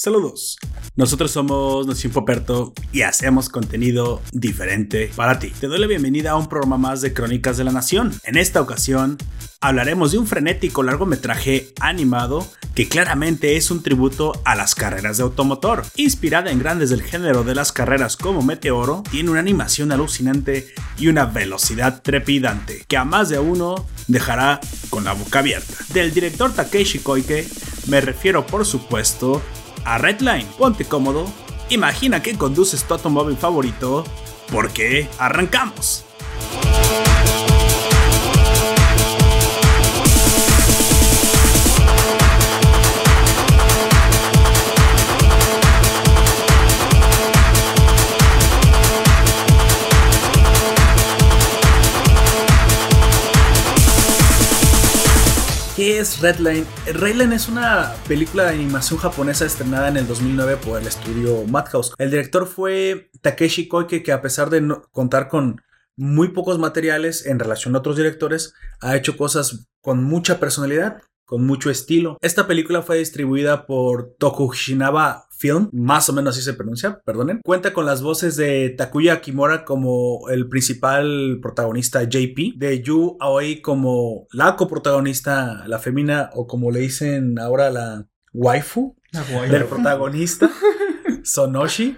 Saludos. Nosotros somos Nación Poperto y hacemos contenido diferente para ti. Te doy la bienvenida a un programa más de Crónicas de la Nación. En esta ocasión hablaremos de un frenético largometraje animado que claramente es un tributo a las carreras de automotor. Inspirada en grandes del género de las carreras como Meteoro, tiene una animación alucinante y una velocidad trepidante que a más de uno dejará con la boca abierta. Del director Takeshi Koike me refiero por supuesto a Redline. Ponte cómodo, imagina que conduces tu automóvil favorito, porque arrancamos. ¿Qué es Redline? Redline es una película de animación japonesa estrenada en el 2009 por el estudio Madhouse. El director fue Takeshi Koike, que a pesar de contar con muy pocos materiales en relación a otros directores, ha hecho cosas con mucha personalidad, con mucho estilo. Esta película fue distribuida por Tokushinaba Film, más o menos así se pronuncia, perdonen. Cuenta con las voces de Takuya Kimura como el principal protagonista JP, de Yu Aoi como la coprotagonista, la femina, o como le dicen ahora la waifu, del protagonista, Sonoshi,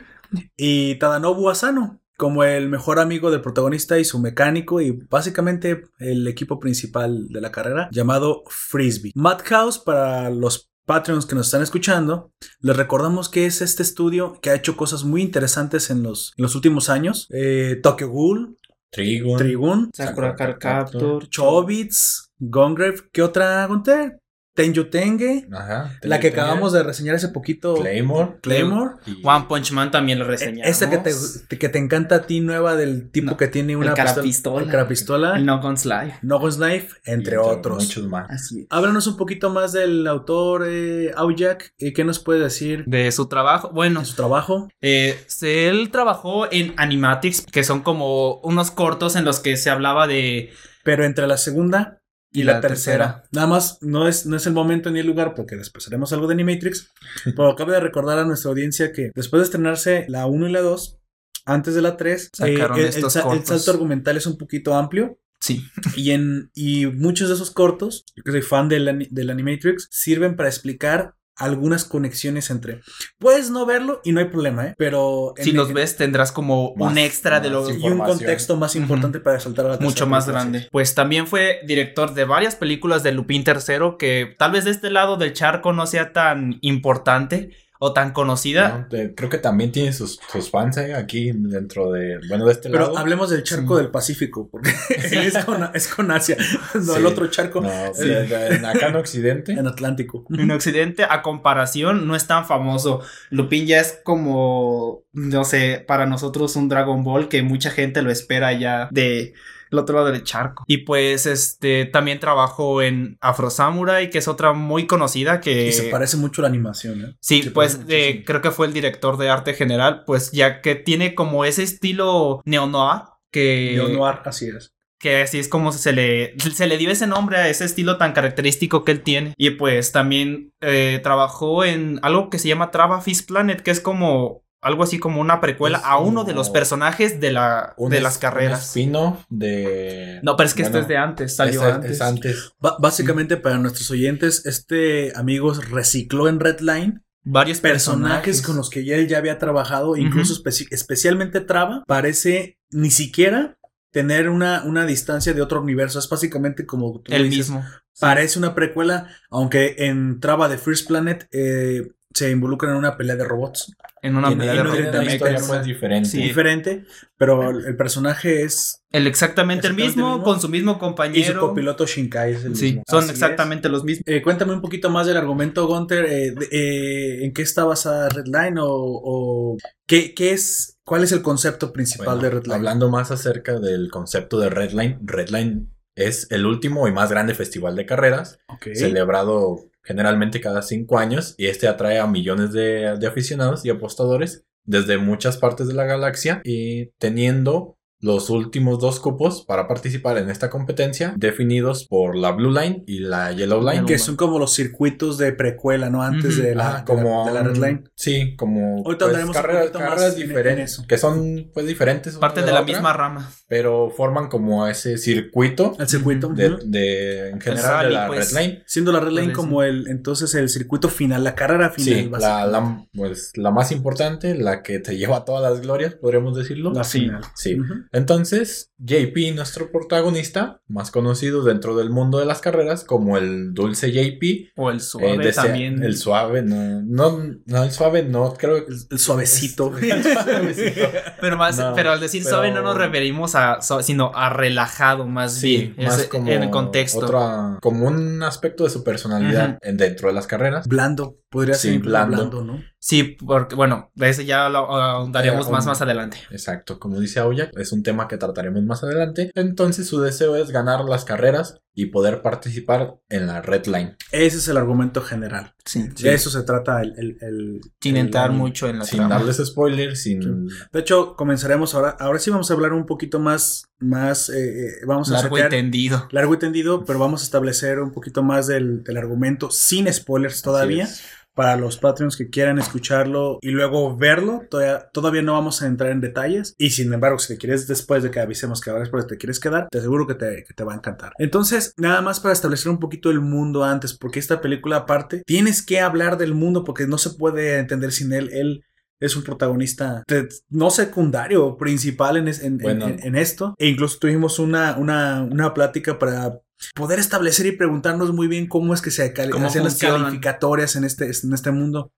y Tadanobu Asano como el mejor amigo del protagonista y su mecánico y básicamente el equipo principal de la carrera llamado Frisbee. Madhouse para los Patreons que nos están escuchando, les recordamos que es este estudio que ha hecho cosas muy interesantes en los, los últimos años. Eh, Tokyo Ghoul, Trigun, Trigun, Sakura Card Captor, Chobits, Gongrave. ¿Qué otra conté? Tenyu Tenge, Ajá, la que acabamos de reseñar hace poquito. Claymore. Claymore. y- One Punch Man también lo reseñamos. Esta que te, que te encanta a ti nueva del tipo No, que tiene una el carapistola. El carapistola. El No Guns Live. No Guns Knife, entre, otros. Muchos más. Así es. Háblanos un poquito más del autor eh, Aoyak. eh, ¿Qué nos puede decir De su trabajo. Bueno, de su trabajo? eh, se- él trabajó en Animatics, que son como unos cortos en los que se hablaba de. Pero entre la segunda y, Y la, la tercera. tercera. Nada más, no es, no es el momento ni el lugar porque después haremos algo de Animatrix. Pero cabe de recordar a nuestra audiencia que después de estrenarse la 1 y la 2, antes de la 3, Sacaron el, estos el salto argumental es un poquito amplio. Sí. Y, en, y muchos de esos cortos, yo que soy fan del, del Animatrix, sirven para explicar algunas conexiones entre. Puedes no verlo y no hay problema, ¿eh? Pero. Si los ves, tendrás como Más- un extra de lo. Y un contexto más importante para saltar a la Mucho más grande. Pues también fue director de varias películas de Lupin III que tal vez de este lado del charco no sea tan importante o tan conocida. creo que también tiene sus, sus fans eh, aquí dentro de. Bueno, de este Pero lado. hablemos del charco Sí. del Pacífico, porque es, con, es con Asia, no el otro charco No, eh, sí, en- acá en Occidente. en Atlántico. En Occidente, a comparación, no es tan famoso. Lupin ya es como, no sé, para nosotros un Dragon Ball que mucha gente lo espera ya de el otro lado del charco. Y pues, este, también trabajó en Afro Samurai, que es otra muy conocida que... Y se parece mucho a la animación, ¿eh? Sí, Se pues eh, creo que fue el director de arte general, pues ya que tiene como ese estilo neo-noir, que... Neo-noir, así es. que así es como se le, se le dio ese nombre a ese estilo tan característico que él tiene. Y pues también eh, trabajó en algo que se llama Trava Fist Planet, que es como algo así como una precuela Es a uno de los personajes de, la, Un de las un carreras. spin-off de. No, pero es que esto es de antes, salió es, antes. es antes. Básicamente, para nuestros oyentes, este amigo recicló en Redline Varios personajes personajes. con los que ya él ya había trabajado, incluso especi- especialmente Trava, parece ni siquiera tener una, una distancia de otro universo. Es básicamente como tú El dices, mismo. Parece una precuela, aunque en Trava de First Planet eh, se involucran en una pelea de robots. En una Y pelea de robots. una- diferente. Sí. Diferente, pero el, personaje es. El exactamente, el mismo, el mismo. con su mismo Y su compañero. copiloto Shinkai es el Sí, mismo. son Así exactamente los mismos. Eh, cuéntame un poquito más del argumento, Gunter. eh, eh, ¿En qué está basada Redline? ¿O, o qué, qué es, cuál es el concepto principal Bueno, de Redline? Hablando más acerca del concepto de Redline, Redline es el último y más grande festival de carreras, celebrado generalmente cada cinco años, y este atrae a millones de, de aficionados y apostadores desde muchas partes de la galaxia y teniendo los últimos dos cupos para participar en esta competencia, definidos por la Blue Line y la Yellow Line. Que son como los circuitos de precuela, ¿no? Antes de, la, Ah, como de la, de la Red Line. Sí, como Ahorita pues, carreras, diferentes, que son pues diferentes. Parte de la otra, misma rama. Pero forman como ese circuito El circuito. de, en general rally, de la pues. Red Line. Siendo la Red Line Pues, como el, entonces el circuito final, la carrera final. Sí, la, básicamente. la, pues, la más importante, la que te lleva a todas las glorias, podríamos decirlo. La Sí. final. Sí. Entonces, JP, nuestro protagonista, más conocido dentro del mundo de las carreras como el dulce JP, O el eh, suave desea- también. el suave, no, no, no, el suave no, creo que El, el suavecito. El suavecito. Pero más, No, pero al decir pero- suave no nos referimos a sino a relajado más Sí, bien. más Es- como en el contexto. otra- como un aspecto de su personalidad dentro de las carreras. blando. Podría Sí, ser blando. blando, ¿no? Sí, porque bueno, de ese ya lo ahondaremos Eh, más más adelante. Exacto, como dice Aoyak, es un tema que trataremos más adelante. Entonces su deseo es ganar las carreras y poder participar en la Red Line. Ese es el argumento general. Sí. De eso se trata el... el- el- Sin el entrar mucho en la Sin trama. darles spoilers, sin... De hecho, comenzaremos ahora. Ahora sí vamos a hablar un poquito más, más, eh, eh, vamos a Largo y sacar tendido. largo y tendido, pero vamos a establecer un poquito más del, del argumento sin spoilers todavía. Así es. Para los Patreons que quieran escucharlo y luego verlo, todavía, todavía no vamos a entrar en detalles. Y sin embargo, si te quieres, después de que avisemos que ahora es porque te quieres quedar, te aseguro que te, que te va a encantar. Entonces, nada más para establecer un poquito el mundo antes, porque esta película aparte, tienes que hablar del mundo porque no se puede entender sin él. Él es un protagonista no secundario, principal en, es- en- en- Bueno. en- en esto. E incluso tuvimos una, una, una plática para poder establecer y preguntarnos muy bien cómo es que se hacen las calificatorias en este, en este mundo.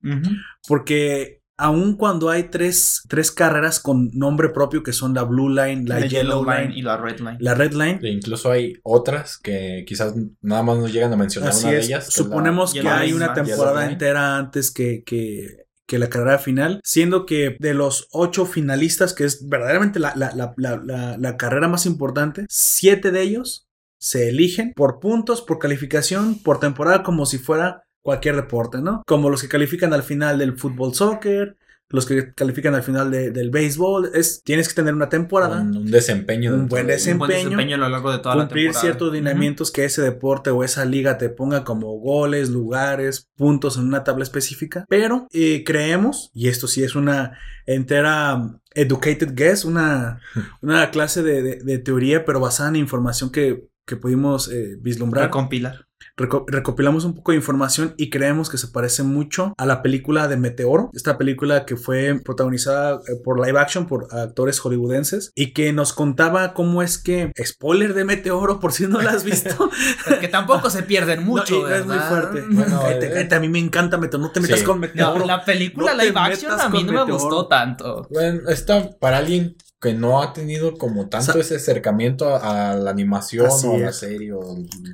Porque aun cuando hay tres, tres carreras con nombre propio que son la Blue Line, la, La Yellow, Line, y la Red Line. la Red Line, E incluso hay otras que quizás nada más nos llegan a mencionar así una es. de ellas. que Suponemos la que hay Line, una temporada Line. entera antes que, que, que la carrera final, siendo que de los ocho finalistas, que es verdaderamente la, la, la- la carrera más importante, siete de ellos se eligen por puntos, por calificación, por temporada, como si fuera cualquier deporte, ¿no? Como los que califican al final del fútbol soccer, los que califican al final de- del béisbol, es, tienes que tener una temporada. Un, un desempeño. Un buen de- desempeño. Un buen desempeño a lo largo de toda la cumplir temporada. ciertos lineamientos que ese deporte o esa liga te ponga como goles, lugares, puntos en una tabla específica. Pero eh, creemos, y esto sí es una entera um, educated guess, una, una clase de, de- de teoría, pero basada en información que, que pudimos eh, vislumbrar. Recompilar. Reco- recopilamos un poco de información y creemos que se parece mucho a la película de Meteoro, esta película que fue protagonizada eh, por live action por actores hollywoodenses y que nos contaba cómo es que spoiler de Meteoro por si no la has visto Que tampoco se pierden mucho, No, es muy fuerte Bueno, Cállate, eh. cállate, a mí me encanta Meteoro no te metas Sí. con Meteoro No, la película No live action a mí no me gustó tanto. Bueno, está para alguien que no ha tenido como tanto ese acercamiento a, a la animación o a la serie o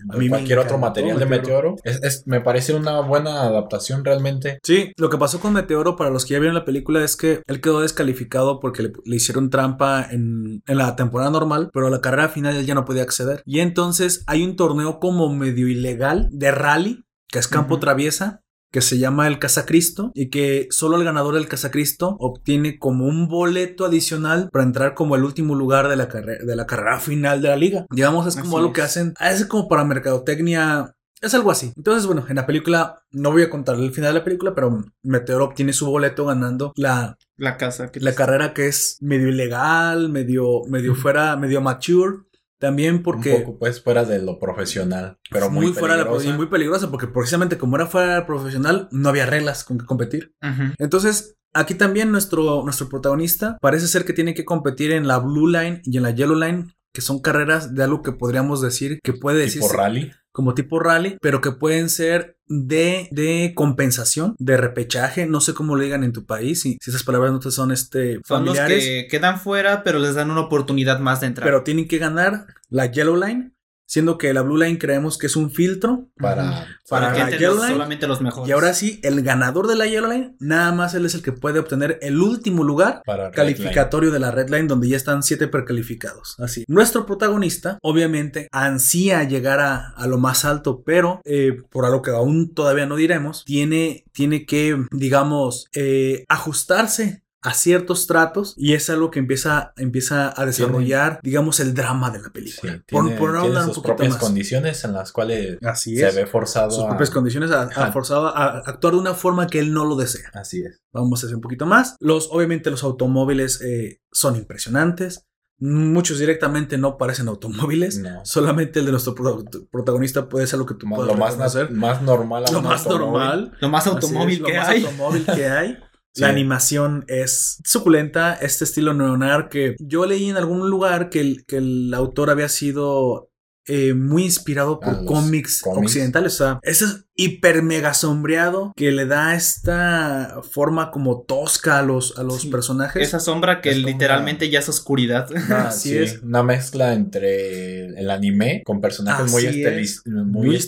A mí cualquier otro material de Meteoro. Es, es- me parece una buena adaptación realmente. Sí, lo que pasó con Meteoro, para los que ya vieron la película, es que él quedó descalificado porque le, le hicieron trampa en, en la temporada normal, pero a la carrera final él ya no podía acceder. Y entonces hay un torneo como medio ilegal de rally, que es campo traviesa. Que se llama el Casacristo y que solo el ganador del Casacristo obtiene como un boleto adicional para entrar como el último lugar de la, carrera de la carrera final de la liga. Digamos, es como Así algo que hacen, es como para mercadotecnia es algo así. Entonces, bueno, en la película, no voy a contar el final de la película, pero Meteoro obtiene su boleto ganando la, La casa que la carrera que es medio ilegal, medio, medio fuera, medio mature. También porque un poco pues fuera de lo profesional, pero muy, fuera de la muy peligrosa, porque precisamente como era fuera de profesional, no había reglas con que competir. Entonces, aquí también nuestro, nuestro protagonista parece ser que tiene que competir en la Blue Line y en la Yellow Line, que son carreras de algo que podríamos decir que puede decir tipo rally. como tipo rally, pero que pueden ser de, de compensación, de repechaje, no sé cómo le digan en tu país, si, si esas palabras no te son este, Son los familiares, que quedan fuera, pero les dan una oportunidad más de entrar. pero tienen que ganar la Yellow Line, siendo que la Blue Line creemos que es un filtro. para, Para que la entren Yellow los- Line, solamente los mejores. Y ahora sí, el ganador de la Yellow Line, nada más él es el que puede obtener el último lugar para calificatorio de la Red Line donde ya están siete precalificados. Así. Nuestro protagonista, obviamente, ansía llegar a, a lo más alto, pero eh, por algo que aún todavía no diremos, tiene, tiene que, digamos, eh, ajustarse a ciertos tratos y es algo que empieza, empieza a desarrollar, digamos, el drama de la Sí, película. tiene, por, por tiene hablar sus propias más. condiciones en las cuales Así se es. ve forzado Sus a... propias condiciones a, a forzado a actuar de una forma que él no lo desea. Así es. Vamos a hacer un poquito más. Los, obviamente, los automóviles eh, son impresionantes. Muchos directamente no parecen automóviles. No. Solamente el de nuestro pro- protagonista puede ser lo que tú Más- puedas lo más, reconocer. más normal. a Lo más automóvil. normal. Lo más automóvil es, lo que más hay. automóvil que hay. Sí. La animación es suculenta, este estilo neonar que yo leí en algún lugar que el, que el autor había sido eh, muy inspirado Ah, por los cómics, cómics. occidentales. O sea, ese es hiper mega sombreado que le da esta forma como tosca a los, a los Sí, personajes. Esa sombra que Es literalmente ya es oscuridad. Así sí, es. Una mezcla entre el anime con personajes muy, Así estili- es. muy, Muy estilizados,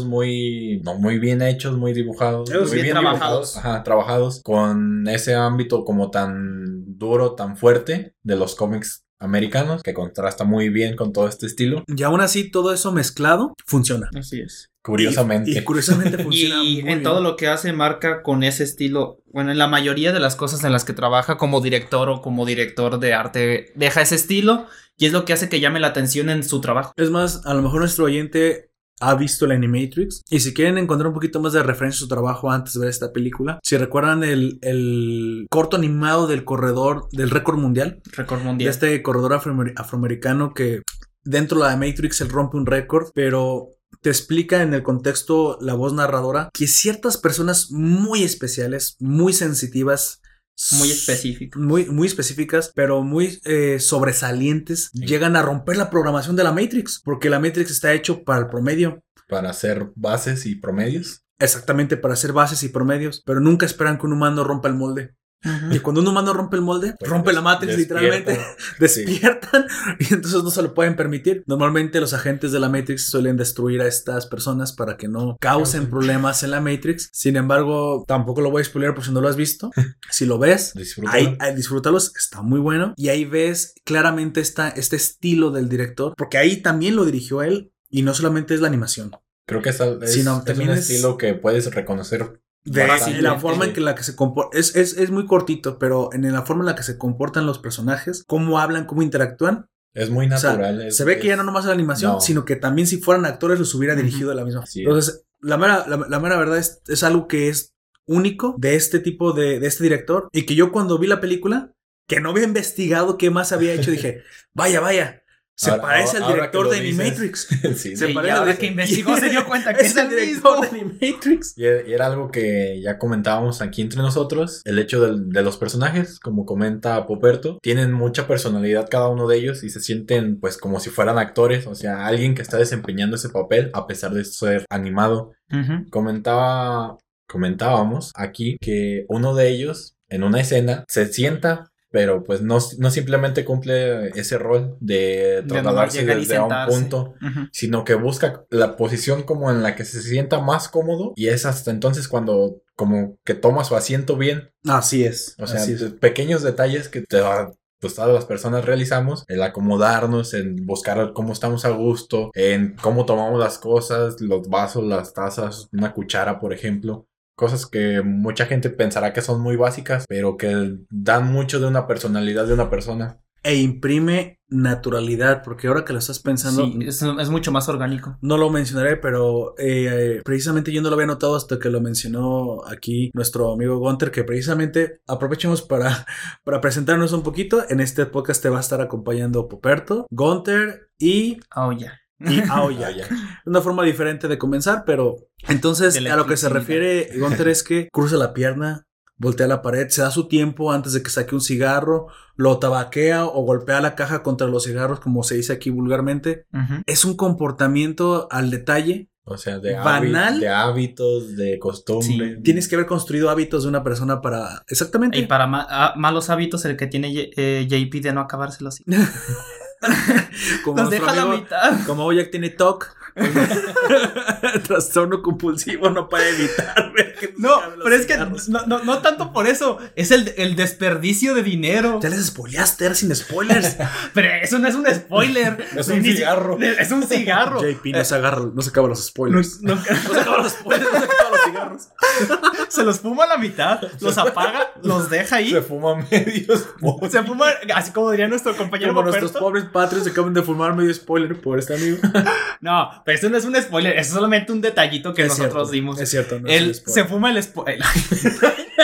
estilizados. muy, no, muy bien hechos, muy dibujados. Ellos muy bien trabajados. Ajá, trabajados con ese ámbito como tan duro, tan fuerte de los cómics americanos, que contrasta muy bien con todo este estilo. Y aún así, todo eso mezclado funciona. Así es. Curiosamente. Y, y curiosamente funciona. Y muy en bien. todo lo que hace marca con ese estilo, bueno, en la mayoría de las cosas en las que trabaja como director o como director de arte, deja ese estilo y es lo que hace que llame la atención en su trabajo. Es más, a lo mejor nuestro oyente ha visto la Animatrix. Y si quieren encontrar un poquito más de referencia a su trabajo antes de ver esta película, si recuerdan el, el corto animado del corredor del récord mundial, Récord de mundial. este corredor afroamer- afroamericano que dentro de la Matrix él rompe un récord, pero te explica en el contexto la voz narradora que ciertas personas muy especiales, muy sensitivas, Muy específico. muy, muy específicas, pero muy eh, sobresalientes, Sí. llegan a romper la programación de la Matrix, porque la Matrix está hecho para el promedio, Para hacer bases y promedios. exactamente para hacer bases y promedios, pero nunca esperan que un humano rompa el molde. Y cuando un humano rompe el molde, Pues rompe des- la Matrix despierta. literalmente, despiertan y entonces no se lo pueden permitir. Normalmente los agentes de la Matrix suelen destruir a estas personas para que no causen problemas en la Matrix. Sin embargo, tampoco lo voy a spoiler por si no lo has visto. Si lo ves, Disfrútalo. Ahí, disfrútalos, está muy bueno. Y ahí ves claramente esta, este estilo del director, porque ahí también lo dirigió él y no solamente es la animación. Creo que es, es- Sí, no, es también un es- estilo que puedes reconocer De la forma en que la que se comporta, es, es, es muy cortito, pero en la forma en la que se comportan los personajes, cómo hablan, cómo interactúan, Es muy o sea, natural. es- se ve que ya no nomás es la animación, no. sino que también si fueran actores los hubiera dirigido de la misma. Sí. Entonces, la mera, la, la mera verdad es, es algo que es único de este tipo de, de este director y que yo cuando vi la película, que no había investigado qué más había hecho, dije, vaya, vaya, se Ahora- parece ahora- al director de. Animatrix. Sí, Se parece ahora al- que investigó se dio cuenta que es el director mismo. de Animatrix. Y e- y era algo que ya comentábamos aquí entre nosotros, el hecho de los personajes, como comenta Poperto, tienen mucha personalidad cada uno de ellos y se sienten pues como si fueran actores, o sea, alguien que está desempeñando ese papel a pesar de ser animado. Comentaba, comentábamos aquí que uno de ellos en una escena se sienta pero pues no, no simplemente cumple ese rol de De trasladarse y desde a un punto sino que busca la posición como en la que se sienta más cómodo y es hasta entonces cuando como que toma su asiento bien, Así es. o sea, es. de- pequeños detalles que te pues todas las personas realizamos, el acomodarnos, en buscar cómo estamos a gusto, en cómo tomamos las cosas, los vasos, las tazas, una cuchara, por ejemplo. Cosas que mucha gente pensará que son muy básicas, pero que dan mucho de una personalidad de una persona. E imprime naturalidad, porque ahora que lo estás pensando, Sí, es, es mucho más orgánico. no lo mencionaré, pero eh, precisamente yo no lo había notado hasta que lo mencionó aquí nuestro amigo Gunter, que precisamente aprovechemos para, para presentarnos un poquito. En este podcast te va a estar acompañando Poperto, Gunter y, Oh, ya. Y Aoya. Ah. Una forma diferente de comenzar, pero entonces a lo que se refiere Gunter es que cruza la pierna, voltea la pared, se da su tiempo antes de que saque un cigarro, lo tabaquea o golpea la caja contra los cigarros, como se dice aquí vulgarmente. Es un comportamiento al detalle. O sea, de, Banal. de hábitos, de costumbre. Sí, Tienes que haber construido hábitos de una persona para... Exactamente. Y para ma- ah, malos hábitos, el que tiene eh, JP de no acabárselo así. como Nos deja la amigo- mitad. Como Boyack tiene TOC, trastorno compulsivo, no puede evitar ver que No, pero es que no, no, no tanto por eso, es el, el desperdicio de dinero. Ya les spoileaste, era sin spoilers. Pero eso no es un spoiler. Es un cigarro. Es un cigarro. JP no se agarra, no se acaba los spoilers. No- se acaban los spoilers, no se los cigarros. cigarros. Se los fuma a la mitad, los apaga, los deja ahí. Se fuma medios. Se fuma, así como diría nuestro compañero Como nuestros pobres patrios acaban de fumar medio spoiler por este amigo. No, pero eso no es un spoiler, eso es solamente un detallito que Es nosotros cierto, dimos. Es cierto, no es Él un se fuma el spoiler.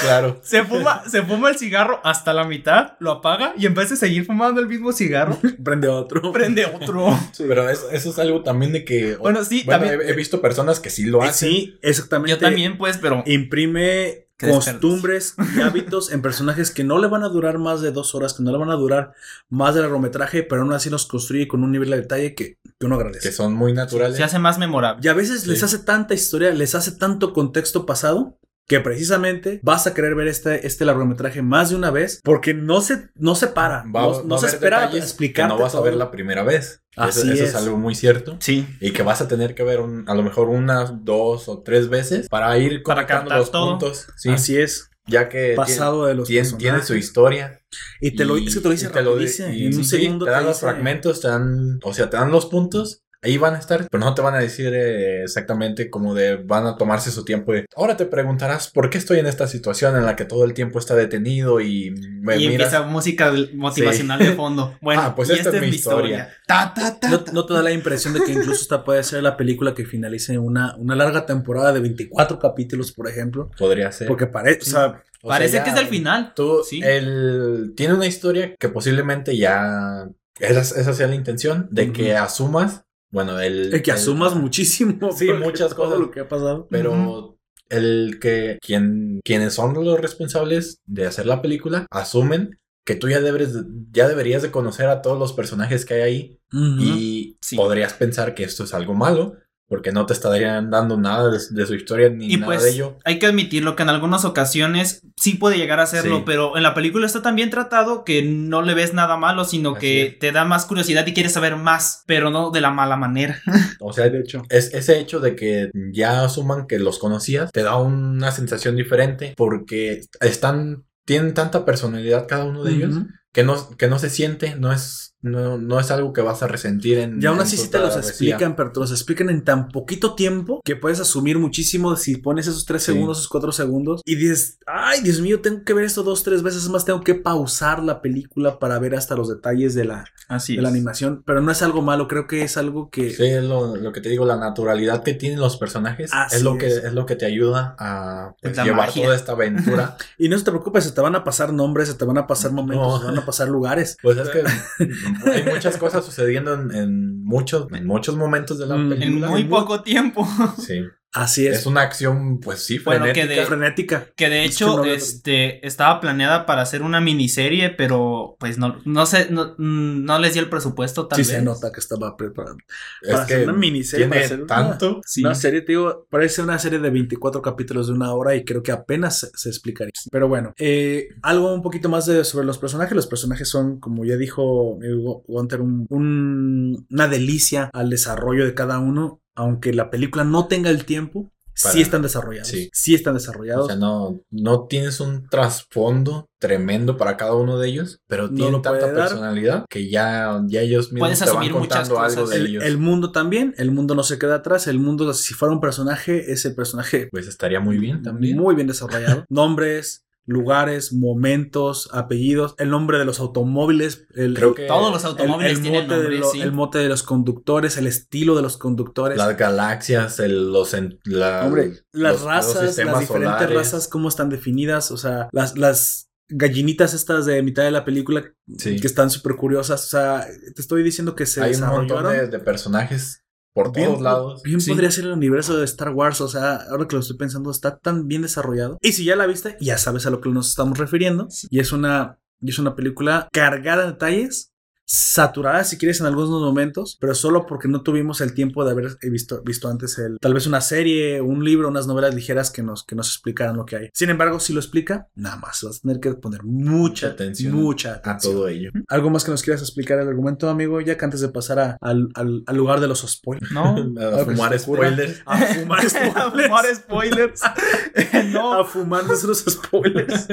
Claro. Se fuma, se fuma el cigarro hasta la mitad, lo apaga y en vez de seguir fumando el mismo cigarro, Prende otro. prende otro. Pero eso, eso es algo también de que. Bueno, sí, bueno, también. he, he visto personas que sí lo Eh, hacen. Sí, exactamente. Yo también, pues, pero. Imprime costumbres y hábitos en personajes que no le van a durar más de dos horas, que no le van a durar más del largometraje, pero aún así los construye con un nivel de detalle que, que uno agradece. Que son muy naturales. Se hace más memorable. Y a veces les Sí. hace tanta historia, les hace tanto contexto pasado. Que precisamente vas a querer ver este, este largometraje más de una vez porque no se, no se para. Va- no se espera explicar. no vas a ver la primera vez. Así eso, eso es. es. algo muy cierto. Sí. Y que vas a tener que ver un- a lo mejor unas dos o tres veces para ir conectando los todo. puntos. Sí, Así es. ya que Pasado de los tiene, tiene, tiene su historia. Y te lo, Y- es que te lo dice y te lo y en un sí, segundo te dan los dice- fragmentos, te dan, o sea, te dan los puntos. Ahí van a estar, pero no te van a decir eh, exactamente como de van a tomarse su tiempo. de, Ahora te preguntarás por qué estoy en esta situación en la que todo el tiempo está detenido y me y miras. empieza música motivacional de fondo. Bueno, Ah, pues y esta es mi historia. Ta, ta, ta, ¿No, ta. no te da la impresión de que incluso esta puede ser la película que finalice una, una larga temporada de 24 capítulos, por ejemplo? Podría ser. Porque parece, Sí. o sea, O Parece sea, que es el final. Tú, Sí. él tiene una historia que posiblemente ya. Esa, esa sea la intención de que asumas. Bueno, el. que el- asumas muchísimo. Sí, muchas todo cosas. lo que ha pasado. Pero el que quien, quienes son los responsables de hacer la película asumen que tú ya debes de- ya deberías de conocer a todos los personajes que hay ahí y Sí. podrías pensar que esto es algo malo porque no te estarían dando nada de, de su historia ni Y nada pues de ello. hay que admitirlo que en algunas ocasiones sí puede llegar a hacerlo, Sí. pero en la película está tan bien tratado que no le ves nada malo, sino Así que es. te da más curiosidad y quieres saber más, pero no de la mala manera. O sea, de hecho. es, ese hecho de que ya asuman que los conocías te da una sensación diferente porque están tienen tanta personalidad cada uno de ellos. Que no, que no se siente, no es, no, no es algo que vas a resentir en. Y aún así sí te los explican, pero te los explican en tan poquito tiempo que puedes asumir muchísimo si pones esos tres Sí. segundos, esos cuatro segundos y dices, ay, Dios mío, tengo que ver esto dos, tres veces Es más, tengo que pausar la película para ver hasta los detalles de la, Así de la animación, pero no es algo malo, creo que es algo que... Sí, es lo, lo que te digo, la naturalidad que tienen los personajes Así es lo que es. lo que te ayuda a pues, llevar magia. toda esta aventura. Y no se te preocupes, se te van a pasar nombres, se te van a pasar momentos, No. se van a pasar lugares. Pues es que hay muchas cosas sucediendo en, en muchos, en muchos momentos de la Mm. En película. muy poco tiempo. Sí. Así es. Es una acción, pues sí, Bueno, que frenética. de- frenética. Que de Es hecho, que no veo- este, estaba planeada para hacer una miniserie, pero pues no, no sé, no, no les dio el presupuesto tal Sí vez. se nota que estaba preparado. Es para hacer que una miniserie, para tiene hacer una- tanto. Sí. Una serie, te digo, parece una serie de 24 capítulos de una hora y creo que apenas se, se explicaría. Pero bueno, eh, algo un poquito más de, sobre los personajes. Los personajes son, como ya dijo Gu- Gunter, un- un- una delicia al desarrollo de cada uno. Aunque la película no tenga el tiempo, Para- sí están desarrollados. sí. Sí, están O desarrollados. sea, no, no tienes un trasfondo tremendo para cada uno de ellos, pero No tienen lo puede tanta dar. personalidad que ya, ya ellos mismos Puedes te van asumir contando algo de el, ellos. el mundo también, el mundo no se queda atrás. El mundo, si fuera un personaje, es el personaje Pues estaría muy bien también. Muy bien desarrollado. Nombres, lugares, momentos, apellidos, el nombre de los automóviles, el, Creo que Todos los automóviles el tienen mote de nombre, lo- sí. el mote de los conductores, el estilo de los conductores. las galaxias, el- los, la- Hombre, las los- los razas, las diferentes solares. razas, cómo están definidas, o sea, las, las gallinitas estas de mitad de la película Sí. que están súper curiosas, o sea, te estoy diciendo que se Hay un montón de personajes por Bien, todos lados. Bien Sí. podría ser el universo de Star Wars, o sea, ahora que lo estoy pensando, está tan bien desarrollado. Y si ya la viste, ya sabes a lo que nos estamos refiriendo. Y es una, y es una película cargada de detalles, saturada si quieres en algunos momentos, pero solo porque no tuvimos el tiempo de haber visto, visto antes el, tal vez una serie, un libro, unas novelas ligeras que nos, que nos explicaran lo que hay. Sin embargo, si lo explica, nada más, vas a tener que poner mucha Mucha atención, atención mucha A atención. todo ello. ¿Algo más que nos quieras explicar el argumento, amigo? Ya que antes de pasar a- al, al- al lugar de los spoilers. ¿No? A fumar spoilers. A fumar A spoilers. fumar spoilers. no. A fumar nuestros spoilers.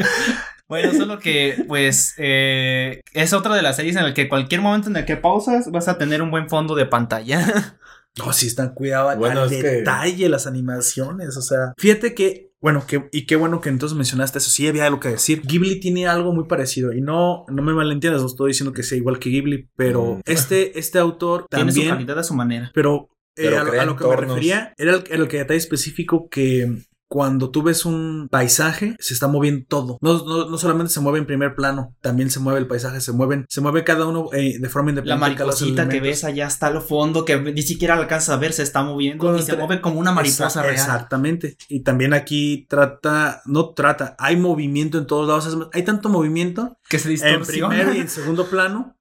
Bueno, solo que, pues, eh, es otra de las series en la que cualquier momento en el que pausas vas a tener un buen fondo de pantalla. No, sí están cuidadas Bueno, al es que- detalle las animaciones. O sea, fíjate que, bueno, que, y qué bueno que entonces mencionaste eso. Sí, había algo que decir. Ghibli tiene algo muy parecido. Y no, no me malentiendas, no estoy diciendo que sea igual que Ghibli, pero Mm. este, este autor Tiene su también. calidad a su manera. Pero, eh, a, lo- crea a lo que me refería era el, era el que detalle específico que cuando tú ves un paisaje se está moviendo todo. No, no, no solamente se mueve en primer plano, también se mueve el paisaje, se mueven, se mueve cada uno eh, de forma La independiente. cada mariposita que ves allá hasta al fondo, que ni siquiera alcanza a ver, se está moviendo y se mueve como una mariposa real. Exactamente. Y también aquí trata, no trata, hay movimiento en todos lados. Hay tanto movimiento Que se en distorsiona. primer y en segundo plano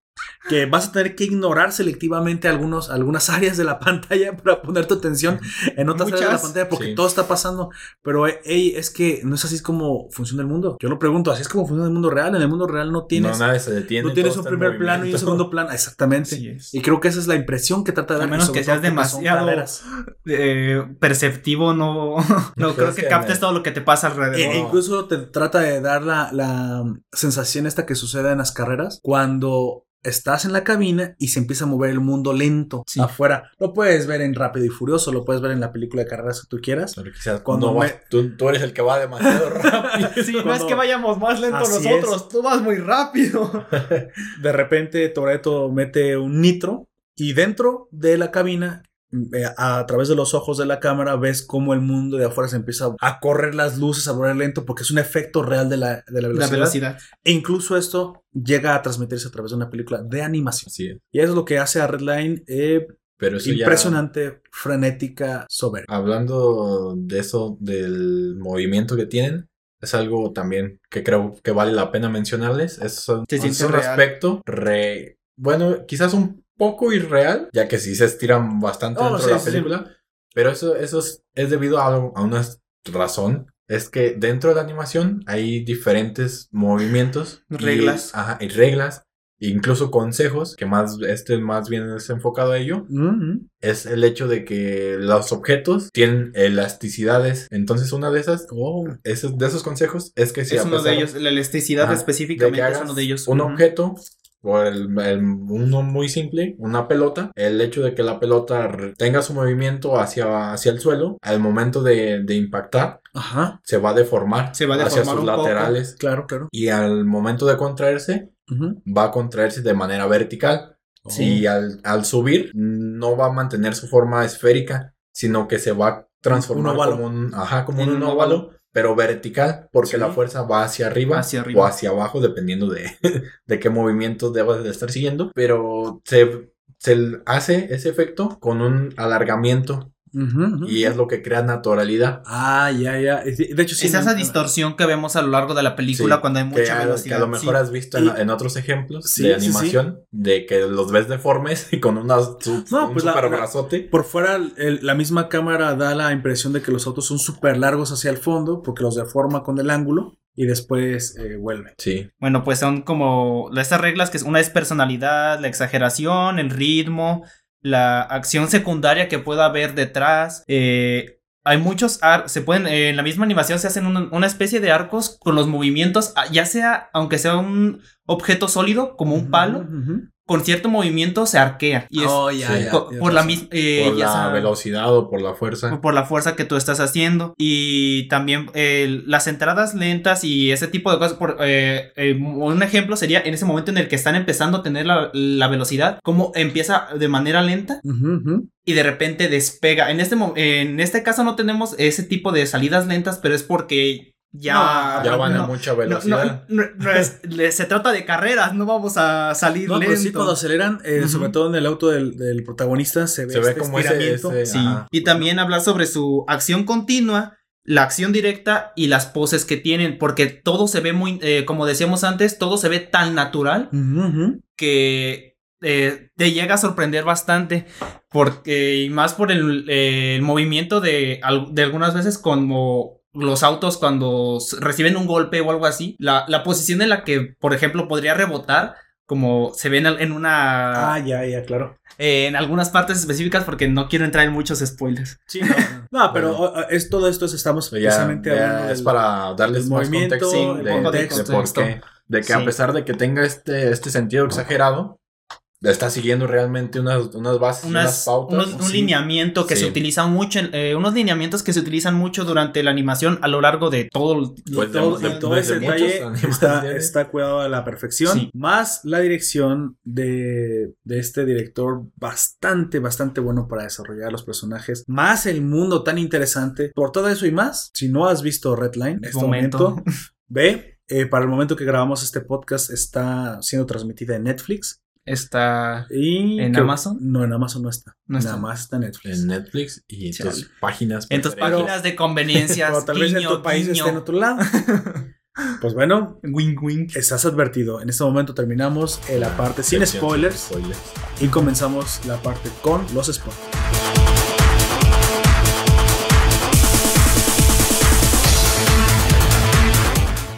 que vas a tener que ignorar selectivamente algunos, algunas áreas de la pantalla para poner tu atención en otras áreas de la pantalla porque Sí. todo está pasando. Pero eh, ey, es que no es así como funciona el mundo. Yo lo pregunto, así es como funciona el mundo real. En el mundo real no tienes, no, nadie se detiene. no tienes un primer plano y un segundo plano. Exactamente. Y creo que esa es la impresión que trata de A dar. menos sobre que seas demasiado-. Eh, perceptivo, no, no creo que captes todo lo que te pasa alrededor. E- e incluso te trata de dar la, la sensación esta que sucede en las carreras cuando estás en la cabina y se empieza a mover el mundo lento Sí. afuera. Lo puedes ver en Rápido y Furioso, lo puedes ver en la película de carreras que tú quieras. Pero quizás Cuando me- tú, tú eres el que va demasiado rápido. Sí, no es que vayamos más lento Así nosotros, tú vas muy rápido. De repente Toreto mete un nitro y dentro de la cabina a través de los ojos de la cámara ves cómo el mundo de afuera se empieza a correr las luces, a volver lento, porque es un efecto real de la, de la velocidad. La velocidad. E incluso esto llega a transmitirse a través de una película de animación. Así es. Y eso es lo que hace a Redline eh, Pero eso ya- impresionante, frenética, soberbia. Hablando de eso, del movimiento que tienen, es algo también que creo que vale la pena mencionarles. Es, un- Se es siente un real. aspecto re... Bueno, quizás un poco irreal, ya que sí se estiran bastante Oh, dentro sí, de la sí, sí. película. Pero eso, eso es, es debido a, algo- a una razón. Es que dentro de la animación hay diferentes movimientos. y- Reglas. ajá, y reglas. Incluso consejos, que más este más bien es enfocado a ello es el hecho de que los objetos tienen elasticidades. Entonces, una de esas, Oh. esos, de esos consejos es que si es a uno de pesar ellos, la elasticidad de específicamente es uno de ellos. un objeto o el, el- uno muy simple, una pelota, el hecho de que la pelota tenga su movimiento hacia, hacia el suelo, al momento de, de impactar, Ajá, se va a deformar, Se va a hacia sus poco. laterales claro, claro. y al momento de contraerse, va a contraerse de manera vertical. Y al, al subir, no va a mantener su forma esférica, sino que se va a transformar Un como un, ajá, como En un un óvalo, óvalo. Pero vertical, porque Sí. la fuerza va hacia arriba, Hacia arriba. o hacia abajo, dependiendo de, de qué movimiento debas de estar siguiendo. Pero se, se hace ese efecto con un alargamiento Y es lo que crea naturalidad. Ah, ya, ya. De hecho, sí. es no- esa distorsión que vemos a lo largo de la película Sí, cuando hay que, mucha a, velocidad. que a lo mejor sí. has visto en, Y- en otros ejemplos Sí, de sí, sí. animación, de que los ves deformes y con una, su- No, un pues super la- brazote. Por fuera, el- la misma cámara da la impresión de que los autos son súper largos hacia el fondo porque los deforma con el ángulo y después eh, vuelven. Sí. Bueno, pues son como estas reglas que es- una es personalidad, la exageración, el ritmo, la acción secundaria que pueda haber detrás. eh, hay muchos se pueden eh, en la misma animación se hacen una, una especie de arcos con los movimientos, ah, ya sea aunque sea un objeto sólido como un palo. Con cierto movimiento se arquea y es Oh, ya, sí. por la misma eh, por ya la sea- velocidad o por la fuerza. por la fuerza que tú estás haciendo y también eh, las entradas lentas y ese tipo de cosas. Por, eh, eh, un ejemplo sería en ese momento en el que están empezando a tener la, la velocidad, cómo empieza de manera lenta y de repente despega. En este, en este caso no tenemos ese tipo de salidas lentas, pero es porque ya, No, ya van no, a mucha velocidad. no, no, no es- se trata de carreras, no vamos a salir No, pero lento. sí, cuando aceleran, eh, sobre todo en el auto del, del protagonista, se ve, Se ve este como ese- Sí, y también hablar sobre su acción continua, la acción directa y las poses que tienen, porque todo se ve muy, eh, como decíamos antes, todo se ve tan natural que eh, te llega a sorprender bastante, porque y más por el, eh, el movimiento de, al- de algunas veces como los autos cuando reciben un golpe o algo así, la, la posición en la que, por ejemplo, podría rebotar. Como se ve en, en una. Ah, ya, ya, claro. eh, en algunas partes específicas, porque no quiero entrar en muchos spoilers. Sí, no, no, pero Bueno. es todo esto estamos Pero ya- precisamente ya hablando es del- para darles más movimiento, contexto Sí, de, por contexto. qué. De que Sí. a pesar de que tenga este, este sentido exagerado, está siguiendo realmente unas, unas bases, unas, Unas- pautas. unos- un Sí. lineamiento que Sí. se utiliza mucho, en- eh, unos lineamientos que se utilizan mucho durante la animación a lo largo de todo el Pues de- todo, de- todo de ese detalle está, cuidado a la perfección. Sí. Más la dirección de, de este director bastante, bastante bueno para desarrollar los personajes. Más el mundo tan interesante. Por todo eso y más, si no has visto Redline en este Momento. momento, ve. Eh, para el momento que grabamos este podcast está siendo transmitida en Netflix. Está Y ¿En Amazon? No, en Amazon no está. No está. Nada más está en Netflix. En Netflix y en tus páginas. en tus páginas de conveniencias. Pero tal vez en tu país guiño. esté en otro lado. Pues bueno, Wink, wink. estás advertido. En este momento terminamos la parte sin spoilers sin spoilers. y comenzamos la parte con los spoilers.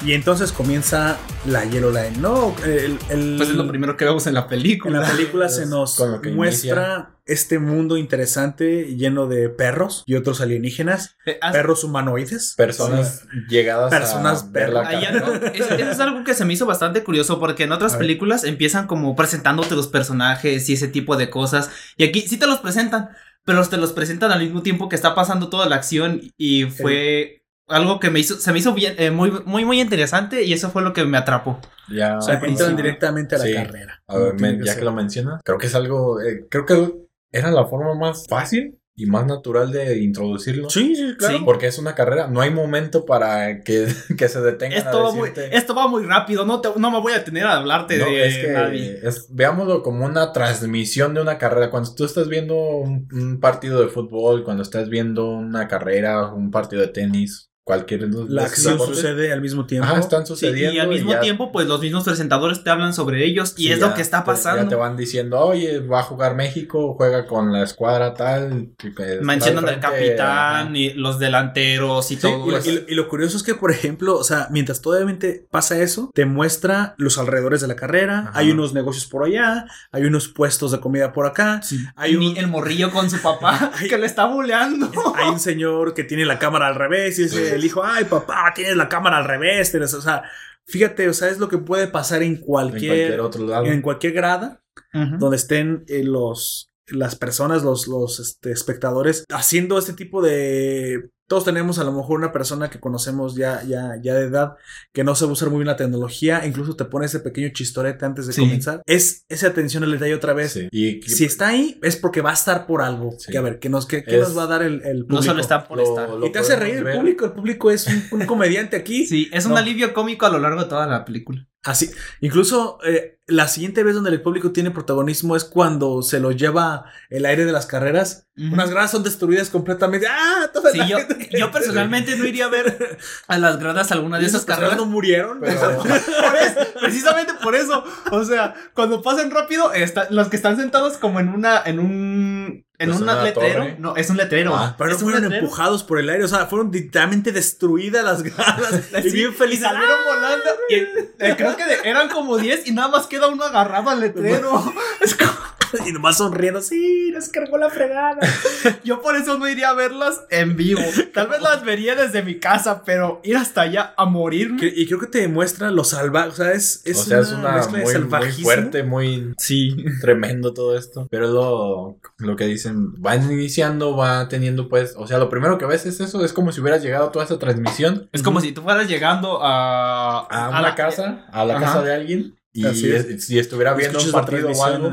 Y entonces comienza la Yellow Line, ¿no? El, el- Pues es lo primero que vemos en la en película. la película se nos muestra este mundo interesante lleno de perros y otros alienígenas, Eh, perros humanoides. Personas llegadas Personas a ver la verga. Hay carrera. algo- es- eso es algo que se me hizo bastante curioso porque en otras películas empiezan como presentándote los personajes y ese tipo de cosas. Y aquí sí te los presentan, pero te los presentan al mismo tiempo que está pasando toda la acción y fue algo que me hizo, se me hizo bien, eh, muy, muy, muy interesante y eso fue lo que me atrapó. Ya, O sea, directamente a la Sí. carrera. A ver, Como tiene men, que ya ser. que lo mencionas, creo que es algo, eh, creo que era la forma más fácil y más natural de introducirlo. Sí, sí, claro. Sí. Porque es una carrera, no hay momento para que, que se detengan Esto va, a muy, decirte- esto va muy rápido, no, te- no me voy a tener a hablarte No, de es que nadie. es- veámoslo como una transmisión de una carrera. Cuando tú estás viendo un, un partido de fútbol, cuando estás viendo una carrera, un partido de tenis, cualquier de los La acción deportes, sucede al mismo tiempo. Ajá, están Sí, sucediendo. y al mismo ya- tiempo, pues los mismos presentadores te hablan sobre ellos y sí, es ya lo que está te- Ya pasando. te van diciendo, oye, va a jugar México, juega con la escuadra tal. está Mencionan al capitán ajá. y los delanteros y Sí, todo y, lo- eso. y lo- y lo curioso es que, por ejemplo, o sea, mientras todavía pasa eso, te muestra los alrededores de la carrera. Ajá. Hay unos negocios por allá, hay unos puestos de comida por acá. Hay un, el morrillo con su papá que le está buleando. hay un señor que tiene la cámara al revés y dice. El hijo, ay papá, tienes la cámara al revés. Tienes- o sea, fíjate, o sea, es lo que puede pasar en En cualquier, cualquier otro lado. en cualquier grada donde estén eh, los las personas, los, los este, espectadores, haciendo este tipo de... Todos tenemos a lo mejor una persona que conocemos ya, ya, ya de edad que no sabe usar muy bien la tecnología, incluso te pone ese pequeño chistorete antes de Sí. comenzar. Es esa atención al detalle otra vez. Sí. Y Si está ahí, es porque va a estar por algo. Sí. Que a ver, ¿qué nos, qué, qué nos va a dar el, el público? No solo está por Lo- estar. lo y te hace reír el público. El público es un, un comediante aquí. Sí, es un alivio cómico a lo largo de toda la película. Así, incluso eh, la siguiente vez donde el público tiene protagonismo es cuando se lo lleva el aire de las carreras. Unas gradas son destruidas completamente. ¡Ah! Sí, yo, yo personalmente no iría a ver a las gradas alguna de esas carreras. no murieron. Pero- Por eso, precisamente por eso. O sea, cuando pasan rápido, está- los que están sentados como en una, en un, en un letrero. torre. No, es un letrero. Ah, Pero no fueron letrero. empujados por el aire, o sea, fueron literalmente destruidas las gradas. y bien felices. salieron volando. Y eh, creo que de- eran como 10 y nada más queda uno agarrado al letrero. Es como- Y nomás sonriendo, sí, nos cargó la fregada. yo por eso no iría a verlas en vivo. Tal vez las vería desde mi casa, pero ir hasta allá a morirme. Que- y creo que te demuestra lo salvaje, o sea, es, es, o sea, es una mezcla de muy, muy salvajismo. fuerte, muy Sí. tremendo todo esto. Pero lo, lo que dicen, van iniciando, va teniendo pues, o sea, lo primero que ves es eso, es como si hubieras llegado a toda esa transmisión Es como si tú fueras llegando a, a una la casa, a la Ajá. casa de alguien y es. estuviera viendo un partido o algo.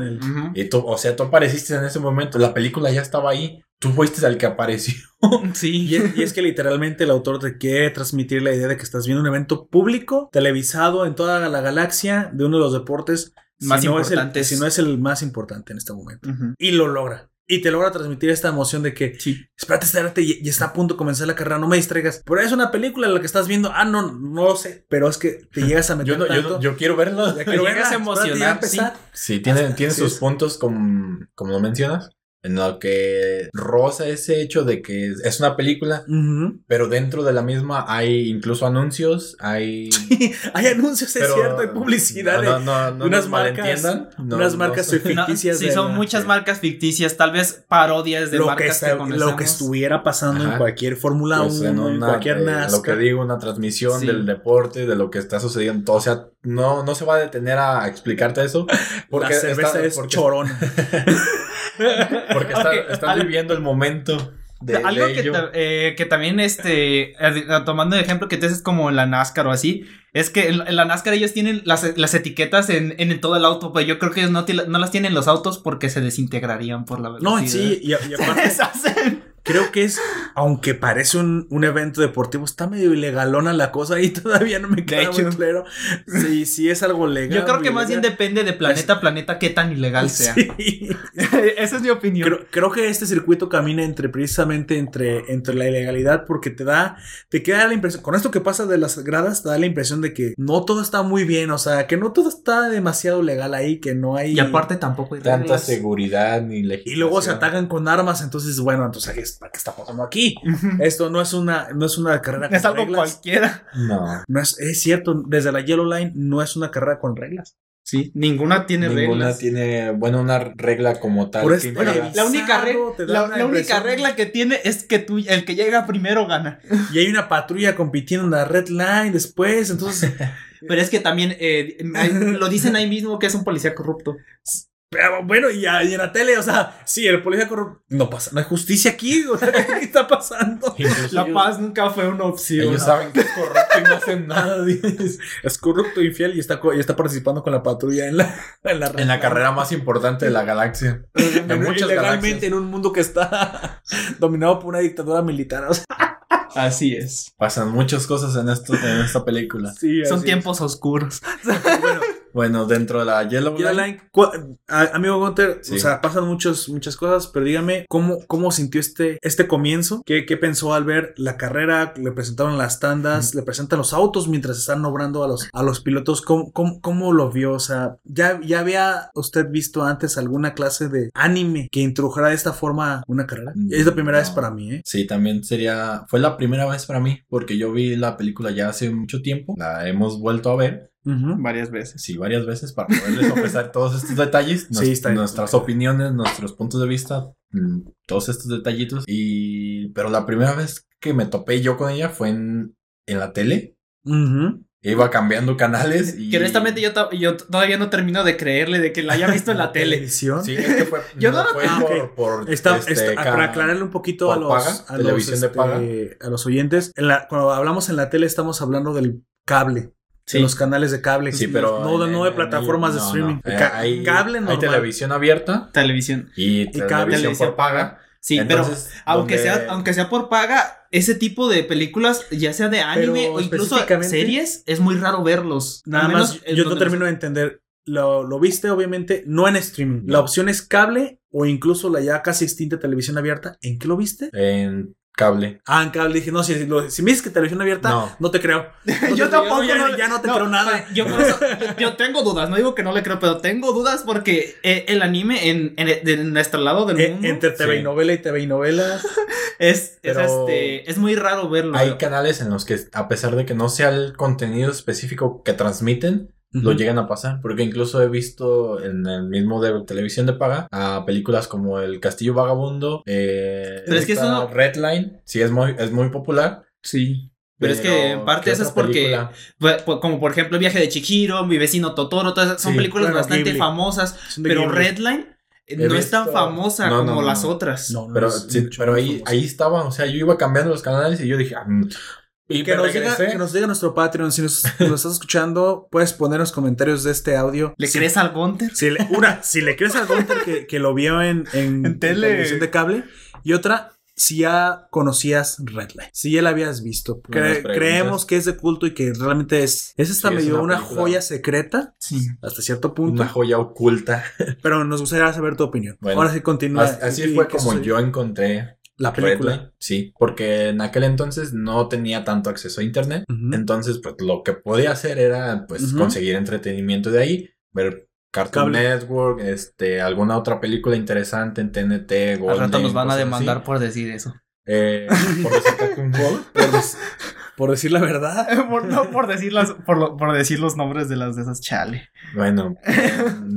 Y tú, o sea, tú apareciste en ese momento, la película ya estaba ahí, tú fuiste el que apareció. Sí. Y es, y es que literalmente el autor te quiere transmitir la idea de que estás viendo un evento público, televisado en toda la galaxia de uno de los deportes Más si no es el- importantes. si no es el más importante en este momento. Y lo logra. Y te logra transmitir esta emoción de que, Sí. espérate, espérate, y, y está a punto de comenzar la carrera, no me distraigas. Pero es una película en la que estás viendo, ah, no, no lo sé, pero es que te llegas a meter Yo, no, yo, tanto. no- yo quiero verlo. ya quiero llegas verla, a espérate, ya emocionar, empezar. Sí, tiene, tiene sus es. puntos como, como lo mencionas. En lo que roza ese hecho de que es- una película, pero dentro de la misma hay incluso anuncios, hay... Hay anuncios, es cierto, hay publicidad. No, de- no, no, unas marcas- unas marcas ficticias. sí, de son la- muchas marcas ficticias, tal vez parodias de lo que, marcas está- que lo que estuviera pasando en cualquier Fórmula 1, Pues en en una, cualquier eh, NASCAR. lo que digo, una transmisión Sí. del deporte, de lo que está sucediendo. O sea, no, no se va a detener a explicarte eso. Porque la cerveza está- es porque- chorona. Porque están viviendo el momento de, Algo de que, ello. eh, que también, este, eh, tomando de ejemplo que te es como la NASCAR o así, es que en, en la NASCAR ellos tienen las, las etiquetas en, en todo el auto, pero yo creo que ellos no, no las tienen en los autos porque se desintegrarían por la velocidad. No, sí, y, y aparte Deshacen. Creo que es, aunque parece un, un evento deportivo, está medio ilegalona la cosa y todavía no me queda hecho. muy claro. Sí, sí es algo legal. Yo creo que más bien depende de planeta a planeta qué tan ilegal sea. Sí. Esa es mi opinión. Creo, creo que este circuito camina entre precisamente entre, entre la ilegalidad porque te da, te queda la impresión, con esto que pasa de las gradas, te da la impresión de que no todo está muy bien, o sea, que no todo está demasiado legal ahí, que no hay... y aparte tampoco hay Tanta reglas. seguridad ni legislación. Y luego se atacan con armas, entonces, bueno, entonces, ¿qué, es- qué está pasando aquí? Esto no es una, no es una carrera con Es algo reglas. cualquiera. No. No es, es cierto, desde la Yellow Line no es una carrera con reglas. Sí, ninguna tiene Ninguna reglas. tiene, bueno, una regla como tal. Por que este- Bueno, La única, regla, la, única regla que tiene es que tú, el que llega primero gana. Y hay una patrulla compitiendo en la Red Line después, entonces... Pero es que también eh, lo dicen ahí mismo que es un policía corrupto. Pero bueno, y, a- y en la tele, o sea, sí, el policía corrupto. No pasa, no hay justicia aquí, o sea, ¿qué está pasando? Incluso La ellos- paz nunca fue una opción. Ellos saben que es correcto y no hacen nada. dices. Es corrupto, infiel y está, y está participando con la patrulla en la, en la, En la carrera más importante de la galaxia. En muchas Ilegalmente galaxias. en un mundo que está dominado por una dictadura militar. o sea, Así es. Pasan muchas cosas en, esto, en esta película. sí, Son tiempos oscuros. Bueno, Bueno, dentro de la Yellow Yellow Line, amigo Gunter, Sí. o sea, pasan muchos, muchas cosas, pero dígame, ¿cómo, cómo sintió este, este comienzo? ¿Qué, ¿Qué pensó al ver la carrera? Le presentaron las tandas, le presentan los autos mientras están nombrando a los, a los pilotos. ¿Cómo, cómo, cómo lo vio? O sea, ¿ya, ¿ya había usted visto antes alguna clase de anime que introdujera de esta forma una carrera? Mm, Es la primera vez para mí, ¿eh? Sí, también sería. Fue la primera vez para mí, porque yo vi la película ya hace mucho tiempo. La hemos vuelto a ver, Varias veces. sí, varias veces, para poderles ofrecer todos estos detalles, Sí, está nuestras opiniones, nuestros puntos de vista, mm, todos estos detallitos. Y. Pero la primera vez que me topé yo con ella fue en, en la tele. Iba cambiando canales y. Que honestamente yo, to- yo todavía no termino de creerle de que la haya visto en la tele. Televisión. Sí, es que fue. Yo no no- fue Ah, por, ok. por, Está, este, está- ca- para aclararle un poquito a los, paga, a, televisión los, de paga. este, a los oyentes. En la, cuando hablamos en la tele estamos hablando del cable. Sí. De los canales de cable. Sí, pero. No, de- en- no de en- plataformas de no, no. streaming. Eh, Ca- hay, cable hay normal. televisión abierta Televisión. y, cable. televisión Televisión por paga. Sí, Entonces, pero aunque donde- sea, aunque sea por paga, ese tipo de películas, ya sea de anime Pero o incluso series, es muy raro verlos. Nada más, yo no termino de entender. Lo, lo viste, obviamente, no en streaming. No. La opción es cable o incluso la ya casi extinta televisión abierta. ¿En qué lo viste? En cable. Ah, en cable. Dije, no, si, lo- si me dices que televisión abierta, no, No. te creo. No yo te- tampoco ya, no- ya no te no, creo nada. Yo, eso- tengo dudas, no digo que no le creo, pero tengo dudas porque eh, el anime en, en, nuestro lado del Eh, mundo entre TV y novela y TV y novela. es, es, este, es muy raro verlo. Hay canales en los que, a pesar de que no sea el contenido específico que transmiten, lo llegan a pasar. Porque incluso he visto en el mismo de televisión de paga a películas como El Castillo Vagabundo. Eh, Pero es que eso no- Redline. Sí, es muy, es muy popular. Sí. Pero es que en parte ¿qué eso es porque, película? Como por ejemplo el viaje de Chihiro, mi vecino Totoro, todas esas son Sí, películas bueno, bastante Ghibli. famosas, pero Ghibli. Redline eh, He no es tan famosa No, no, como no, las no. otras. No, no Pero, es sí, pero ahí, ahí estaba, o sea, yo iba cambiando los canales y yo dije, ah. Y Que nos, diga, que nos diga nuestro Patreon. Si nos, nos estás escuchando, puedes poner en los comentarios de este audio. ¿Le si, crees al Gunter? Si le- una, si le crees a Gunter que, que lo vio en, en, En tele. televisión de cable. Y otra, si ya conocías Redline. Si ya la habías visto. Cre- preguntas. creemos que es de culto y que realmente es. Es esta Sí, es medio una joya secreta. Sí. Hasta cierto punto. Una joya oculta. Pero nos gustaría saber tu opinión. Bueno, Ahora sí continúa. Así, así ¿Y fue como yo encontré La película. Sí, porque en aquel entonces no tenía tanto acceso a internet. Entonces, pues lo que podía hacer era pues conseguir entretenimiento de ahí, ver Cartoon Cable. Network, este, alguna otra película interesante en TNT, Al Golden, rato nos van a demandar así. por decir eso. Eh, por decir Cartoon Network. Por, dec- por decir la verdad. por, no, por decir las, por, lo- por decir los nombres de las de esas chale. Bueno,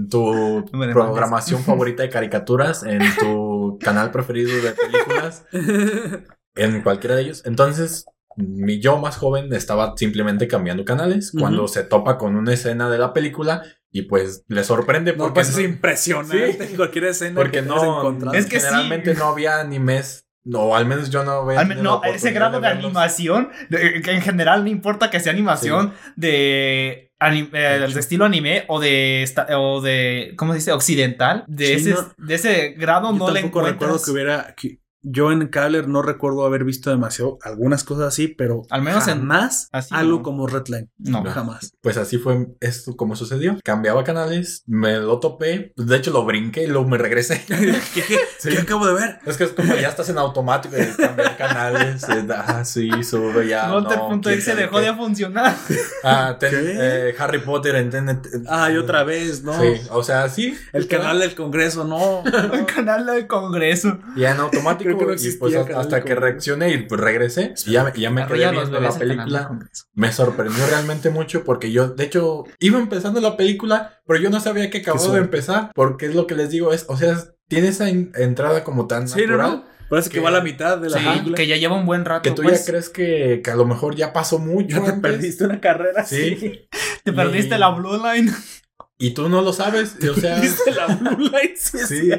tu No programación favorita de caricaturas en tu canal preferido de películas, en cualquiera de ellos. Entonces, mi yo más joven estaba simplemente cambiando canales cuando se topa con una escena de la película y pues le sorprende No, porque pues es no- impresionante cualquier escena porque que no. Es que sí. generalmente no había animes no, al menos yo no tenido no, ese grado de animación, de- que en general no importa que sea animación de, ani- eh, estilo anime o de, o de, ¿cómo se dice? Occidental. De, Sí, ese, no. de ese grado Yo no le tampoco recuerdo encuentras. que hubiera. que- yo en cable no recuerdo haber visto demasiado algunas cosas así, pero Al menos en- así algo no. como Redline. No. jamás. Pues así fue esto como sucedió. Cambiaba canales, me lo topé, de hecho lo brinqué y luego me regresé. ¿Qué, qué- Sí. qué acabo de ver? Es que es como ya estás en automático de cambiar canales. eh, ah, sí, sube ya. No, punto se dejó qué. de funcionar. Ah, ten- ¿Qué? eh, Harry Potter en TNT. Ay, otra vez, ¿no? Sí, o sea, sí. El canal del Congreso, no. El canal del Congreso. Ya en automático. Creo que no y existía pues el hasta, canal hasta del que reaccioné y pues regresé. Y ya, me- ya me quedé viendo la película. Me sorprendió realmente mucho porque yo, de hecho, iba empezando la película, pero yo no sabía que acababa de empezar. Porque es lo que les digo, es, o sea, tiene esa en- entrada como tan Sí, no, natural. no. Parece que Que- va a la mitad de la Sí, película. que ya lleva un buen rato. Que tú pues. ya crees que, que a lo mejor ya pasó mucho. Ya te antes. perdiste una carrera Sí. así. Te perdiste Y- la Blue Line. Y tú no lo sabes. o sea, Perdiste la Blue Light. Sí. sí.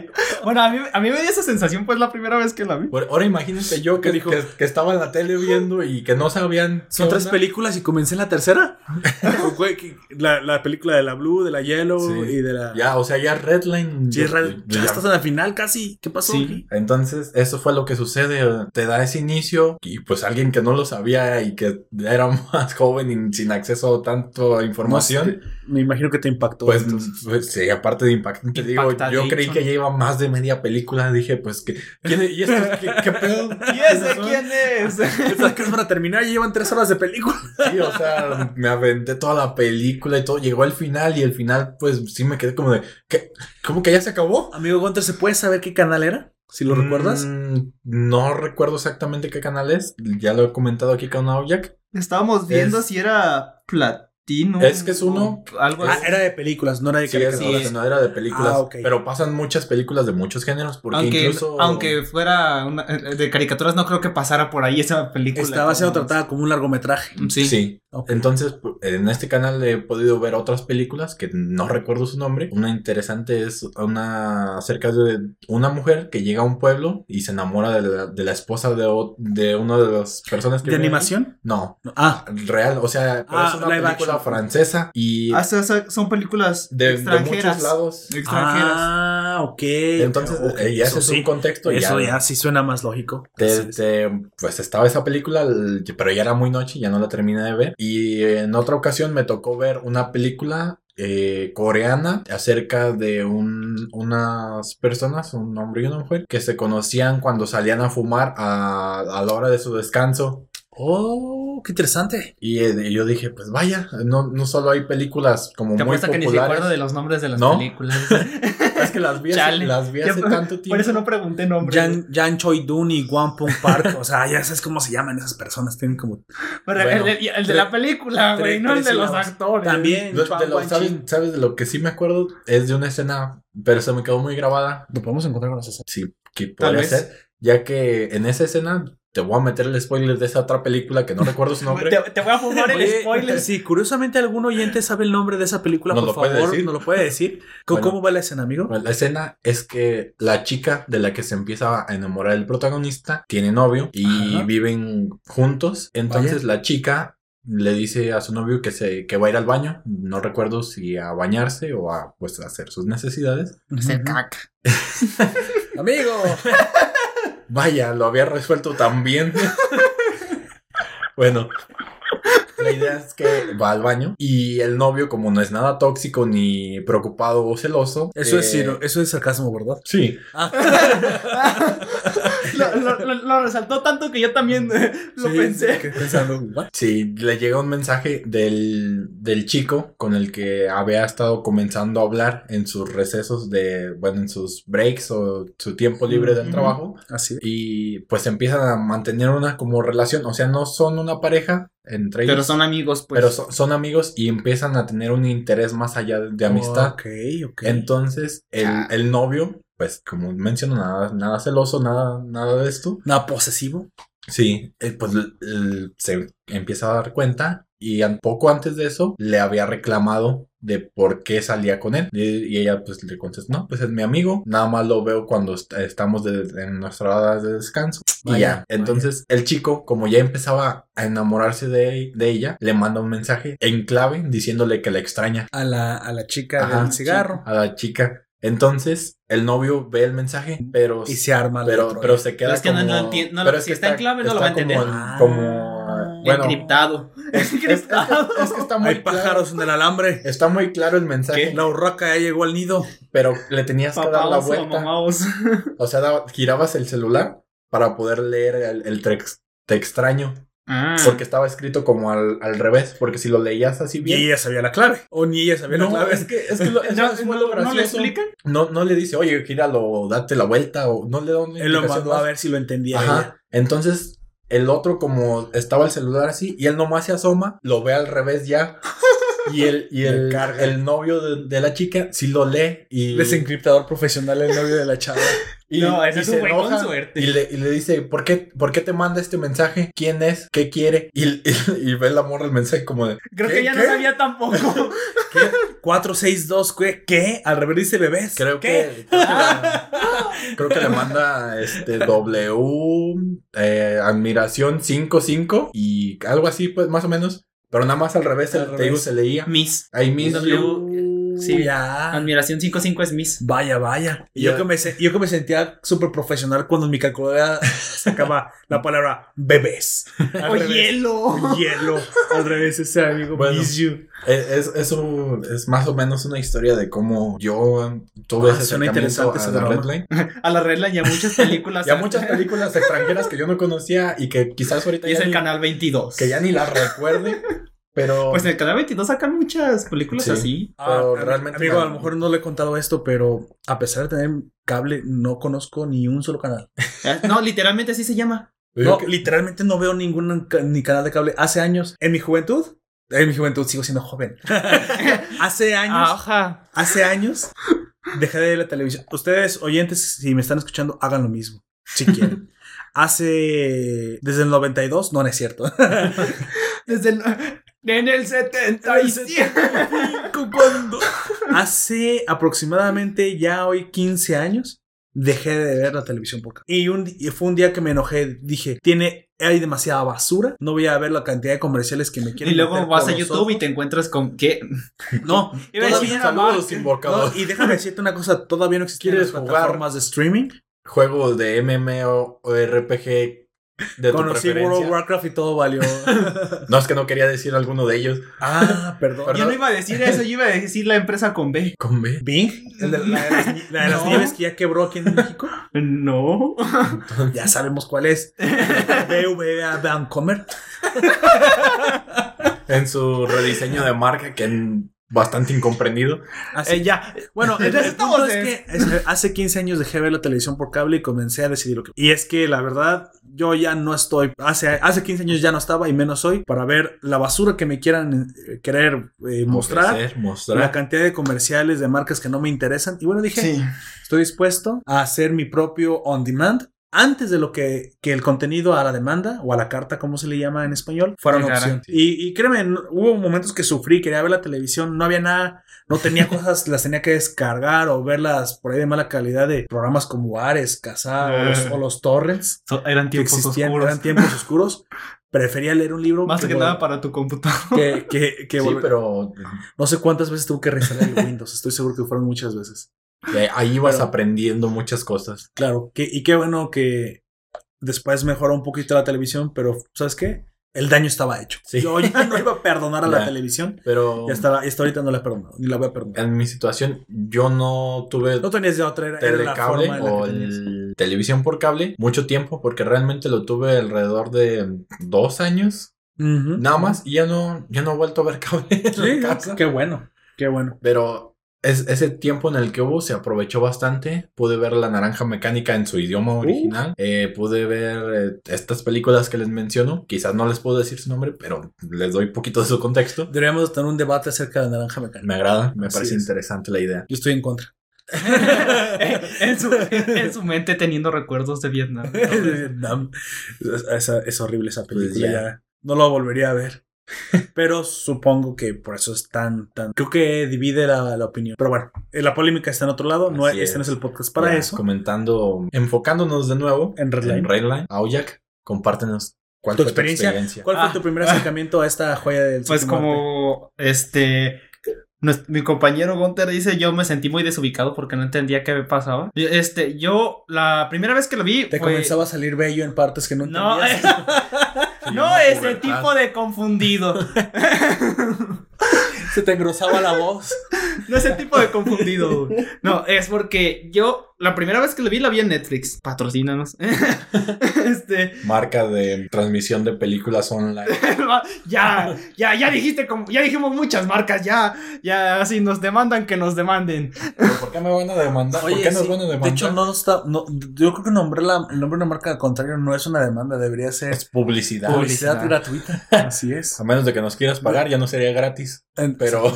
Bueno, a mí, a mí me dio esa sensación, pues, la primera vez que la vi. Ahora imagínate yo que, ¿Qué dijo? que, que estaba en la tele viendo y que no sabían. Son tres onda. películas y comencé en la tercera. La, la película de la Blue, de la Yellow Sí. y de la. Ya, o sea, ya Redline. Sí, Red- yo ya estás en la final casi. ¿Qué pasó? Sí. aquí? Entonces, eso fue lo que sucede. Te da ese inicio y pues alguien que no lo sabía y que era más joven y sin acceso a tanto información. No me imagino que te impactó. Pues, pues, sí, aparte de impactante, digo, yo creí que ya iba más de media película. Dije, pues, que ¿quién es? ¿Y esto qué, qué pedo? ¿Y ese quién es? Pensaba que es para terminar y llevan tres horas de película. Sí, o sea, me aventé toda la película y todo. Llegó el final y el final, pues, sí me quedé como de, ¿qué? ¿Cómo que ya se acabó? Amigo Gunter, ¿se puede saber qué canal era? Si lo recuerdas. Mm, no recuerdo exactamente qué canal es. Ya lo he comentado aquí con Aoyak. Estábamos viendo Es- si era Es que es uno- Algo Ah, así. era de películas, no era de Sí, caricaturas. sí. no era de películas, Ah, pero pasan muchas películas de muchos géneros, porque Aunque, incluso... aunque fuera una- de caricaturas, no creo que pasara por ahí esa película. Estaba siendo tratada como un largometraje. Sí. Sí. Entonces, en este canal he podido ver otras películas que no recuerdo su nombre. Una interesante es una acerca de una mujer que llega a un pueblo y se enamora de la, de la esposa de, o- de una de las personas que ¿De ahí. animación? No. Ah, real, o sea, pero Ah, es una live película francesa y Ah, so- so- son películas de, muchos lados. Extranjeras. Ah, ok. Entonces, Ok, eh, ya eso ese es sí. un contexto. Eso ya, ya sí suena más lógico. Te- te- pues estaba esa película, el- pero ya era muy noche, ya no la terminé de ver. Y en otra ocasión me tocó ver una película eh, coreana acerca de un, unas personas, un hombre y una mujer, que se conocían cuando salían a fumar a, a la hora de su descanso. Oh, qué interesante. Y eh, yo dije, pues vaya, no, no solo hay películas como Te muy apuesto que ni se populares. acuerda de los nombres de las ¿No? películas. Es que las vi Chale. las vi hace por- tanto tiempo. Por eso no pregunté nombres. Jan, Jan Choi Dun y Wang Pung Park. o sea, ya sabes cómo se llaman esas personas. Tienen como. Pero Bueno, el, el de la película, güey, no el de los actores. También. De- de Chuan lo- Wan ¿sabes, de lo que sí me acuerdo? Es de una escena, pero se me quedó muy grabada. Lo podemos encontrar con las Sí, que podría vez. ser. Ya que en esa escena te voy a meter el spoiler de esa otra película que no recuerdo su nombre. Te, te voy a fumar el Oye, spoiler. Si curiosamente algún oyente sabe el nombre de esa película, ¿Nos por lo puede favor, decir? nos lo puede decir. ¿Cómo, Bueno. cómo va la escena, amigo? La escena es que la chica de la que se empieza a enamorar el protagonista tiene novio y Ajá. viven juntos. Entonces Vaya. la chica le dice a su novio que se que va a ir al baño. No recuerdo si a bañarse o a pues hacer sus necesidades. Hacer caca. Amigo. Vaya, lo había resuelto tan bien. bueno, la idea es que va al baño y el novio, como no es nada tóxico ni preocupado o celoso. Eso, es, eh, iro- eso es sarcasmo, ¿verdad? Sí. Ah. lo, lo- lo- lo resaltó tanto que yo también eh, lo Sí, pensé. que pensando, ¿what? Sí, le llega un mensaje del, del chico con el que había estado comenzando a hablar en sus recesos de, bueno, en sus breaks o su tiempo libre del trabajo. Así. Y pues empiezan a mantener una como relación, o sea, no son una pareja entre ellos. Pero son amigos, pues. pero son, son amigos y empiezan a tener un interés más allá de, de amistad. Ok, ok. Entonces, el, Ah. el novio, pues como menciono, nada, nada celoso, nada, nada de esto. Nada posesivo. Sí, eh, pues se empieza a dar cuenta y poco antes de eso le había reclamado de por qué salía con él. Y, ella pues le contestó, no, pues es mi amigo, nada más lo veo cuando est- estamos de- en nuestra hora de descanso. y ya, vaya. entonces el chico, como ya empezaba a enamorarse de, de ella, le manda un mensaje en clave diciéndole que la extraña A la, a la chica Ajá, del cigarro. a la chica. Entonces el novio ve el mensaje, pero... Y se arma la pero, pero se queda Pero es que no- como... no enti- no- pero es si que está en clave no lo va a entender. Como, Ah. como- bueno, Encriptado. es, es- es que, es que está muy Hay claro. pájaros en el alambre. Está muy claro el mensaje, La urraca ya llegó al nido. pero le tenías que dar la vuelta. O sea, daba- girabas el celular para poder leer el, el te extraño. Ah. Porque estaba escrito como al, al revés. Porque si lo leías así Y bien. ella sabía la clave. O ni ella sabía la No, clave. es que, es que lo, ¿No, es no- muy lo no le gracioso. explican? No, no le dice, oye, gíralo, date la vuelta. O no le da una Él lo mandó a ver si lo entendía Ajá. ella. Entonces, el otro, como estaba el celular así, y él nomás se asoma, lo ve al revés ya. Y el, y el, carga. el novio de, de la chica sí lo lee y. Desencriptador profesional, el novio de la chava. y- No, ese y es un se güey con enoja suerte. Y le, y le dice, ¿por qué, ¿por qué te manda este mensaje? ¿Quién es? ¿Qué quiere? Y, y, y ve el amor el mensaje como de. Creo ¿qué? que ella no ¿Qué? sabía tampoco. 462, ¿qué? ¿Qué? Al revés dice bebés. Creo ¿Qué? que, creo que, le- creo que le manda este W eh, admiración 55 y algo así, pues más o menos. Pero nada más al revés, Al el- te revés. digo, se leía. Miss. I miss you. Sí. Ya. Admiración 55 es Miss. Vaya, vaya. Y yo que, me, yo que me sentía súper profesional cuando en mi calculadora sacaba la palabra bebés. Al ¡O revés. hielo! O hielo. Al revés, ese amigo. Bueno. miss you. Es, es, es un- es más o menos una historia de cómo yo tuve Ah, ese acercamiento a la drama. Redline. A la regla y a muchas películas. Y a muchas películas extranjeras que yo no conocía y que quizás ahorita Y es ya el ni- canal 22. que ya ni las recuerde. Pero Pues en el canal 22 sacan muchas películas Sí. así. Pero Ah, realmente Amigo, a lo mejor no le he contado esto, pero a pesar de tener cable, no conozco ni un solo canal. Eh, No, literalmente así se llama. Yo No, que- literalmente no veo ningún ni canal de cable. Hace años, en mi juventud, en mi juventud sigo siendo joven. hace años, Ajá. hace años, dejé de ver la televisión. Ustedes, oyentes, si me están escuchando, hagan lo mismo, si quieren. Hace, desde el 92, no, no es cierto. Desde el. En el 77. ¿Cuándo? Hace aproximadamente ya hoy 15 años dejé de ver la televisión por cable. Y, un, y fue un día que me enojé. Dije, tiene, hay demasiada basura. No voy a ver la cantidad de comerciales que me quieren Y luego meter vas a YouTube y te encuentras con qué. No, Iba a todavía decir no- Saludos, no, y déjame decirte una cosa, todavía no existen ¿Quieres las jugar? plataformas de streaming. Juegos de MMO o RPG de tu Conocí World of. Warcraft y todo valió. No es que no quería decir alguno de ellos. ah, perdón. Yo no iba a decir eso, yo iba a decir la empresa con B. Con B. Bing, el de, la de las, la de las No. nieves que ya quebró aquí en México. No. Ya sabemos cuál es. BVA Vancomer. En su rediseño de marca, que en- bastante incomprendido. Así. Eh, ya. Bueno, el, el Necesitamos punto es que es- hace 15 años dejé de ver la televisión por cable y comencé a decidir lo que. Y es que la verdad, yo ya no estoy. Hace, hace 15 años ya no estaba y menos hoy para ver la basura que me quieran eh, querer eh, mostrar. Ofrecer, La mostrar. cantidad de comerciales de marcas que no me interesan. Y bueno, dije, Sí. estoy dispuesto a hacer mi propio on demand antes de lo que, que el contenido a la demanda o a la carta, como se le llama en español, fuera una opción. Y, y créeme, no- hubo momentos que sufrí, quería ver la televisión, no había nada, no tenía cosas, las tenía que descargar o verlas por ahí de mala calidad de programas como Ares, Casa o, los, o los torrents So- eran que tiempos existían, oscuros. eran tiempos oscuros. Prefería leer un libro Más que vol- nada para tu computadora. que, que, que Sí, volver- pero no sé cuántas veces tuve que reinstalar el Windows, estoy seguro que fueron muchas veces. Eh, ahí vas aprendiendo muchas cosas. Claro, que, y qué bueno que después mejoró un poquito la televisión, pero ¿sabes qué? el daño estaba hecho. Sí. Yo ya no iba a perdonar a la Ya. televisión. Pero Y hasta, ahorita no la he perdonado, ni la voy a perdonar. en mi situación, yo no tuve No tenías de otra, era, era la forma o que el- televisión por cable mucho tiempo porque realmente lo tuve alrededor de dos años nada más y ya no ya no he vuelto a ver cable en Sí, la casa. qué bueno, qué bueno. pero es, ese tiempo en el que hubo se aprovechó bastante pude ver la naranja mecánica en su idioma original Eh, pude ver eh, estas películas que les menciono quizás no les puedo decir su nombre pero les doy poquito de su contexto Deberíamos tener un debate acerca de Naranja Mecánica. me agrada me Así parece es. interesante la idea Yo estoy en contra. en, su, en su mente teniendo recuerdos de Vietnam. Vietnam. Es, esa- es horrible esa película. Pues ya. ya. No lo volvería a ver. Pero supongo que por eso es tan, tan. Creo que divide la, la opinión. Pero bueno, eh, la polémica está en otro lado. No, Así este no es el podcast para Ya, eso. Comentando, enfocándonos de nuevo En Redline. en Redline. Aoyak, compártenos cuál ¿Tu fue experiencia? tu experiencia. ¿Cuál fue Ah. tu primer acercamiento a esta joya del Pues como este mi compañero Gunter dice, yo me sentí muy desubicado porque no entendía qué me pasaba. Este, yo la primera vez que lo vi Te fue- comenzaba a salir bello en partes que no No, entendías. no una ese pubertad. tipo de confundido. Se te engrosaba la voz. No ese tipo de confundido. No, es porque yo la primera vez que lo vi la vi en Netflix. Patrocínanos. este, Marca de transmisión de películas online. ya, ya, ya dijiste como, ya dijimos muchas marcas, ya, ya, si nos demandan que nos demanden. ¿Pero ¿Por qué me van a demandar? ¿Por qué nos sí, van a demandar? De hecho, no está. No, yo creo que nombrar la, el nombre de una marca al contrario no es una demanda, debería ser es publicidad. publicidad, Publicidad. gratuita. Así es. A menos de que nos quieras pagar, ya no sería gratis. Pero-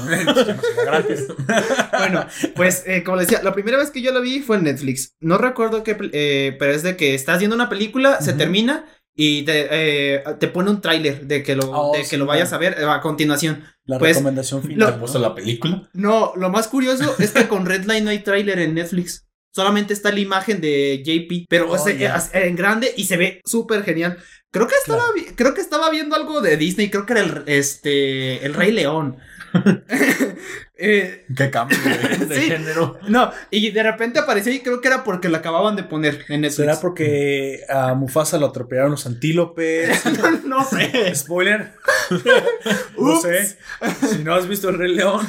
gratis. Bueno, pues eh, como les decía, la primera vez que yo la vi fue en Netflix. No recuerdo qué, eh, pero es de que estás viendo una película, se termina y te, eh, te pone un tráiler de que lo, Oh, de sí, que lo vayas a ver eh, a continuación. La Pues, recomendación ¿Te final. puso la película? No, lo más curioso es que con Redline no hay tráiler en Netflix. Solamente está la imagen de JP, pero Oh, es, en grande y se ve súper genial. Creo que estaba Claro. creo que estaba viendo algo de Disney, creo que era el este el Rey León. Eh, ¿Qué cambio de, de Sí. género? no, y de repente apareció y creo que era porque lo acababan de poner en Netflix. ¿Será porque a Mufasa lo atropellaron los antílopes? no sé. Spoiler. no sé. Si no has visto el Rey León,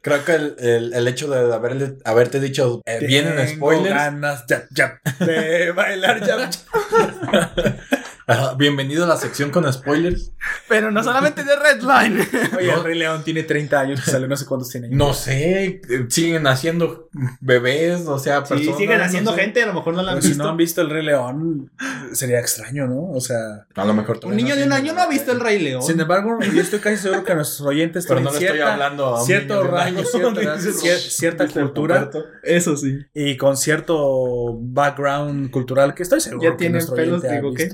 Creo que el, el, el hecho de haberle, haberte dicho eh, vienen tengo spoilers. ganas ya, ya, de bailar ya. Bienvenido a la sección con spoilers. Pero no solamente de Redline. Oye, No. el Rey León tiene 30 años que salió, no sé cuántos tiene. No sé, eh, siguen haciendo bebés, o sea, Sí, personas. siguen haciendo no sé. gente, a lo mejor no la han Pero si visto. no han visto el Rey León, sería extraño, ¿no? O sea. A lo mejor Un niño de un año no ha visto el Rey León. Sin embargo, yo estoy casi seguro que nuestros oyentes Pero tienen no le estoy cierta, hablando a un cierto niño rango, cierta, edad, cultura. Eso sí. y con cierto background cultural que estoy seguro Ya que tienen nuestro pelos, oyente ha digo, ¿qué?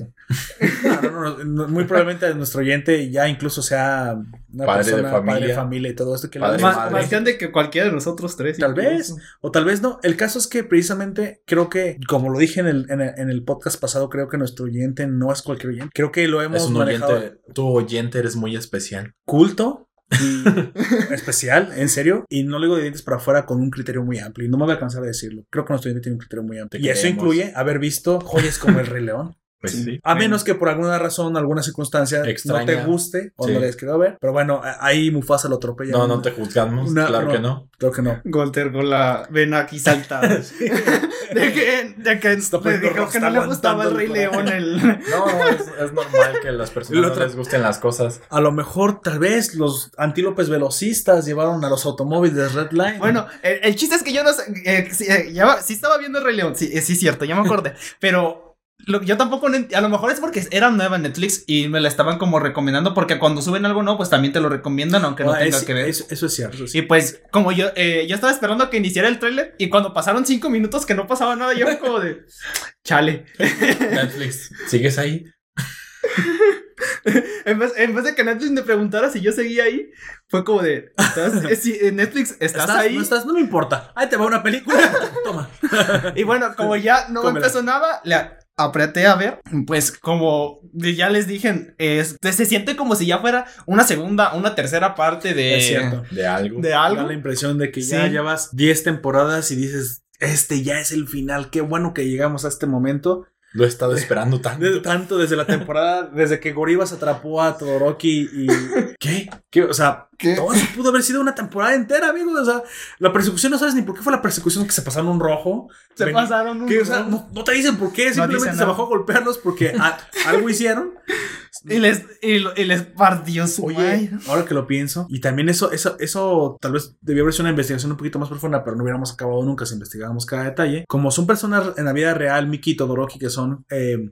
Visto. No, no, no, no, muy probablemente nuestro oyente ya incluso sea una Padre de persona, padre de familia. y todo esto que Padre Más, más grande que cualquiera de nosotros tres. Tal incluso. vez. O tal vez no. El caso es que precisamente creo que, como lo dije en el, en el, en el podcast pasado, creo que nuestro oyente no es cualquier oyente. Creo que lo hemos Es un manejado oyente, tu oyente eres muy especial. culto y especial, en serio. Y no lo digo de dientes para afuera con un criterio muy amplio. Y no me voy a cansar de decirlo. Creo que nuestro oyente tiene un criterio muy amplio. Te Y eso incluye haber visto joyas como El Rey León. Pues sí. A menos que por alguna razón, alguna circunstancia Extraña. no te guste o Sí. no le hayas querido ver. Pero bueno, ahí Mufasa lo atropella. No, no te juzgamos, Una- claro no. que no. Creo que no. Golter con la vena aquí saltada. de que, de que dijo que no le gustaba el Rey el León. El... No, es, es normal que las personas no les gusten las cosas. A lo mejor, tal vez, los antílopes velocistas llevaron a los automóviles de Red Line. Bueno, el, el chiste es que yo no sé. eh, sí, eh, ya, estaba viendo el Rey León. Sí, eh, sí, cierto, ya me acordé. pero. Lo- yo tampoco, a lo mejor es porque era nueva en Netflix y me la estaban como recomendando porque cuando suben algo nuevo pues también te lo recomiendan aunque no Ah, tenga es- que ver. Eso, eso es cierto. Y pues, como yo, eh, yo estaba esperando que iniciara el tráiler y cuando pasaron cinco minutos que no pasaba nada, yo como de, chale. Netflix, ¿sigues ahí? en, vez, en vez de que Netflix me preguntara si yo seguía ahí, fue como de, ¿estás, eh, Netflix, ¿estás, ahí? No estás, no me importa. Ahí te va una película. Toma. Y bueno, como ya no Cómela. empezó nada, le apreté a ver, pues como ya les dije, es, se siente como si ya fuera una segunda, una tercera parte de... Es cierto. De algo. De Da algo. la impresión de que ya Sí. llevas 10 temporadas y dices, este ya es el final. Qué bueno que llegamos a este momento. Lo he estado esperando tanto. Desde, tanto desde la temporada, desde que Goribas atrapó a Todoroki y. ¿Qué? ¿Qué? O sea, ¿Qué? todo eso pudo haber sido una temporada entera, amigos. O sea, la persecución no sabes ni por qué fue la persecución que se pasaron un rojo. Se Ven- pasaron un que, o sea, rojo. no, no te dicen por qué, simplemente se bajó a golpearlos porque a- algo hicieron. Y les, y, y les partió su Oye, ahora que lo pienso, y también eso, eso, eso tal vez debió haber sido una investigación un poquito más profunda, pero no hubiéramos acabado nunca si investigáramos cada detalle. Como son personas en la vida real, Miki y Todoroki, que son eh,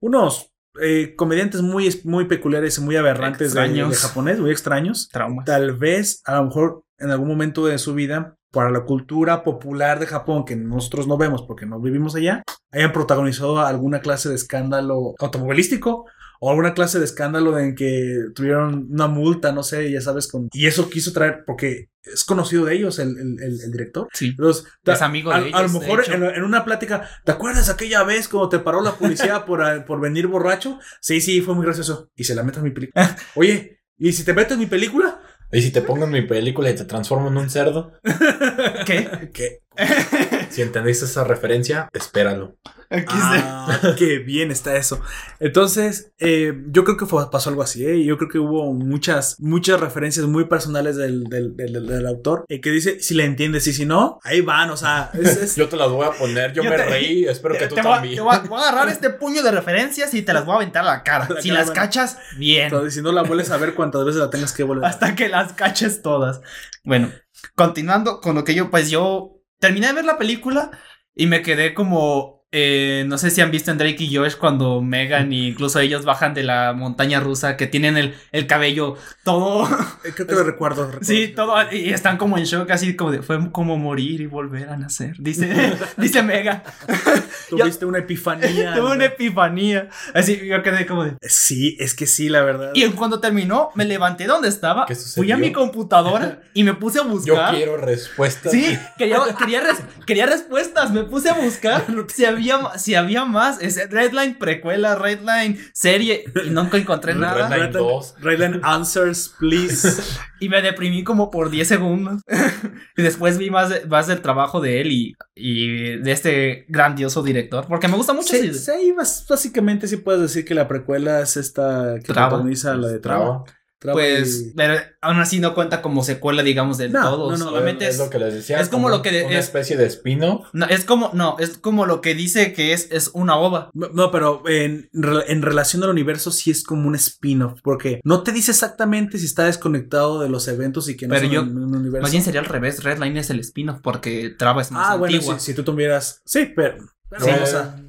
unos eh, comediantes muy, muy peculiares y muy aberrantes de, de japonés, muy extraños, Trauma. tal vez a lo mejor en algún momento de su vida, para la cultura popular de Japón, que nosotros no vemos porque no vivimos allá, hayan protagonizado alguna clase de escándalo automovilístico o alguna clase de escándalo en que tuvieron una multa, no sé, ya sabes, con... Y eso quiso traer, porque es conocido de ellos el, el- el- director. Sí. Los- ta- Es amigo a, de a lo ellos, de mejor hecho. en, en una plática, ¿te acuerdas aquella vez cuando te paró la policía por, a- por venir borracho? Sí, sí, fue muy gracioso. Y se la meto en mi película. Oye, ¿y si te meto en mi película? Y si te pongo en mi película y te transformo en un cerdo, ¿Qué? ¿Qué? si entendiste esa referencia, espéralo. Aquí Ah, qué bien está eso. Entonces, eh, yo creo que fue- pasó algo así, ¿eh? Yo creo que hubo muchas, muchas referencias muy personales del, del, del- del autor eh, que dice si le entiendes y si no, ahí van, o sea, es, es- Yo te las voy a poner, yo, Yo me te- reí, espero que tú te, voy, a- también. te voy a, voy a agarrar este puño de referencias y te las voy a aventar a la cara. La si cara, las cachas, bien. entonces, si no la vuelves a ver cuantas veces la tengas que volver. Hasta que las caches todas. Bueno, continuando con lo que yo, pues yo terminé de ver la película y me quedé como. Eh, no sé si han visto en Drake y Josh cuando Megan e incluso ellos bajan de la montaña rusa que tienen el, el cabello todo. Eh, Creo que lo recuerdo. recuerdo. sí, todo. Y están como en shock, así como de. Fue como morir y volver a nacer. Dice, dice Megan. Tuviste una epifanía. Tuve una epifanía. Así yo quedé como de. Sí, es que sí, la verdad. Y cuando terminó, me levanté donde estaba, ¿Qué fui a mi computadora y me puse a Yo buscar. quiero respuestas. Sí, quería, quería, res- quería respuestas. Me puse a buscar si había, si había más. Es Redline precuela, Redline serie y nunca encontré nada. Redline. Redline- 2. Redline answers, please. Y me deprimí como por 10 segundos. y después vi más, de- más del trabajo de él y, y de este grandioso director. Porque me gusta mucho. Sí, ese- sí, básicamente sí puedes decir que la precuela es esta que protagoniza la de Traba. Traba. Traba Pues, y- pero aún así no cuenta como secuela, digamos, del No, todo. no, no, Solamente es, es, lo que les decía. es como lo que de- Una es- especie de spin-off. no, es como, no, es como lo que dice que es, es una ova. No, pero en, en relación al universo sí es como un spin-off, porque no te dice exactamente si está desconectado de los eventos y que no Pero son yo- un universo. Más bien sería al revés, Redline es el spin-off porque Traba es más ah, bueno, si, si tú tuvieras... Sí, pero... pero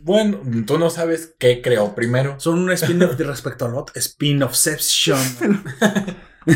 Bueno, tú no sabes qué creó primero. Son un spin-off de respecto al otro. Spin-offception.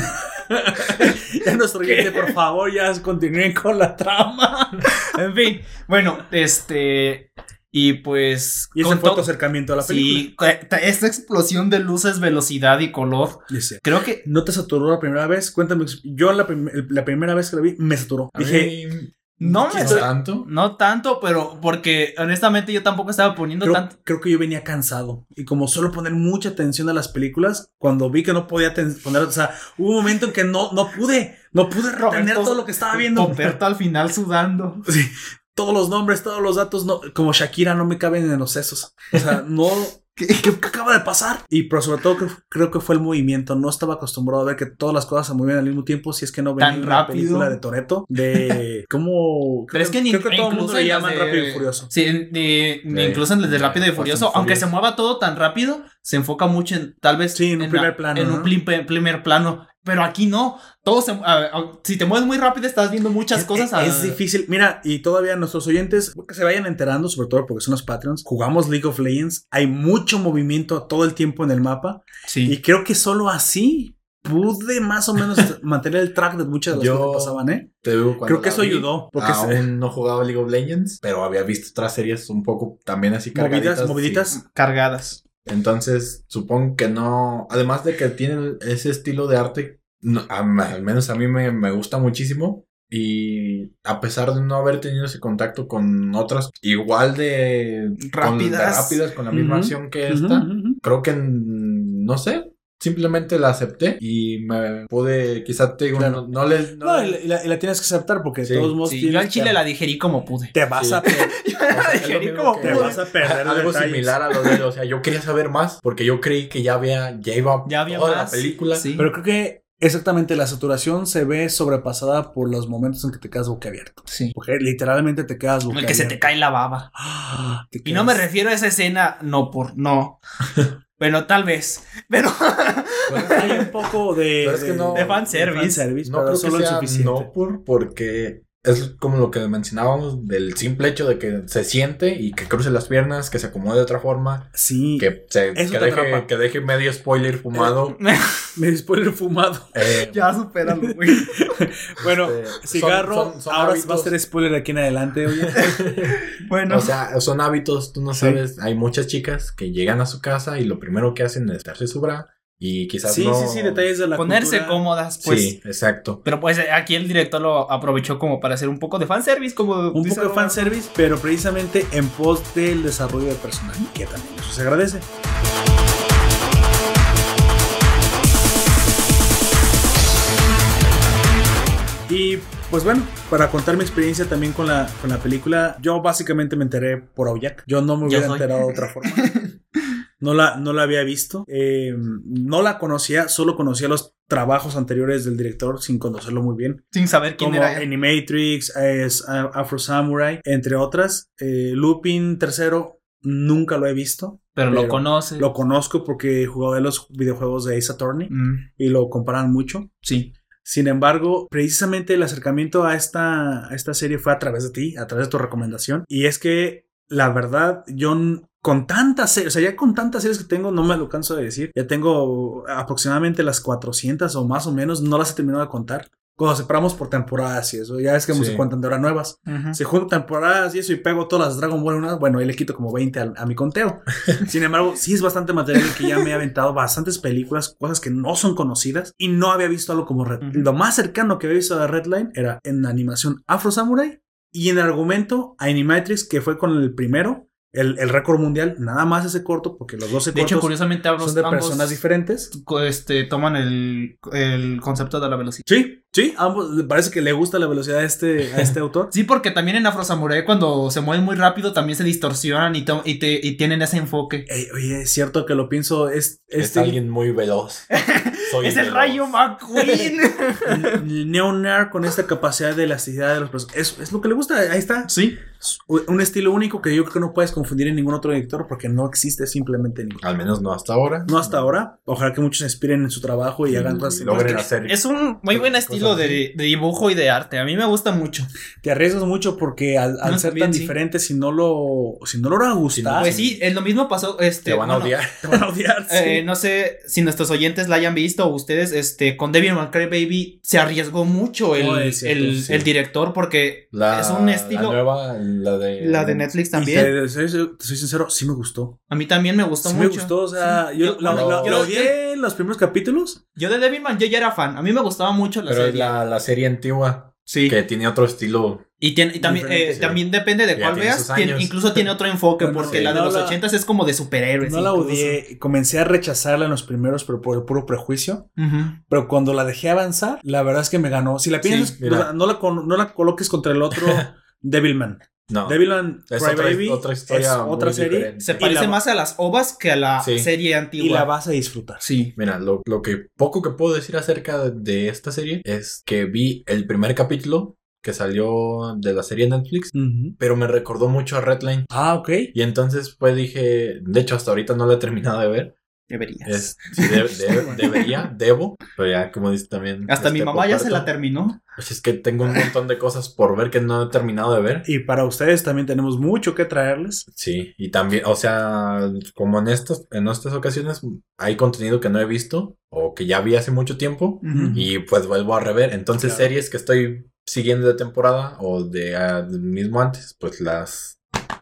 ya oyente, por favor, ya continúen con la trama. En fin, bueno, este. Y pues. Y ese fue tu to- acercamiento a la película. Sí, esta explosión de luces, velocidad y color. Creo que. ¿no te saturó la primera vez? Cuéntame. Yo la, prim- la primera vez que la vi, me saturó. A Dije, mí, No me. no tanto. No tanto, pero porque honestamente yo tampoco estaba poniendo creo, tanto. creo que yo venía cansado. Y como suelo poner mucha atención a las películas, cuando vi que no podía poner, o sea, hubo un momento en que no, no pude, no pude retener todo lo que estaba viendo. Roberto al final sudando. Sí, todos los nombres, todos los datos, no, como Shakira no me caben en los sesos. O sea, no. ¿Qué, qué- qué acaba de pasar? Y pero sobre todo creo, creo que fue el movimiento. No estaba acostumbrado a ver que todas las cosas se movían al mismo tiempo. Si es que no venía Tan una rápido. película de Toreto. De cómo. Pero es que ni creo que todo el mundo incluso le en las llaman de- Rápido y Furioso. Sí, ni- ni Sí. incluso en el de Rápido y Furioso, aunque se mueva todo tan rápido, se enfoca mucho en tal vez Sí, en un primer la- plano, En ¿no? un plim- primer plano. Pero aquí no. Todo se, a- a- si te mueves muy rápido, estás viendo muchas Es- cosas. Es, difícil. Mira, y todavía nuestros oyentes que se vayan enterando, sobre todo porque son los Patreons. Jugamos League of Legends. Hay mucho movimiento todo el tiempo en el mapa. Sí. Y creo que solo así pude más o menos mantener el track de muchas de las Yo- cosas que pasaban, ¿eh? Te digo, cuando Creo que eso vi, ayudó. Porque se- Aún no jugaba League of Legends, pero había visto otras series un poco también así cargaditas. movidas, moviditas. Cargadas. Entonces, supongo que no. Además de que tienen ese estilo de arte, no- a- al menos a mí me, me gusta muchísimo. Y a pesar de no haber tenido ese contacto con otras igual de con- de Rápidas. rápidas, con la misma acción que esta, creo que mm, no sé. Simplemente la acepté y me pude, quizá te digo, Claro. no, no le... no No, le- y la, y tienes que aceptar porque de Sí. todos modos Sí, tienes yo al que- chile la digerí como pude. te vas Sí. a per- Yo la digerí como que- te pude. vas a perder algo detalles. similar a lo de o sea, yo quería saber más porque yo creí que ya había, ya iba Ya había toda más. la película. Sí. Pero creo que exactamente la saturación se ve sobrepasada por los momentos en que te quedas boquiabierto. Sí. Porque literalmente te quedas En el boquiabierto. que se te cae la baba. Ah, Y no me refiero a esa escena, no por, no. Bueno, tal vez. Pero Pues hay un poco de, Pero es que no- de fanservice. fanservice, No pero creo solo que el sea suficiente. no por, porque es como lo que mencionábamos del simple hecho de que se siente y que cruce las piernas, que se acomode de otra forma, Sí, que, se, que, deje, que deje medio spoiler fumado. me spoiler fumado. Eh, ya supéralo, güey. Bueno, Este, cigarro, son- son- son ahora hábitos. va a ser spoiler aquí en adelante, oye. Bueno, O sea, son hábitos, tú no Sí. sabes. Hay muchas chicas que llegan a su casa y lo primero que hacen es darse su bra y quizás Sí, no... sí, sí, detalles de la ponerse cultura. cómodas, pues. sí, exacto. Pero pues aquí el director lo aprovechó como para hacer un poco de fanservice, como Un poco de fanservice, pero precisamente en pos del desarrollo del personaje, que también eso se agradece. Y pues bueno, para contar mi experiencia también con la, con la película, yo básicamente me enteré por Aoyak. Yo no me hubiera enterado de otra forma. No la, no la había visto. Eh, no la conocía, solo conocía los trabajos anteriores del director sin conocerlo muy bien. Sin saber quién Como era. Animatrix, es, Afro Samurai, entre otras. Eh, Lupin tercero, nunca lo he visto. pero, lo conoce. Lo conozco porque jugaba los videojuegos de Ace Attorney Mm, y lo comparan mucho. sí. Sin embargo, precisamente el acercamiento a esta, a esta serie fue a través de ti, a través de tu recomendación. Y es que, la verdad, yo con tantas series, o sea, ya con tantas series que tengo, no me lo canso de decir. Ya tengo aproximadamente las 400 o más o menos, no las he terminado de contar. Cuando separamos por temporadas y eso, ya es que Sí. se cuentan de ahora nuevas. Se juntan temporadas y eso y pego todas las Dragon Ball en una, bueno, ahí le quito como 20 al- a, mi conteo. Sin embargo, sí es bastante material que ya me he aventado bastantes películas, cosas que no son conocidas y no había visto algo como Red. Ujú. Lo más cercano que había visto a Redline era en animación Afro Samurai y en argumento Animatrix, que fue con el primero, el, el récord mundial, nada más ese corto, porque los 12 De hecho, cortos curiosamente, ambos, son de ambos, personas diferentes. este, toman el, el concepto de la velocidad. Sí, sí, ambos, parece que le gusta la velocidad a este, a este autor. Sí, porque también en Afro Samurai cuando se mueven muy rápido también se distorsionan y, to- y, te- y tienen ese enfoque. Ey, oye, es cierto que lo pienso, es, Es este, alguien muy veloz. Soy ¡Es el veloz. Rayo McQueen! Neonar con esta capacidad de elasticidad de los personajes. Es, es lo que le gusta, ahí está. sí. Un estilo único que yo creo que no puedes confundir en ningún otro director porque no existe simplemente ninguno. Al menos no hasta ahora. No hasta ahora. Ojalá que muchos se inspiren en su trabajo y hagan cosas Y logren hacer. Es un muy buen estilo de, de dibujo y de arte. A mí me gusta mucho. Te arriesgas mucho porque al, al No, ser también tan sí. diferente, si no lo, si no logra gustar, Pues sí, es lo mismo pasó. Este, Te van a odiar. te van a odiar. sí. eh, no sé si nuestros oyentes la hayan visto o ustedes, este, con Devil May Cry Baby se arriesgó mucho el, No, es cierto, el, sí. el director porque La, es un estilo. La nueva, la de. La de Netflix también. Te, soy, sincero, sí me gustó. A mí también me gustó sí mucho. me gustó, o sea, Sí. yo, la, la- yo- la odié en los primeros capítulos. Yo de Devilman yo ya era fan. A mí me gustaba mucho la Pero es serie. la, la serie antigua. Sí. Que tiene otro estilo. Y, tiene, y también, eh, sí. también depende de cuál veas. tiene- incluso tiene otro enfoque, Bueno, porque sí, la de no los ochentas es como de superhéroes. No la odié. Comencé a rechazarla en los primeros, pero por el puro prejuicio. Pero cuando la dejé avanzar, la verdad es que me ganó. Si la piensas, mira. o sea, no, la no la coloques contra el otro Devilman. No. Devilman Es otra- Crybaby otra historia es otra serie diferente. Se parece la- más a las ovas que a la Sí. serie antigua. y la vas a disfrutar. Sí. Mira, lo, lo que poco que puedo decir acerca de, esta serie es que vi el primer capítulo que salió de la serie Netflix, pero me recordó mucho a Redline. Ah, ok. Y entonces pues dije, de hecho hasta ahorita no la he terminado de ver. Deberías. Es, sí, de- de- debería, debo, pero ya como dice también. Hasta mi este, mamá ya se la terminó. pues es que tengo un montón de cosas por ver que no he terminado de ver. Y para ustedes también tenemos mucho que traerles. Sí, y también, o sea, como en estas, en estas ocasiones hay contenido que no he visto o que ya vi hace mucho tiempo y pues vuelvo a rever. Entonces Claro. series que estoy siguiendo de temporada o de ah, mismo antes, pues las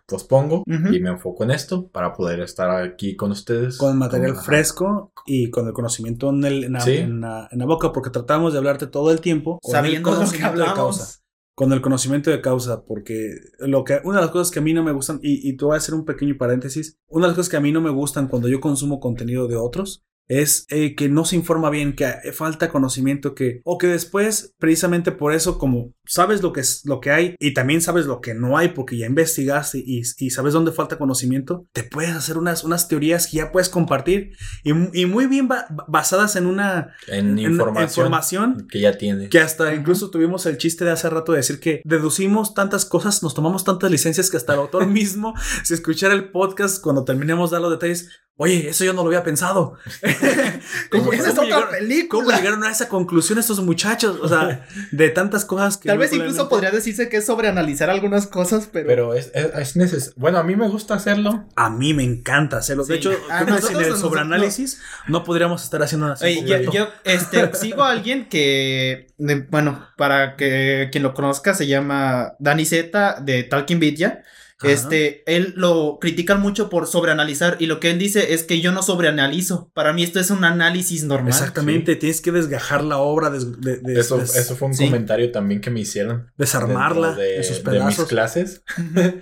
pospongo Ujú. y me enfoco en esto para poder estar aquí con ustedes. Con material fresco y con el conocimiento en, el- en la, Sí. en la- en la boca, porque tratamos de hablarte todo el tiempo con Sabiendo el lo que conocimiento de hablamos. causa. Con el conocimiento de causa, porque lo que, una de las cosas que a mí no me gustan, y, y te voy a hacer un pequeño paréntesis, una de las cosas que a mí no me gustan cuando yo consumo contenido de otros, es eh, que no se informa bien, que falta conocimiento, que o que después precisamente por eso como sabes lo que es lo que hay y también sabes lo que no hay porque ya investigaste y, y sabes dónde falta conocimiento, te puedes hacer unas, unas teorías que ya puedes compartir y, y muy bien ba basadas en una en, en información, que ya tiene. Que hasta incluso tuvimos el chiste de hace rato de decir que deducimos tantas cosas, nos tomamos tantas licencias que hasta el autor mismo, si escuchara el podcast cuando terminemos de dar los detalles, Oye, eso yo no lo había pensado. ¿Cómo, esa es otra llegaron, película. ¿Cómo llegaron a esa conclusión estos muchachos? O sea, de tantas cosas que. Tal vez incluso podría decirse que es sobreanalizar algunas cosas, pero. Pero es, es, es necesario. Bueno, a mí me gusta hacerlo. A mí me encanta hacerlo. Sí. De hecho, Ah, creo que sin el sobreanálisis no podríamos estar haciendo una Oye, yo, yo, este, sigo a alguien que, de- bueno, para que quien lo conozca, se llama Dani Z de Talking Vidya. Ajá. Este, él lo critican mucho por sobreanalizar y lo que él dice es que yo no sobreanalizo. Para mí esto es un análisis normal. Exactamente, tienes que desgajar la obra, des- de- de- Eso, des- eso fue un sí. comentario también que me hicieron. desarmarla de, en sus de mis pedazos. clases.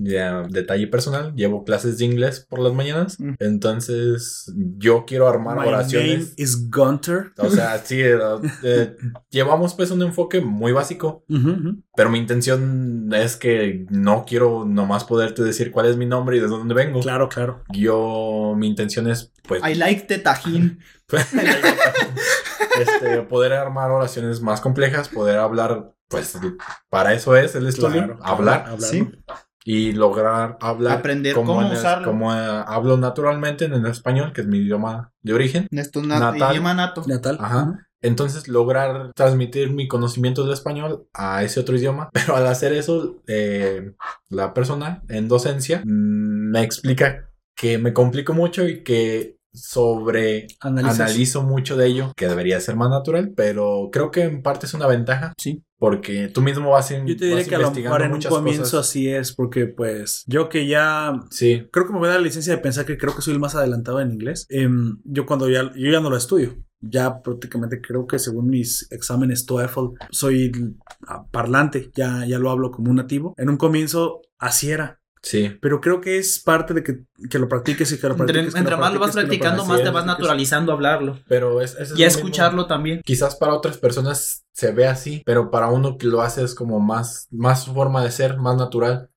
Ya, detalle personal, llevo clases de inglés por las mañanas. Mm. Entonces, yo quiero armar My name oraciones. is Gunter. O sea, sí, eh, eh, llevamos pues un enfoque muy básico, pero mi intención es que no quiero nomás poderte decir cuál es mi nombre y de dónde vengo. Claro, claro. Yo, mi intención es pues I like the tajín. este, poder armar oraciones más complejas, poder hablar, pues para eso es el estudio, Claro, hablar claro, Sí. Y lograr hablar Aprender como, cómo en el- usarlo. como eh, hablo naturalmente en el español, que es mi idioma de origen. Esto es na- Natal. idioma nato. Natal. Ajá. Entonces lograr transmitir mi conocimiento del español a ese otro idioma, pero al hacer eso, eh, la persona en docencia mm, me explica que me complico mucho y que sobre Analizas. analizo mucho de ello, que debería ser más natural, pero creo que en parte es una ventaja, Sí. porque tú mismo vas, in- Yo te diría que a lo mejor en un comienzo cosas. así es, porque pues yo que ya Sí, creo que me voy a dar la licencia de pensar que creo que soy el más adelantado en inglés. Em, yo cuando ya, yo ya no lo estudio. Ya prácticamente creo que según mis exámenes TOEFL soy parlante, ya, ya lo hablo como un nativo. En un comienzo así era, sí. pero creo que es parte de que, que lo practiques y que lo Entre, practiques. que entre lo más lo vas practicando, más te vas naturalizando a hablarlo. Pero es, es Y a mismo. escucharlo también. Quizás para otras personas se ve así, pero para uno que lo hace es como más, más su forma de ser, más natural.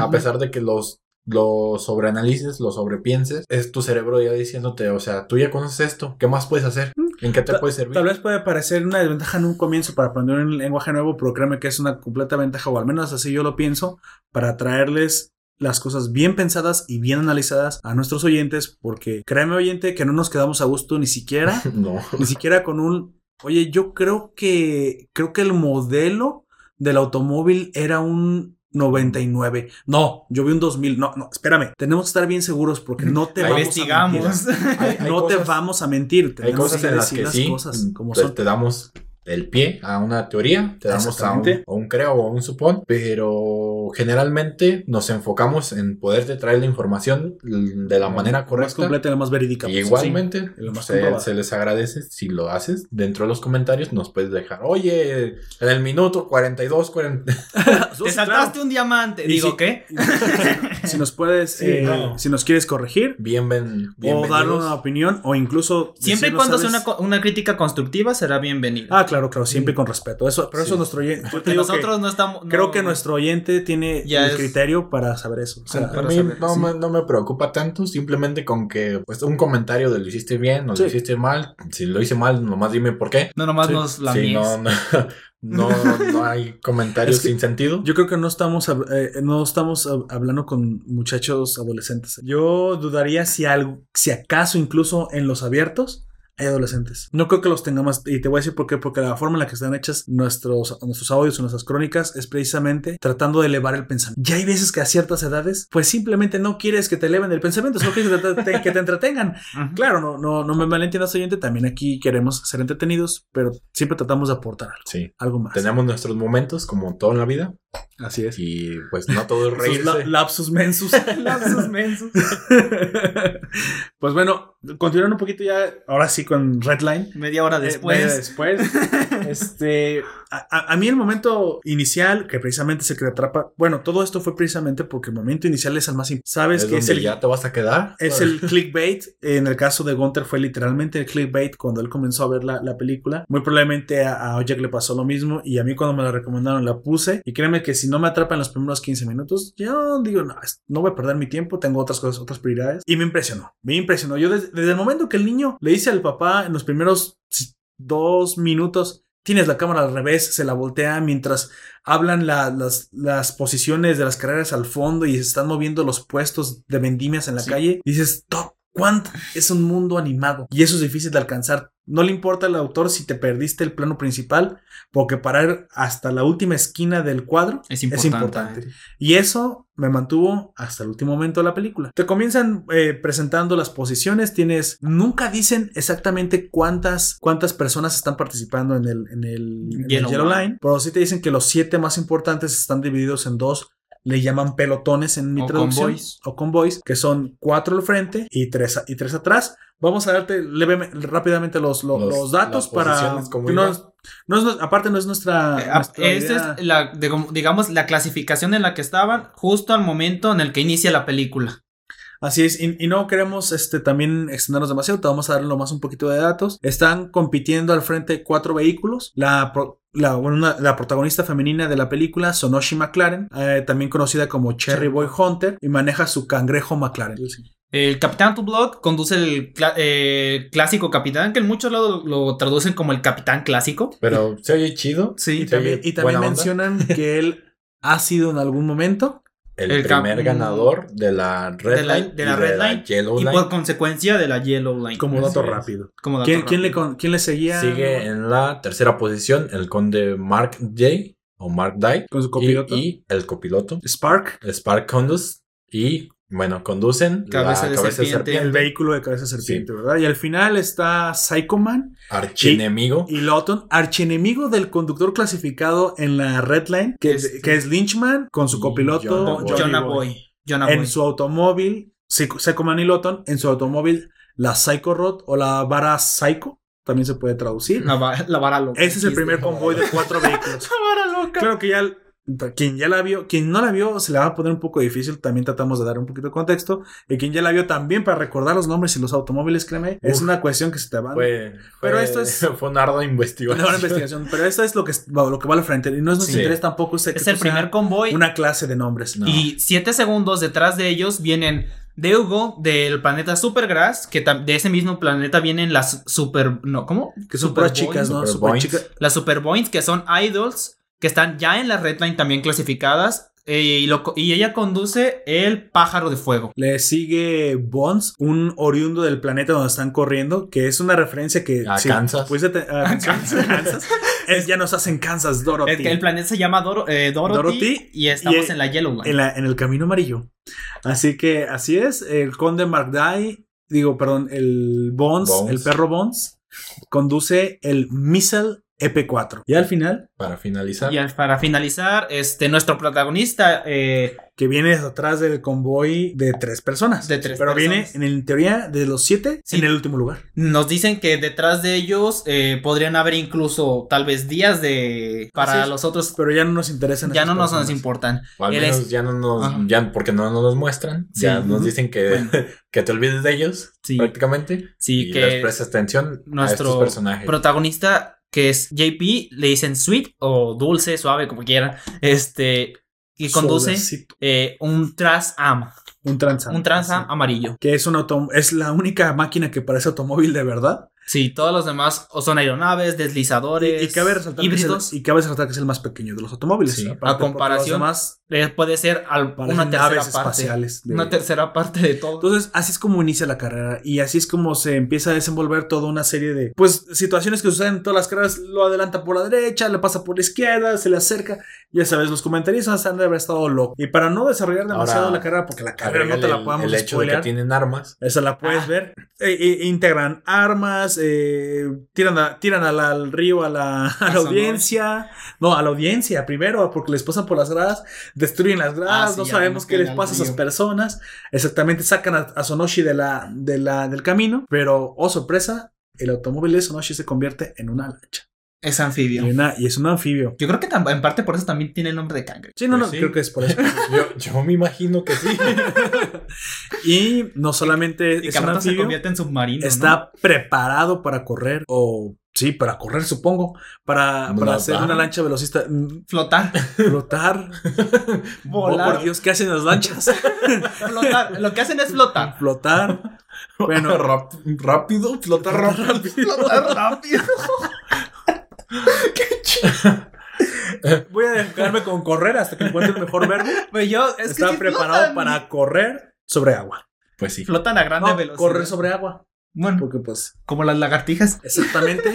A pesar de que los lo sobreanalices, lo sobrepienses, es tu cerebro ya diciéndote, o sea, tú ya conoces esto, ¿qué más puedes hacer? ¿En qué te Ta- puede servir? Tal vez puede parecer una desventaja en un comienzo para aprender un lenguaje nuevo, pero créeme que es una completa ventaja, o al menos así yo lo pienso, para traerles las cosas bien pensadas y bien analizadas a nuestros oyentes, porque créeme oyente que no nos quedamos a gusto ni siquiera, No. ni siquiera con un, oye, yo creo que, creo que el modelo del automóvil era un 99. No, yo vi un 2000. No, no, espérame. Tenemos que estar bien seguros porque no te vamos investigamos. a mentir. Hay- hay no te vamos a mentir. Hay Tenemos cosas que en las decir que las sí, cosas como te, son. te damos el pie a una teoría, te damos a un, a un creo o a un supón, pero generalmente nos enfocamos en poderte traer la información de la manera Lo más correcta. completa y lo más verídica. Y pues, igualmente, sí, lo más se, se les agradece si lo haces. Dentro de los comentarios nos puedes dejar, oye, en el minuto 42, 40. Te saltaste un diamante. Digo, si- ¿qué? si nos puedes, Sí, eh, no. si nos quieres corregir Bien, ben- o darnos una opinión o incluso Siempre y cuando sea ¿sabes? una, co- una crítica constructiva, será bienvenida. Ah, claro, claro, siempre con respeto. Eso, pero eso Sí. nuestro oyente. Porque que nosotros no estamos. no- creo que nuestro oyente tiene Ya el es- criterio para saber eso. O sea, A para mí saber, no, sí. me, no me preocupa tanto, simplemente con que pues un comentario de lo hiciste bien o Sí. lo hiciste mal. Si lo hice mal, nomás dime por qué. No, nomás Sí. nos la Sí, no, no, no, no hay comentarios Es que- sin sentido. Yo creo que no estamos, eh, no estamos hab- hablando con muchachos adolescentes. Yo dudaría si, algo, si acaso incluso en los abiertos hay adolescentes. No creo que los tengamos, y te voy a decir por qué, porque la forma en la que están hechas nuestros, nuestros audios o nuestras crónicas es precisamente tratando de elevar el pensamiento. Ya hay veces que a ciertas edades, pues simplemente no quieres que te eleven el pensamiento, solo quieres que te, que te entretengan. Claro, no, no, no me malentiendas, oyente, también aquí queremos ser entretenidos, pero siempre tratamos de aportar algo, Sí. algo más. Tenemos nuestros momentos, como todo en la vida, Así es. Y pues no todo es reírse. la- lapsus mensus. Lapsus mensus. pues bueno, continuando un poquito ya, ahora sí con Redline. Media hora Eh, después. media después. este, a, mí el momento inicial, que precisamente es el que te atrapa, bueno, todo esto fue precisamente porque el momento inicial es el más importante. Sabes es que es el, ya te vas a quedar. es el clickbait. En el caso de Gunter fue literalmente el clickbait cuando él comenzó a ver la, la película. Muy probablemente a, a le pasó lo mismo y a mí cuando me la recomendaron la puse. Y créeme que si no me atrapa en los primeros 15 minutos, yo digo, no, no voy a perder mi tiempo, tengo otras cosas, otras prioridades. Y me impresionó, me impresionó. Yo desde, desde el momento que el niño le dice al papá en los primeros dos minutos, tienes la cámara al revés, se la voltea mientras hablan la- las, las posiciones de las carreras al fondo y se están moviendo los puestos de vendimias en la Sí. calle. Dices, "Top, ¿cuánto? Es un mundo animado y eso es difícil de alcanzar. No le importa al autor si te perdiste el plano principal, porque para ir hasta la última esquina del cuadro Es es importante. importante. Y eso me mantuvo hasta el último momento de la película. Te comienzan eh, presentando las posiciones, tienes, nunca dicen exactamente cuántas, cuántas personas están participando en el, en el, en el Yellow Yellow, Line. Line, pero sí te dicen que los siete más importantes están divididos en dos. Le llaman pelotones en mi O traducción. convoys. O convoys, que son cuatro al frente y tres, y tres atrás. Vamos a darte leveme- rápidamente los, los, Los- los datos las para. posiciones, ¿cómo que no es- no es- aparte, no es nuestra. Eh, nuestra idea. es la, digamos, la clasificación en la que estaban justo al momento en el que inicia la película. Así es, y, y no queremos este, también extendernos demasiado, te vamos a dar lo más un poquito de datos. Están compitiendo al frente cuatro vehículos. La, pro- la, bueno, una- la protagonista femenina de la película, Sonoshi McLaren, eh, también conocida como Cherry Boy Hunter, y maneja su cangrejo McLaren. El Capitán to Blood conduce el eh, clásico capitán, que en muchos lados lo, lo traducen como el capitán clásico. Pero se oye chido. Y Sí. también, y también buena onda. mencionan que él ha sido en algún momento. El, primer ganador de la Red De la- Line de y la Red Line Yellow Y Line. por consecuencia de la Yellow Line. Como dato rápido. Como dato ¿Quién, quién le, con- quién le seguía? Sigue en la tercera posición el conde Mark J. o Mark Dye. Con su Y, copiloto. y el copiloto Spark, Spark Condus. Y bueno, conducen Cabeza la de cabeza de serpiente. serpiente. el vehículo de cabeza serpiente, ¿verdad? Y al final está Psycho Man. Archienemigo. Y Lawton, archienemigo del conductor clasificado en la Red Line, que, Este. que es Lynchman con su Y copiloto Jonah Bo- Boy. En su automóvil, Psycho Man y Lawton, en su automóvil, la Psycho Rod o la vara Psycho, también se puede traducir. La, va- la vara loca. Ese es el primer convoy de cuatro vehículos. La vara loca. Claro que ya quien ya la vio, quien no la vio, se le va a poner un poco difícil. También tratamos de dar un poquito de contexto. Y quien ya la vio también para recordar los nombres y los automóviles, créeme, es una cuestión que se te va. Fue, Pero fue- esto es- Fue una ardua investigación. Una investigación, pero esto es lo que, lo que va al frente. Y no es nuestro Sí. interés tampoco. Es, que el primer convoy. Una clase de nombres. No. Y siete segundos detrás de ellos vienen Deugo del planeta Supergrass, que de ese mismo planeta vienen las super... No, ¿Cómo? Que son Superboy. chicas, ¿no? Super Super Boys. chicas. Las Superboys, que son idols, que están ya en la Redline también clasificadas. eh, y, lo co- y ella conduce el pájaro de fuego. Le sigue Bonds, un oriundo del planeta donde están corriendo, que es una referencia que. A Kansas. a Kansas. Kansas. Es, ya nos hacen Kansas, Dorothy. El, el planeta se llama Doro- eh, Dorothy, Dorothy, y estamos y- en la Yellow Line. en, la- en el camino amarillo. Así que así es. El conde Markdai, digo, perdón, el Bonds, Bones. el perro Bonds, conduce el Missile EP4. Y al final, Para finalizar. Y al- para finalizar, este, nuestro protagonista, eh, que viene atrás del convoy de tres personas. De tres Pero viene, en teoría, de los siete, Sí. en el último lugar. nos dicen que detrás de ellos eh, podrían haber incluso tal vez días de... Para los otros Pero ya no nos interesan. ya no nos, nos importan. O al menos es- ya no nos, Ajá. ya porque no nos los muestran. Sí. Ya nos dicen que, Bueno. que te olvides de ellos, Sí. prácticamente. Sí, y que les prestas atención a estos nuestro personajes. protagonista, que es JP, le dicen sweet o dulce, suave, como quieran, este, y conduce eh, un Trans Am, Un Transam. un Trans Am Sí. amarillo. Que es un auto es la única máquina que parece automóvil de verdad. Sí, todos los demás o son aeronaves, deslizadores, Y cabe resaltar que es híbridos. el, y cabe resaltar que es el más pequeño de los automóviles. Sí. A comparación- Los demás puede ser al- una tercera naves parte. espaciales. de- Una tercera parte de todo. Entonces, así es como inicia la carrera y así es como se empieza a desenvolver toda una serie de, pues, situaciones que suceden en todas las carreras. Lo adelanta por la derecha, le pasa por la izquierda, se le acerca. Ya sabes, los comentaristas han de haber estado locos. Y para no desarrollar demasiado Ahora, la carrera, porque la carrera no te la podamos el, el hecho de que tienen armas. Esa la puedes Ah. ver. Eh, eh, integran armas, eh, tiran, a- tiran al, al río a la, a la audiencia. No, a la audiencia primero, porque les pasan por las gradas, destruyen las gradas, Ah, sí, no sabemos no qué les pasa a esas personas. Exactamente, sacan a, a Sonoshi de la, de la, del camino, pero, oh sorpresa, el automóvil de Sonoshi se convierte en una lancha. Es anfibio. Y, una- y es un anfibio. Yo creo que en parte por eso también tiene el nombre de cangre. Sí, no, no, Pues sí. creo que es por eso. Yo, yo me imagino que sí. y no solamente Y es un rato se anfibio. convierte en submarino. ¿no? está preparado para correr o sí, para correr supongo, para, para hacer una lancha velocista, Flotar. flotar, Volar. Oh, por Dios, ¿qué hacen las lanchas? flotar. Lo que hacen es flotar. flotar. Bueno, Rap- rápido, flotar rápido. Flotar rápido. voy a dejarme con correr hasta que encuentre el mejor verbo. Pues yo, es Está que preparado flotan. para correr sobre agua. Pues sí. Flotan a grande No, velocidad. correr sobre agua, Bueno, porque pues como las lagartijas. exactamente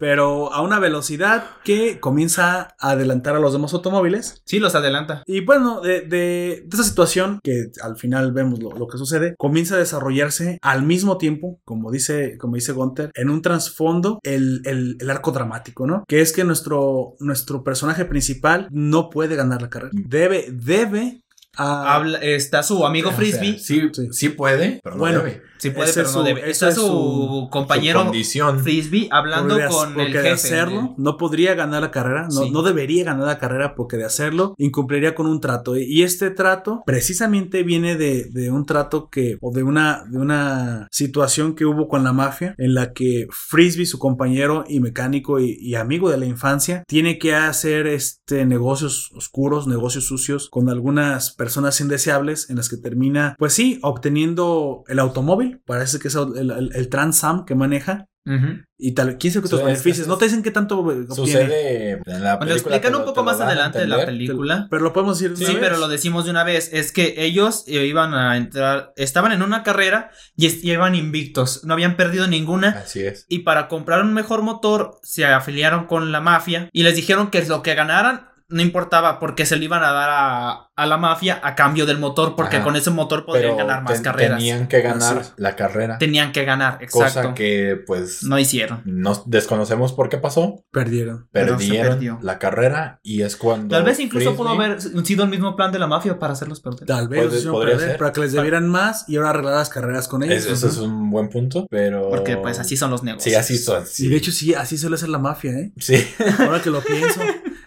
pero a una velocidad que comienza a adelantar a los demás automóviles Sí, los adelanta. Y bueno, de, de, de esa situación, que al final vemos lo, lo que sucede, comienza a desarrollarse al mismo tiempo, como dice, como dice Gunther, en un trasfondo el, el- el arco dramático, ¿no? Que es que nuestro, nuestro personaje principal no puede ganar la carrera. Debe, debe. A- Habla, está su amigo O sea, Frisbee. sí, Sí. sí puede, pero no Bueno, debe. sí puede, ese pero es no su- debe. ese Está es su, su- compañero Su condición. Frisbee hablando porque con el porque jefe. de hacerlo no podría ganar la carrera, no, Sí. no debería ganar la carrera porque de hacerlo incumpliría con un trato y este trato precisamente viene de, de un trato que o de una de una situación que hubo con la mafia en la que Frisbee su compañero y mecánico y, y amigo de la infancia tiene que hacer este negocios oscuros negocios sucios con algunas personas indeseables en las que termina pues sí obteniendo el automóvil parece que es el, el, el Trans Am que maneja y tal, quién sabe Sí, beneficios. No te dicen qué tanto eh, obtiene. Sucede en la Bueno, película. explican te un poco más adelante de la película. Pero lo podemos decir. de Sí, una vez. pero lo decimos de una vez. Es que ellos eh, iban a entrar, estaban en una carrera y iban invictos. No habían perdido ninguna. Así es. Y para comprar un mejor motor, se afiliaron con la mafia y les dijeron que lo que ganaran no importaba porque se lo iban a dar a, a la mafia a cambio del motor, porque Ajá. con ese motor podrían Pero ganar más ten- carreras. tenían que ganar la carrera. Tenían que ganar, exacto. Cosa que, pues, No hicieron. nos desconocemos por qué pasó. Perdieron. Perdieron la carrera y es cuando. Tal vez incluso pudo haber sido el mismo plan de la mafia para hacerlos perder. Tal vez hicieron podría perder ser. para que les debieran más y ahora arreglar las carreras con ellos. Es- Ese es un buen punto, pero. Porque pues así son los negocios. Sí, así son. sí. Y de hecho, sí, así suele ser la mafia, ¿eh? Sí. Ahora que lo pienso.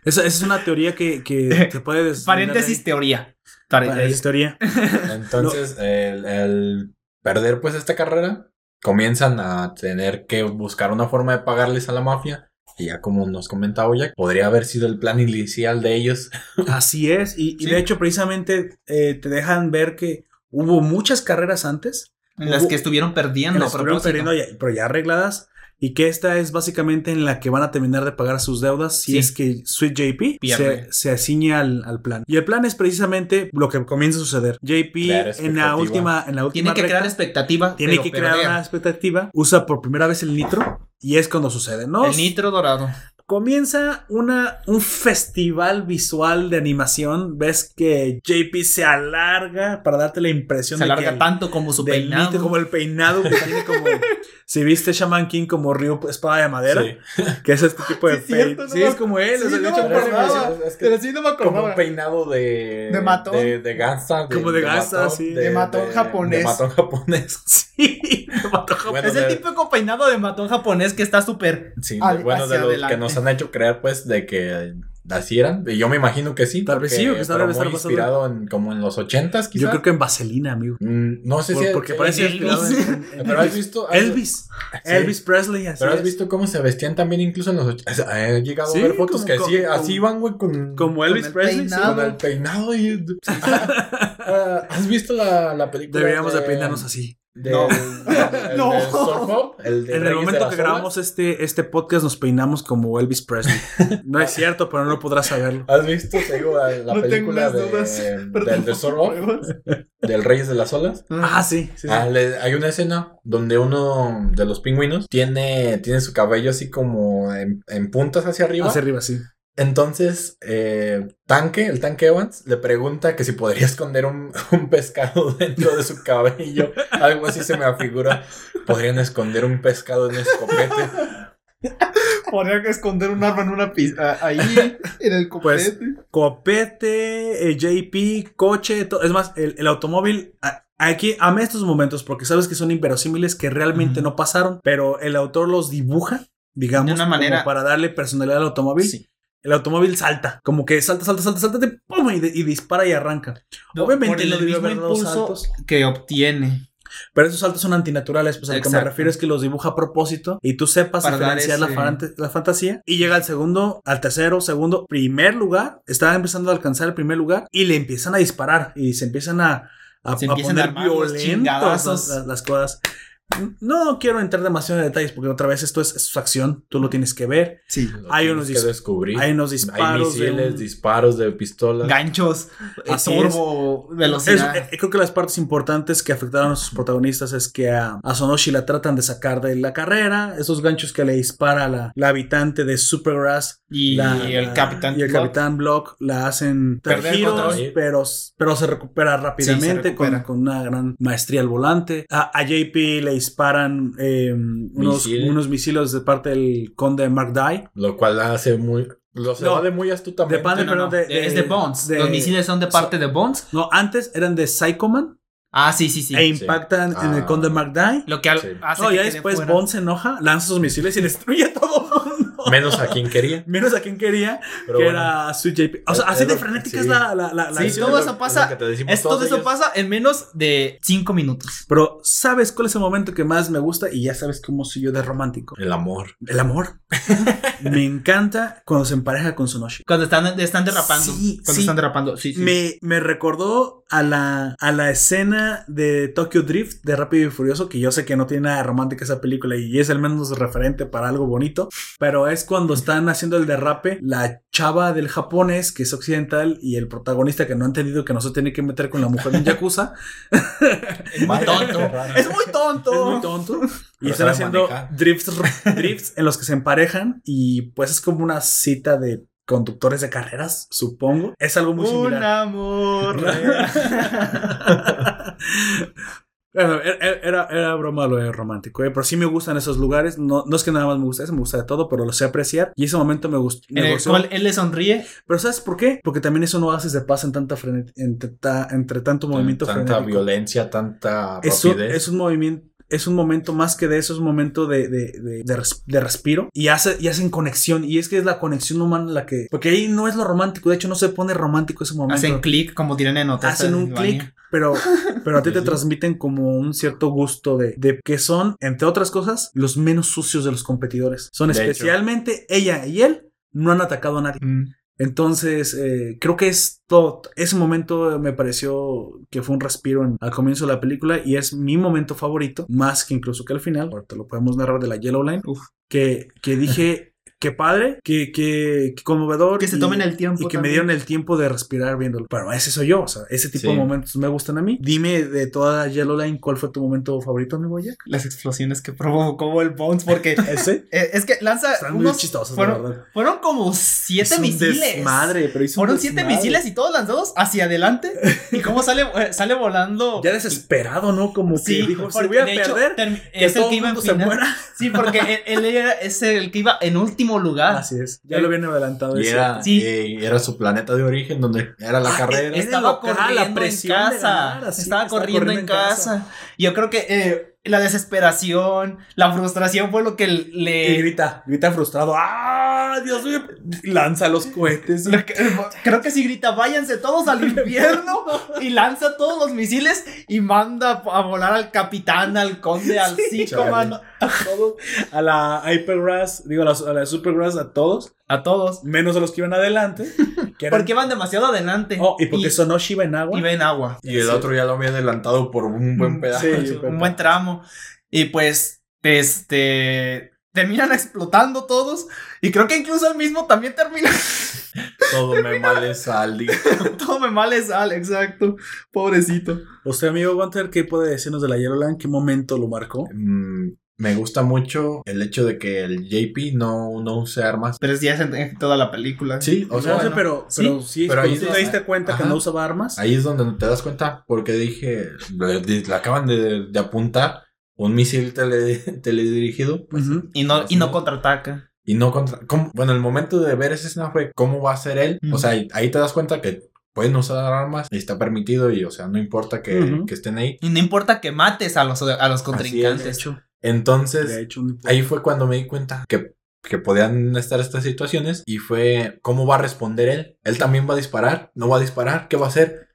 Esa, esa es una teoría que, que se puede Paréntesis teoría. Paréntesis teoría. Entonces, el, el perder pues esta carrera, comienzan a tener que buscar una forma de pagarles a la mafia. Y ya como nos comentaba Jack, podría haber sido el plan inicial de ellos. Así es. Y, y Sí. de hecho, precisamente eh, te dejan ver que hubo muchas carreras antes. En las Hubo- que estuvieron que perdiendo. las estuvieron perdiendo ya- pero ya arregladas. Y que esta es básicamente en la que van a terminar de pagar sus deudas si Sí. es que Sweet JP Pierde. se, se asiña al, al plan. Y el plan es precisamente lo que comienza a suceder. JP en la última, en la última Tiene que crear expectativa. tiene pero que crear una expectativa. Usa por primera vez el nitro y es cuando sucede, ¿no? El nitro dorado. Comienza una, un festival visual de animación. Ves que JP se alarga para darte la impresión Se de alarga que el- tanto como su del peinado. como el peinado que tiene como si viste Shaman King como Ryu espada de madera Sí. que es este tipo de Sí, cierto, pein- no sí es como él o sí, sea, de no hecho, me pone acordaba. impresión. Es que Pero sí no me como un peinado de. De matón. De, de gangsta. Como de gangsta, sí. De matón japonés. De matón japonés. sí. Bueno, es el de- típico peinado de matón japonés que está súper. Sí, Al- bueno, de los adelante. que nos han hecho creer, pues, de que así eran. Y yo me imagino que sí. Tal vez porque- sí, o que pero estar inspirado en, como en los ochentas, quizás. yo creo que en Vaselina amigo Mm, no sé Por- si. porque parece Elvis. inspirado en, en- en Pero has visto. has- Elvis Sí. Elvis Presley así Pero has es. visto cómo se vestían también incluso en los ochentas. He llegado Sí, a ver fotos como- que sí, como- así iban, güey, con. como Elvis el Presley peinado. Con el peinado y. Ah, ¿Has visto la, la película? deberíamos de peinarnos así Del, No. el No. del Surf Up, el de En el momento que grabamos este, este podcast nos peinamos como Elvis Presley. No es cierto, pero no podrás saberlo. ¿Has visto, te digo, la, No película las de, del de tampoco Surf del Reyes de las Olas? Ah, sí, sí, sí. Ah, le- hay una escena donde uno de los pingüinos tiene, tiene su cabello así como en, en puntas hacia arriba. Hacia arriba, sí. Entonces, eh, Tanque, el Tanque Evans, le pregunta que si podría esconder un, un pescado dentro de su cabello. Algo así se me afigura. Podrían esconder un pescado en un escopete. Podría que esconder un arma en una pista. Ahí, en el Pues, copete. Copete, eh, JP, coche, to- es más, el, el automóvil. Aquí amé estos momentos porque sabes que son inverosímiles que realmente no pasaron, pero el autor los dibuja, digamos, De una manera- como para darle personalidad al automóvil. Sí. El automóvil salta, como que salta, salta, salta, salta, ¡pum! y, de- y dispara y arranca. Obviamente Por el no debió mismo haber dado impulso saltos. que obtiene. Pero esos saltos son antinaturales, pues a lo que me refiero es que los dibuja a propósito y tú sepas Para diferenciar la, fantasía. Y llega al segundo, al tercero, segundo, primer lugar. Está empezando a alcanzar el primer lugar y le empiezan a disparar y se empiezan a, a, Se a empiezan a poner los violentos chingadazos. las, las- las cosas. No quiero entrar demasiado en detalles porque otra vez esto es, es acción, tú lo tienes que ver. Sí. Lo Hay unos que dis- descubrir. Hay unos Hay disparos. de misiles, un- disparos de pistolas. Ganchos, eh, Así turbo, Es- velocidad. eh, creo que las partes importantes que afectaron a nuestros protagonistas es que a, a Sonoshi la tratan de sacar de la carrera. Esos ganchos que le dispara la, la habitante de Supergrass y la- el Capitán y el Block. Capitán Block la hacen giros, pero, pero se recupera rápidamente recupera. Con, con una gran maestría al volante. A, a JP le disparan eh, unos, Misiles. unos misiles de parte del conde Mark Dye. Lo cual hace muy. Lo se No, va de muy astutamente. de pan- No, no, perdón, no, de- de- es de Bonds. de- Los misiles son de parte de Bonds. No, antes eran de Psychoman Ah, sí, sí, sí. e impactan en el Ah. conde Mark Dye. Lo que al- Sí. hace No, que ya después fuera. Bond se enoja, lanza sus misiles y destruye a todo. Menos a quien quería. Menos a quien quería, Pero que bueno. era Sweet JP. O sea, Es- así es de frenética sí. es la, la, la, la Sí, todo es eso pasa- es todo eso ellos. pasa en menos de 5 minutos. Pero, ¿sabes cuál es el momento que más me gusta? Y ya sabes cómo soy yo de romántico. El amor. El amor. me encanta cuando se empareja con Sonoshi. Cuando están, están derrapando. Sí, Cuando sí. están derrapando. Sí, sí. Me, me recordó a la, a la escena de Tokyo Drift de Rápido y Furioso, que yo sé que no tiene nada de romántica esa película y es el menos referente para algo bonito, pero es cuando están haciendo el derrape, la chava del japonés, que es occidental, y el protagonista que no ha entendido que no se tiene que meter con la mujer en Yakuza, Es muy tonto. es muy tonto. es muy tonto, y Pero están haciendo drifts, drifts en los que se emparejan, y pues es como una cita de conductores de carreras, supongo. Es algo muy Un similar. amor. Bueno, era, era, era broma lo de romántico, ¿eh? pero sí me gustan esos lugares. No, no es que nada más me guste eso, me gusta de todo, pero lo sé apreciar. Y ese momento me gustó. en el cual él le sonríe. Pero ¿sabes por qué? Porque también eso no haces de paz en tanta frenet- entre, ta- entre tanto movimiento Tanta frenético. violencia, tanta Es un, rapidez. es un movimiento. Es un momento más que de eso, es un momento de, de, de, de res- de respiro y, hace, y hacen conexión. Y es que es la conexión humana la que. Porque ahí no es lo romántico, de hecho, no se pone romántico ese momento. Hacen clic, como dirán en otras. hacen un clic, pero, pero a ti te transmiten como un cierto gusto de, de que son, entre otras cosas, los menos sucios de los competidores. Son De hecho. especialmente ella y él no han atacado a nadie. Mm. Entonces, eh, creo que es todo. Ese momento me pareció que fue un respiro en- al comienzo de la película y es mi momento favorito, más que incluso que al final. Ahorita lo podemos narrar de la Yellow Line. Uf. Que, que dije, qué padre, que, que, que conmovedor. Que se y- tomen el tiempo. y que me dieron el tiempo de respirar viéndolo. Pero ese soy yo, o sea, ese tipo Sí. de momentos me gustan a mí. Dime de toda Yellow Line, ¿cuál fue tu momento favorito, amigo Jack? Las explosiones que provocó el Bones, porque Ese. eh, es que lanza. Están muy unos- chistosos, fueron, la verdad. fueron como siete un misiles. Desmadre, pero hizo un Fueron siete desmadre. misiles y todos lanzados hacia adelante. y cómo sale, eh, sale volando. Ya desesperado, ¿no? Como que Sí, dijo, si voy a de hecho, perder, termi- que es el que iba en se final. muera. Sí, porque él, él era, es el que iba en último lugar. Así es. Ya lo viene adelantado. Y era, Sí. y era su planeta de origen donde era la Ah, carrera. es- Estaba corriendo la en casa. ganar, así, estaba estaba corriendo, corriendo en en casa. Y yo creo que eh, la desesperación, la frustración fue lo que Y le. grita, grita frustrado. ¡Ah! Dios mío. Lanza los cohetes. que- creo que si grita, váyanse todos al infierno y lanza todos los misiles y manda a volar al capitán, al conde, al Psychoman, A todos. A la Hypergrass, digo, a la, a la Supergrass, a todos. A todos. Menos a los que iban adelante. Que eran- Porque iban demasiado adelante. Oh, y porque Sonoshi iba en agua. y ven agua. Y el otro ya lo había adelantado por un buen pedazo. Sí. un buen tramo. Y pues, este. Terminan explotando todos. Y creo que incluso el mismo también termina. Todo me male sal. Todo me mal sal, exacto. Pobrecito. Usted, amigo Gunter, ¿qué puede decirnos de la Yellow Line? ¿Qué momento lo marcó? Mm, me gusta mucho el hecho de que el JP no, no use armas. Tres días en, en toda la película. Sí, o sea, bueno, pero, sí, pero sí, pero pero ahí te diste cuenta que no usaba armas. ahí es donde te das cuenta. Porque dije, le, le acaban de, de apuntar un misil tele, teledirigido. Ujú. Y no, Así y no contraataca. Y no contra. ¿cómo? Bueno, el momento de ver esa escena fue cómo va a ser él. O sea, ahí te das cuenta que pueden usar armas y está permitido. Y, o sea, no importa que, que estén ahí. Y no importa que mates a los, a los contrincantes. de hecho, un- ahí fue cuando me di cuenta que, que podían estar estas situaciones. Y fue cómo va a responder él. Él también va a disparar. No va a disparar. ¿Qué va a hacer?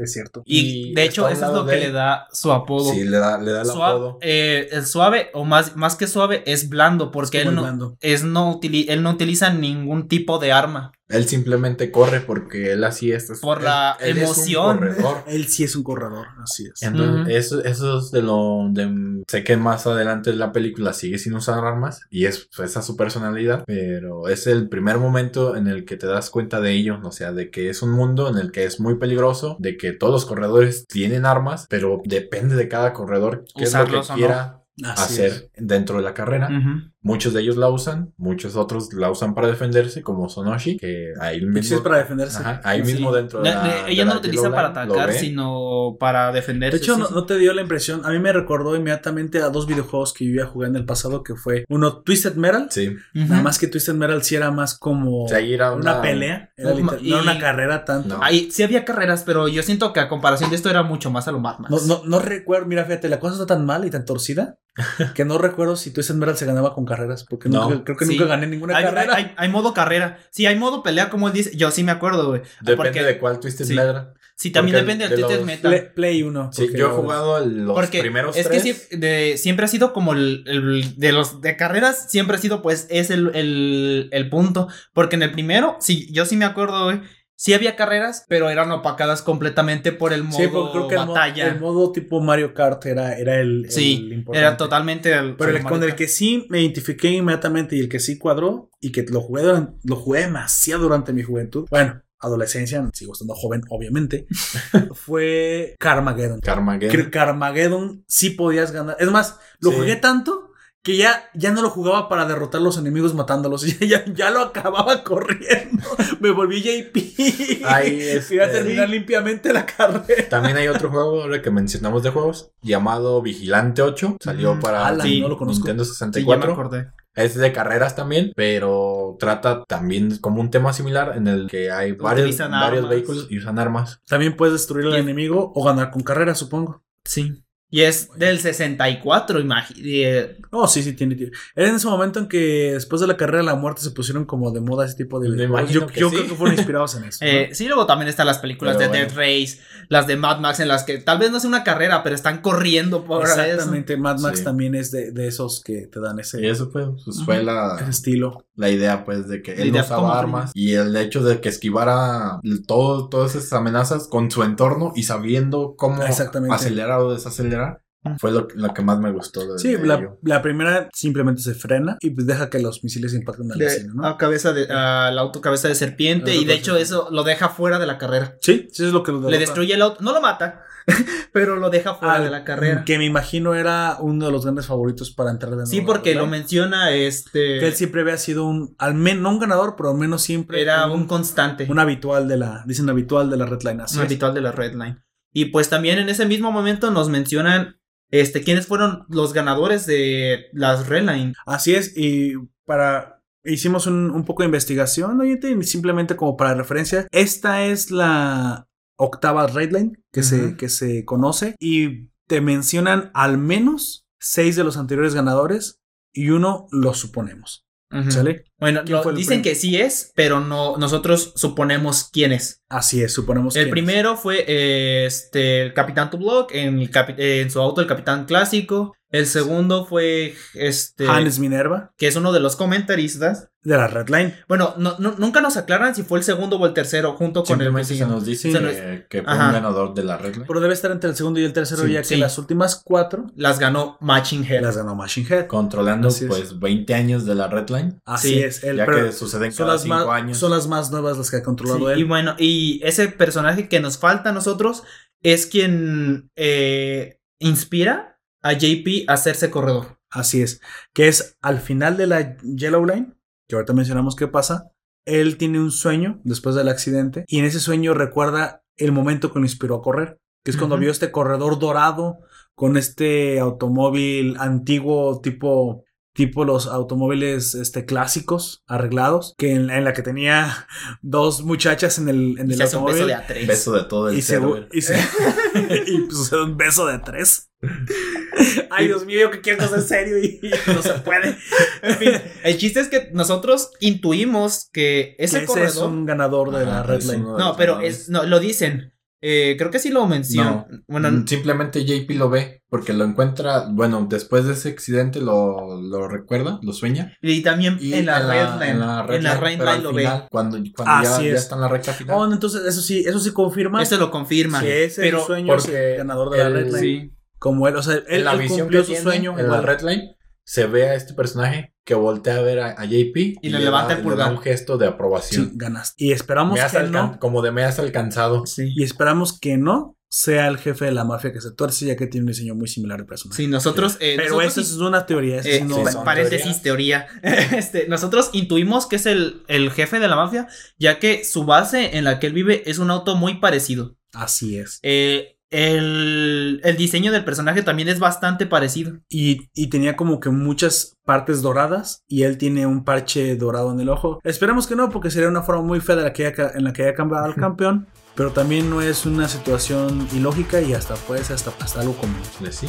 Es cierto. Y, Y de hecho, eso es lo que él. le da su apodo. Sí, le da, le da el Suave, apodo. eh, el suave, o más, más que suave, es blando, porque Es él el no, blando. es no, utili- él no utiliza ningún tipo de arma. Él simplemente corre porque él así es. Por él- la él es un emoción. corredor. Él sí es un corredor, así es. Entonces, Ujú. eso, eso es de lo de, sé que más adelante en la película sigue sin usar armas y es pues, esa es su personalidad, pero es el primer momento en el que te das cuenta de ello, o sea, de que es un mundo en el que es muy peligroso, de que todos los corredores tienen armas, pero depende de cada corredor qué es lo Usarlos que no. quiera Así hacer es. dentro de la carrera. Ujú. Muchos de ellos la usan, muchos otros la usan para defenderse, como Sonoshi, que ahí Sí, mismo, es para defenderse. Ajá, ahí Sí. mismo dentro de La- la, de- ella la no lo utiliza Yellow para atacar, sino para defenderse. De hecho, sí, no, sí. no te dio la impresión. A mí me recordó inmediatamente a dos videojuegos que yo iba a jugar en el pasado, que fue uno Twisted Metal. Sí. Nada más que Twisted Metal sí era más como o sea, ahí era una, una, pelea. Era literal- y- no era una carrera tanto. No. Ahí sí había carreras, pero yo siento que a comparación de esto era mucho más a lo Max. No, no, no recuerdo, mira, fíjate, la cosa está tan mal y tan torcida que no recuerdo si Twisted Metal se ganaba con carreras, porque No. nunca- creo que Sí. nunca gané ninguna hay, carrera. hay- hay- hay modo carrera. Sí, hay modo pelea, como él dice. Yo sí me acuerdo, güey. Depende porque- de cuál Twisted sí. Metal. Sí, también porque depende del de Twisted los Metal. Play, Play 1. Sí, yo he jugado los Porque primeros es tres. que sí, de, siempre ha sido como el, el- de los de carreras, siempre ha sido pues es el, el, el punto. Porque en el primero, sí, yo sí me acuerdo, güey, sí había carreras, pero eran opacadas completamente por el modo Sí, porque creo que el, mo- batalla. el modo tipo Mario Kart era, era el, el sí, importante. era totalmente el, Pero el- con el que sí me identifiqué inmediatamente y el que sí cuadró y que lo jugué, lo jugué demasiado durante mi juventud, bueno, adolescencia, sigo estando joven, obviamente, fue Carmageddon. Carmageddon. Que Carmageddon sí podías ganar. Es más, lo Sí. jugué tanto que ya, ya no lo jugaba para derrotar a los enemigos matándolos. Ya, ya, ya lo acababa corriendo. Me volví JP. Ahí, este, Quería terminar limpiamente la carrera. También hay otro juego ahora que mencionamos de juegos llamado Vigilante 8. Salió Mm, para ala, Sí, no lo conozco. Nintendo Sí, ya me 64. es de carreras también, pero trata también como un tema similar en el que hay varios, varios vehículos y usan armas. También puedes destruir al enemigo o ganar con carrera, supongo. Sí. Y es del 64, imagínate. No, sí, sí, tiene. tiene. Era en ese momento en que después de la carrera de la muerte se pusieron como de moda ese tipo de videojuegos. Yo, que yo sí. creo que fueron inspirados en eso. ¿no? Eh, sí, luego también están las películas Pero de bueno. Death Race, las de Mad Max, en las que tal vez no es una carrera, pero están corriendo por eso. Exactamente, Mad Max Sí. también es de, de esos que te dan ese, Y eso fue, pues, fue ese la, estilo. La idea, pues, de que él no usaba armas y el hecho de que esquivara todo, todas esas amenazas con su entorno y sabiendo cómo acelerar o desacelerar. Fue lo, lo que más me gustó de, Sí, de la, ello. la primera simplemente se frena y pues deja que los misiles impacten al De- vecino, ¿no? a cabeza de, a la auto cabeza de serpiente, y de hecho eso lo deja fuera de la carrera. Sí, sí es lo que lo Le destruye el auto, no lo mata, pero lo deja fuera Al- de la carrera. Que me imagino era uno de los grandes favoritos para entrar de nuevo. Sí, porque lo menciona este. Que él siempre había sido un, al menos, no un ganador, pero al menos siempre era un constante. un habitual de la, dicen habitual de la Red Line. Así un es. habitual de la Red Line. Y pues también en ese mismo momento nos mencionan este quiénes fueron los ganadores de las Red Line. Así es, y para. Hicimos un, un poco de investigación, oyente, simplemente como para referencia. Esta es la octava Red Line que, se, que se conoce y te mencionan al menos seis de los anteriores ganadores y uno lo suponemos. ¿Sale? Bueno, ¿Quién lo- dicen que sí es, pero no, nosotros suponemos quién es. Así es, suponemos El que primero fue eh, este, el Capitán Tublok en, el capi- eh, en su auto, el Capitán Clásico. El segundo fue este, Hans Minerva que es uno de los comentaristas. de la Red Line. Bueno, no, no- nunca nos aclaran si fue el segundo o el tercero, junto con el Simplemente se nos dice Se nos- que, que fue Ajá. un ganador de la Red Line. Pero debe estar entre el segundo y el tercero, Sí, ya que sí. las últimas cuatro Las ganó Matching Head. las ganó Machine Head. Controlando Así es. pues 20 años de la Red Line. Así Sí, es. El, ya pero que suceden son, cada las 5 más, años. son las más nuevas las que ha controlado Sí, él. y bueno, y ese personaje que nos falta a nosotros es quien eh, inspira a JP a hacerse corredor. Así es. Que es al final de la Yellow Line, que ahorita mencionamos qué pasa. Él tiene un sueño después del accidente y en ese sueño recuerda el momento que lo inspiró a correr, que es cuando vio este corredor dorado con este automóvil antiguo tipo tipo los automóviles este clásicos arreglados que en, en la que tenía dos muchachas en el en Y el se hace un beso automóvil de A3. Beso de todo el y se, y, se- y sucede un beso de tres. Ay, Dios mío, yo que quiero cosas en serio y, y no se puede. En fin, el chiste es que nosotros intuimos que ese ese corredor. es un ganador de la Red No, pero es, no, lo dicen. Eh, creo que sí lo mencionan. Bueno, Mm, Simplemente JP lo ve porque lo encuentra, bueno, después de ese accidente lo, lo recuerda, lo sueña. y también Y en la Red Line. en la Red en la Line, Line lo final, ve. Cuando, cuando ya, Así ya es. está en la recta final. Oh, no, entonces eso sí, eso sí confirma Eso lo confirma. que ese pero sueño es porque el ganador de la el- Red Line. sí. Como él, o sea, él, en la él visión cumplió que su tiene sueño. en la. Red Line se ve a este personaje que voltea a ver a, a JP y, le levanta el da, le pulgar. da un gesto de Sí, aprobación. ganaste. Y esperamos Me has que no. Como de me has alcanzado. Sí. Y esperamos que no sea el jefe de la mafia que se tuerce, ya que tiene un diseño muy similar de personaje. Sí, nosotros. eh, Pero nosotros eso es una teoría. eso Eh, sí no- sí, paréntesis, teoría. este, nosotros intuimos que es el, el jefe de la mafia, ya que su base en la que él vive es un auto muy parecido. Así es. Eh, el, el diseño del personaje también es bastante parecido. Y, y tenía como que muchas partes doradas y él tiene un parche dorado en el ojo. Esperemos que no, porque sería una forma muy fea de la que haya en la que haya cambiado al campeón. Pero también no es una situación ilógica y hasta puede ser hasta, hasta algo común. Pues sí.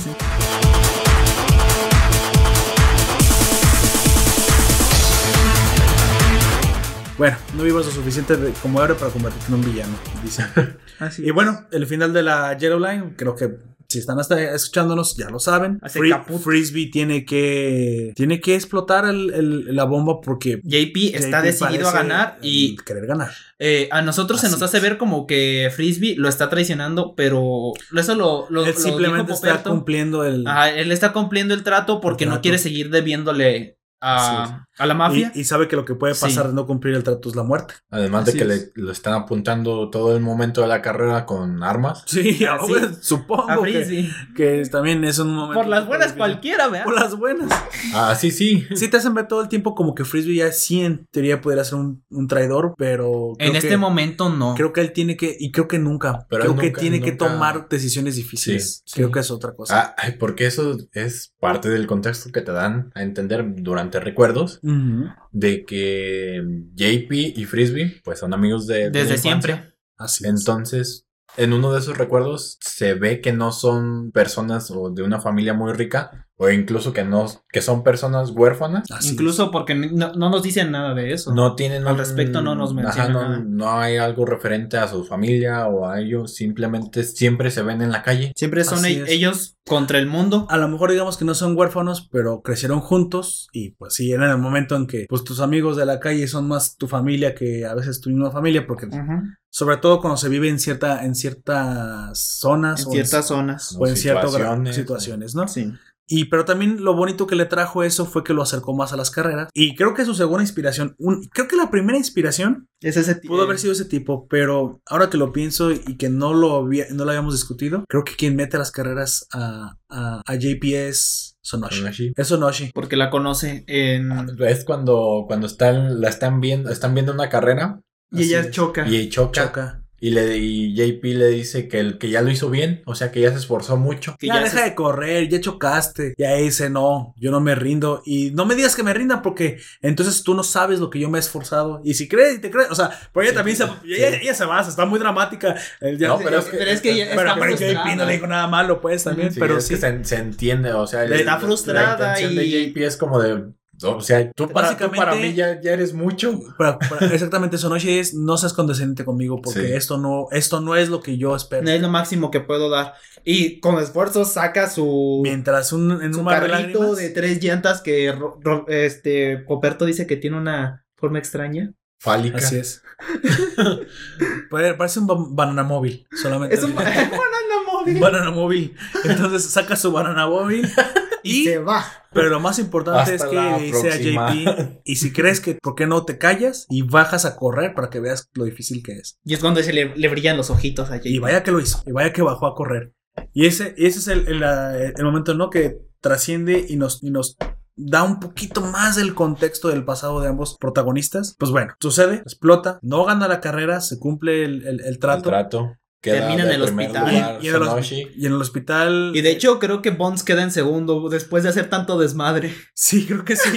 Bueno, no vivas lo suficiente de- como héroe para convertirte en un villano, dice. y bueno, el final de la Yellow Line, creo que si están hasta escuchándonos, ya lo saben. Frisbee tiene que tiene que explotar el- el- la bomba porque JP está decidido a ganar y querer ganar. eh, a nosotros se nos hace ver como que Frisbee lo está traicionando, pero eso lo, lo, Él lo simplemente dijo está cumpliendo el Ajá, él está cumpliendo el trato porque El no quiere seguir debiéndole a, a la mafia. y, y sabe que lo que puede Sí. pasar de no cumplir el trato es la muerte. Además Así de que es. le, lo están apuntando todo el momento de la carrera con armas. Sí, Ah, supongo que, que también es un momento. Por las buenas cualquiera, ¿verdad? Por las buenas. Ah, sí, sí. Sí, te hacen ver todo el tiempo como que Frisbee ya sí en teoría podría ser un, un traidor, pero. En este que- momento no. Creo que él tiene que, y creo que nunca, Pero creo que nunca- tiene que tomar decisiones difíciles. Sí, creo sí. que es otra cosa. Ah, porque eso es parte del contexto que te dan a entender durante recuerdos de que JP y Frisbee pues son amigos de, Desde siempre. Así es. Entonces, en uno de esos recuerdos se ve que no son personas o de una familia muy rica o incluso que no que son personas huérfanas. Así Incluso porque no, no nos dicen nada de eso. No tienen Al un- respecto no nos ajá, mencionan no, nada. no hay algo referente a su familia o a ellos, simplemente siempre se ven en la calle. Siempre son e- es. ellos contra el mundo. A lo mejor digamos que no son huérfanos, pero crecieron juntos y pues sí, era en el momento en que pues tus amigos de la calle son más tu familia que a veces tu misma familia, porque sobre todo cuando se vive en cierta en ciertas zonas En o ciertas zonas. o en ciertas situaciones, situaciones, ¿no? Sí. Y pero también lo bonito que le trajo eso fue que lo acercó más a las carreras. Y creo que su segunda inspiración, un- creo que la primera inspiración Es ese tipo. pudo haber sido ese tipo, pero ahora que lo pienso y que no lo, había- no lo habíamos discutido, creo que quien mete las carreras a, a, a JP es Sonoshi. Sonoshi. Es Sonoshi. Porque la conoce en. Es cuando, cuando están, la están viendo, están viendo una carrera Y ella es. choca. y choca, Choca. Y le y JP le dice que el que ya lo hizo bien, o sea que ya se esforzó mucho. Que ya, ya deja se- de correr, ya chocaste. Y ahí dice, no, yo no me rindo. Y no me digas que me rinda porque entonces tú no sabes lo que yo me he esforzado. Y si crees y te crees, o sea, pero ella también se, ella, ella se basa, está muy dramática. El- ya- No, pero es que- Pero es que ella pero, está. JP no le dijo nada malo, pues también. Sí, pero es sí. que se, se entiende, o sea, Está la- frustrada La intención y- de JP es como de O sea, tú para, tú Básicamente- para mí ya, ya eres mucho. Para- para- exactamente, Sonoshi es no seas condescendiente conmigo porque Sí. esto no esto no es lo que yo espero. No es lo máximo que puedo dar. Y con esfuerzo saca su, Mientras un, en su un de carrito lágrimas, de tres llantas que ro- ro- este Poperto dice que tiene una forma extraña. Fálica. Así es. Pare- Parece un ba- banana móvil, solamente. Es un banana móvil. Banana móvil. Entonces saca su banana móvil. Y Y, se va. pero lo más importante Hasta es que la le dice a próxima. JP, y si crees que, ¿por qué no te callas? Y bajas a correr para que veas lo difícil que es. Y es cuando se le, le brillan los ojitos a JP. Y vaya que lo hizo, y vaya que bajó a correr. Y ese, y ese es el, el, el momento, ¿no? Que trasciende y nos, y nos da un poquito más del contexto del pasado de ambos protagonistas. Pues bueno, sucede, explota, no gana la carrera, se cumple el, el- el El trato. Termina en el hospital. Y en, el, Sonoshi. hosp- y en el hospital. Y de hecho creo que Bonds queda en segundo después de hacer tanto desmadre. Sí, creo que sí.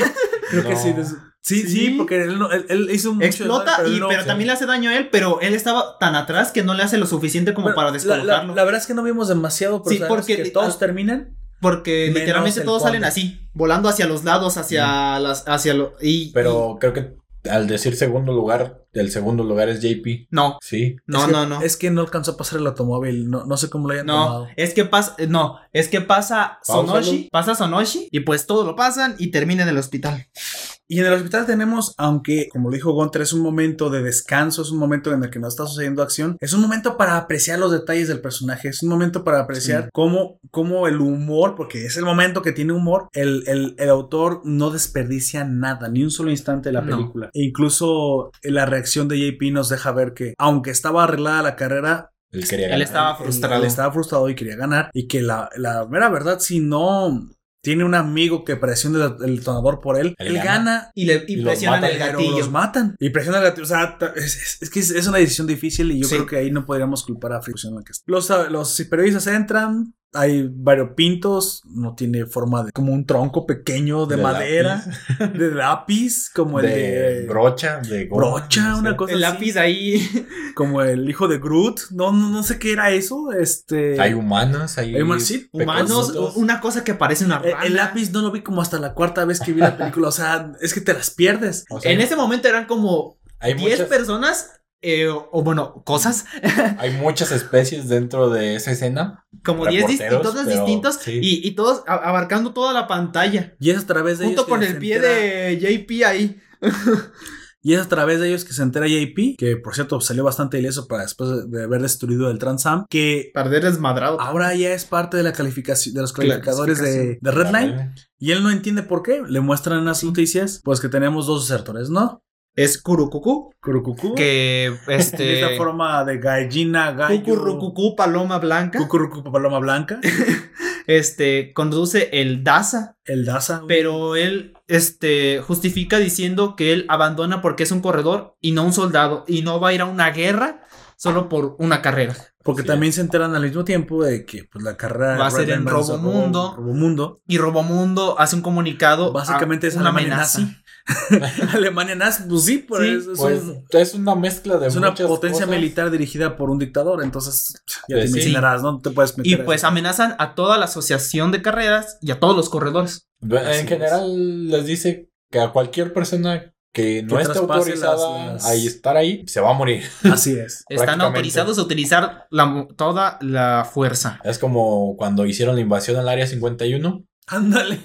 Creo que sí. Sí, sí, Sí. porque él, no- él- él hizo mucho Explota daño, y no- pero sí. también le hace daño a él, pero él estaba tan atrás que no le hace lo suficiente como Bueno, para descolocarlo. La, la verdad es que no vimos demasiado, pero Sí, porque- que todos ah, terminan. Porque literalmente todos salen así, volando hacia los lados, hacia las, hacia lo, y Pero creo que al decir segundo lugar, el segundo lugar es JP. no, Sí. no, Es que- no, no. Es que no alcanzó a pasar el automóvil. No, no sé cómo lo hayan No, tomado. es que pasa, no, es que pasa. Sonoshi, pasa Sonoshi y pues todo lo pasan y termina en el hospital. Y en el hospital tenemos, aunque como lo dijo Gunter, es un momento de descanso, es un momento en el que no está sucediendo acción, es un momento para apreciar los detalles del personaje, es un momento para apreciar Sí. cómo, cómo el humor, porque es el momento que tiene humor, el, el- el autor no desperdicia nada, ni un solo instante de la No. película. E incluso la reacción de JP nos deja ver que, aunque estaba arreglada la carrera, Él quería Él ganar. estaba él- frustrado. él estaba frustrado y quería ganar. Y que la, la mera verdad, si no tiene un amigo que presione el, el detonador por él, Él él, gana. gana. Y le y Y presionan matan, el gatillo. los matan. Y presiona el gatillo. O sea, es, es- es que es, es una decisión difícil y yo Sí. creo que ahí no podríamos culpar a Fricción en la que está. Los, los periodistas entran. Hay varios pintos, no tiene forma de como un tronco pequeño de, De madera, de lápiz, como el de de, brocha, de goma, brocha, no sé. una cosa El así. lápiz ahí. como el hijo de Groot. No, no, no sé qué era eso. Este. Hay humanos, hay, Hay humanos, sí, Humanos, una cosa que parece una El, rana. el lápiz no lo vi como hasta la cuarta vez que vi la película. O sea, es que te las pierdes. O sea, En ese momento eran como hay 10 muchas, personas, eh, o bueno, cosas, hay muchas especies dentro de esa escena. como 10 dis- y Reporteros, todos pero distintos, sí. y, y todos abarcando toda la pantalla. Y es a través de Junto ellos. que con se el pie entera- de JP ahí. Y es a través de ellos que se entera JP, que por cierto salió bastante ileso para después de- haber destruido el Transam, que Perder desmadrado. ahora ya es parte de la calificación de los calificadores de, de Redline. Y él no entiende por qué. Le muestran en las noticias, pues que tenemos dos desertores, ¿no? Es Kurukuku, Curucucú. que de este... esta forma de gallina, gallo. Paloma blanca, Cucurucucu, paloma blanca. este, conduce el Daza, El Daza. pero él, este, justifica diciendo que él abandona porque es un corredor y no un soldado, y no va a ir a una guerra solo por una carrera. Porque Sí. también se enteran al mismo tiempo de que pues, la carrera Va a ser en Robomundo. Robomundo. Y Robomundo hace un comunicado. Básicamente es una Alemania amenaza. Alemania nazi, pues sí, por Sí, eso es, Pues un- es una mezcla de es una muchas potencia cosas. militar dirigida por un dictador. Entonces, ya Pues te sí. imaginarás, ¿no? Te puedes meter Y pues eso. amenazan a toda la asociación de carreras y a todos los corredores. En Así general les dice que a cualquier persona que no Que esté autorizada las- a estar ahí, se va a morir. Así es. Están autorizados a utilizar la- toda la fuerza. Es como cuando hicieron la invasión al área 51. Ándale.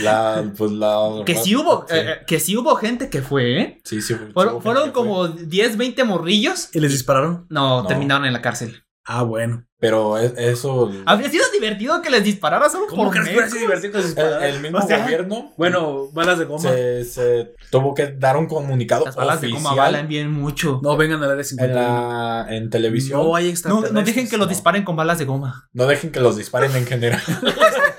La, pues la. Que sí hubo, Sí, eh, eh, que sí hubo gente que fue, ¿eh? sí, sí, Fueron, hubo fueron gente que fue. como 10, 20 morrillos. ¿Y les dispararon? No, No. terminaron en la cárcel. Ah, bueno. Pero es- eso. Habría sido divertido que les disparara solo ¿Cómo por crees que divertido que les El, mismo O sea, gobierno. Bueno, balas de goma. se, se tuvo que dar un comunicado Las balas de goma valen bien mucho. No vengan al área en, 51. la, en televisión. No No, hay No, no dejen que los no. disparen con balas de goma. dejen que los disparen en general.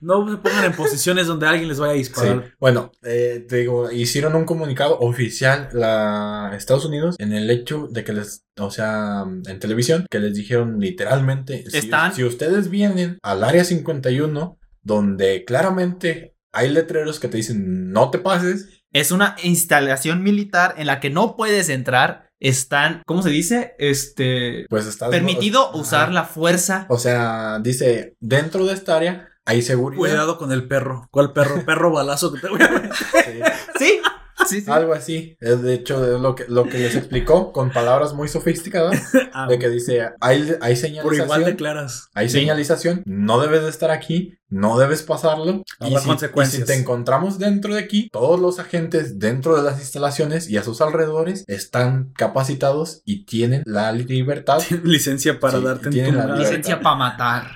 No se pongan en posiciones donde alguien les vaya a Sí. disparar. Bueno, eh, te digo, hicieron un comunicado oficial la Estados Unidos en el hecho de que les, o sea, en televisión, que les dijeron literalmente, si, Están- si ustedes vienen al área 51, donde claramente hay letreros que te dicen no te pases, Es una instalación militar en la que no puedes entrar. Están, ¿cómo se dice? Este. pues estás... Permitido usar la fuerza. O sea, dice, dentro de esta área hay seguridad. Cuidado con el perro. ¿Cuál perro? Perro balazo que te voy a meter. Sí. Sí, sí, sí. Algo así. Es de hecho es lo que, lo que les explicó con palabras muy sofisticadas. Ah, De que dice, hay, hay por señalización. igual declaras. Hay Sí. señalización, no debes de estar aquí, no debes pasarlo. Y si, consecuencias. y si te encontramos dentro de aquí, todos los agentes dentro de las instalaciones y a sus alrededores están capacitados y tienen la libertad Licencia para Sí, darte en tiene tu la. Licencia para matar.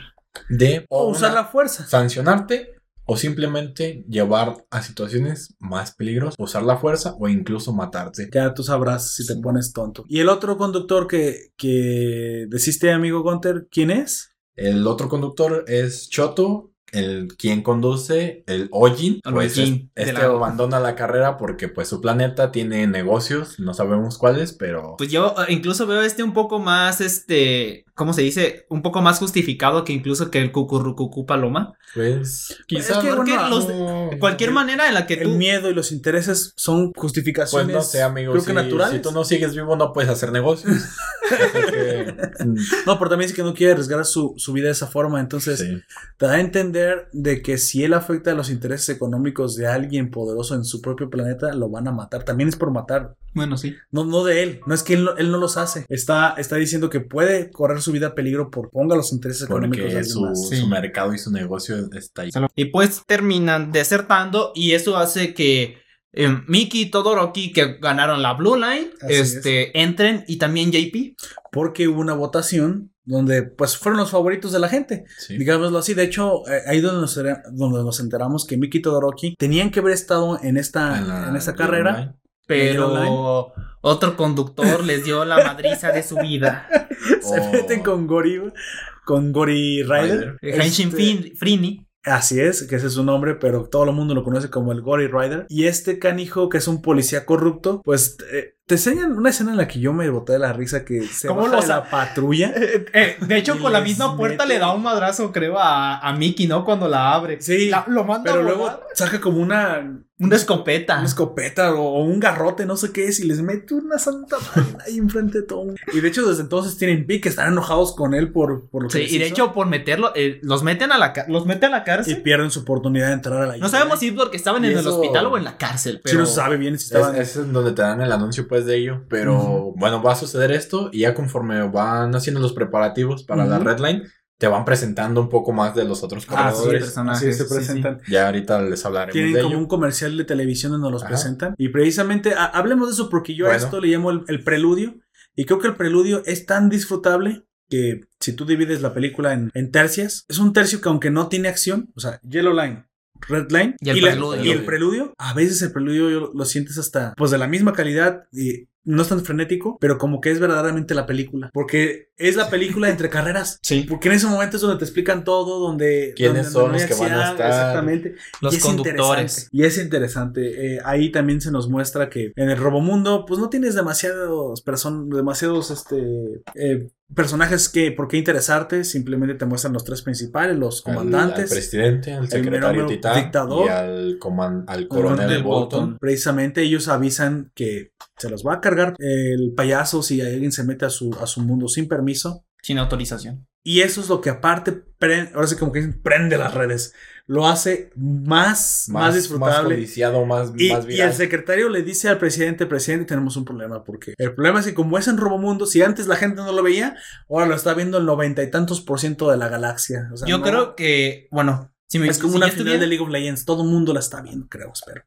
de O una, usar la fuerza. sancionarte o simplemente llevar a situaciones más peligrosas, usar la fuerza o incluso matarte. Ya tú sabrás si te pones tonto. Y el otro conductor que, que deciste, amigo Gunter, ¿quién es? El otro conductor es Choto, el quien conduce el Ojin. Pues Ojin es- este la- abandona la carrera porque pues su planeta tiene negocios, no sabemos cuáles, pero Pues yo eh, incluso veo este un poco más, este, ¿cómo se dice? Un poco más justificado que incluso que el cucurrucucú paloma. pues quizás que, Porque bueno, los- no- Cualquier manera en la que El tú... miedo y los intereses son pues justificaciones. no sé, amigo, Creo si, que naturales. si tú no sigues vivo no puedes hacer negocios. Que, mm, No, pero también dice que no quiere arriesgar su, su vida de esa forma. Entonces, sí. te da a entender de que si él afecta a los intereses económicos de alguien poderoso en su propio planeta, lo van a matar. También es por matar. Bueno, sí. No, no de él. No es que él, no- él no los hace. Está, está diciendo que puede correr su vida a peligro por ponga los intereses económicos de su. Sí. su mercado y su negocio está ahí. Y pues terminan desertando y eso hace que eh, Mickey y Todoroki que ganaron la Blue Line Así este, entren y también JP. Porque hubo una votación donde pues fueron los favoritos de la gente. Sí. Digámoslo así. De hecho, eh, ahí donde nos, donde nos enteramos que Miki Todoroki tenían que haber estado en esta, en, la- esta la carrera. online. Pero otro conductor les dio la madriza de su vida. Se Oh. meten con Gori, con Gori Rider. Rider. Henshin Este, Frini. Así es, que ese es su nombre, pero todo el mundo lo conoce como el Gory Rider. Y este canijo, que es un policía corrupto, pues eh, te enseñan una escena en la que yo me boté de la risa que se ¿Cómo baja lo de la patrulla. Eh, de hecho, Y con la misma puerta mete- le da un madrazo, creo, a, a Mickey, ¿no? Cuando la abre. Sí, La- lo manda pero a luego saca como una, Una escopeta. una escopeta o, o un garrote, no sé qué es, y les mete una santa madre ahí enfrente de todo. Y de hecho, desde entonces tienen pique, están enojados con él por, por lo que Sí, les y de hizo, hecho, por meterlo, eh, los meten a la los meten a la y cárcel. pierden su oportunidad de entrar a la No sabemos si porque estaban Y en el hospital o en la cárcel, Si pero no se sabe bien si Es, estaban. es en donde te dan el anuncio pues de ello, pero bueno, va a suceder esto y ya conforme van haciendo los preparativos para la. Red Line, te van presentando un poco más de los otros Ah, sí, corredores. se sí, sí. presentan. ya ahorita les hablaremos Tienen de como ello. un comercial de televisión donde los Ajá. presentan. Y precisamente, ha- hablemos de eso porque yo a esto le llamo el, el preludio. Y creo que el preludio es tan disfrutable que si tú divides la película en, en tercias, es un tercio que aunque no tiene acción, o sea, Yellow Line. Red Line Y el la- preludio. y el preludio, a veces el preludio yo lo sientes hasta pues de la misma calidad y no es tan frenético, pero como que es verdaderamente la película, porque es la película entre carreras. Sí. Porque en ese momento es donde te explican todo, donde... ¿Quiénes donde son los que van a estar? Exactamente. Los Y es conductores. Y es interesante. Eh, ahí también se nos muestra que en el Robomundo, pues no tienes demasiados person demasiados este eh, personajes que por qué interesarte. Simplemente te muestran los tres principales, los Al- comandantes. Al, presidente, al secretario Titán dictador. y al, coman- al Coronel coronel Bolton. Bolton. Precisamente ellos avisan que se los va a cargar el payaso si alguien se mete a su, a su mundo sin permiso. Sin autorización. Y eso es lo que aparte, ahora sí como que dicen, prende las redes. Lo hace más, más, Más, disfrutable. más codiciado, más, Y, más y viral. el secretario le dice al presidente, presidente, tenemos un problema, porque el problema es que como es en Robomundo, si antes la gente no lo veía, ahora lo está viendo el noventa y tantos por ciento de la galaxia. O sea, Yo no- creo que, bueno, si me es como si una final estuviera- de League of Legends, todo el mundo la está viendo, creo, espero.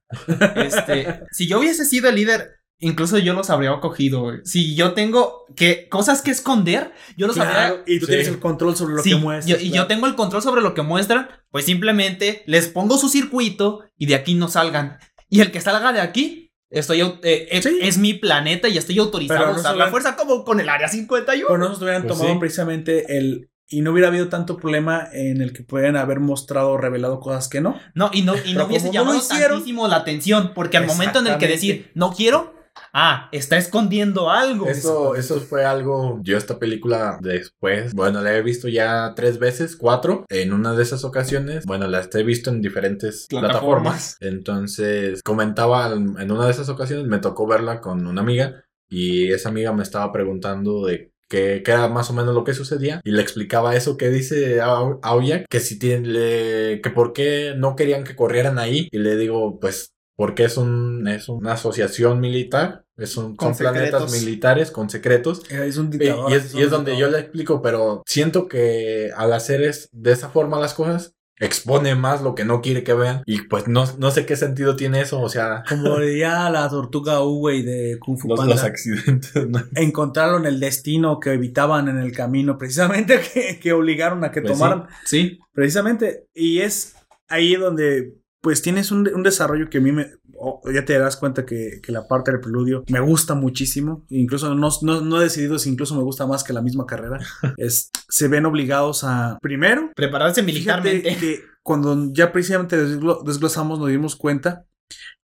Este, si yo hubiese sido el líder, incluso yo los habría cogido. güey. Si yo tengo que cosas que esconder, yo los habría. Claro, y tú sí. tienes el control sobre lo Sí, que muestras. yo- y claro. yo tengo el control sobre lo que muestran, pues simplemente les pongo su circuito y de aquí no salgan. Y el que salga de aquí, estoy eh, eh, Sí. es mi planeta y estoy autorizado Pero a usar la fuerza como con el área 51. Pero no se hubieran Pues tomado sí. precisamente el. Y no hubiera habido tanto problema en el que pueden haber mostrado o revelado cosas que no. No, y no, y no hubiese llamado hicieron- tantísimo la atención, porque al momento en el que decir, no quiero, ah, está escondiendo algo. Eso, eso fue algo. Yo, esta película después, bueno, la he visto ya tres veces, cuatro. En una de esas ocasiones, bueno, las he visto en diferentes Plataformas. plataformas. Entonces, comentaba en una de esas ocasiones, me tocó verla con una amiga. Y esa amiga me estaba preguntando de que, que era más o menos lo que sucedía y le explicaba eso que dice Ao- Aoya, que si tiene, que por qué no querían que corrieran ahí y le digo pues porque es un es una asociación militar, es un, Con son planetas militares con secretos Es un y, dictador. y es, y es donde yo le explico, pero siento que al hacer es, de esa forma las cosas, expone más lo que no quiere que vean. Y pues no, no sé qué sentido tiene eso, o sea, Como diría la tortuga Uwey de Kung Fu los, Panda. los accidentes. ¿no? encontraron el destino que evitaban en el camino, precisamente que, que obligaron a que Pues sí. tomaran, Sí. precisamente, y es ahí donde pues tienes un, un desarrollo que a mí me, oh, ya te darás cuenta que, que la parte del preludio me gusta muchísimo, incluso no, no, no he decidido si incluso me gusta más que la misma carrera, es, se ven obligados a, primero, Prepararse militarmente. que cuando ya precisamente desglo- desglosamos nos dimos cuenta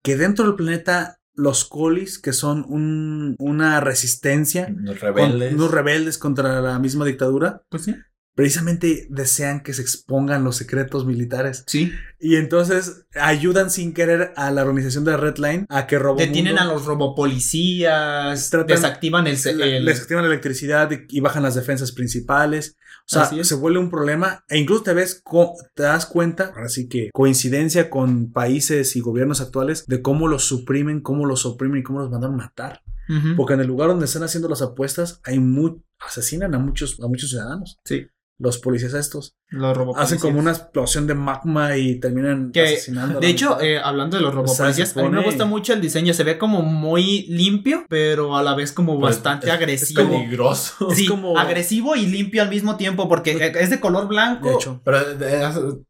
que dentro del planeta los colis, que son un- una resistencia, Los con- rebeldes. unos rebeldes contra la misma dictadura, Pues sí. Precisamente desean que se expongan los secretos militares. Sí. Y entonces ayudan sin querer a la organización de la Red Line a que Robomundo Detienen a los robopolicías, Tratan- desactivan el, el- les activan la electricidad y, y bajan las defensas principales. O sea, se vuelve un problema e incluso te ves, te das cuenta, ahora sí que coincidencia con países y gobiernos actuales de cómo los suprimen, cómo los oprimen y cómo los mandan matar. Porque en el lugar donde están haciendo las apuestas hay mu- asesinan a muchos, a muchos ciudadanos. Sí. Los policías estos Los robopolicías. hacen como una explosión de magma y terminan Que, asesinando. De hecho, eh, hablando de los robopolicías, se a mí me gusta mucho el diseño. Se ve como muy limpio, pero a la vez como Pues, bastante es- agresivo. Es peligroso. sí, es como- agresivo y limpio al mismo tiempo, porque eh, es de color blanco de hecho, Pero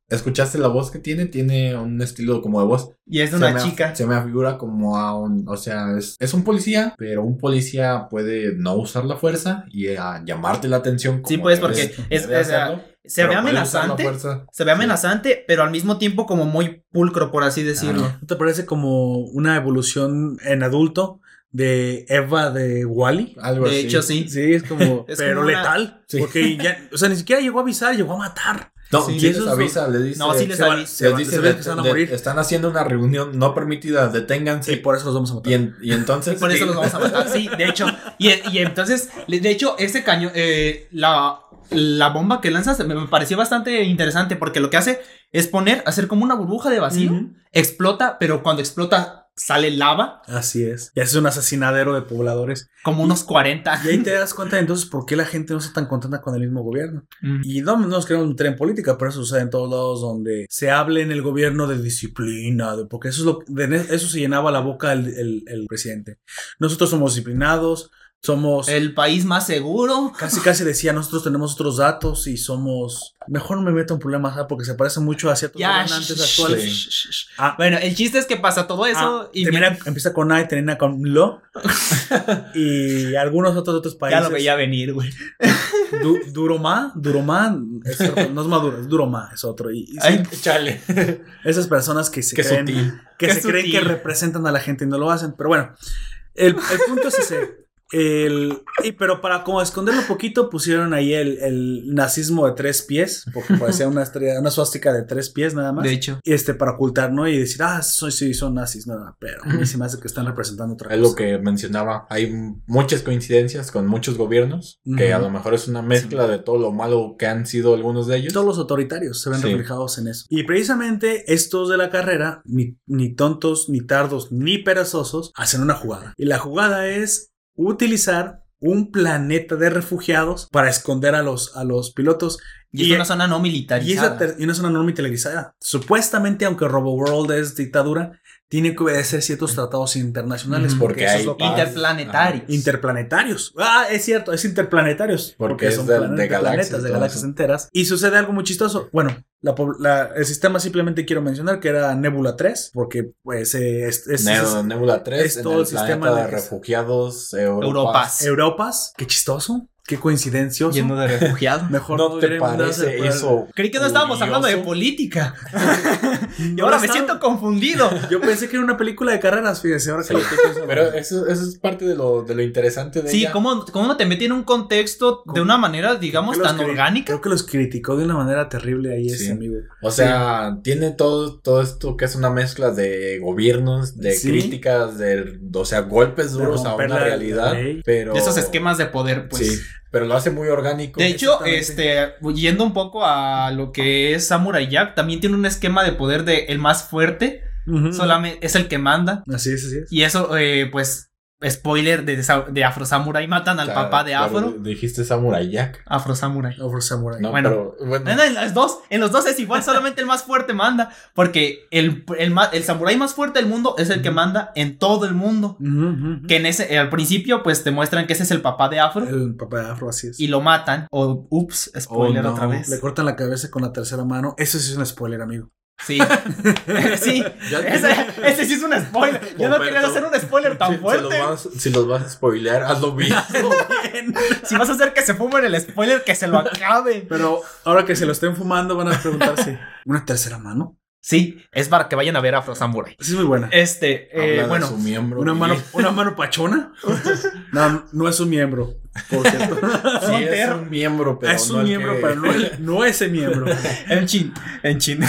escuchaste la voz que tiene, tiene un estilo como de voz. y es de Se una me- chica. Se me afigura como a un, o sea, es, es un policía, pero un policía puede no usar la fuerza y a llamarte la atención. Sí, pues, porque es- hacerlo, Se ve amenazante. Se ve amenazante, pero al mismo tiempo como muy pulcro, por así decirlo. ¿no te parece como una evolución en adulto de Eva de Wally? Algo de así. hecho, sí. Sí, es como, Es pero como una- letal. Sí. Porque ya, o sea, ni siquiera llegó a avisar, llegó a matar. No, Sí, les es- avisa, le dice. No, sí les avisa. les dice, que se van a de- morir. están haciendo una reunión no permitida, deténganse. Y por eso los vamos a matar. Y, en- y entonces. Y por eso los vamos a matar. Sí, de hecho. Y, y entonces, de hecho, ese cañón, eh, la, la bomba que lanzas me pareció bastante interesante porque lo que hace es poner, hacer como una burbuja de vacío, explota, pero cuando explota sale lava, Así es. Y es un asesinadero de pobladores. como unos 40. Y ahí te das cuenta entonces por qué la gente no está tan contenta con el mismo gobierno. Mm. Y no, no nos queremos meter en política, pero eso sucede en todos lados donde se hable en el gobierno de disciplina, de, porque eso es lo de eso se llenaba la boca el, el- el presidente. Nosotros somos disciplinados, somos El país más seguro. casi casi decía, nosotros tenemos otros datos y somos mejor no me meto en problemas ¿ah? porque se parece mucho a ciertos Ya, gobernantes actuales. sh- sh- sh- Ah, Bueno, el chiste es que pasa todo eso ah, y termina- empieza con A y termina con Lo. y algunos otros otros ya países. lo veía venir, güey. Du- Duromá, Duromá, es otro, no es Maduro, es Duromá, es otro. Y, y sí, Ay, Chale. esas personas que se Qué creen, sutil. que Qué se creen que representan a la gente y no lo hacen. Pero bueno, el, el punto es ese. El, y, pero para como esconderlo un poquito, pusieron ahí el, el nazismo de tres pies, porque parecía una estrella, una suástica de tres pies nada más. de hecho. Y este, para ocultar, ¿no? Y decir, ah, soy, sí, son nazis, no, pero a mí se me hace que están representando otra Es cosa. lo que mencionaba. Hay muchas coincidencias con muchos gobiernos, que a lo mejor es una mezcla de todo lo malo que han sido algunos de ellos. Todos los autoritarios se ven Sí. reflejados en eso. Y precisamente estos de la carrera, ni, ni tontos, ni tardos, ni perezosos, hacen una jugada. Y la jugada es utilizar un planeta de refugiados para esconder a los, a los pilotos. Y, es una zona no y militarizada. y una zona no militarizada. Supuestamente, aunque RoboWorld es dictadura, tiene que obedecer ciertos tratados internacionales. Porque Porque hay es lo que- paz. Interplanetarios. Interplanetarios. Ah, es cierto, es interplanetarios. Porque es de- de planetas, galaxias, planetas, de galaxias enteras. Y sucede algo muy chistoso. Bueno, la po- la- el sistema simplemente quiero mencionar que era Nebula 3, porque pues eh, es, es- Ne- es- Nebula 3, es en todo el el sistema de- refugiados Europas. Europas. Europas. Qué chistoso. Qué coincidencioso. Lleno de refugiados. Mejor ¿No te parece eso? Creí que no estábamos hablando de política. y No ahora me estaba- siento confundido. Yo pensé que era una película de carreras, fíjese, ahora que lo. Pero eso, eso es parte de lo, de lo interesante de Sí, ella. ¿cómo, cómo no te metí en un contexto de una manera, digamos, tan orgánica? Creo que los criticó de una manera terrible ahí ese Sí. amigo. O sea, tiene todo, todo esto que es una mezcla de gobiernos, de Sí. críticas, de, o sea, golpes duros a una realidad, pero... De esos esquemas de poder, pues. Pero lo hace muy orgánico. De hecho, este, yendo un poco a lo que es Samurai Jack, también tiene un esquema de poder de el más fuerte, solamente es el que manda. Así es, así es. Y eso, eh, pues, spoiler de, de Afro Samurai, matan al Claro, papá de claro, Afro. Dijiste Samurai Jack. Afro Samurai. Over Samurai. No, Bueno. pero bueno. No, no, en los dos, en los dos es igual, solamente el más fuerte manda, porque el, el, el samurái más fuerte del mundo es el que manda en todo el mundo. Que en ese, al principio, pues te muestran que ese es el papá de Afro El papá de Afro, así es. y lo matan. O, ups, spoiler Oh, no. otra vez. Le cortan la cabeza con la tercera mano. Eso sí es un spoiler, amigo. Sí. sí. Ese, ese sí es un spoiler. Yo no quería hacer un spoiler tan fuerte. Si los, vas, si los vas a spoilear, hazlo bien. Si vas a hacer que se fumen el spoiler, que se lo acaben. Pero ahora que se lo estén fumando, van a preguntarse: ¿una tercera mano? Sí, es para que vayan a ver Afro Samurai. Sí, es muy buena. Este, eh, bueno, su miembro. ¿Una mano, ¿Una mano pachona? No, no es un miembro, por cierto. Sí, es un miembro, pero es no un miembro, que- pero no, el- no ese miembro. en chin, en chin.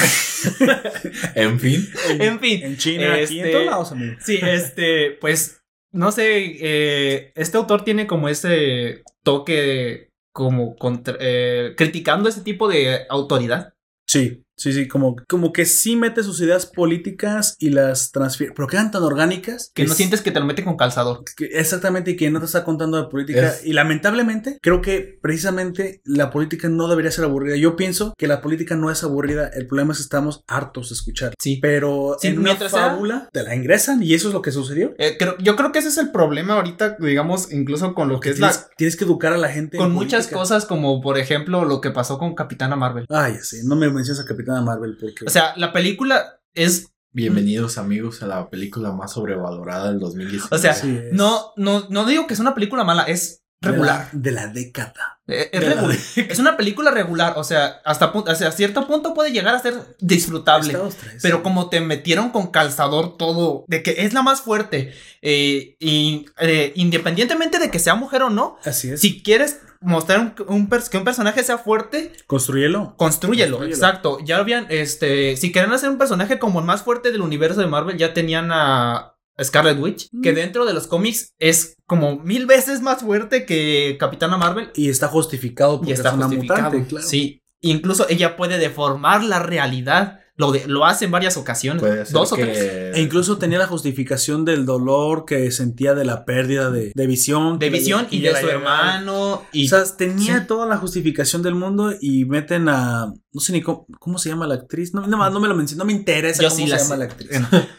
En fin. en fin, En China, aquí, en Este- todos lados, amigo. Sí, este, pues, no sé, eh, este autor tiene como ese toque como contra- eh, criticando ese tipo de autoridad. Sí, sí, sí, como, como que sí mete sus ideas políticas y las transfiere, pero quedan tan orgánicas Que no es- sientes que te lo mete con calzador. que- exactamente y que no te está contando de política Es- y lamentablemente creo que precisamente la política no debería ser aburrida. Yo pienso que la política no es aburrida, el problema es que estamos hartos de escuchar. Sí. Pero Sí, en una sea- fábula te la ingresan y eso es lo que sucedió. Eh, creo- yo creo que ese es el problema ahorita, digamos, incluso con lo que es la... tienes, tienes que educar a la gente. en Con muchas política. cosas como, por ejemplo, lo que pasó con Capitana Marvel. Ay, sí, no me menciones a Capitana Marvel porque O sea, la película es... Bienvenidos amigos a la película más sobrevalorada del 2019. O sea, Sí, es No, no, no digo que es una película mala, es de la- regular. de la década. Eh, Es, De la regular. es una película regular, o sea, hasta, hasta cierto punto puede llegar a ser disfrutable. Pero como te metieron con calzador todo, de que es la más fuerte, eh, y eh, independientemente de que sea mujer o no, Así es. si quieres mostrar un, que un personaje sea fuerte, Construyelo. construyelo, Construyelo. exacto. Ya habían, este, si querían hacer un personaje como el más fuerte del universo de Marvel, ya tenían a Scarlet Witch, que dentro de los cómics es como mil veces más fuerte que Capitana Marvel Y está justificado porque y está es una justificado. mutante, claro. Sí, incluso ella puede deformar la realidad. Lo, de, lo hace en varias ocasiones. Puede ser dos o que- tres. E incluso tenía la justificación del dolor que sentía de la pérdida de, de visión. De visión y de su hermano. Y O sea, tenía Sí. toda la justificación del mundo y meten a. No sé ni cómo, cómo se llama la actriz. No, no, no me lo menciono, no me interesa Yo cómo sí se la llama sé. la actriz.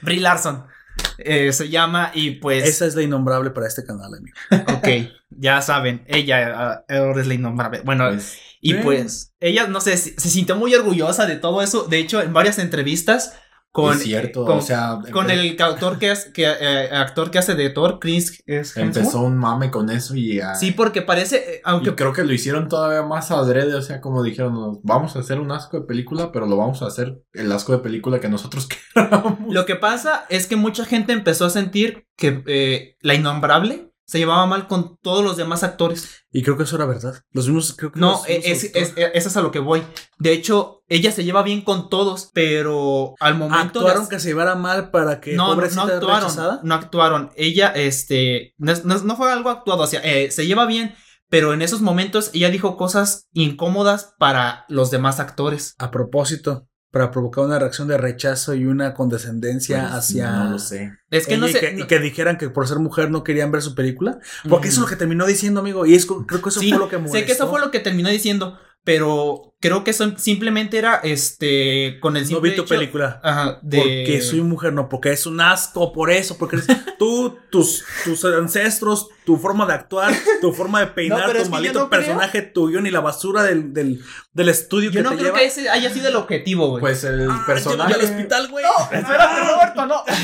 Brie Larson eh, se llama y pues... Esa es la innombrable para este canal, amigo. Ok, ya saben, ella ah, ahora es la innombrable. Bueno, pues, y bien. pues ella, no sé, se, se sintió muy orgullosa de todo eso. De hecho, en varias entrevistas con, es cierto, con, o sea, con el actor que, hace- que eh, actor que hace de Thor, Chris es empezó un mame con eso y Sí, porque parece, eh, y aunque creo que lo hicieron todavía más adrede, o sea, como dijeron, "Nos vamos a hacer un asco de película, pero lo vamos a hacer el asco de película que nosotros queramos. Lo que pasa es que mucha gente empezó a sentir que eh, la innombrable se llevaba mal con todos los demás actores. Y creo que eso era verdad. Los mismos, creo que No, mismos es, es- eso es a lo que voy. De hecho, ella se lleva bien con todos, pero al momento actuaron que se llevara mal para que no, no, no actuaron, rechazada. no actuaron. Ella, este, no, es- no es- no fue algo actuado, o sea, eh, se lleva bien, pero en esos momentos ella dijo cosas incómodas para los demás actores. A propósito, para provocar una reacción de rechazo y una condescendencia Pues, hacia. No lo sé. Es que ella no y sé. que, no- y que dijeran que por ser mujer no querían ver su película. Porque eso es lo que terminó diciendo, amigo. Y es, creo que eso Sí, fue lo que molestó. Sé que eso fue lo que terminó diciendo, pero creo que eso simplemente era este con el No simple vi tu hecho- película. Ajá, de Porque soy mujer, no, porque es un asco, por eso, porque eres tú, tus, tus ancestros, tu forma de actuar, tu forma de peinar, tu maldito no creo- personaje tuyo, ni la basura del, del, del estudio Yo que no te creo lleva. que ese haya sido el objetivo, güey. Pues el Ah, personaje. al hospital, güey. Espérate, Roberto, no.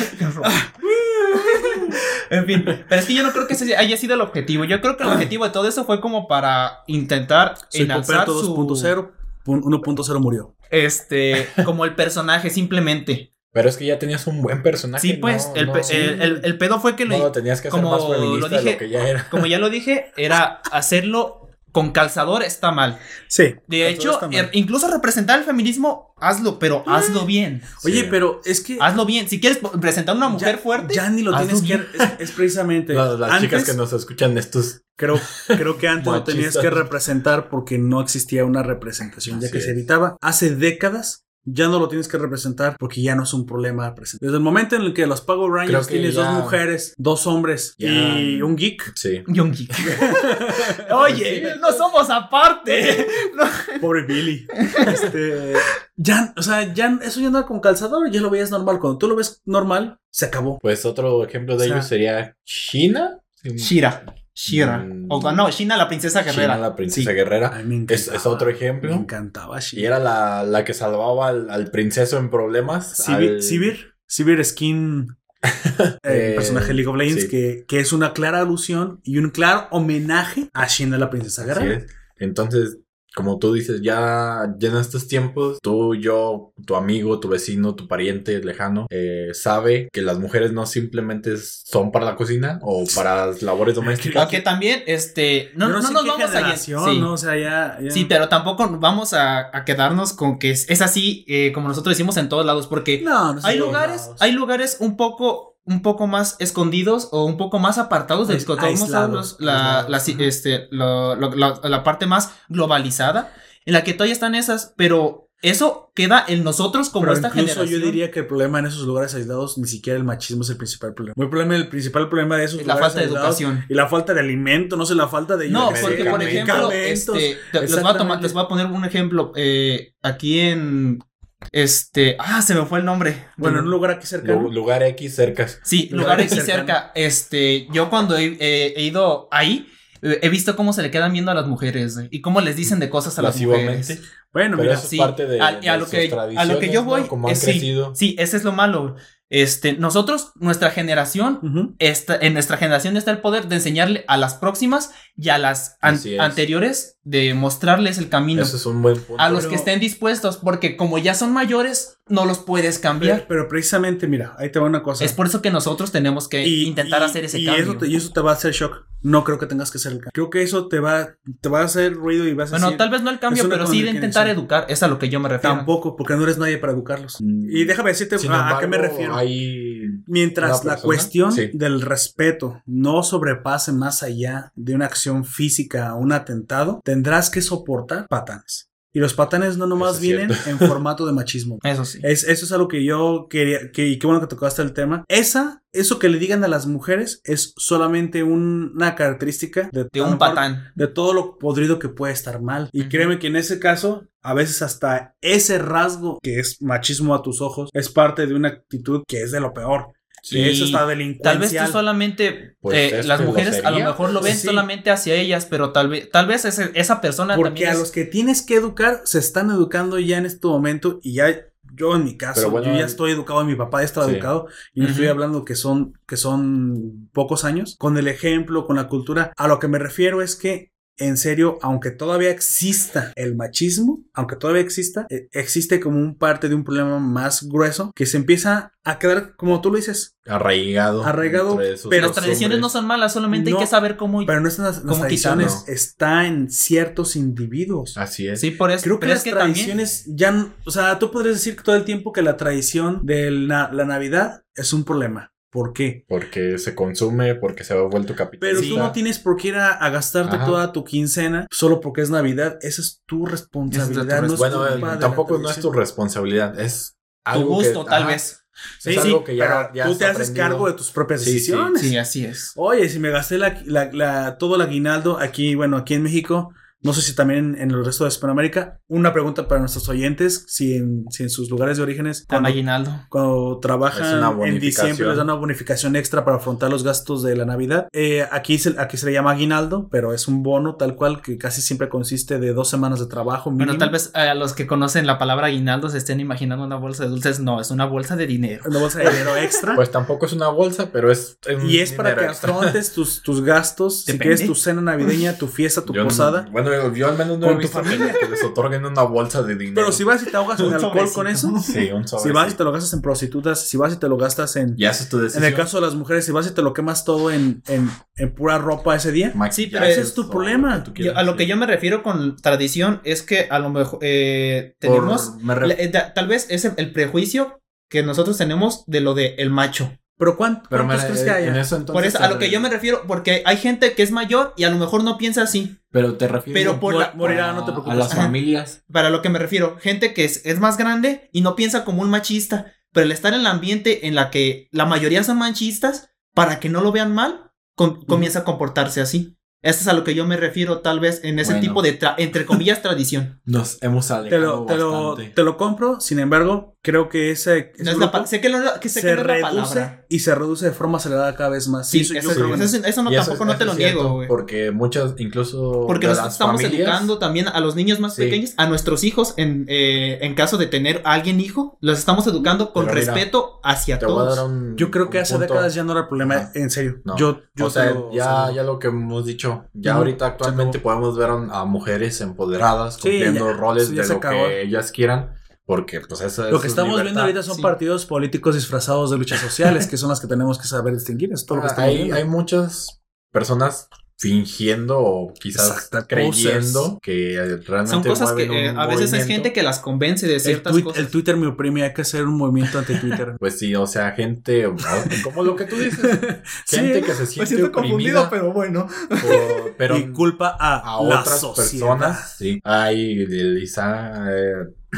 en fin, pero es que yo no creo que ese haya sido el objetivo. Yo creo que el objetivo de todo eso fue como para intentar Soy enalzar su 2.0, pun- 1.0 murió. este como el personaje simplemente. Pero es que ya tenías un buen personaje. Sí, pues no, el, no, pe- sí. el, el- el pedo fue que No lo, lo tenías que hacer como más feminista lo de dije- lo que ya era. como ya lo dije, era hacerlo con calzador está mal. Sí. De hecho, er- incluso representar el feminismo, hazlo, pero hazlo bien. Oye, Sí. pero es que. Hazlo bien. Si quieres presentar una mujer ya- fuerte, Ya ni lo tienes que. Es, es precisamente. Las, las chicas antes- que nos escuchan estos. Creo, creo que antes lo tenías que representar porque no existía una representación, ya Así que se evitaba. Hace décadas ya no lo tienes que representar porque ya no es un problema presentar. Desde el momento en el que los Power Creo Rangers tienes ya- dos mujeres, dos hombres Ya- y un geek, Sí. Young Geek. Oye, no somos aparte. No. pobre Billy. Este, ya, o sea, ya eso ya anda con calzador, ya lo veías normal. Cuando tú lo ves normal, se acabó. Pues otro ejemplo de O sea- ellos sería China. Shira. Shira. Mm. O no, Shina la princesa guerrera. China, la princesa Sí. guerrera. Ay, me Es, otro Me ejemplo. encantaba She. Y era la, la que salvaba al, al princeso en problemas. Sibir, al- Sibir, Sibir Skin, el Eh, personaje de League of Legends, sí. que, que es una clara alusión y un claro homenaje a Shinda la princesa guerrera. es. Entonces, como tú dices, ya, ya en estos tiempos, tú, yo, tu amigo, tu vecino, tu pariente lejano, eh, sabe que las mujeres no simplemente son para la cocina o para las labores domésticas. Aunque también, este, no, Yo no, sé nos vamos a sí. ¿no? O sea, ya. ya- Sí, pero tampoco vamos a, a quedarnos con que es, es así eh, como nosotros decimos en todos lados, porque No, no sé hay lugares, lados. hay lugares un poco, un poco más escondidos o un poco más apartados del Ais- que tomamos aislados, la, la, este, lo- lo- la, la parte más globalizada, en la que todavía están esas, pero eso queda en nosotros como Pero esta incluso generación. yo diría que el problema en esos lugares aislados ni siquiera el machismo es el principal problema. El, problema, el principal problema de esos la lugares falta de educación. Y la falta de alimento, no sé, la falta de. No, porque por ejemplo, este, te- les, voy a tomar- Exactamente. les voy a poner un ejemplo. eh, aquí en este, ah, se me fue el nombre. Bueno, en un lugar aquí cercano. Lu- lugar X cerca. Sí, aquí cercanos. cerca. Este, yo cuando he, eh, he ido ahí, eh, he visto cómo se le quedan viendo a las mujeres eh, y cómo les dicen de cosas a las mujeres. Bueno, Pero mira, eso Sí, es parte de, a, de a lo que, a lo que yo ¿no? voy, Como han es- sí, crecido. sí, ese es lo malo. Este, nosotros, nuestra generación, esta- en nuestra generación está el poder de enseñarle a las próximas y a las an- anteriores de mostrarles el camino. Eso es un buen punto. a los Pero- que estén dispuestos, porque como ya son mayores, no los puedes cambiar. pero precisamente, mira, ahí te va una cosa. es por eso que nosotros tenemos que Y- intentar y- hacer ese y cambio. Eso te, y eso te va a hacer shock. No creo que tengas que hacer el cambio. Creo que eso te va, te va a hacer ruido y vas a bueno, decir, tal vez no el cambio, pero sí de intentar educar. Es a lo que yo me refiero. Tampoco, porque no eres nadie para educarlos. Mm. Y déjame decirte Sin a, a qué me refiero. Hay Mientras la persona- cuestión sí. del respeto no sobrepase más allá de una acción física o un atentado, tendrás que soportar patanes. Y los patanes no nomás vienen cierto. en formato de machismo. Eso sí. Es, eso es algo que yo quería, que, y qué bueno que tocaste el tema. Esa, eso que le digan a las mujeres es solamente un- una característica de, un mejor, patán. de todo lo podrido que puede estar mal. Y créeme que en ese caso, a veces hasta ese rasgo que es machismo a tus ojos es parte de una actitud que es de lo peor. Sí. Que es hasta Tal vez tú solamente, Pues eh, las lo mujeres a lo mejor lo ven Sí. solamente hacia ellas, pero tal vez, tal vez ese- esa persona Porque también a es- los que tienes que educar se están educando ya en este momento y ya yo en mi caso, bueno, yo ya estoy educado, mi papá está Sí. educado y no estoy hablando que son que son pocos años con el ejemplo, con la cultura. A lo que me refiero es que en serio, aunque todavía exista el machismo, aunque todavía exista, eh, existe como un parte de un problema más grueso que se empieza a quedar, como tú lo dices, arraigado. Arraigado, pero las tradiciones no son malas, solamente No, hay que saber cómo. pero no están las, las ¿Cómo tradiciones, quitarlo? está en ciertos individuos. Así es. sí, por eso. Creo que las es que también. tradiciones ya, o sea, tú podrías decir todo el tiempo que la tradición de la, la Navidad es un problema. ¿Por qué? Porque se consume, porque se ha vuelto Pero capitalista. tú no tienes por qué ir a, a gastarte Ajá. toda tu quincena solo porque es Navidad. Esa es tu responsabilidad. no es Bueno, tampoco no es tu responsabilidad, es Tu algo gusto, que- tal ajá, vez. Sí, es sí, algo que ya- pero ya tú te haces aprendido. cargo de tus propias Sí, sí, decisiones. Sí, así es. Oye, si me gasté la, la- la- todo el aguinaldo aquí, bueno, aquí en México, no sé si también en el resto de Hispanoamérica, una pregunta para nuestros oyentes, si en, si en sus lugares de orígenes, cuando, aguinaldo. cuando trabajan en diciembre les dan una bonificación extra para afrontar los gastos de la Navidad. Eh, aquí, se, aquí se le llama aguinaldo, pero es un bono tal cual que casi siempre consiste de dos semanas de trabajo. Bueno, tal vez a los que conocen la palabra aguinaldo se estén imaginando una bolsa de dulces. No, es una bolsa de dinero. Una bolsa de dinero extra. Pues tampoco es una bolsa, pero es. y es para que afrontes tus, tus gastos. Si Depende. quieres tu cena navideña, tu fiesta, tu Yo no- posada. Bueno, Bueno, yo al menos no Con he tu visto que, familia. que les otorguen una bolsa de dinero. Pero si vas y te ahogas en Un alcohol con eso, Sí, un si sobre. vas y te lo gastas en prostitutas, si vas y te lo gastas en... Ya es tu En decisión. el caso de las mujeres, si vas y te lo quemas todo en, en, en pura ropa ese día, Sí, pero ese es tu problema. lo Yo- a lo sí. que yo me refiero con tradición es que a lo mejor eh, tenemos. Por- me la- eh, ta- tal vez es el, el prejuicio que nosotros tenemos de lo de el macho. Pero ¿cuán- pero me- ¿cuántos crees que en eso entonces Por eso, te a lo que yo me refiero, porque hay gente que es mayor y a lo mejor no piensa así. Pero te refieres Pero por la- morirá, a, no te a preocupes. las Ajá. familias. Para lo que me refiero, gente que es, es más grande y no piensa como un machista, pero el estar en el ambiente en la que la mayoría son machistas, para que no lo vean mal, com- comienza a comportarse así. Eso es a lo que yo me refiero, tal vez, en ese Bueno. tipo de, tra- entre comillas, tradición. Nos hemos Te alejado lo, te, lo, te lo compro, sin embargo, creo que ese, ese No es la grupo pa- sé que, no, que, sé que se no es la reduce palabra. y se reduce de forma acelerada cada vez más. Sí, eso yo eso, creo que- eso- eso no eso tampoco es- no te lo cierto, niego, güey. Porque muchas, incluso. Porque nosotros estamos familias, educando también a los niños más Sí. pequeños, a nuestros hijos, en, eh, en caso de tener a alguien hijo, los estamos educando con mira, respeto hacia todos. un. Yo creo que hace punto. décadas ya no era el problema, en serio. No. Yo, yo o sea, te lo- ya, o sea, ya lo que hemos dicho, ya ahorita se actualmente podemos ver a, mujeres empoderadas Sí, cumpliendo roles de se lo que ellas quieran, porque pues esa es Lo que estamos viendo ahorita son Sí. partidos políticos disfrazados de luchas sociales, que son las que tenemos que saber distinguir. Es todo lo que estamos hay, viendo. hay muchas personas fingiendo o quizás Exacto, creyendo posers. que realmente Son cosas que eh, a veces es movimiento. gente que las convence de el, ciertas tuit- cosas. el Twitter me oprime, hay que hacer un movimiento ante Twitter. Pues sí, o sea, gente, como lo que tú dices, Sí, gente que se Me siente siento confundido, pero bueno. por- pero y culpa a, a la otras sociedad. personas, sí. Hay de Lisa eh,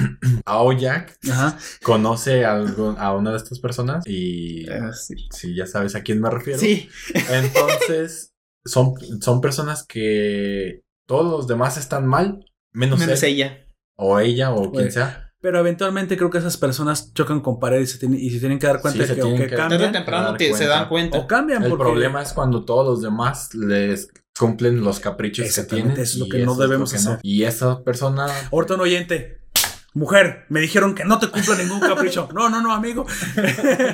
Aoyak Ajá. conoce a, algún- a una de estas personas y sí. sí, ya sabes a quién me refiero. Sí. Entonces, son, son personas que todos los demás están mal, menos, Menos él, ella. o ella o quien Güey. sea. Pero eventualmente creo que esas personas chocan con pared y se tienen, y se tienen que dar cuenta Sí, se que o tienen que que- Tarde o cambian temprano te- se dan cuenta. o cambian. El porque- problema es cuando todos los demás les cumplen los caprichos que tienen. eso es lo y que no debemos que no. Y esa persona Ahorita un oyente. Mujer, me dijeron que no te cumpla ningún capricho. No, no, no, amigo.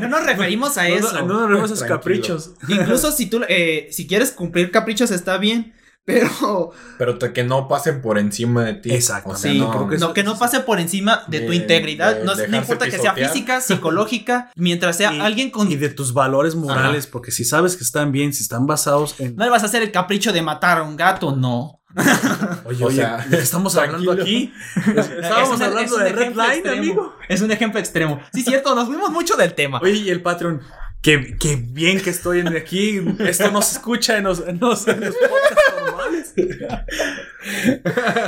No nos referimos a No, eso. no, no nos referimos a esos Tranquilo. caprichos. Incluso si tú, eh, si quieres cumplir caprichos está bien, pero Pero te- que no pasen por encima de ti. Exactamente. O sea, sí, no, creo que no, que no pase por encima de, tu integridad. de no, no importa que sea física, psicológica, mientras sea Y- alguien con. Y de tus valores morales, porque si sabes que están bien, si están basados en. No le vas a hacer el capricho de matar a un gato, no. Oye, O oye, sea, ¿de qué estamos hablando aquí? Estábamos Es un- hablando es de Red ejemplo Line, extremo. amigo. Es un ejemplo extremo. Sí, cierto, nos fuimos mucho del tema. Oye, y el Patreon. Qué, qué bien que estoy en aquí. Esto no se escucha en los, en los, en los podcasts normales.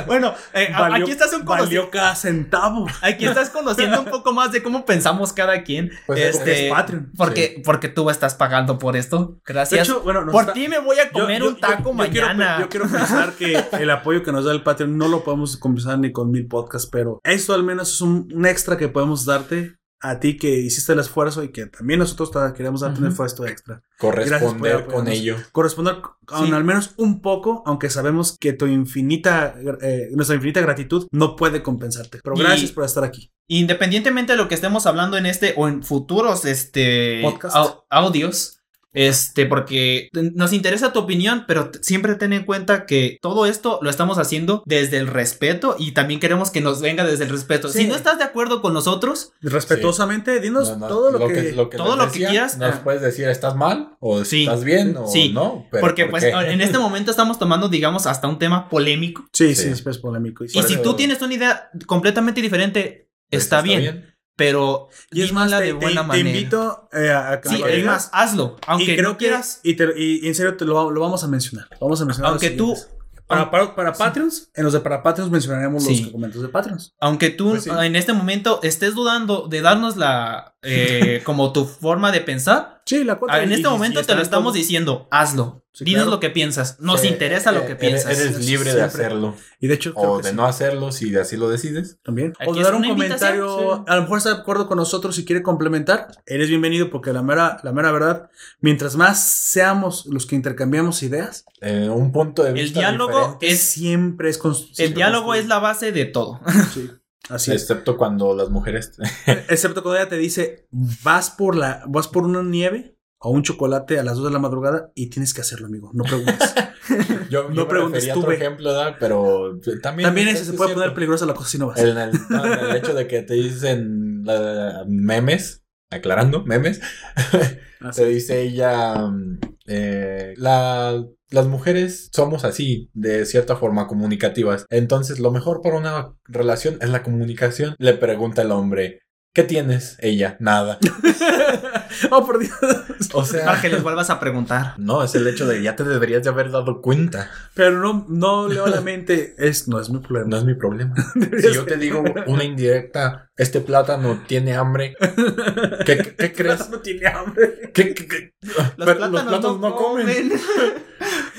Bueno, eh, Valió- aquí estás un Valió cada centavo. Aquí estás conociendo un poco más de cómo pensamos cada quien. Pues es este, es Patreon. Porque, porque tú estás pagando por esto. De Gracias. hecho, bueno, por está- ti me voy a comer yo- un taco yo quiero pe- mañana. yo quiero pensar que el apoyo que nos da el Patreon no lo podemos compensar ni con mil podcasts, pero esto al menos es un, un extra que podemos darte a ti que hiciste el esfuerzo y que también nosotros queremos darte un esfuerzo extra. Corresponder con ello. Corresponder con Sí. al menos un poco, aunque sabemos que tu infinita, eh, nuestra infinita gratitud no puede compensarte. Pero Y- gracias por estar aquí. Independientemente de lo que estemos hablando en este o en futuros este, Podcast. au- audios, este, porque nos interesa tu opinión, pero siempre ten en cuenta que todo esto lo estamos haciendo desde el respeto y también queremos que nos venga desde el respeto. Sí. Si no estás de acuerdo con nosotros, Respetuosamente, dinos No, no, todo lo, que... todo lo que quieras, Nos ah. puedes decir, ¿estás mal? ¿O Sí. estás bien? ¿O Sí. no? Pero porque ¿por pues en este momento estamos tomando, digamos, hasta un tema polémico. Sí, sí, Sí. es polémico. Y si tú tienes una idea completamente diferente, Pues está, bien, pero Y es más, te, de te- buena te manera. invito eh, a, que Sí, es más, hazlo. Aunque y creo no quieras. que, y, te- en serio te lo, lo vamos a mencionar. Vamos a mencionar. Aunque tú. Para, para, para Patreons, en los de para Patreons mencionaremos Sí. los documentos de Patreons. Aunque tú Pues en este momento estés dudando de darnos la. Eh, como tu forma de pensar. Sí, la cuota. En este y- momento y te lo estamos todo. diciendo. Hazlo. Sí, Dinos claro. lo que piensas. Nos Sí, interesa lo eh, que eres- piensas. Eres libre de Siempre. hacerlo. Y de hecho, O que de sí, no hacerlo si así lo decides. también. Aquí O de dar un comentario. sí. A lo mejor está de acuerdo con nosotros y quiere complementar. Eres bienvenido porque la mera, la mera verdad, mientras más seamos los que intercambiamos ideas, Eh, un punto de El vista diálogo diferente, es. siempre es El diálogo es la base de todo. Sí, así es. Excepto cuando las mujeres... Excepto cuando ella te dice, vas por la, vas por una nieve o un chocolate a las 2 de la madrugada y tienes que hacerlo, amigo. No preguntes. Yo No no preguntes, tú otro ejemplo, ¿verdad? Pero también... También eso se puede cierto. poner peligrosa la cosa si no vas. En el, en el hecho de que te dicen la- memes, aclarando, memes, te dice ella, mm, eh, la, las mujeres somos así, de cierta forma, comunicativas. Entonces, lo mejor para una relación es la comunicación. Le pregunta el hombre, ¿qué tienes? Ella, nada. oh, por Dios. O Para sea, que les vuelvas a preguntar. no, es el hecho de ya te deberías de haber dado cuenta. Pero no, no leo la mente. Es, no es mi problema. No es mi problema. Si yo te digo una indirecta, este plátano tiene hambre, ¿qué, qué- qué crees? No tiene hambre. ¿Qué, qué- qué? Los Pero plátanos, no, comen.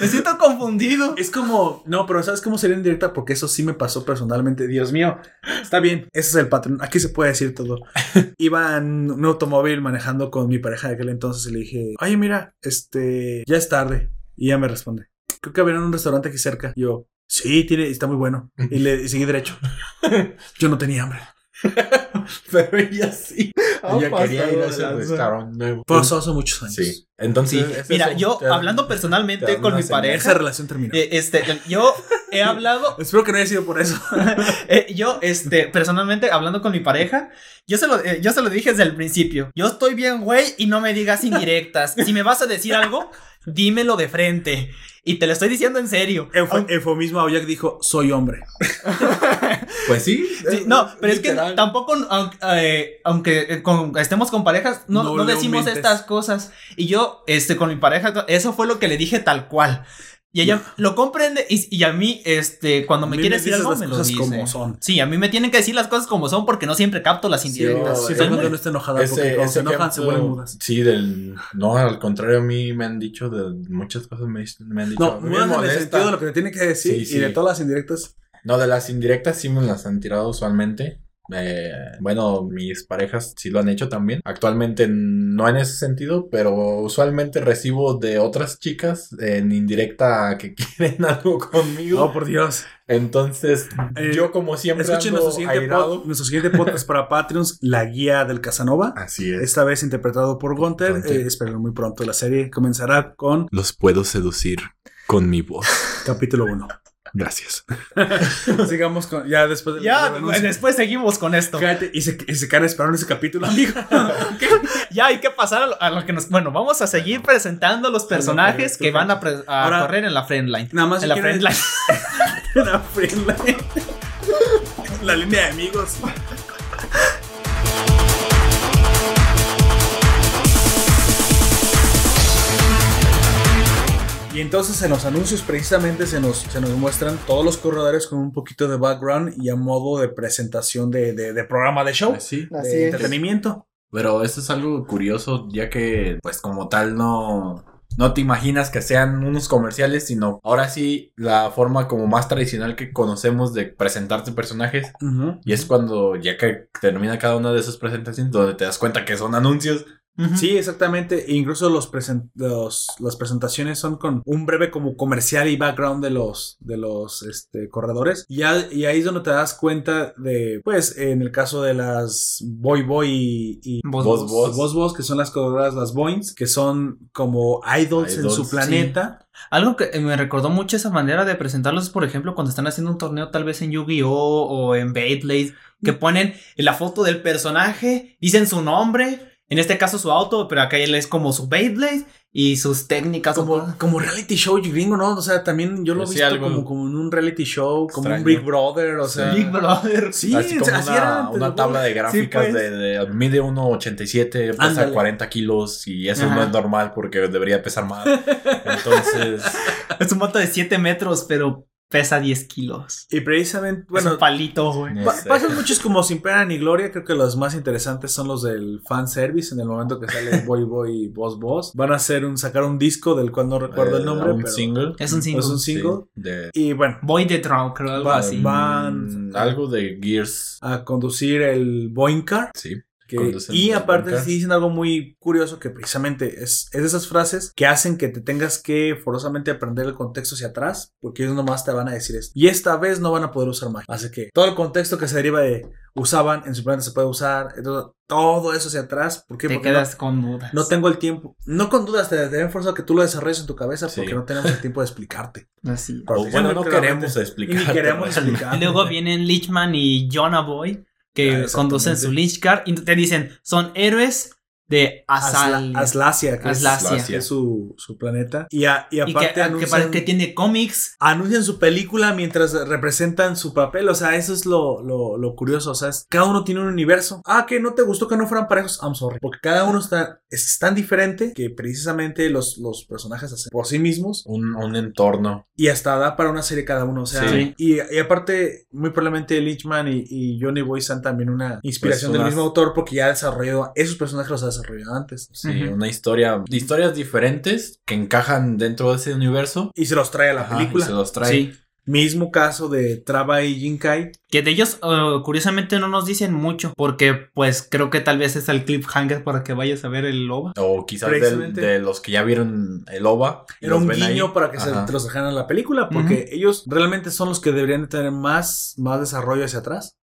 Me siento confundido. Es como, no, pero ¿sabes cómo sería indirecta? Porque eso sí me pasó personalmente. Dios mío, está bien, ese es el patrón. Aquí se puede decir todo. Iba en un automóvil manejando con mi pareja de aquel entonces y le dije, oye, mira, este, ya es tarde. Y ella me responde, creo que había un restaurante aquí cerca. Y yo, sí, tiene, está muy bueno. Y le y seguí derecho. Yo no tenía hambre. Pero ella sí. Ella Ah, quería ir a ese restaurante nuevo. Pasó hace muchos años. Sí. Entonces, Sí. Mira, yo hablando te personalmente con mi señal. Esa pareja, relación terminó. eh, este, yo he hablado, Espero que no haya sido por eso. eh, yo, este, personalmente hablando con mi pareja, yo se lo, eh, yo se lo dije desde el principio. Yo estoy bien, güey, y no me digas indirectas. Si me vas a decir algo, dímelo de frente. Y te lo estoy diciendo en serio. Eufo- eufemismo Aoyak dijo, soy hombre. Pues sí. Sí, no, pero es que tampoco, aunque, eh, aunque eh, con- estemos con parejas, no, No no le decimos aumentes. estas cosas. Y yo, este, con mi pareja, eso fue lo que le dije tal cual. Y ella lo comprende y, y a mí, este, cuando A me quiere me decir algo, las me lo cosas dice. como son. Sí, a mí me tienen que decir las cosas como son porque no siempre capto las indirectas. Sí, muy- no está enojada, porque cuando se enojan se vuelven mudas. Sí, del. No, al contrario, a mí me han dicho de muchas cosas. Me, me han dicho. No, "A mí me mudas en el molesta". sentido de lo que te tiene que decir Sí, y de todas las indirectas. No, de las indirectas sí me las han tirado usualmente. Eh, bueno, mis parejas sí lo han hecho también. Actualmente no en ese sentido, pero usualmente recibo de otras chicas en indirecta que quieren algo conmigo. Oh, por Dios. Entonces, Eh, yo como siempre Escuchen ando nuestro siguiente, pod- nuestro siguiente podcast para Patreons, La Guía del Casanova. Así es. Esta vez interpretado por Gunther. Gunther. Eh, esperen muy pronto. La serie comenzará con Los puedo seducir con mi voz. capítulo 1. Gracias. Sigamos con. Ya después Ya, anuncio. después seguimos con esto. Cállate, y se, y se quedan esperando ese capítulo, amigo. Ya hay que pasar a lo, a lo que nos. Bueno, vamos a seguir presentando los personajes que van a, pre- a Ahora- correr en la friendline. Nada más En la si friendline. La friendline. La línea de amigos. Y entonces en los anuncios precisamente se nos, se nos muestran todos los corredores con un poquito de background y a modo de presentación de, de- de programa de show, Sí. Así de entretenimiento. Pero esto es algo curioso, ya que, pues, como tal, no. No te imaginas que sean unos comerciales, sino ahora sí la forma como más tradicional que conocemos de presentarte personajes. Y es cuando ya que termina cada una de esas presentaciones donde te das cuenta que son anuncios. Sí, exactamente. E incluso los, presen- los- las presentaciones son con un breve como comercial y background de los, de los este, corredores. Y, ahí es donde te das cuenta de, pues, en el caso de las Boy Boy y, y. Boss Boss, que son las corredoras, las Boings, que son como idols, en su sí. planeta. Algo que me recordó mucho esa manera de presentarlos es, por ejemplo, cuando están haciendo un torneo tal vez en Yu-Gi-Oh! o en Beyblade, que ponen la foto del personaje, dicen su nombre, en este caso su auto, pero acá él es como su Beyblade y sus técnicas. Como, como reality show gringo, ¿no? O sea, también yo lo he Sí, visto algo como, como en un reality show, como un. Big Brother, o sea. Big Brother. Sí, así como así una, era una tabla de gráficas pues. de, de mide 1.87, pesa Ándale. 40 kilos y eso Ajá. no es normal porque debería pesar más. Entonces, Es un moto de 7 metros, pero pesa 10 kilos. Y precisamente, Bueno, es un palito, güey. No Pa- sé. pasan muchos como sin pena ni gloria. Creo que los más interesantes son los del fanservice. En el momento que sale Boy Boy y Boss Boss, van a hacer un sacar un disco del cual no recuerdo el eh, nombre. un pero single. Es un single. Es un Sí, single. de, Y bueno, Boy de Trump, creo, algo Va- así. va- Van- mm, algo de Gears. a conducir el Boeing Car. Sí. Que- y aparte sí dicen algo muy curioso que precisamente es, es de esas frases que hacen que te tengas que forzosamente aprender el contexto hacia atrás, porque ellos nomás te van a decir esto. Y esta vez no van a poder usar magia. Así que todo el contexto que se deriva de usaban, en su planeta se puede usar, entonces, todo eso hacia atrás. ¿Por qué? Te Porque quedas con dudas. no, no tengo el tiempo. No con dudas, te deben forzar que tú lo desarrolles en tu cabeza Sí. porque no tenemos el tiempo de explicarte. Así. Pero bueno, no queremos explicar. ni queremos explicar. Y luego vienen Lichman y Jonah Boy que Ah, conducen su Lynch Car y te dicen, son héroes de Asal. Asla- Aslasia, que, Aslasia. Es, que es su, su planeta. Y, a- y y aparte que, que anuncian, parece que tiene cómics. anuncian su película mientras representan su papel. O sea, eso es lo, lo, lo curioso. O sea, es- cada uno tiene un universo. Ah, que no te gustó que no fueran parejos. I'm sorry. Porque cada uno está, es tan diferente que precisamente los, los personajes hacen por sí mismos. Un, un entorno. Y hasta da para una serie cada uno. O sea, Sí. y, y aparte, muy probablemente Lynchman y, y Johnny Boy son también una inspiración Pues del mismo autor porque ya ha desarrollado, esos personajes los ha desarrollado antes. Sí, una historia. Historias diferentes que encajan dentro de ese universo. Y se los trae a la Ajá, película. y se los trae. Sí. Mismo caso de Traba y Jinkai. Que de ellos, uh, curiosamente, no nos dicen mucho. Porque, pues, creo que tal vez es el cliffhanger para que vayas a ver el loba. O quizás del- de los que ya vieron el OVA. y Era un ahí. guiño para que se, te los dejaran en la película. Porque ellos realmente son los que deberían de tener más, más desarrollo hacia atrás.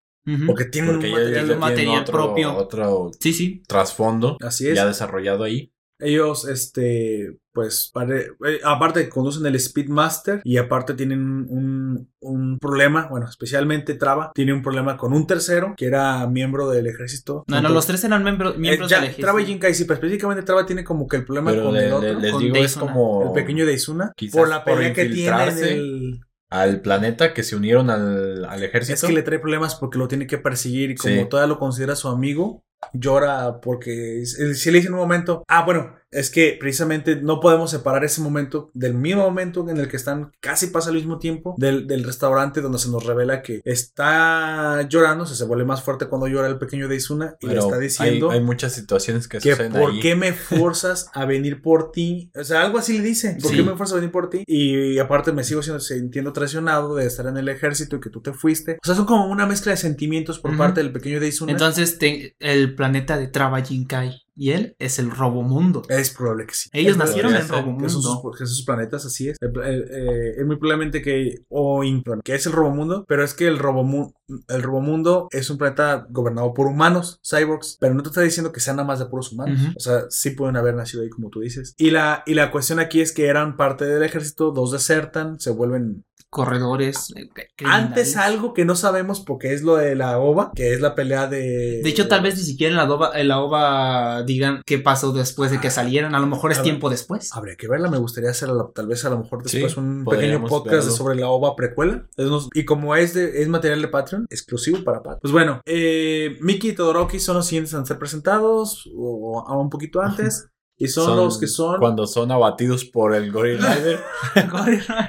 Porque tienen Porque un ya- ya material. tienen material otro, propio. Otro Sí, sí. trasfondo Así es. ya desarrollado ahí. Ellos, este, pues, pare- eh, aparte conducen el Speedmaster y aparte tienen un, un problema, bueno, especialmente Traba, tiene un problema con un tercero que era miembro del ejército. No, no, los tres eran miembro- miembros Eh, ya, del ejército. Traba y Jinkai, sí, pero específicamente Traba tiene como que el problema Pero con le- el le- otro, les con digo, es como el pequeño de Izuna, quizás por la por pelea que tiene en el... al planeta que se unieron al, al ejército. Es que le trae problemas porque lo tiene que perseguir y como Sí. todavía lo considera su amigo, llora porque si le dice en un momento, ah, bueno, es que precisamente no podemos separar ese momento del mismo momento en el que están casi pasa al mismo tiempo del, del restaurante donde se nos revela que está llorando, se, se vuelve más fuerte cuando llora el pequeño de Izuna y le está diciendo hay, muchas situaciones que, que suceden por ahí. qué me fuerzas a venir por ti. O sea, algo así le dice. ¿Por Sí. qué me fuerzas a venir por ti? Y aparte me sigo siendo, sintiendo traicionado de estar en el ejército y que tú te fuiste. O sea, son como una mezcla de sentimientos por parte del pequeño Deizuna. Entonces, te- el planeta de Traba Jinkai y él es el Robomundo. es probable que sí. Ellos Es nacieron en Robomundo. son sus planetas, así es. El- el- eh, es muy probablemente que, o que es el Robomundo, pero es que el, Robomu- el Robomundo es un planeta gobernado por humanos, cyborgs, pero no te está diciendo que sean nada más de puros humanos. O sea, sí pueden haber nacido ahí, como tú dices. Y la, y la cuestión aquí es que eran parte del ejército, dos desertan, se vuelven Corredores. eh, criminales. antes algo que no sabemos porque es lo de la OVA, que es la pelea de... De hecho, tal vez ni siquiera en la, ova, en la ova digan qué pasó después de que salieran. A lo mejor es tiempo después. Habría que verla, me gustaría hacer a la- tal vez a lo mejor después Sí, un pequeño podcast verlo. sobre la OVA precuela. Y como es de, es material de Patreon, exclusivo para Patreon. Pues bueno, eh, Mickey y Todoroki son los siguientes a ser presentados, o, o un poquito antes. Y son, los que son Cuando son abatidos por el Gory Rider.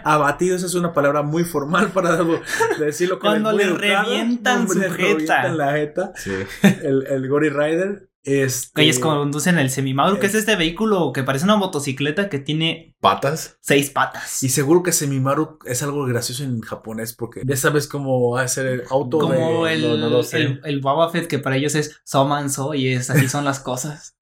abatidos, es una palabra muy formal para decirlo con Cuando le revientan su le jeta. revientan la jeta. sí. El, el Gory Rider. Este, Ellos conducen el Semimaru, que es es- este vehículo que parece una motocicleta que tiene Patas. seis patas. Y seguro que Semimaru es algo gracioso en japonés porque ya sabes cómo hacer el auto Como de... el, no, no lo sé. el, el Boba Fett, que para ellos es Somanso y es así son las cosas.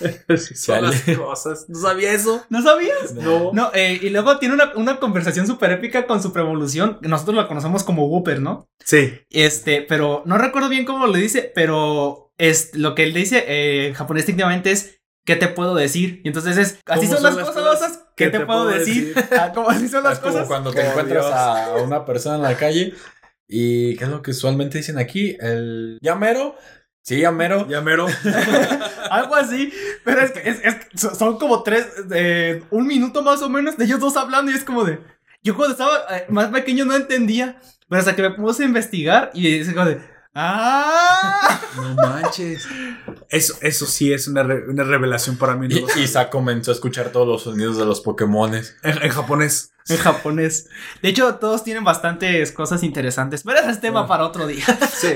Sí, son las cosas. ¿No sabía eso? ¿No sabías? No. No, eh, y luego tiene una, una conversación súper épica con su prevolución. Nosotros la conocemos como Whooper, ¿no? Sí. Este, pero no recuerdo bien cómo le dice, pero es lo que él dice eh, en japonés técnicamente es ¿qué te puedo decir? Y entonces es así ¿Cómo son, las cosas, ¿qué, te, puedo decir? Ah, ¿Cómo así son las Es como cosas? cuando te encuentras Dios. a una persona en la calle y ¿qué es lo que usualmente dicen aquí? El llamero. Sí, llamero. Ya mero. Algo así, pero es que es- son como tres, eh, un minuto más o menos de ellos dos hablando y es como de, yo cuando estaba eh, más pequeño no entendía, pero hasta que me puse a investigar y es como de, ah, No manches. Eso, eso sí es una, re- una revelación para mí. no. Y Isa comenzó a escuchar todos los sonidos de los Pokémones. En, en japonés. en japonés. De hecho, todos tienen bastantes cosas interesantes, pero ese es tema Ah. para otro día. Sí.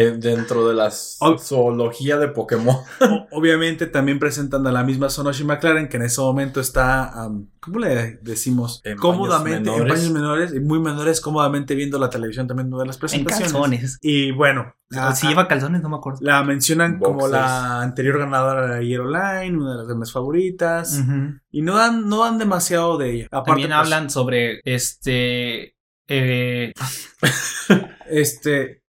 Eh, dentro de la Ob- zoología de Pokémon. Obviamente también presentan a la misma Sonoshi McLaren, que en ese momento está, ¿cómo le decimos? En cómodamente, en paños menores y muy menores, cómodamente viendo la televisión también de las En presentaciones. calzones. Y bueno, la, si lleva calzones, no me acuerdo. la mencionan como la anterior ganadora de Yellow Line, una de las de mis favoritas. Y no dan, no dan demasiado de ella. Aparte, También pues, hablan sobre este. eh, Este.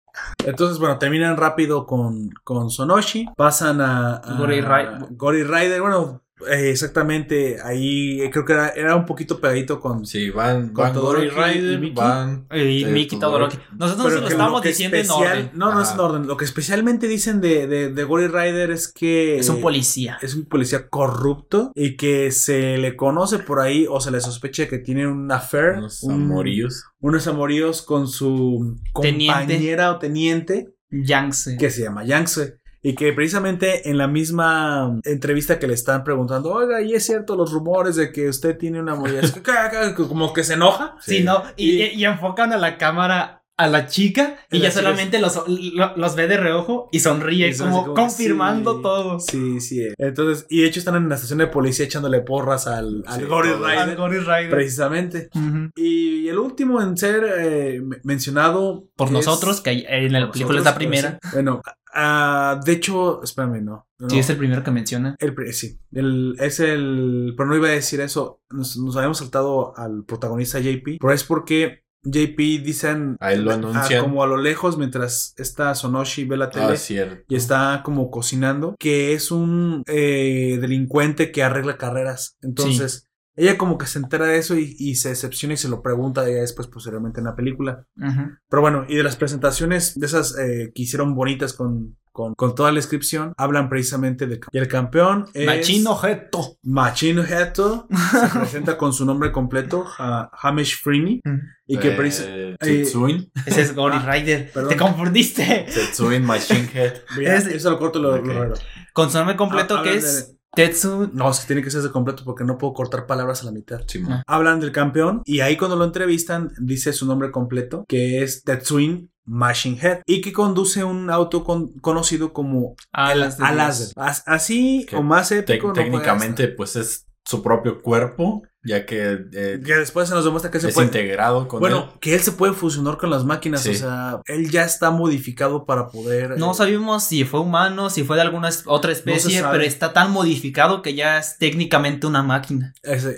Entonces, bueno, terminan rápido con, con Sonoshi. Pasan a. a Gory Ri- Gory Rider. Bueno, eh, exactamente. Ahí eh, creo que era, era un poquito pegadito con. Sí, van, Con van Gory Todoroki y Rider, van. y Eh, Miki Todoroki. Nosotros Pero lo que estamos que diciendo en especial- orden. No, no es en orden. Lo que especialmente dicen de, de, de Gory Rider es que. Es un policía. Es un policía corrupto y que se le conoce por ahí o se le sospecha que tiene un affair. Unos un- amoríos. Unos amoríos con su Teniente. compañera o teniente. Yangtze. que se llama Yangtze. Y que precisamente en la misma entrevista que le están preguntando, oiga, ¿y es cierto los rumores de que usted tiene una mujer? Es que, ca- ca- como que se enoja. Sí, ¿no? Y, Y- y enfocan a la cámara a la chica y ya solamente los, lo- los ve de reojo y sonríe, Y como, confirmando sí, todo. Sí, sí. eh. Entonces, y de hecho están en la estación de policía echándole porras al, al Sí, Gory todo. Rider, Al Gory Rider. Precisamente. Y el último en ser eh, me- mencionado Por es- nosotros, que en la película nosotros, es la primera. sí. Bueno, ah, de hecho, espérame, no. no. Sí, es el primero que menciona. El, pri- sí, el, es el. Pero no iba a decir eso. Nos, nos habíamos saltado al protagonista JP. Pero es porque JP dicen. Ahí lo a- anuncian. como a lo lejos, mientras está Sonoshi ve la tele. Ah, cierto. Y está como cocinando, que es un eh, delincuente que arregla carreras. Entonces, ella como que se entera de eso y, y se decepciona y se lo pregunta ya después, posteriormente en la película. Pero bueno, y de las presentaciones de esas eh, que hicieron bonitas con, con, con toda la descripción, hablan precisamente de... Y el campeón es... Machino Heto. Machino Heto. se presenta con su nombre completo, Ha- Hamish Freeney. Y que precisamente... Eh, Tetsuin. Ese es Gory Ah, Rider. perdón. Te confundiste. Tetsuin Machine Head. es- Eso lo corto lo, Ok. lo raro. Con su nombre completo Ah, que es Tetsu. No, que tiene que ser de completo porque no puedo cortar palabras a la mitad. Ah. Hablan del campeón y ahí cuando lo entrevistan dice su nombre completo, que es Tetsuin Machine Head, y que conduce un auto con- conocido como Alas de Así Que o más épico. no puede técnicamente, pues es su propio cuerpo, ya que eh, que después se nos demuestra que se es puede. integrado con Bueno, él. que él se puede fusionar con las máquinas, Sí. o sea, él ya está modificado para poder. No eh, sabemos si fue humano, si fue de alguna otra especie, pero está tan modificado que ya es técnicamente una máquina.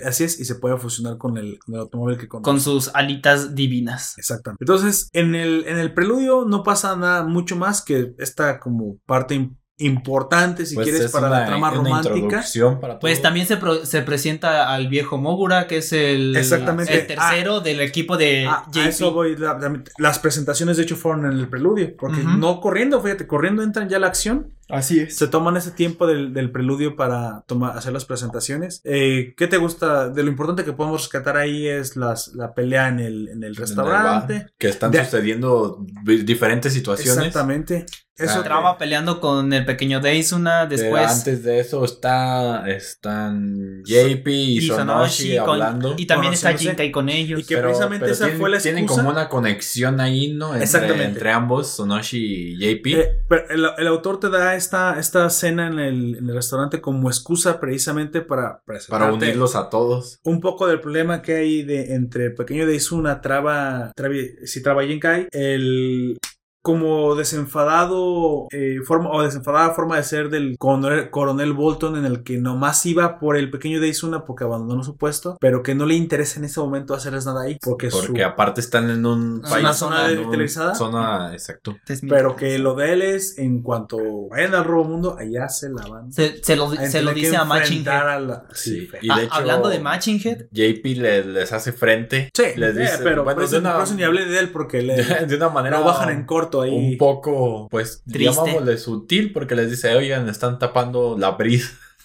así es, y se puede fusionar con el, con el automóvil que conduce. Con sus alitas divinas. Exactamente. Entonces, en el, en el preludio no pasa nada mucho más que esta como parte im- importante, si Pues quieres, es para una- la trama una romántica. introducción para Pues también se, pro- se presenta al viejo Mogura, que es el, Exactamente. el tercero del equipo de Ah, JP. a eso voy. la- la- las presentaciones, de hecho, fueron en el preludio. Porque no corriendo, fíjate, corriendo entran ya la acción. Así es. Se toman ese tiempo del, del preludio para tomar, hacer las presentaciones. Eh, ¿Qué te gusta? De lo importante que podemos rescatar ahí es las, la pelea en el, en el En el restaurante. bar, que están De- sucediendo diferentes situaciones. Exactamente. Eso Ah, Traba peleando con el pequeño Deizuna, Eh, después... antes de eso está están JP y, y Sonoshi, con- hablando. y también está. Jinkai con ellos. Y que precisamente esa tienen, fue la tienen excusa. como una conexión ahí, ¿no? Entre, Exactamente. entre ambos, Sonoshi y JP. Eh, pero el, el autor te da esta, esta cena en el, en el restaurante como excusa precisamente para para unirlos a todos. un poco del problema que hay de entre Pequeño Deizuna, Traba, Travi- si Traba Jinkai, el como desenfadado eh, forma o desenfadada forma de ser del coronel, coronel Bolton en el que nomás iba por el pequeño Deizuna porque abandonó su puesto, pero que no le interesa en ese momento hacerles nada ahí porque, su- Porque aparte están en un Es país. una zona militarizada. Zona, exacto. pero que lo de él es en cuanto vayan al robo mundo allá se la van Se, se lo, se dice a Matching Head. a la- Sí. fe- Y de Ah, hecho, hablando de Matching Head, JP le- les hace frente. Sí, les eh, dice, pero bueno, por, eso, de una- por eso ni hablé de él porque le, de una manera lo bajan en corto ahí. un poco, pues, Triste. llamámosle sutil, porque les dice, oigan, están tapando la brisa.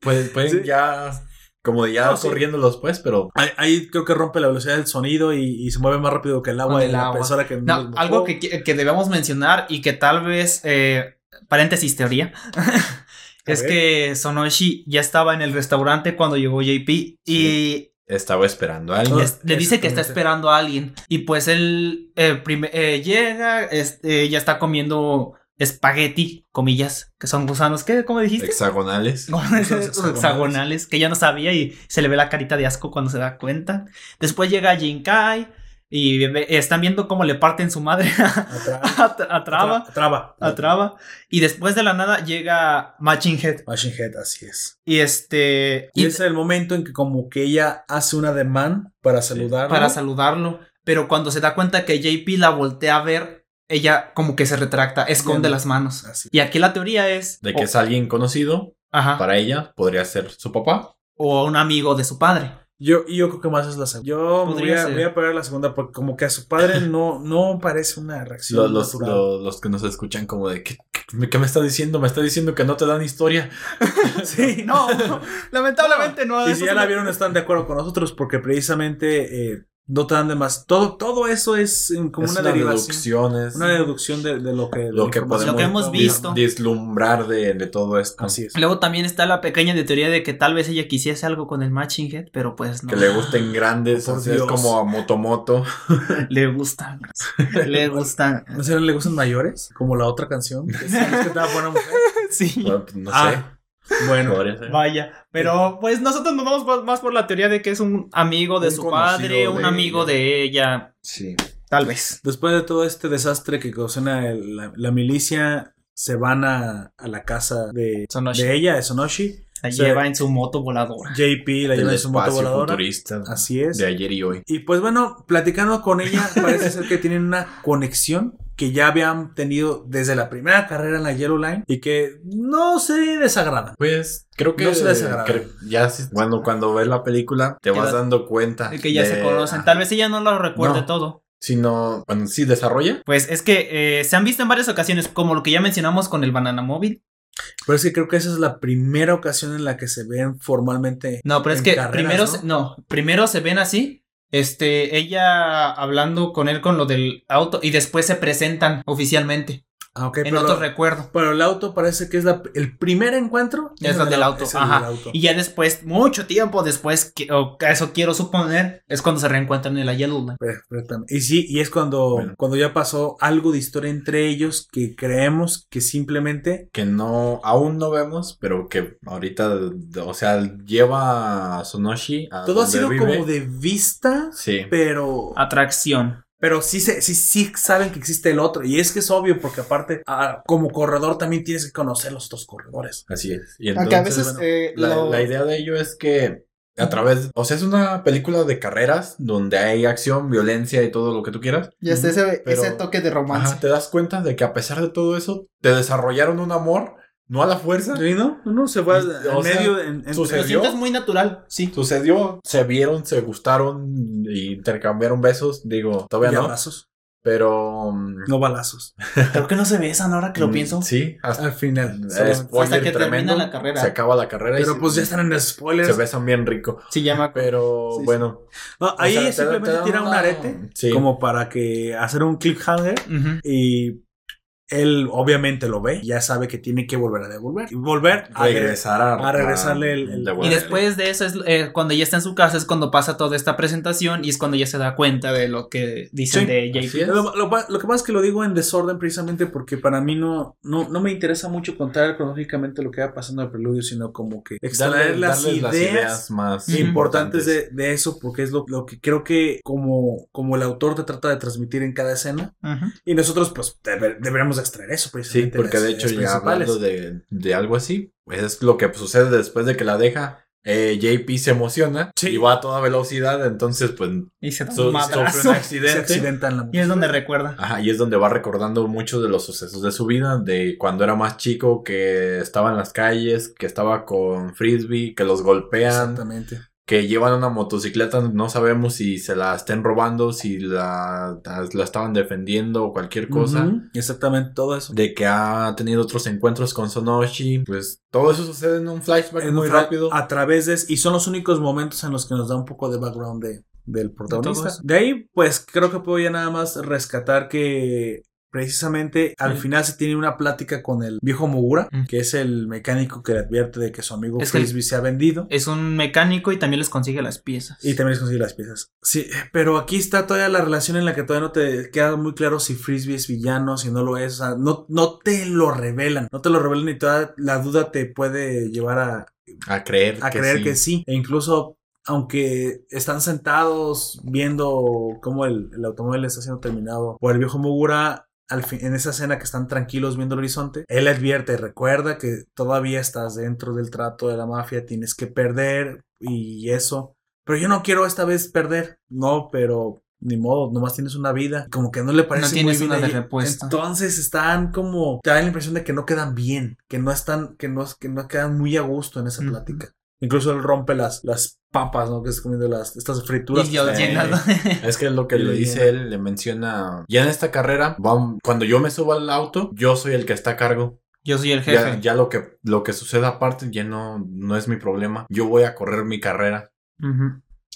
pues, pueden Sí. ya, como ya No, sí. corriéndolos, pues, pero Ahí, ahí creo que rompe la velocidad del sonido y, y se mueve más rápido que el agua de el la agua. persona que No, nos algo que, que debemos mencionar y que tal vez, eh, paréntesis teoría, es que Sonoshi ya estaba en el restaurante cuando llegó JP y estaba esperando a alguien. Le dice que está esperando a alguien. Y pues él eh, eh, llega, este, ya está comiendo espagueti, comillas, que son gusanos, ¿qué? ¿Cómo dijiste? Hexagonales. hexagonales, que ya no sabía y se le ve la carita de asco cuando se da cuenta. Después llega Jinkai y están viendo cómo le parten su madre a, Tra- a Traba. Tra- Traba. A Traba. Y después de la nada llega Machine Head. Machine Head, así es. Y este. Y y- es el momento en que como que ella hace una demand para saludar. para saludarlo. Pero cuando se da cuenta que JP la voltea a ver, ella como que se retracta, esconde Bien. las manos. Así. Y aquí la teoría es. De que es alguien conocido, ajá, para ella podría ser su papá. o un amigo de su padre. Yo, yo creo que más es la segunda. Yo voy a, voy a pegar la segunda porque como que a su padre no, no parece una reacción Los, los, natural. los- los que nos escuchan como de, ¿qué, qué, me está diciendo? Me está diciendo que no te dan historia. Sí, No, lamentablemente no. Y si ya la vieron, están de acuerdo con nosotros porque precisamente eh, no te dan de más. Todo, todo eso es eh, como es una, una derivación. deducción, es Una deducción de, de lo que, de lo que podemos Lo que hemos estamos visto. dando. deslumbrar de, de todo esto. Así es. Luego también está la pequeña de teoría de que tal vez ella quisiese algo con el Matching Head, pero pues no. Que le gusten grandes, Por así es como a Motomoto. Le gustan. le gustan. ¿No sé, le gustan mayores? Como la otra canción. Que sí, es que te va a poner mujer. Sí. Bueno, pues, no Ah, sé. Ser. Vaya, pero pues nosotros nos vamos más- por la teoría de que es un amigo de Un su padre, un de amigo ella. de ella, Sí. tal vez. después de todo este desastre que ocasiona la, la milicia, se van a, a la casa de, ella, de Sonoshi. La O sea, lleva en su moto voladora. JP la lleva en su moto voladora. futurista Así es. de ayer y hoy. Y pues bueno, platicando con ella, parece ser que tienen una conexión que ya habían tenido desde la primera carrera en la Yellow Line y que no se desagrada. Pues creo que No se desagrada. cre- ya si- bueno, cuando ves la película te Que vas la- dando cuenta De que ya se conocen. Tal vez ella no lo recuerde No. todo. sino bueno, sí desarrolla. Pues es que eh, se han visto en varias ocasiones, como lo que ya mencionamos con el Banana Móvil. Pero es que creo que esa es la primera ocasión en la que se ven formalmente. No, pero es que carreras, primero, ¿no? se- no, primero se ven así. Este, ella hablando con él con lo del auto y después se presentan oficialmente Ah, en pero, otro recuerdo. pero el auto parece que es la- el primer encuentro. Es el del auto, es el ajá. del auto. Y ya después, mucho tiempo después, que, o eso quiero suponer, es cuando se reencuentran en la Yellow Line. Perfectamente. Y sí, y es cuando, Bueno. cuando ya pasó algo de historia entre ellos que creemos que simplemente que no aún no vemos, pero que ahorita, o sea, lleva a Sonoshi a todo ha sido vive. como de vista, Sí. pero Atracción. Pero sí, se, sí sí saben que existe el otro y es que es obvio porque aparte ah, como corredor también tienes que conocer los otros corredores. Así es. Y Aunque entonces, a veces bueno, eh, la, lo- la idea de ello es que a través, o sea, es una película de carreras donde hay acción, violencia y todo lo que tú quieras. y está ese, Pero- ese toque de romance. Ajá, te das cuenta de que a pesar de todo eso, te desarrollaron un amor, no a la fuerza. Sí, ¿no? No, no, se o sea, medio en, en- sucedió. Lo muy natural, sí. Sucedió, se vieron, se gustaron y intercambiaron besos. Digo, todavía no, abrazos, pero. mm, no balazos. Creo que no se besan ahora que lo mm, pienso. Sí, hasta Al final. Hasta que termina la carrera. Se acaba la carrera y Pero se- pues ya están en spoilers. se besan bien rico. Sí, llama. Pero Sí, sí. bueno. No, o ahí sea, te da- simplemente te da tira un arete Sí. como para que hacer un cliffhanger Ujú. y él obviamente lo ve, ya sabe que tiene que volver a devolver. Y volver a regresar a, a regresarle el- el- Y después de eso es eh, cuando ya está en su casa es cuando pasa toda esta presentación y es cuando ya se da cuenta de lo que dicen Sí, de JP. Lo, lo que pasa es que lo digo en desorden precisamente porque para mí no, no, no me interesa mucho contar cronológicamente lo que va pasando en el preludio, sino como que extraer Darle- las, ideas más importantes de, de eso porque es lo, lo que creo que como, como el autor te trata de transmitir en cada escena. Y nosotros pues debe- deberíamos extraer eso Sí, precisamente. porque las de hecho, ya hablando de, de algo así, pues es lo que sucede después de que la deja. eh, JP se emociona Sí. y va a toda velocidad, entonces pues Y se un sufre un. Se accidente. en la Y es donde recuerda. Ajá, y es donde va recordando muchos de los sucesos de su vida, de cuando era más chico, que estaba en las calles, que estaba con frisbee, que los golpean, Exactamente. Que llevan una motocicleta, no sabemos si se la estén robando, si la, la estaban defendiendo o cualquier cosa. Exactamente, todo eso. De que ha tenido otros encuentros con Sonoshi, pues todo eso sucede en un flashback Es muy rápido. A través de... Y son los únicos momentos en los que nos da un poco de background de, del protagonista. eso. De ahí, pues creo que puedo ya nada más rescatar que precisamente al final se tiene una plática con el viejo Mogura, Mm. que es el mecánico que le advierte de que su amigo Es el- Frisbee se ha vendido. Es un mecánico y también les consigue las piezas. Y también les consigue las piezas. Sí, pero aquí está todavía la relación en la que todavía no te queda muy claro si Frisbee es villano, si no lo es. O sea, no, no te lo revelan. No te lo revelan y toda la duda te puede llevar a, A creer a que creer sí. que sí. E incluso, aunque están sentados viendo cómo el, el automóvil está siendo terminado por el viejo Mogura, al fin, en esa escena que están tranquilos viendo el horizonte, él advierte, recuerda que todavía estás dentro del trato de la mafia, tienes que perder y eso. Pero yo no quiero esta vez perder. No, pero ni modo, nomás tienes una vida. Como que no le parece No tienes muy una bien de. Entonces están como te da la impresión de que no quedan bien, que no están que no que no quedan muy a gusto en esa plática. Incluso él rompe las las papas, ¿no? Que es comiendo las estas frituras. Y yo Eh, llenado. Es que lo que le dice él, le menciona, ya en esta carrera, cuando yo me subo al auto, yo soy el que está a cargo. Yo soy el jefe. ya lo que lo que suceda aparte ya no, no es mi problema. Yo voy a correr mi carrera.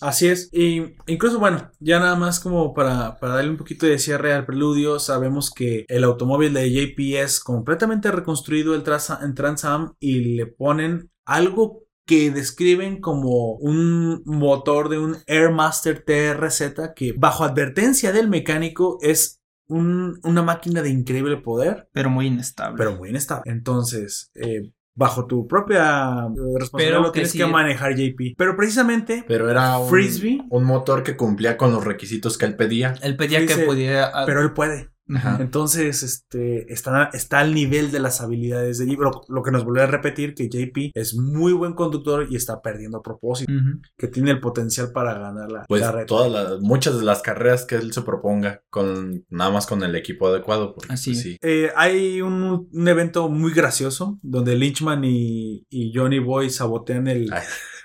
Así es. Y incluso, bueno, ya nada más como para, para darle un poquito de cierre al preludio, sabemos que el automóvil de JP es completamente reconstruido el Trans- en Trans Am y le ponen algo que describen como un motor de un Airmaster TRZ que bajo advertencia del mecánico es un- una máquina de increíble poder, Pero muy inestable. pero muy inestable. Entonces, eh, bajo tu propia eh, responsabilidad Pero lo que tienes sí- que manejar JP. Pero precisamente Pero era un, Frisbee. un motor que cumplía con los requisitos que él pedía. Él pedía Dice, que pudiera. ah, pero él puede. Ajá. Entonces, este, está, está al nivel de las habilidades de libro. Lo que nos vuelve a repetir que JP es muy buen conductor y está perdiendo a propósito, que tiene el potencial para ganar la, Pues todas las, muchas de las carreras que él se proponga, con nada más con el equipo adecuado. Porque, Así pues, sí. Eh, hay un, un evento muy gracioso donde Lynchman y, y Johnny Boy sabotean el, Ay.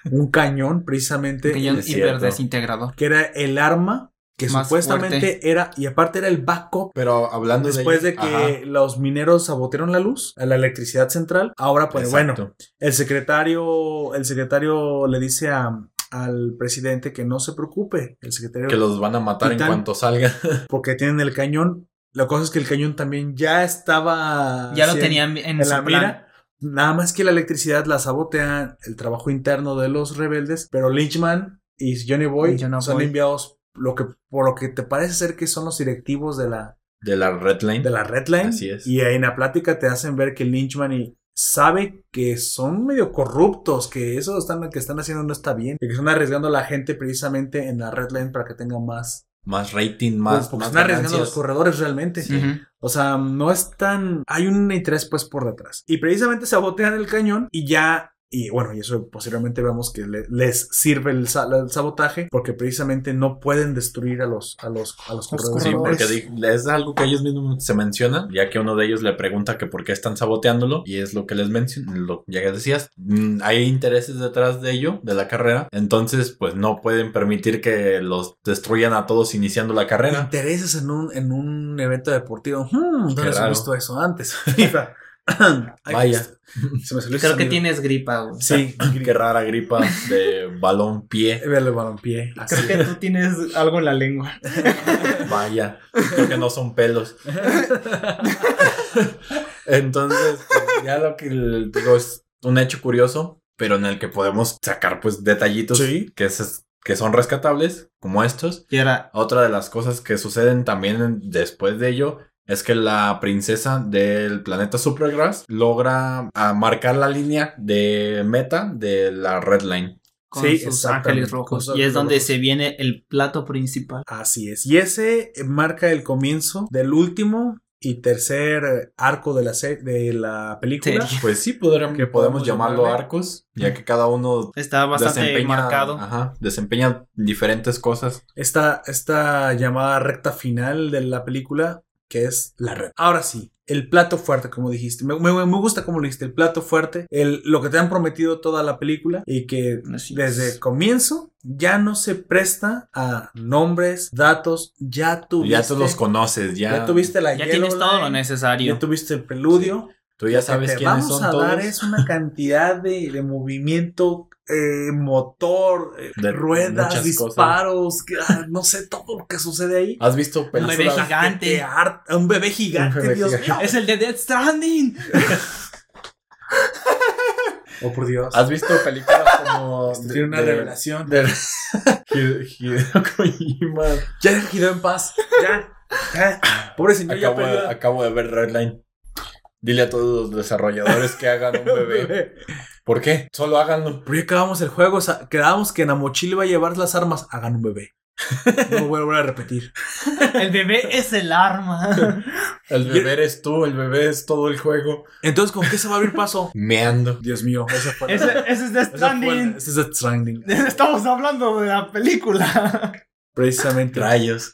un cañón precisamente es cierto. hiperdesintegrador. que era el arma que Más supuestamente fuerte. era y aparte era el backup Pero hablando Después de que Ajá, los mineros sabotearon la luz, la electricidad central, ahora pues bueno, el secretario, el secretario le dice a, al presidente que no se preocupe, el secretario, que los van a matar en cuanto salga. porque tienen el cañón. La cosa es que el cañón también ya estaba Ya lo tenían en, en su la plan. mira. Nada más que la electricidad la sabotea el trabajo interno de los rebeldes, pero Lynchman y Johnny Boy Y Johnny son enviados lo que por lo que te parece ser que son los directivos de la De la Red Line. de la Red Line. Así es. Y en la plática te hacen ver que Lynchman y sabe que son medio corruptos, que eso están, que están haciendo no está bien, y que están arriesgando a la gente precisamente en la Red Line para que tenga más. Más rating, Pues, más. porque más están arriesgando a los ganancias. corredores realmente. Ujú. O sea, no es tan. Hay un interés pues por detrás. Y precisamente sabotean el cañón y ya. Y bueno, y eso posteriormente vemos que le- les sirve el, sa- el sabotaje porque precisamente no pueden destruir a los, a los, a los corredores. Sí, porque es algo que ellos mismos se mencionan, ya que uno de ellos le pregunta que por qué están saboteándolo, y es lo que les menciono, lo ya que decías, mm, hay intereses detrás de ello, de la carrera, entonces pues no pueden permitir que los destruyan a todos iniciando la carrera. intereses en un, en un evento deportivo. Hmm, ¿Dónde Qué se ha raro. visto eso antes? Ay, Vaya. Se me salió Creo que tienes gripa, güey. Sí, Qué rara gripa de balón pie. El balompié. así. Creo que tú tienes algo en la lengua. Vaya, creo que no son pelos. Entonces, pues, ya lo que digo es un hecho curioso, pero en el que podemos sacar pues detallitos Sí. que, es- que son rescatables, como estos. Y era. Otra de las cosas que suceden también después de ello es que la princesa del planeta Supergrass logra ah, marcar la línea de meta de la Red Line. Con Sí, sus exactamente, ángeles rojos. Y es donde rojos. se viene el plato principal. Así es. Y ese marca el comienzo del último y tercer arco de la, de la película. Pues sí, podremos, Que podemos podemos llamarlo llamarle. arcos, ya que cada uno Está bastante desempeña, marcado. ajá, desempeña diferentes cosas. Esta, esta llamada recta final de la película, que es la red. Ahora sí, el plato fuerte, como dijiste. Me, me- me gusta como lo dijiste, el plato fuerte, el, lo que te han prometido toda la película y que Así desde es. el comienzo ya no se presta a nombres, datos, ya tuviste. Ya tú los conoces, ya. ya tuviste la Ya Yellow tienes todo lo Line, necesario. Ya tuviste el preludio. Tú ya Lo que sabes te quiénes vamos son a todos. dar es una cantidad de, de movimiento, eh, motor, eh, De ruedas, disparos, que, ah, no sé todo lo que sucede ahí. ¿Has visto bebé películas? gigante. Que te har- Un bebé gigante, Un bebé Dios gigante. mío. Es el de Death Stranding. Oh, por Dios. ¿Has visto películas como tiene una de- revelación. de Hide- Hideo Kojima? Ya quedó en paz. Ya. ya. Pobre señor, ya Acabo, perdió. acabo de ver Redline. Dile a todos los desarrolladores que hagan un bebé. ¿Por qué? Solo háganlo. Pero ya acabamos el juego. o sea, quedábamos que Namochil iba a llevar las armas. Hagan un bebé. No lo voy a volver a repetir. El bebé es el arma. El bebé eres tú, el bebé es todo el juego. Entonces, ¿con qué se va a abrir paso? Meando. Dios mío, ese fue. Ese, ese es Death Stranding. ese es Death Stranding. Estamos hablando de la película. Precisamente. Rayos.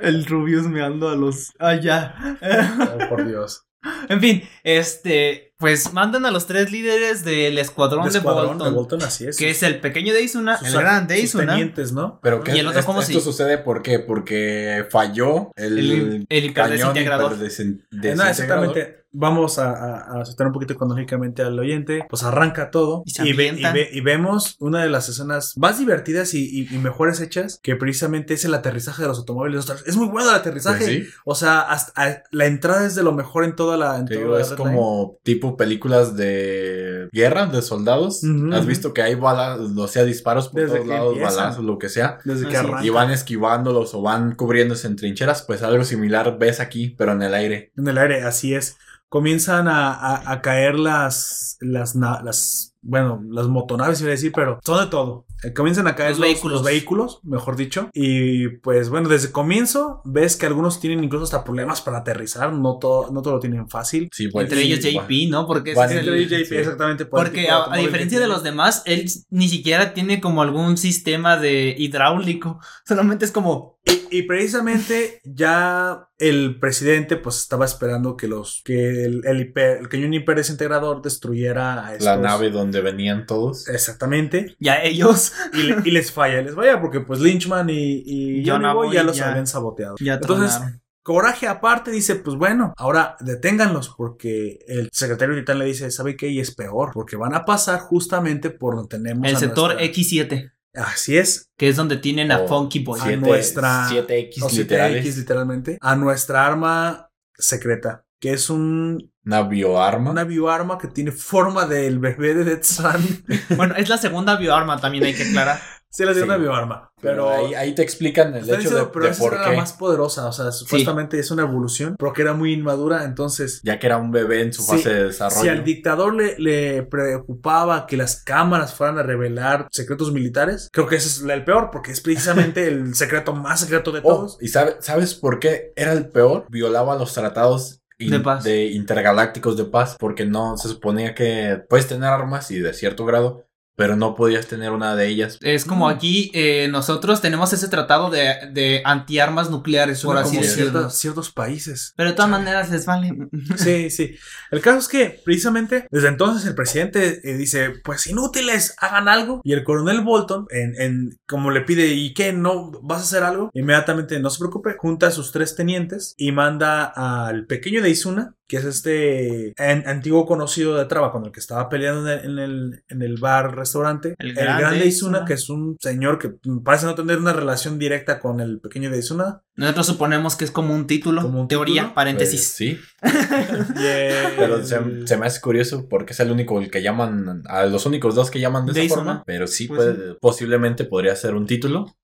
El Rubius meando a los. Ah, ya. Oh, por Dios. En fin, este. Pues mandan a los tres líderes del escuadrón, El de, escuadrón Bolton, de Bolton, así es. Que es el pequeño de Isuna, Sus- el gran de sus Isuna. tenientes, ¿no? Pero ¿Y el otro es- cómo esto sí? sucede ¿por qué? Porque falló el, El- el cañón hiperdesen- Eh, No, desintegrador. exactamente. Vamos a, a, a aceptar un poquito cronológicamente al oyente. Pues arranca todo Y ve- y, ve- y vemos una de las escenas más divertidas y, y- y mejores hechas, que precisamente es el aterrizaje de los automóviles. Es muy bueno el aterrizaje. Pues sí. O sea, hasta a- la entrada es de lo mejor en toda la. En Te toda digo, la es red line. como tipo películas de guerra, de soldados. Has visto que hay balas, o sea, disparos por Desde todos lados, empiezan. balazos, lo que sea. Desde que arranca. Y van esquivándolos o van cubriéndose en trincheras, pues algo similar ves aquí, pero en el aire. En el aire, así es. Comienzan a, a- caer las, las, las, bueno, las motonaves, iba a decir, pero son de todo. Eh, comienzan a caer Los los, vehículos. los vehículos, mejor dicho. Y pues bueno, desde el comienzo ves que algunos tienen incluso hasta problemas para aterrizar. No todo, no todo lo tienen fácil. Sí, pues, Entre ellos JP, ¿no? Porque es en el- Entre JP, sí. exactamente. por el Porque a, a diferencia de los demás, él ni siquiera tiene como algún sistema de hidráulico. Solamente es como. Y, y precisamente ya el presidente pues estaba esperando que los que el, el, hiper- el cañón hiperdesintegrador destruyera a estos. La nave donde venían todos. Exactamente. Ya ellos. Y, le- y les falla, les falla porque pues Lynchman y, y John Johnny Boy ya los ya- habían saboteado. Ya Entonces. Coraje aparte dice, pues bueno, ahora deténganlos porque el secretario militar le dice, ¿sabe qué? Y es peor, porque van a pasar justamente por donde tenemos El a sector nuestra- X7, Así es, que es donde tienen a Funky Boy. a nuestra- 7X o 7X literales. literalmente, a nuestra arma secreta, que es un, Una bioarma. una bioarma que tiene forma del bebé de Death Stranding. Bueno, es la segunda bioarma, también hay que aclarar. sí, le dio Sí. una bioarma, Pero pero... ahí, ahí te explican el hecho de, pero de esa por era qué. la más poderosa, o sea, supuestamente es una evolución, porque era muy inmadura, entonces Ya que era un bebé en su Sí, fase de Si desarrollo. al dictador le, le preocupaba que las cámaras fueran a revelar secretos militares, creo que ese es el peor, porque es precisamente el secreto más secreto de Oh, todos. ¿Y sabe- sabes por qué era el peor? Violaba los tratados in- De paz. de intergalácticos de paz, porque no se suponía que puedes tener armas y de cierto grado, pero no podías tener una de ellas. Es como Mm. aquí eh, nosotros tenemos ese tratado de, de antiarmas nucleares, por así como decirlo. ciertos, ciertos países. Pero de todas maneras les vale. Sí, sí. El caso es que precisamente desde entonces el presidente eh, dice, pues inútiles, hagan algo. Y el coronel Bolton, en, en como le pide, ¿y qué? ¿No vas a hacer algo? Inmediatamente, no se preocupe, junta a sus tres tenientes y manda al pequeño de Izuna, que es este an- antiguo conocido de Traba con el que estaba peleando en el, en el, en el bar restaurante. El El, grande grande Izuna, Izuna. que es un señor que parece no tener una relación directa con el pequeño de Izuna. Nosotros suponemos que es como un título. Como un teoría, título, paréntesis. Pues, sí, pero se, se me hace curioso porque es el único el que llaman, a los únicos dos que llaman de, De esa Izuna. forma, pero sí, Pues puede, posiblemente podría ser un título.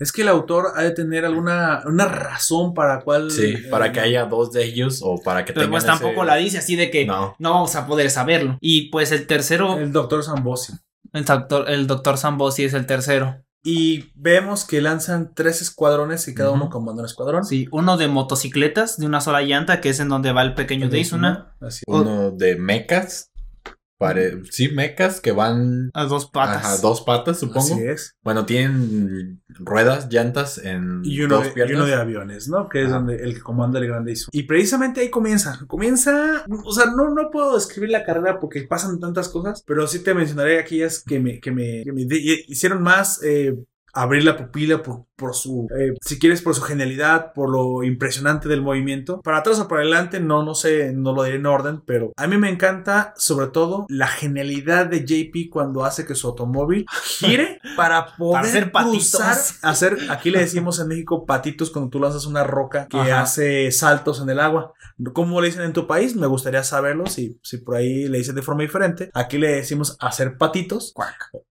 Es que el autor ha de tener alguna una razón para cual. Sí, eh, para que haya dos de ellos o para que Pero tengan pues ese- tampoco la dice así de que no. No, vamos a poder saberlo. Y pues el tercero, El doctor Zambosi. el doctor, el doctor Sambosi es el tercero. Y vemos que lanzan tres escuadrones y cada uno comanda un escuadrón. Sí, uno de motocicletas de una sola llanta, que es en donde va el pequeño. Así. uno de mechas. Pare... Sí, mechas que van A dos patas. a dos patas, supongo. Así es. Bueno, tienen ruedas, llantas en Y uno, dos de, y piernas. uno de aviones, ¿no? Que es Ajá. donde el que comanda el grande Isu. Y precisamente ahí comienza. Comienza. O sea, no, no puedo describir la carrera porque pasan tantas cosas. Pero sí te mencionaré aquellas que me, que me, que me di- hicieron más. eh, abrir la pupila por, por su, eh, si quieres, por su genialidad, por lo impresionante del movimiento. Para atrás o para adelante, no, no sé, no lo diré en orden, pero a mí me encanta sobre todo la genialidad de JP cuando hace que su automóvil gire para poder hacer patitos. cruzar, hacer, aquí le decimos en México patitos cuando tú lanzas una roca que Ajá. hace saltos en el agua. ¿Cómo le dicen en tu país? Me gustaría saberlo, si, si por ahí le dicen de forma diferente. Aquí le decimos hacer patitos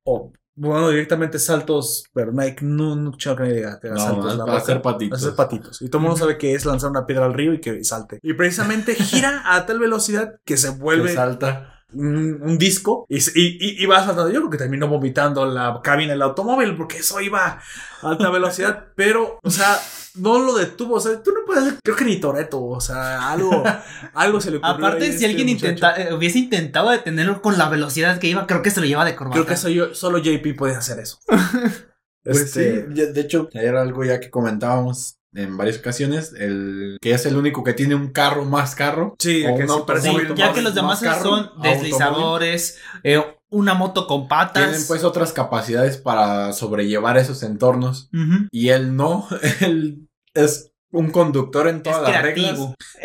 o bueno, directamente saltos, pero Nike no, no escuchado que nadie diga que haga No, saltos. la hacer patitos. Hacer patitos. Y todo el mundo sabe que es lanzar una piedra al río y que salte. Y precisamente gira a tal velocidad que se Que vuelve salta. un, un disco y, y- y va saltando. Yo creo que terminó vomitando la cabina del automóvil porque eso iba a alta velocidad, pero, o sea, no lo detuvo. O sea, tú no puedes hacer, creo que ni Toreto, o sea, algo, algo se le ocurrió. Aparte, si este alguien muchacho. intenta, eh, hubiese intentado detenerlo con la velocidad que iba, creo que se lo lleva de corbata. Creo que soy yo, solo JP puede hacer eso. Pues Este, sí, de hecho, era algo ya que comentábamos en varias ocasiones, el que es el único que tiene un carro más carro. Sí, o que un sí, Sí, automóvil parece- ya más- que los demás carro, son deslizadores, eh, una moto con patas. Tienen pues otras capacidades para sobrellevar esos entornos. Y él no, él es un conductor en Es todas las reglas.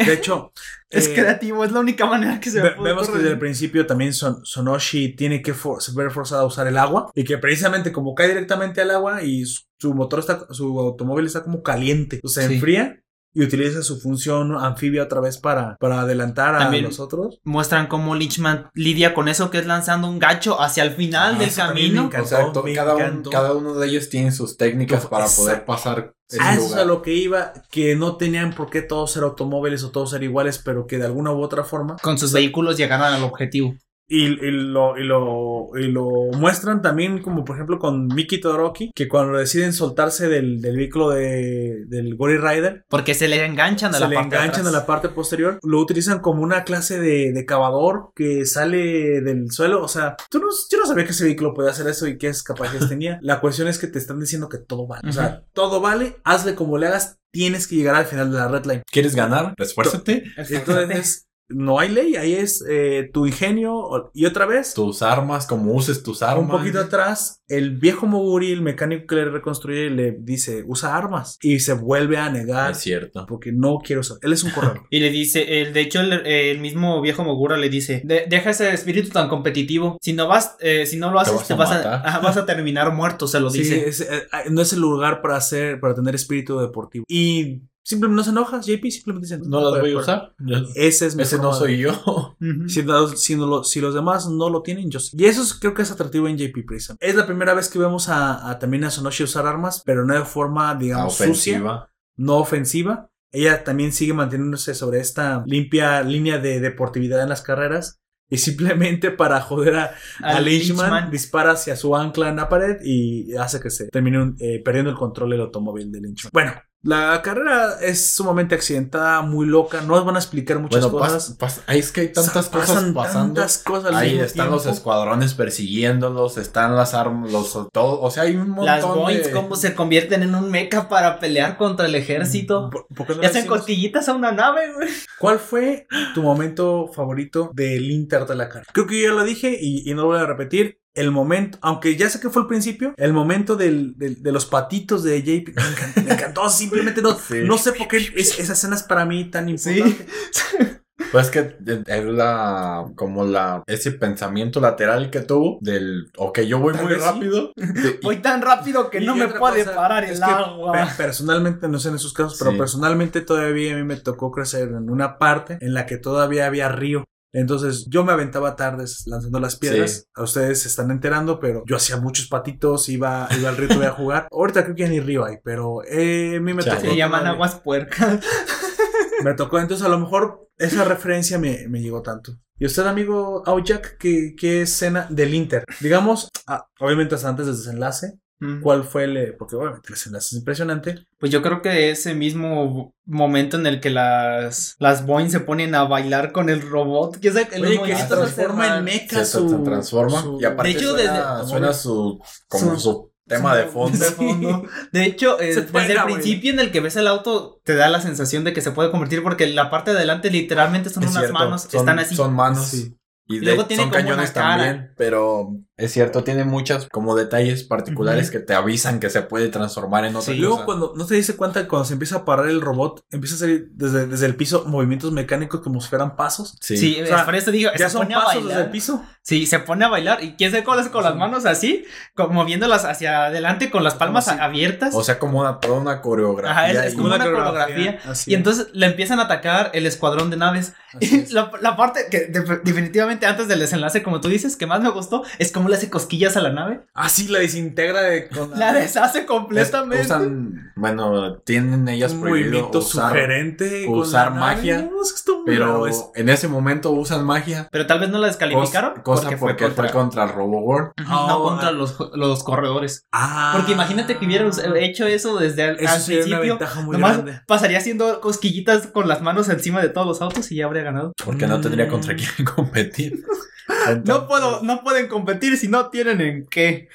de hecho, Es eh, creativo, es la única manera que se Ve- puede vemos que desde el principio también Son- Sonoshi tiene que for- se ver forzada a usar el agua y que precisamente como cae directamente al agua y su, motor está, su automóvil está como caliente, o sea, se Sí. enfría y utiliza su función anfibia otra vez para, para adelantar a También- los otros. Muestran cómo Lynchman lidia con eso que es lanzando un gacho hacia el final Ah, del camino. encantó. Exacto, cada, un- cada uno de ellos tiene sus técnicas para exacto. poder pasar ese A eso es a lo que iba, que no tenían por qué todos ser automóviles o todos ser iguales, pero que de alguna u otra forma Con sus vehículos llegaron al objetivo. Y, y lo, y, lo, y lo muestran también como por ejemplo con Miki Todoroki, que cuando deciden soltarse del, del vehículo de, del Gory Rider, Porque se le enganchan a se la le parte de enganchan a la parte posterior, lo utilizan como una clase de, de cavador que sale del suelo. O sea, tú no, yo no sabía que ese vehículo podía hacer eso y qué capacidades tenía. La cuestión es que te están diciendo que todo vale. O sea, todo vale, hazle como le hagas, tienes que llegar al final de la red line. ¿Quieres ganar? Esfuérzate. Entonces, no hay ley, ahí es eh, tu ingenio y otra vez. Tus armas, como uses tus armas. Un poquito atrás, el viejo Moguri, el mecánico que le reconstruye, le dice, usa armas. Y se vuelve a negar Es cierto. porque no quiere usar. Él es un corredor. Y le dice, el, de hecho, el, el mismo viejo Mogura le dice: "De- Deja ese espíritu tan competitivo. Si no vas, eh, si no lo haces, vas te a vas a, matar". ajá, vas a terminar muerto, se lo Sí, dice. es, eh, no es el lugar para hacer, para tener espíritu deportivo. Y simplemente no se enoja, JP simplemente dice, No las voy a usar. Ese es mi Ese no soy yo. Si los, si, no lo- si los demás no lo tienen, yo sí. Y eso es- creo que es atractivo en JP Prison. Es la primera vez que vemos a, a- también a Sonoshi usar armas, pero no de forma, digamos, sucia. ofensiva. no ofensiva. Ella también sigue manteniéndose sobre esta limpia línea de deportividad en las carreras. Y simplemente para joder a, a Al Lynchman, Lynchman. dispara hacia su ancla en la pared y hace que se termine un- eh, perdiendo el control del automóvil de Lynchman. Bueno, la carrera es sumamente accidentada, muy loca. No nos van a explicar muchas Bueno, cosas. pas- pas- ahí es que hay tantas cosas pasando. tantas cosas Ahí están los escuadrones persiguiéndolos, están las armas, los todo, o sea, hay un montón Las Boeings, de cómo se convierten en un mecha para pelear contra el ejército. ¿Por- por qué no Y hacen decimos- costillitas a una nave, güey. ¿Cuál fue tu momento favorito del Inter de la cara? Creo que yo ya lo dije y, y no lo voy a repetir. El momento, aunque ya sé que fue el principio, el momento del, del- de los patitos de JP me encantó, me encantó, simplemente no, Sí. no sé por qué es- esa escena es para mí tan importante. Pues que es la como la ese pensamiento lateral que tuvo del ok yo voy muy sí. rápido de- Voy tan rápido que no me puede cosa, parar el agua. pe- personalmente, no sé en esos casos, pero Sí. personalmente todavía a mí me tocó crecer en una parte en la que todavía había río. Entonces yo me aventaba tardes lanzando las piedras. Sí. A ustedes se están enterando, pero yo hacía muchos patitos, iba, iba al río a jugar. Ahorita creo que ya ni río hay, pero eh, a mí me Chale. tocó. Se llaman todavía. aguas puercas. Me tocó, entonces a lo mejor esa referencia me, me llegó tanto. ¿Y usted, amigo Aujak, qué, qué escena del Inter? Digamos, ah, obviamente hasta antes del desenlace, Mm. ¿cuál fue el...? eh, Porque obviamente el desenlace es impresionante. Pues yo creo que ese mismo momento en el que las, las Boeing se ponen a bailar con el robot. Que es el, Oye, que se transforma en mecha se, su... se transforma su- y aparte De hecho, suena, desde- suena su como su- su, tema de su- fondo de fondo. De hecho, eh, desde el principio en el que ves el auto, te da la sensación de que se puede convertir porque la parte de adelante literalmente son Es unas cierto, manos, son- están así. son manos Sí. y, luego de, tiene son como cañones una cara. también pero Es cierto, tiene muchas como detalles particulares que te avisan que se puede transformar en otra Y luego cosa. cuando no te diste cuenta cuando se empieza a parar el robot, empieza a salir desde, desde el piso movimientos mecánicos como si fueran pasos. Sí. Sí, O sea, por eso digo, Ya se son pone a pasos desde el bailar. piso. Sí, se pone a bailar y quién sabe cómo lo hace con las Sí. manos así, como moviéndolas hacia adelante con las palmas abiertas. O sea, como una, toda una coreografía. Ajá, es- como una coreografía. y entonces le empiezan a atacar el escuadrón de naves. Así Y es. la, la parte que de- definitivamente antes del desenlace, como tú dices, que más me gustó, es cómo le hace cosquillas a la nave. Así la desintegra de, con La deshace es- completamente. usan, bueno, tienen ellas un prohibido movimiento usar, sugerente. usar magia, No, pero es- en ese momento usan magia. Pero tal vez no la descalificaron. Cosa, cosa porque, fue contra RoboWorld. Ujú, no Oh, contra ah. los, los corredores. Ah. Porque imagínate que hubieran hecho eso desde al, Eso al sería una principio. ventaja muy Nomás grande. pasaría haciendo cosquillitas con las manos encima de todos los autos y ya habría ganado. Porque no tendría contra quién competir. No puedo, no pueden competir si no tienen en qué.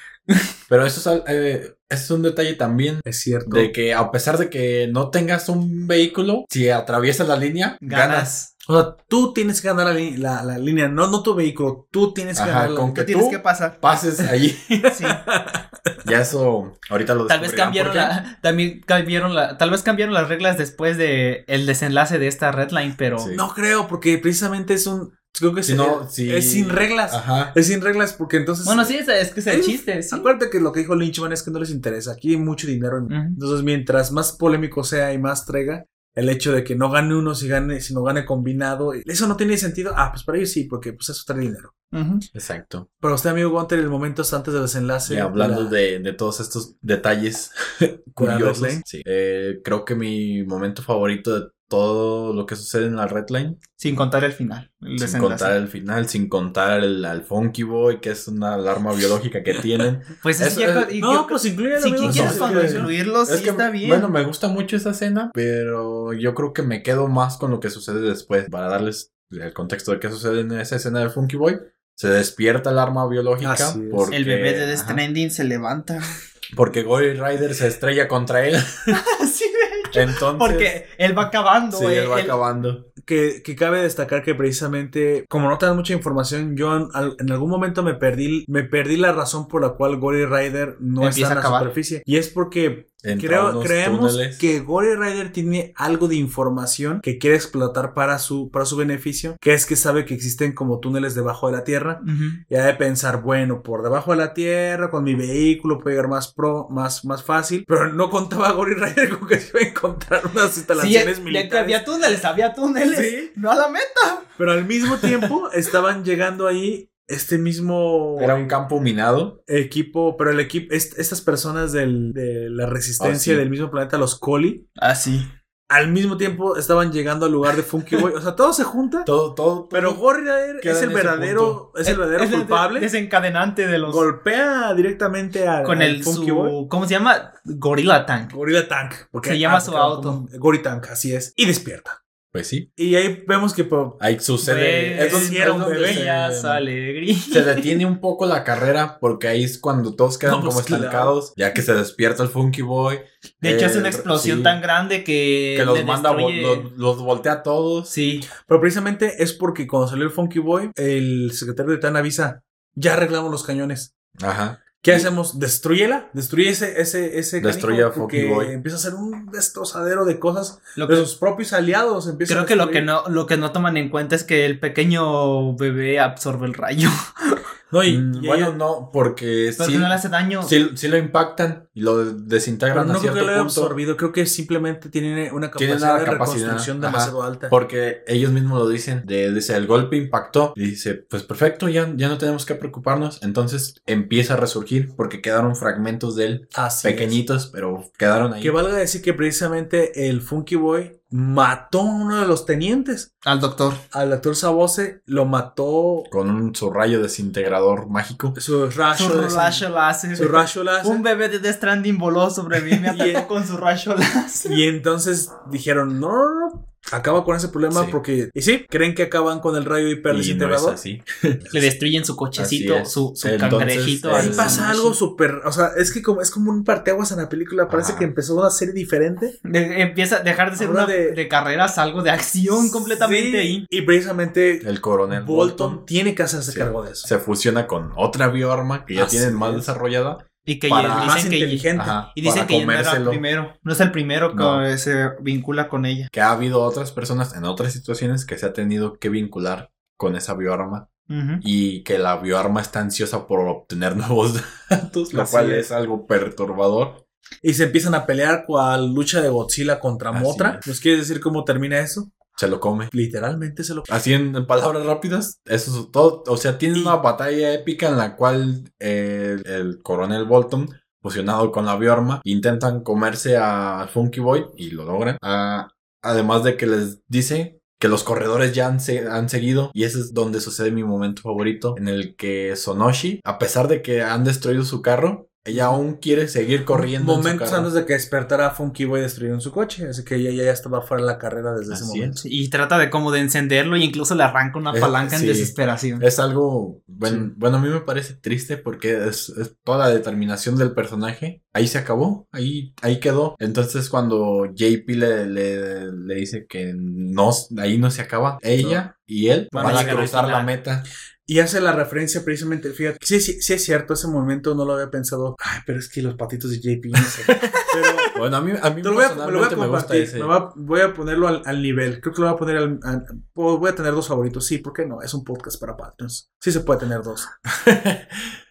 Pero eso es, eh, eso es un detalle también. Es cierto. De que a pesar de que no tengas un vehículo, si atraviesas la línea, ganas. Ganas. O sea, tú tienes que ganar la, la- la línea, no, no tu vehículo. Tú tienes que Ajá, ganar la con que ¿Qué tienes tú- que pasar? Pases allí. Sí. ya eso, ahorita lo Tal vez cambiaron la, también cambiaron la, tal vez cambiaron las reglas después de el desenlace de esta redline, pero Sí. No creo, porque precisamente es un. Creo que Si es, no, si- es sin reglas. Ajas. Es sin reglas, porque entonces. bueno, sí, es, es que es el Sí. chiste, sí. Acuérdate que lo que dijo Lynchman es que no les interesa. Aquí hay mucho dinero. en-. Entonces, mientras más polémico sea y más traiga, el hecho de que no gane uno si gane, si no gane combinado, eso no tiene sentido. Ah, pues para ellos sí, porque pues eso trae dinero. Exacto. Para usted, amigo Gunter, el momento es antes del desenlace. Y hablando la- de, de todos estos detalles curiosos, sí. Eh, creo que mi momento favorito de todo lo que sucede en la Redline, Sin contar el final. El sin contar el final, sin contar el, al Funky Boy, que es una alarma biológica que tienen. Pues es es- y No, yo- pues incluye si quieres no, es Es sí que, está bien. bueno, me gusta mucho esa escena, pero yo creo que me quedo más con lo que sucede después. Para darles el contexto de qué sucede en esa escena del Funky Boy. Se despierta el arma biológica Así es. porque, el bebé de Death Stranding se levanta. porque Gory Rider se estrella contra él. sí, de hecho. Entonces, Porque él va acabando. sí, eh, él va él- acabando. que, que cabe destacar que precisamente, como no te dan mucha información, yo en, al- en algún momento me perdí, me perdí la razón por la cual Gory Rider no Empieza está en a la acabar. superficie. Y es porque creo, creemos túneles. que Gory Rider tiene algo de información que quiere explotar para su, para su beneficio, que es que sabe que existen como túneles debajo de la tierra. Y ha de pensar, bueno, por debajo de la tierra, con mi vehículo puedo llegar más pro, más, más fácil. Pero no contaba Gory Rider con que se iba a encontrar unas Sí, instalaciones que militares. había túneles, había túneles. Sí. No a la meta. Pero al mismo tiempo estaban llegando ahí este mismo Era un campo minado. equipo, pero el equipo, est- estas personas del- de la resistencia Ah, sí. del mismo planeta, los Coli, Ah, sí. al mismo tiempo estaban llegando al lugar de Funky Boy. O sea, todo se junta. Todo, todo. Pero queda es el verdadero, es el verdadero Es el culpable. desencadenante de los. Golpea directamente al, con al el Funky su. Boy. ¿Cómo se llama? Gorilla Tank. Gorilla Tank. Porque Se llama ah, su auto. Gory Tank, así es. Y despierta. Pues sí. Y ahí vemos que po- Ahí sucede. Pues, es es un donde bebé. se- alegría. se detiene un poco la carrera porque ahí es cuando todos quedan No, pues, como claro. estancados, ya que se despierta el Funky Boy. De hecho, hace Eh, una explosión sí, tan grande que. que los manda, a vo- los, los voltea a todos. Sí. Pero precisamente es porque cuando salió el Funky Boy, el secretario de TAN avisa, ya arreglamos los cañones. Ajá. ¿Qué hacemos? Destruyela, destruye ese, ese, ese Destruye canijo, a porque Boy. empieza a ser un destrozadero de cosas Lo de que, sus propios aliados. empieza creo a que lo que no, lo que no toman en cuenta es que el pequeño bebé absorbe el rayo. No, y, Mm, y bueno, ella- no, porque sí, no le hace daño. sí, sí lo impactan y lo pero desintegran no a creo que lo haya absorbido, creo que simplemente tiene una Tiene capacidad una de capacidad, reconstrucción ajá. demasiado alta. Porque ellos mismos lo dicen, de, dice, el golpe impactó. Y dice, pues perfecto, ya, ya no tenemos que preocuparnos. Entonces empieza a resurgir porque quedaron fragmentos de él, Así es. pequeñitos, pero quedaron ahí. Que valga decir que precisamente el Funky Boy mató a uno de los tenientes. Al doctor. Al actor Sabose lo mató Con un su rayo desintegrador mágico. su rayo. Su rayo láser. su rayo láser. Un bebé de Death Stranding voló sobre mí y me Y- atacó con su rayo láser. Y entonces dijeron, no, no, no, acaba con ese problema Sí. porque, y sí, creen que acaban con el rayo Y no así. Le destruyen su cochecito, su, su Entonces, cangrejito. Ahí pasa algo súper, o sea, es que como es como un parteaguas en la película, parece Ajá. que empezó una serie diferente. De- empieza a dejar de ser Ahora una de- de, carreras, algo de acción completamente Sí, ahí. Y precisamente El coronel Bolton, Bolton tiene que hacerse Sí. cargo de eso. se fusiona con otra bioarma que ya Así tienen más es. desarrollada. Y que Para- dicen más que inteligente. Ajá, y dicen que no era el primero. No es el primero que No. se vincula con ella. Que ha habido otras personas en otras situaciones que se ha tenido que vincular con esa bioarma y que la bioarma está ansiosa por obtener nuevos datos, lo Así cual es. es algo perturbador. Y se empiezan a pelear cual lucha de Godzilla contra Así Motra. es. ¿Nos quieres decir cómo termina eso? Se lo come. Literalmente se lo Así en, en palabras rápidas, eso es todo. O sea, tiene Y- una batalla épica en la cual eh, el coronel Bolton, fusionado con la bioarma, intentan comerse a Funky Boy y lo logran. Ah, además de que les dice que los corredores ya han, se- han seguido y ese es donde sucede mi momento favorito en el que Sonoshi, a pesar de que han destruido su carro, ella aún quiere seguir corriendo. en su Momentos antes de que despertara Funky Boy destruyendo su coche. Así que ella ya estaba fuera de la carrera desde ese momento. Y trata de como de encenderlo y incluso le arranca una Eh, palanca sí. en desesperación. Es algo, bueno, Sí. bueno, a mí me parece triste porque es, es toda la determinación del personaje. Ahí se acabó, ahí, ahí quedó. Entonces cuando JP le, le, le dice que no, ahí no se acaba, ella y él Van van, a cruzar la meta. Y hace la referencia precisamente, fíjate, sí, sí, sí es cierto, ese momento no lo había pensado. Ay, pero es que los patitos de JP, no sé. Pero Bueno, a mí, a mí lo voy a, lo voy a compartir, ese. me va- voy a ponerlo al, al nivel. Creo que lo voy a poner al, al- Voy a tener dos favoritos, sí, ¿por qué no? Es un podcast para patrons. Sí se puede tener dos.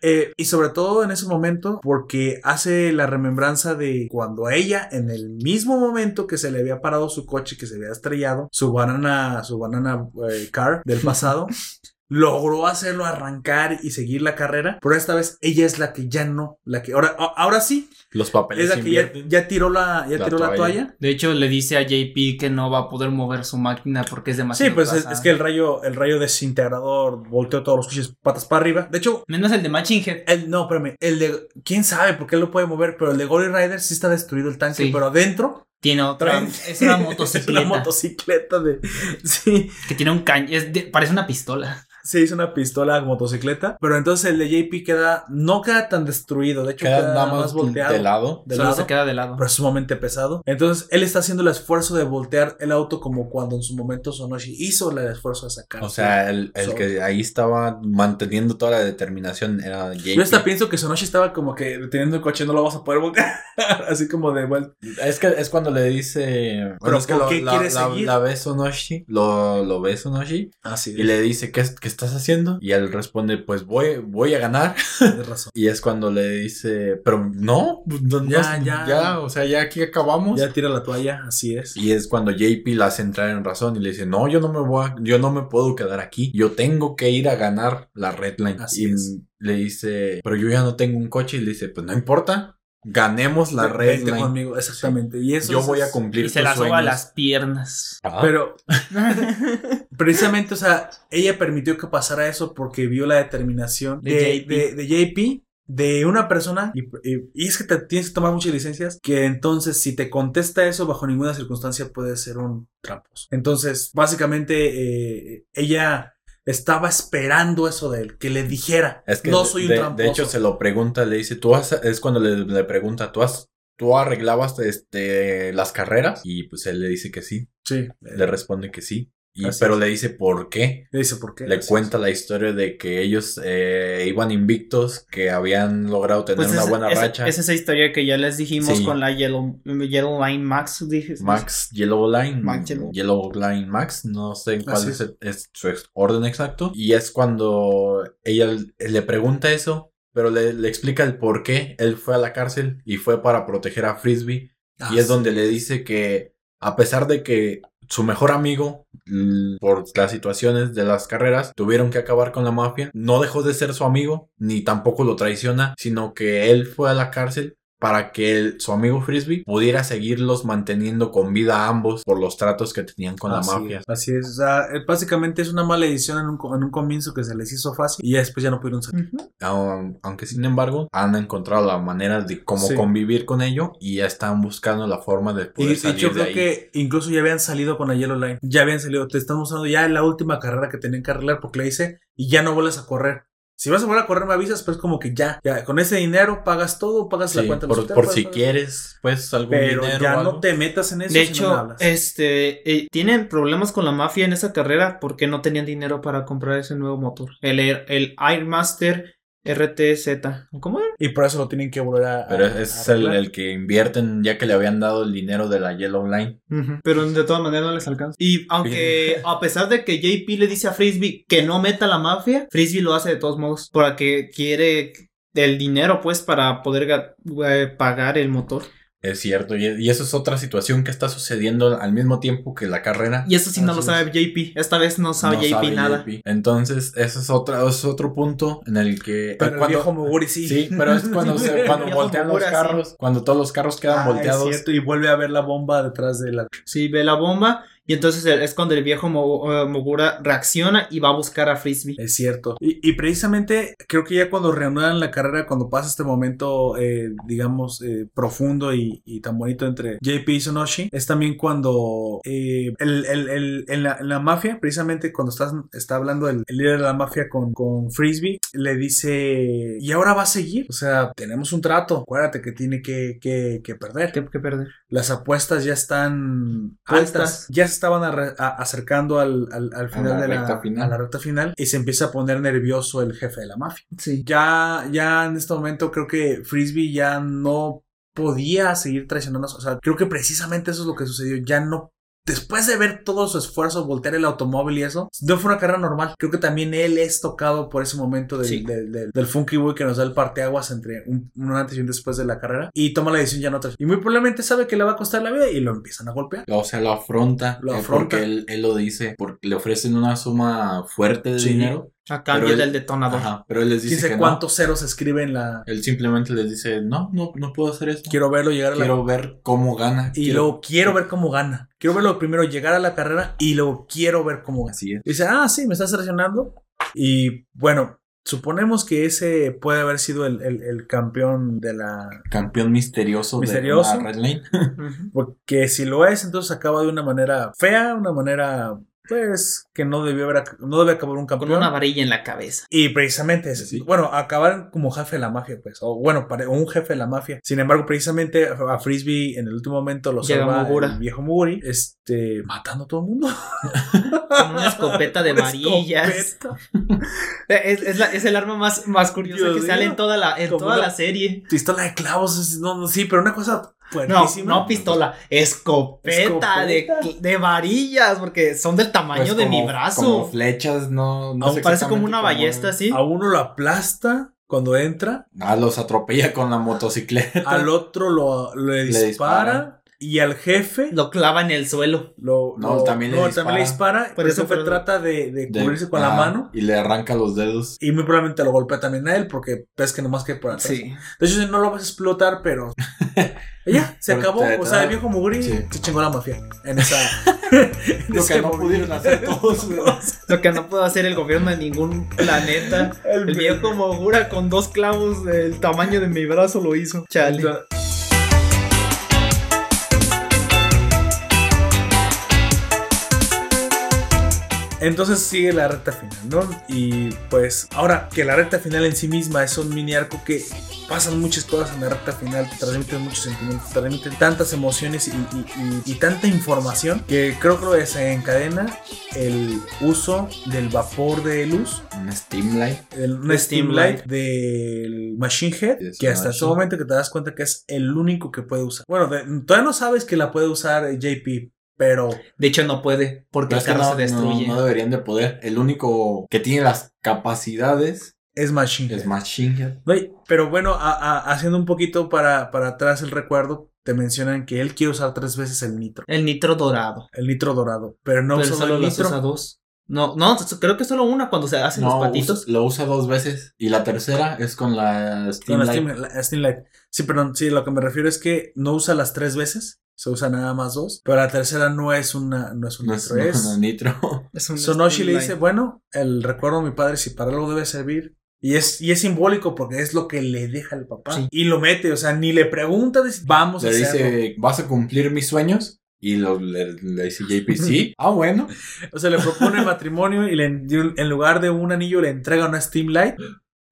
Eh, y sobre todo en ese momento, porque hace la remembranza de cuando ella, en el mismo momento que se le había parado su coche, que se había estrellado, su banana, su banana eh, car del pasado, logró hacerlo arrancar y seguir la carrera. Pero esta vez ella es la que ya no, la que ahora, ahora sí, Los papeles es la que ya, ya tiró la, ya La tiró la toalla. toalla. De hecho, le dice a JP que no va a poder mover su máquina porque es demasiado. Sí, pues es, que el rayo, el rayo desintegrador volteó todos los coches patas para arriba. De hecho, Menos el de Machine Head. El, no, espérame. El de. ¿Quién sabe por qué lo puede mover? Pero el de Gory Rider sí está destruido el tanque. Sí. Pero adentro. Tiene otra. Es una es motocicleta. una motocicleta de. Sí. que tiene un de- parece una pistola. Se hizo una pistola motocicleta. Pero entonces el de JP queda. No queda tan destruido. De hecho, Queda queda, nada más más volteado. de lado. de Solo lado, se queda de lado. Pero es sumamente pesado. Entonces él está haciendo el esfuerzo de voltear el auto como cuando en su momento Sonoshi hizo el esfuerzo de sacar. O sea, el, el So- que ahí estaba manteniendo toda la determinación era JP. Yo hasta pienso que Sonoshi estaba como que deteniendo el coche, no lo vas a poder voltear. Así como de vuelta. Es que es cuando le dice. Bueno, es que ¿por lo- qué la, quiere la- seguir? la ve Sonoshi. Lo, lo ve Sonoshi. Así Y le dice, ¿qué, es- qué estás haciendo? Y él responde, pues voy, voy a ganar. Tienes razón. Y es cuando le dice, pero no, pues, no- Ya, no- ya. ya, o sea, ya aquí acabamos. Ya tira la toalla, así es. Y es cuando JP la hace entrar en razón y le dice, no, yo no me voy a, yo no me puedo quedar aquí. Yo tengo que ir a ganar la Red Line. Así y es. le dice, pero yo ya no tengo un coche. Y le dice, pues no importa, ganemos la Red conmigo, exactamente. Y eso Yo es- voy a cumplir Y se la soba a sueños". las piernas. Ah, Pero precisamente, o sea, ella permitió que pasara eso porque vio la determinación De de, JP. de- de JP, de una persona, y, y- y es que te tienes que tomar muchas licencias, que entonces si te contesta eso, bajo ninguna circunstancia puede ser un trampos. Entonces, básicamente, eh, ella estaba esperando eso de él, que le dijera, Es que no de- soy un tramposo. de hecho se lo pregunta, le dice, tú has, es cuando le, le pregunta, ¿tú has, tú arreglabas este, las carreras? Y pues él le dice que sí, sí, le responde que sí. Y, Así pero es. le dice por qué. le dice por qué. Le Así cuenta la historia de que ellos eh, iban invictos, que habían logrado tener Pues una es, buena es- racha. es esa historia que ya les dijimos Sí. con la Yellow, Yellow Line Max. dije- Max Yellow Line. Max Yellow. Yellow Line Max. No sé cuál Así es, su orden exacto. Y es cuando ella le pregunta eso, pero le, le explica el por qué él fue a la cárcel y fue para proteger a Frisbee. y es donde le dice que a pesar de que su mejor amigo, por las situaciones de las carreras, tuvieron que acabar con la mafia, no dejó de ser su amigo, ni tampoco lo traiciona, sino que él fue a la cárcel para que el- su amigo Frisbee pudiera seguirlos manteniendo con vida a ambos por los tratos que tenían con Así la mafia. es, Así es. O sea, eh, básicamente es una mala edición en un, co- en un comienzo que se les hizo fácil y ya después ya no pudieron salir. Aunque sin embargo han encontrado la manera de cómo Sí. convivir con ello y ya están buscando la forma de Y, poder y salir yo de creo ahí. que incluso ya habían salido con la Yellow Line. Ya habían salido. Te están mostrando ya la última carrera que tenían que arreglar porque le hice y ya no vuelves a correr. Si vas a volver a correr, me avisas, pues como que ya, ya con ese dinero pagas todo, pagas la cuenta por, por pagas- si quieres, pues algún Pero dinero. ya o no algo. te metas en eso De si no me hecho, este, eh, tienen problemas con la mafia en esa carrera porque no tenían dinero para comprar ese nuevo motor. El, Air- el Airmaster RTZ. ¿Cómo era? Y por eso lo tienen que volver a. Pero a- es a el, que invierten ya que le habían dado el dinero de la Yellow Line. Pero de todas maneras no les alcanza. Y aunque, a pesar de que JP le dice a Frisbee que no meta la mafia, Frisbee lo hace de todos modos. Porque quiere el dinero, pues, para poder eh, pagar el motor. Es cierto, y, y eso es otra situación que está sucediendo al mismo tiempo que la carrera. Y eso sí no lo sabe JP. Esta vez no sabe No JP sabe nada. JP. Entonces, ese es, otra, es otro punto en el que. Pero el cuando- viejo Moguri sí. Sí, pero es cuando, se- cuando Viejo voltean los sí. carros, cuando todos los carros quedan Ah, es volteados. cierto, y vuelve a ver la bomba detrás de la. Sí, ve la bomba. Y entonces es cuando el viejo eh, Mogura reacciona y va a buscar a Frisbee. Es cierto. Y, y precisamente creo que ya cuando reanudan la carrera, cuando pasa este momento, eh, digamos, eh, profundo y, y tan bonito entre JP y Sonoshi, es también cuando eh, el, el- el- en, la, en la mafia, precisamente cuando estás, está hablando el, líder de la mafia con, con Frisbee, le dice, ¿y ahora va a seguir? O sea, tenemos un trato, acuérdate que tiene que, que, que perder. ¿Qué, qué perder? Las apuestas ya están Puestas. altas. Ya se estaban a- acercando al, al- al final la de la recta final. a la recta final y se empieza a poner nervioso el jefe de la mafia. Sí. Ya, ya en este momento creo que Frisbee ya no podía seguir traicionando. O sea, creo que precisamente eso es lo que sucedió. Ya no. Después de ver todo su esfuerzo, voltear el automóvil y eso, no fue una carrera normal. Creo que también él es tocado por ese momento del, Sí. del, del- del Funky Boy que nos da el parteaguas entre un, un antes y un después de la carrera y toma la decisión ya no otra. Y muy probablemente sabe que le va a costar la vida y lo empiezan a golpear. O sea, lo afronta. Lo eh, afronta. Porque él, él lo dice. Porque le ofrecen una suma fuerte de Sí. dinero. A cambio él- del detonador. Ajá. Pero él les dice sabe que cuántos ceros escribe en la. Él simplemente les dice, no, no, no puedo hacer eso. Quiero verlo llegar a la Quiero ver cómo gana. Y quiero- luego quiero ver cómo gana. Quiero verlo primero llegar a la carrera y luego quiero ver cómo gana. Así es. Dice, ah, sí, me estás seleccionando. Y bueno, suponemos que ese puede haber sido el, el- el campeón de la... Campeón misterioso, Misterioso. de la Red Lane. Porque si lo es, entonces acaba de una manera fea, una manera, pues, que no debió haber, no debe acabar un Con campeón. una varilla en la cabeza. Y precisamente ese, Sí. bueno, acabar como jefe de la mafia, pues, o bueno, pare- un jefe de la mafia. Sin embargo, precisamente a Frisbee en el último momento lo salva el viejo Muguri, este, matando a todo el mundo. Con una escopeta de varillas. escopeta. Es, es la- es el arma más, más curiosa Dios que sale mío. en toda la, en toda la serie. Pistola de clavos, es- no, no, sí, pero una cosa No, fuertísima. no pistola, escopeta, De, Escopeta. de varillas, porque son del tamaño Pues de como- mi brazo. Como flechas, no, no Aún Parece como una ballesta así. A uno lo aplasta cuando entra, Ah, los atropella con la motocicleta. al otro lo, le dispara, dispara. Y al jefe Lo clava en el suelo. lo, No, lo- también le no, dispara. también le dispara. Por Por eso fue trata de, de De- cubrirse con la mano. Y le arranca los dedos. Y muy probablemente lo golpea también a él porque ves que nomás que por atrás. Sí. De hecho, no lo vas a explotar, pero. ya, se Pero acabó. te- o sea, el viejo Muguri Sí. se chingó la mafia. En esa. en Lo que no pudieron hacer todos. Lo que no puede hacer el gobierno de ningún planeta. El El viejo Mogura con dos clavos del tamaño de mi brazo lo hizo. Chale. Entonces sigue la recta final, ¿no? Y pues ahora que la recta final en sí misma es un mini arco que pasan muchas cosas en la recta final, te transmiten muchos sentimientos, te transmiten tantas emociones y, y- y- y tanta información que creo que desencadena el uso del vapor de luz, Un Steam Light. el, Steam Steam Light del Machine Head, Yes, que hasta ese momento que te das cuenta que es el único que puede usar. Bueno, de- todavía no sabes que la puede usar JP, pero De hecho, no puede, porque el carro no, se destruye. no- no deberían de poder. El único que tiene las capacidades es Machine Head. es Machine Head. Pero bueno, a- a- haciendo un poquito para, para atrás el recuerdo, te mencionan que él quiere usar tres veces el nitro, El nitro dorado. el nitro dorado, pero no pero solo, solo el nitro. usa dos. No, no, creo que solo una cuando se hacen No, los patitos. usa- lo usa dos veces. Y la tercera es con la Steam con la Light. Steam, la Steam Light. Sí, perdón, sí, lo que me refiero es que no usa las tres veces, se usa nada más dos, pero la tercera no es una, no es un No nitro, es es- no, nitro. Es un Sonoshi le dice, bueno, el recuerdo de mi padre si para algo debe servir. Y es, y es simbólico porque es lo que le deja el papá. Sí. Y lo mete, o sea, ni le pregunta, de si vamos a Le hacerlo. dice, ¿vas a cumplir mis sueños? Y lo, le, le dice JP, sí. Ah, bueno. O sea, le propone matrimonio y le, en lugar de un anillo le entrega una Steam Light.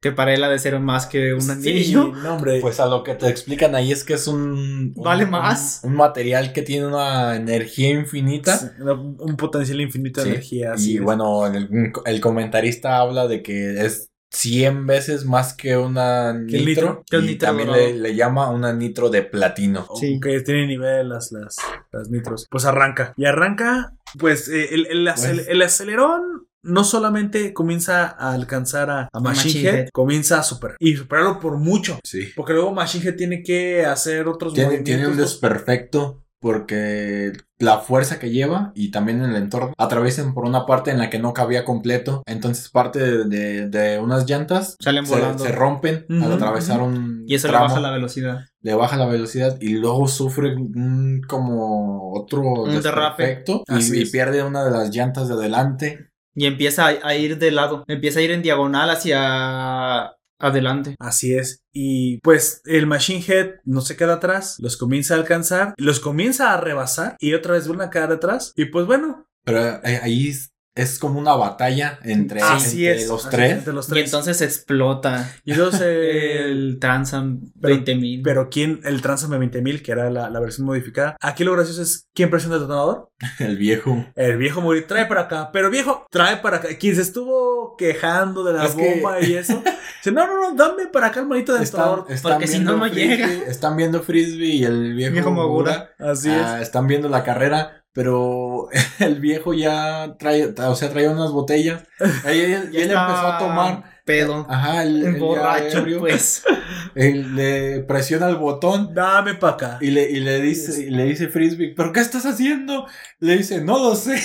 Que para él ha de ser más que un Sí, anillo. no, hombre. Pues a lo que te explican ahí es que es un... un- Vale más. Un, un material que tiene una energía infinita. Sí, un potencial infinito de Sí, energía. así Y es. bueno, el, el comentarista habla de que es 100 veces más que una Que el nitro. Que el y nitro también le, le llama una nitro de platino. Sí. Que tiene nivel las, las, las nitros. Pues arranca. Y arranca, pues eh, el, el, acel- Pues- el acelerón no solamente comienza a alcanzar a, a Machine, Machine Head, Head. comienza a superar. Y superarlo por mucho. Sí. Porque luego Machine Head tiene que hacer otros Tiene, movimientos. tiene un desperfecto porque la fuerza que lleva y también el entorno atraviesan por una parte en la que no cabía completo. Entonces parte de, de- de unas llantas Salen se, volando. se rompen al atravesar un Y eso le baja la velocidad. le baja la velocidad y luego sufre un como otro Un derrape. y, pierde una de las llantas de adelante. Y empieza a, ir de lado. Empieza a ir en diagonal hacia adelante. Así es. Y pues el Machine Head no se queda atrás, los comienza a alcanzar, los comienza a rebasar y otra vez vuelven a quedar atrás. Y pues bueno, Pero eh, ahí es, como una batalla entre, así entre es. los así, tres. entre los Y tres. entonces explota Y entonces, eh, el Transam Pero- 20.000. Pero quién, el Transam 20000, que era la, la versión modificada. Aquí lo gracioso es quién presiona el detonador. El viejo. El viejo Muri trae para acá. Pero viejo, trae para acá. Quien se estuvo quejando de la Es que- bomba y eso. Dice, no, no, no, dame para acá el manito detonador. están Porque si no, no llega. Están viendo frisbee y el viejo, Viejo Mogura. Así ah, es. están viendo la carrera, pero el viejo ya trae, o sea, traía unas botellas. Y él, él empezó a tomar. Pedo. Ajá, el, borracho, ebrio, pues. él le presiona el botón Dame para acá. y le, y le dice, y le dice frisbee, ¿pero qué estás haciendo? Le dice, no lo sé.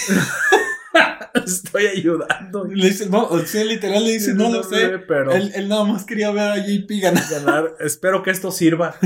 Estoy ayudando. Le dice, no, o sea, literal le dice, no lo sé. Pero Él, él nada más quería ver a JP ganar. ganar. Espero que esto sirva.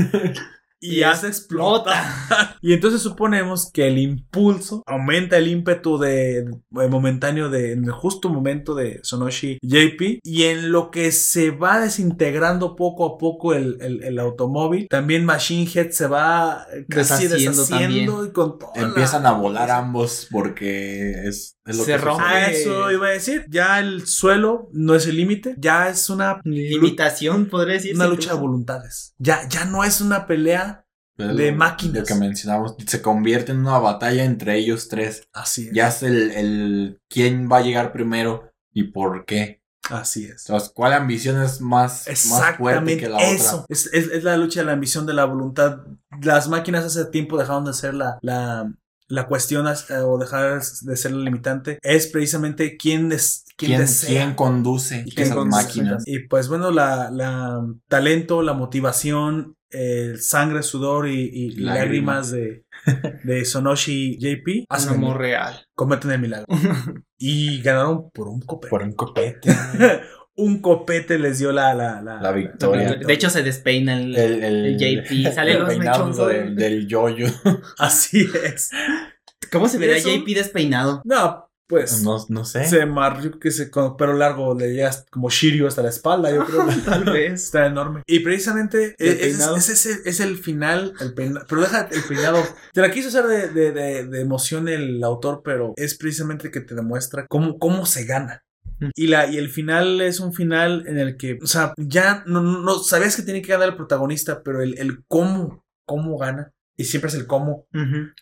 Y, ya se explota. y entonces suponemos que el impulso aumenta el ímpetu de, eh, momentáneo de en el justo momento de Sonoshi JP y en lo que se va desintegrando poco a poco el, el- el automóvil también Machine Head se va casi Deshaciendo deshaciendo y con toda la- Empiezan a volar ambos porque es, Se que rompe. sucede. a eso iba a decir ya el suelo no es el límite ya es una Limitación, podría decir. una lucha de voluntades ya ya no es una pelea Pero de lo- máquinas. Lo que mencionamos se convierte en una batalla entre ellos tres. así es Ya es el, el quién va a llegar primero y por qué. así es Entonces, ¿cuál ambición es más, más fuerte Exactamente que la eso. otra? Es, es- es la lucha de la ambición de la voluntad. Las máquinas hace tiempo dejaron de ser la, la, la cuestión eh, o dejar de ser limitante. Es precisamente quién, es, quién, ¿Quién, desea. quién conduce y quién esas conduce. máquinas? Y pues bueno, la, la talento, la motivación, el sangre, sudor y, y lágrimas, de, de Sonoshi JP hacen amor real. cometen el milagro. y ganaron por un copete. Por un copete. un copete les dio la, la, la, La victoria. De hecho, se despeina el, El, el, el JP. Sale el los peinado mechones. del, yoyo. Así es. ¿Cómo se vería JP despeinado? No, pues. No, no sé. Se mar, yo que sé, con pelo largo le llega hasta- como Shiryu hasta la espalda, yo creo. Tal vez. Está enorme. Y precisamente ¿Y el e- ese, peinado? es, es- es el final, el peinado. Pero deja el peinado. Te la quiso hacer de, de- de- de emoción el autor, pero es precisamente que te demuestra cómo, cómo se gana. Y, la, y el final es un final en el que, o sea, ya no, no, no- sabías que tiene que ganar el protagonista, pero el, el cómo, cómo gana. Y siempre es el cómo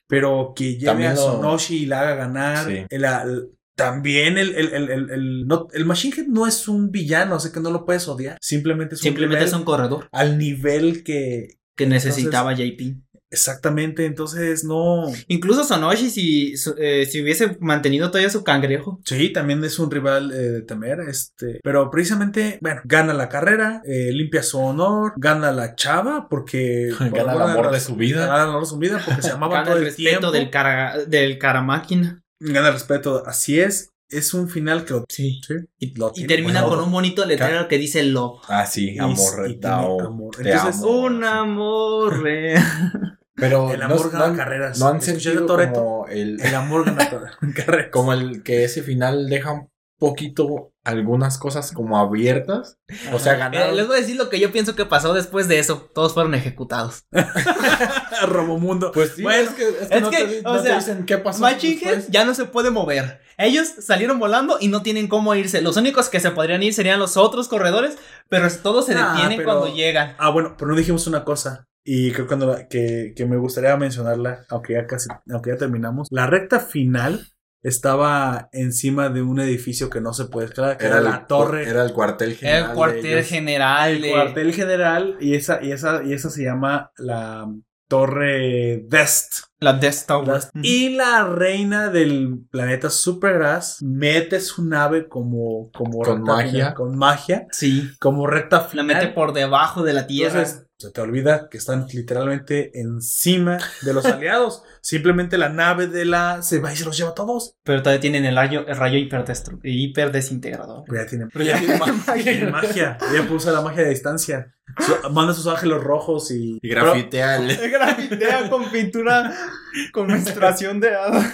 pero que lleve a Sonoshi y la haga ganar. Sí. El- el- también el, el, el, el, el- no- el Machine Head no es un villano, o sea que no lo puedes odiar. Simplemente es un Simplemente es un corredor al nivel que. que necesitaba JP. Exactamente, entonces no. Incluso Sonoshi, si, eh, si hubiese mantenido todavía su cangrejo. Sí, también es un rival eh, de temer, este, pero precisamente, bueno, gana la carrera, eh, limpia su honor, gana la chava porque Gana el amor de su vida. gana el amor de su vida porque se amaba Gana todo el el, respeto tiempo. del cara, del cara máquina. Gana el respeto, así es. es un final que lo, Sí. sí, Y, lo y tiene termina con un bonito letrero que dice love. Ah, sí, amor, y Tao, tiene amor. te Entonces, amo. Un amor. Pero El amor no, gana no han- carreras. No han ¿Escuchaste sentido como el, El amor gana toda carrera. como el que ese final deja un poquito algunas cosas como abiertas. O sea, Eh, ganaron. les voy a decir lo que yo pienso que pasó después de eso. Todos fueron ejecutados. Robomundo. Pues sí, Bueno, es que, es que es no, que, te, te sea, dicen qué pasó. Ya no se puede mover. Ellos salieron volando y no tienen cómo irse. Los únicos que se podrían ir serían los otros corredores, pero todos se Ah, detienen pero- cuando llegan. Ah, bueno, pero no dijimos una cosa. Y creo cuando la- que, que me gustaría mencionarla, aunque ya casi, aunque ya terminamos. La recta final estaba encima de un edificio que no se puede escalar, que era, la torre. Era el cuartel general. El cuartel general. el de- cuartel general. Y esa, y esa, y esa se llama la torre Dest. La Death Tower. Las- Y la reina del planeta Supergrass mete su nave como, como Con recta magia. final, con magia, Sí. como recta La final. mete por debajo de la tierra. Entonces, se te olvida que están literalmente encima de los aliados. Simplemente la nave de la se va y se los lleva a todos. pero todavía tienen el rayo, el rayo hiperdestru- hiperdesintegrador. Pero ya tienen, Pero ya tiene magia. tienen magia. Ella puede usar la magia de distancia. Su- manda sus ángeles rojos y. Y grafitea el- Grafitea con pintura con menstruación de hada.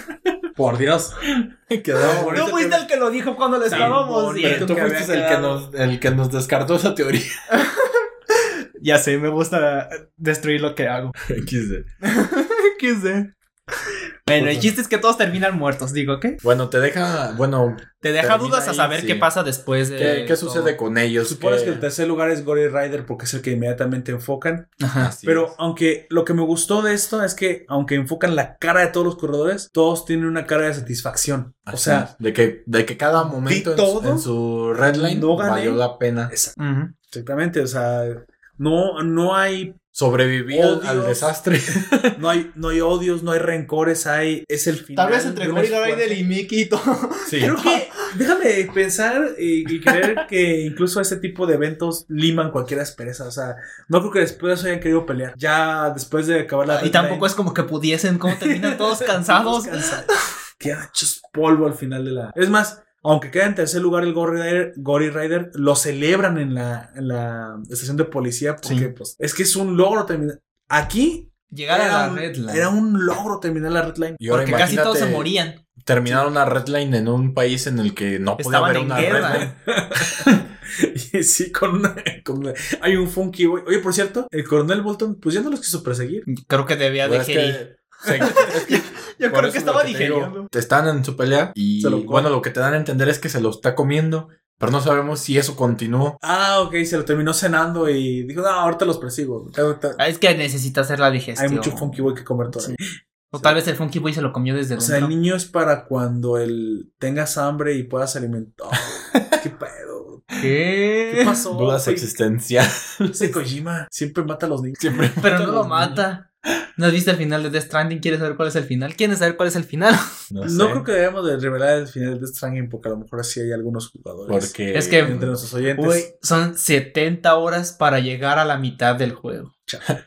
Por Dios. Quedaba Tú bonito fuiste el que lo dijo cuando lo estábamos. Tú fuiste el que, nos, el que nos descartó esa teoría. Ya sé, me gusta destruir lo que hago. XD. ¿Qué sé? Bueno, el chiste es que todos terminan muertos, digo, ¿qué? Bueno, te deja. Bueno, Te deja dudas a ahí, saber sí. qué pasa después de. ¿qué, qué todo. sucede con ellos? Supones ¿Qué- que el tercer lugar es Gory Rider porque es el que inmediatamente enfocan. Ajá. Pero es. aunque lo que me gustó de esto es que aunque enfocan la cara de todos los corredores, todos tienen una cara de satisfacción. O sea, de que, de que cada momento en, todo, en su redline no gané. valió la pena. exactamente, o sea, no, no hay Sobrevivir al- Odios. al desastre. No hay, no hay odios, no hay rencores, hay. Es el final. Tal vez entre Gory Rider y Mickey y todo. Sí. Creo que. Déjame pensar y, y creer que incluso este tipo de eventos liman cualquier aspereza. O sea, no creo que después de eso hayan querido pelear. Ya después de acabar la. Y tampoco es como que pudiesen, como terminan todos cansados. Quedan hechos polvo al final de la. Es más. Aunque queda en tercer lugar el Gory Rider, Gory Rider lo celebran en la, en la estación de policía porque Sí. pues, es que es un logro terminar. Aquí Llegar a la un, red line. era un logro terminar la red line. Y ahora Porque casi todos se morían. Terminar una redline en un país en el que no podía Estaban haber una guerra. redline. Y sí, con una, con una- Hay un funky boy. Oye, por cierto, el coronel Bolton, pues ya no los quiso perseguir. Creo que debía Pero es sí, es que Yo creo que es estaba lo te digeriendo. Están en su pelea y Se lo bueno, lo que te dan a entender es que se lo está comiendo, pero no sabemos si eso continuó. Ah, ok, se lo terminó cenando y dijo, no, ahorita los persigo. Ah, Es que necesita hacer la digestión. Hay mucho funky boy que comer todavía. O tal vez el Funky Boy se lo comió desde O sea, el niño es para cuando el tengas hambre y puedas alimentar. ¿Qué pedo? ¿Qué? ¿Qué pasó? Dudas existenciales. Ese Kojima siempre mata a los niños. Siempre. Pero no lo niños. ¿No has visto el final de Death Stranding? ¿Quieres saber cuál es el final? ¿Quieres saber cuál es el final? No, No sé, creo que debamos de revelar el final de Stranging porque a lo mejor sí hay algunos jugadores. porque Es que- entre nuestros oyentes. Uy, son 70 horas para llegar a la mitad del juego.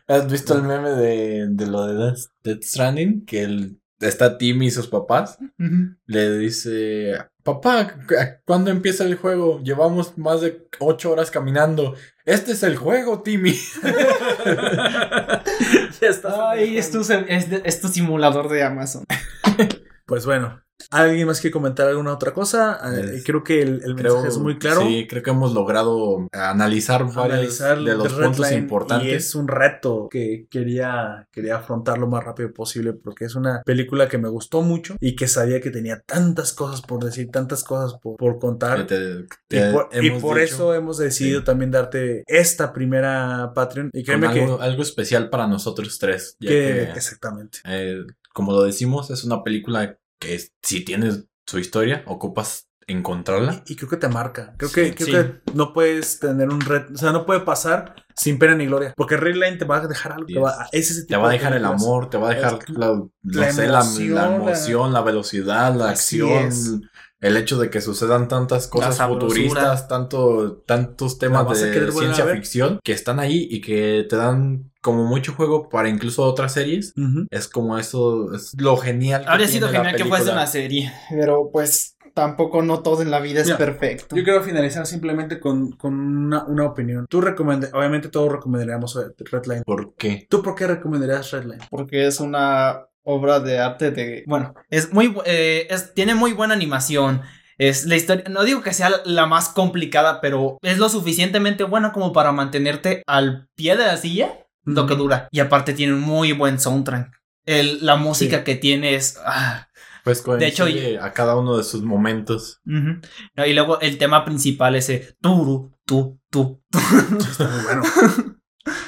¿Has visto el meme de, de lo de Death, Death Stranding? Que el, está Timmy y sus papás. Le dice, papá, ¿cu- ¿cuándo empieza el juego? Llevamos más de ocho horas caminando. Este es el juego, Timmy. ya está. Ay, es tu, es, es tu simulador de Amazon. Pues bueno, ¿alguien más quiere comentar alguna otra cosa? Eh, Es- creo que el, el mensaje es muy claro. Sí, creo que hemos logrado analizar varios de los puntos importantes. Y es un reto que quería, quería afrontar lo más rápido posible porque es una película que me gustó mucho y que sabía que tenía tantas cosas por decir, tantas cosas por, por contar. te- Y por, y hemos por dicho eso hemos decidido también darte esta primera Patreon. Y créeme que, algo, algo especial para nosotros tres. Ya que- que, exactamente. eh, como lo decimos, es una película que es- si tienes su historia, ocupas encontrarla. Y creo que te marca. Creo Sí, que, creo sí. que no puedes tener un red. O sea, no puede pasar sin pena ni gloria. Porque Red Line te va a dejar algo. Sí, Te va, es ese Te tipo va a de dejar el amor, te va a dejar la, la la- emoción, la, la- emoción, la velocidad, la acción, es. El hecho de que sucedan tantas cosas futuristas, tanto, tantos temas de ciencia ficción que están ahí y que te dan como mucho juego para incluso otras series. Es como eso, es lo genial. que Habría sido genial que fuese una serie. Pero pues tampoco no todo en la vida es Mira, perfecto. Yo quiero finalizar simplemente con, con una, una opinión. Tú recomendarías, obviamente todos recomendaríamos Redline. ¿Por qué? ¿Tú por qué recomendarías Redline? Porque es una obra de arte de. Bueno, es muy. eh, es- tiene muy buena animación. Es la historia. No digo que sea la más complicada, pero es lo suficientemente buena como para mantenerte al pie de la silla lo que dura. Y aparte tiene un muy buen soundtrack. El, la música que tiene es. ah, Pues De hecho, a cada uno de sus momentos. No, y luego el tema principal, ese turu, tu, tu. Está muy bueno.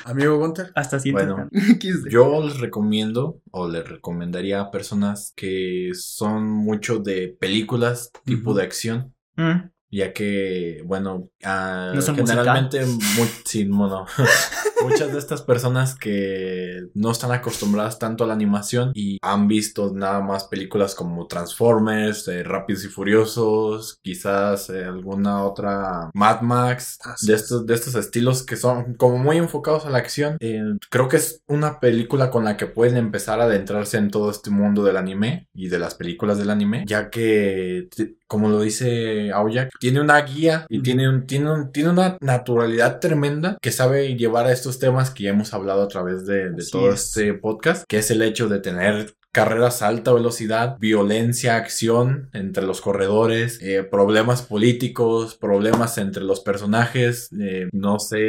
Amigo Gunter. Hasta así. Bueno, Yo les recomiendo o les recomendaría a personas que son mucho de películas tipo de acción, Mm, ya que, bueno, ¿No son generalmente muy, sí, no, muchas de estas personas que no están acostumbradas tanto a la animación y han visto nada más películas como Transformers, eh, Rápidos y Furiosos, quizás eh, alguna otra Mad Max, de es. estos, de estos estilos que son como muy enfocados a la acción. Eh, creo que es una película con la que pueden empezar a adentrarse en todo este mundo del anime y de las películas del anime, ya que, como lo dice Aoyak, tiene una guía y tiene, un, tiene, un- tiene una naturalidad tremenda que sabe llevar a estos temas que ya hemos hablado a través de, de todo es. este podcast, que es el hecho de tener carreras a alta velocidad, violencia, acción entre los corredores, eh, problemas políticos, problemas entre los personajes, eh, no sé,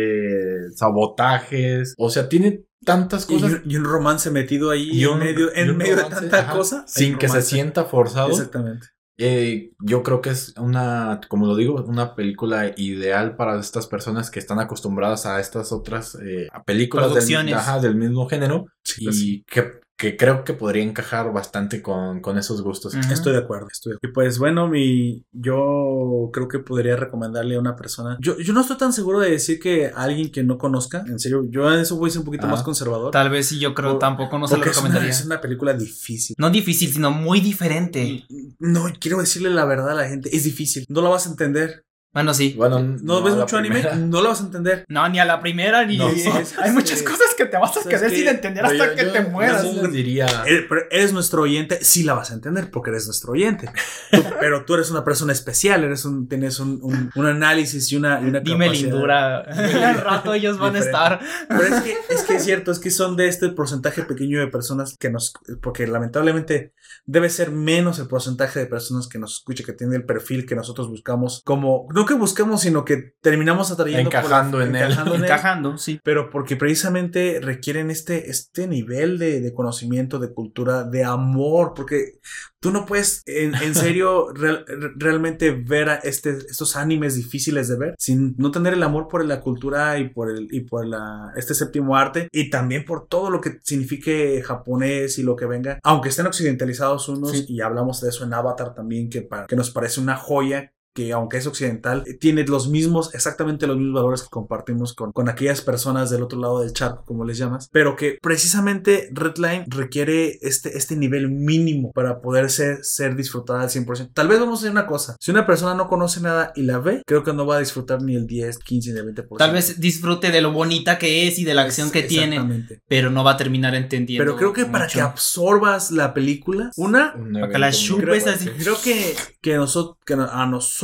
sabotajes, o sea, tiene tantas cosas y un romance metido ahí y un- en medio, en medio de tanta ajá, cosa. sin que se sienta forzado. Exactamente. Eh, yo creo que es una, como lo digo, una película ideal para estas personas que están acostumbradas a estas otras eh, películas del, ajá, del mismo género Sí, pues sí. y que, que creo que podría encajar bastante con, con esos gustos. Estoy de acuerdo, estoy de acuerdo. Y pues bueno, mi, yo creo que podría recomendarle a una persona. Yo, yo no estoy tan seguro de decir que a alguien que no conozca, en serio, yo en eso voy a ser un poquito Ah. más conservador. Tal vez sí, yo creo Por- tampoco no se lo porque es una, recomendaría. es una película difícil. No difícil, sino muy diferente. No, quiero decirle la verdad a la gente, es difícil. No la vas a entender. Bueno, sí. Bueno, ¿No, ves mucho anime? primera. No la vas a entender. No, ni a la primera, ni. No, es- Hay es muchas cosas que te vas a ¿sabes quedar sin entender hasta yo- que yo- te mueras. diría, Eh, pero eres nuestro oyente, sí la vas a entender porque eres nuestro oyente. Tú- pero tú eres una persona especial, eres un, tienes un, un- un análisis y una, y una Dime lindura. Al rato ellos van a estar. Pero es que, es que es cierto, es que son de este porcentaje pequeño de personas que nos, porque lamentablemente debe ser menos el porcentaje de personas que nos escucha, que tiene el perfil que nosotros buscamos, como, no que buscamos, sino que terminamos atrayendo. por la- Encajando en él. encajando en él. Encajando, sí. Pero porque precisamente requieren este, este nivel de, de conocimiento, de cultura, de amor, porque tú no puedes en, en serio real- re- realmente ver a este, estos animes difíciles de ver sin no tener el amor por la cultura y por, el, y por la, este séptimo arte y también por todo lo que signifique japonés y lo que venga, aunque estén occidentalizados unos Sí. y hablamos de eso en Avatar también, que, para, que nos parece una joya que aunque es occidental, eh, tiene los mismos, exactamente los mismos valores que compartimos con, con aquellas personas del otro lado del charco, como les llamas, pero que precisamente Redline requiere este, este nivel mínimo para poder ser, ser disfrutada al 100%. Tal vez vamos a hacer una cosa, si una persona no conoce nada y la ve, creo que no va a disfrutar ni el 10, 15 ni el 20%. Tal vez disfrute de lo bonita que es y de la acción que tiene, Exactamente. pero no va a terminar entendiendo. Pero creo que para que absorbas la película, una, Un Para que la chupes así. Creo que, que, nosotros, que a nosotros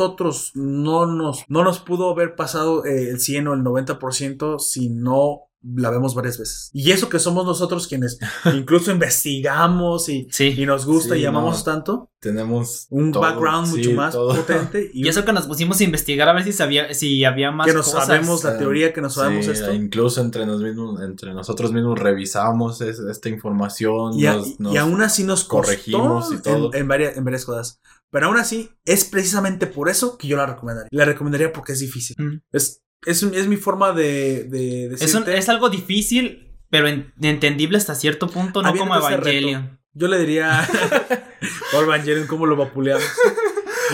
no nos, no nos pudo haber pasado eh, el 100 o el 90% si no la vemos varias veces. Y eso que somos nosotros quienes incluso investigamos y, Sí. y nos gusta Sí, y amamos no. tanto, Tenemos un todo, background sí, mucho más todo. potente y, Y eso que nos pusimos a investigar a ver si sabía, si había más que nos cosas. sabemos la teoría, que nos sabemos Sí, esto. Incluso entre, nos mismos, entre nosotros mismos revisamos es- esta información. Y, a- nos- y aún así nos corregimos costó y todo. En, en varias, en varias cosas. Pero aún así, es precisamente por eso que yo la recomendaría. La recomendaría porque es difícil. Mm. Es, es, es mi forma de, de Es, un- decirte. es algo difícil, pero en- entendible hasta cierto punto, no como. Evangelion. Yo le diría. Por Evangelion, ¿cómo lo vapuleamos?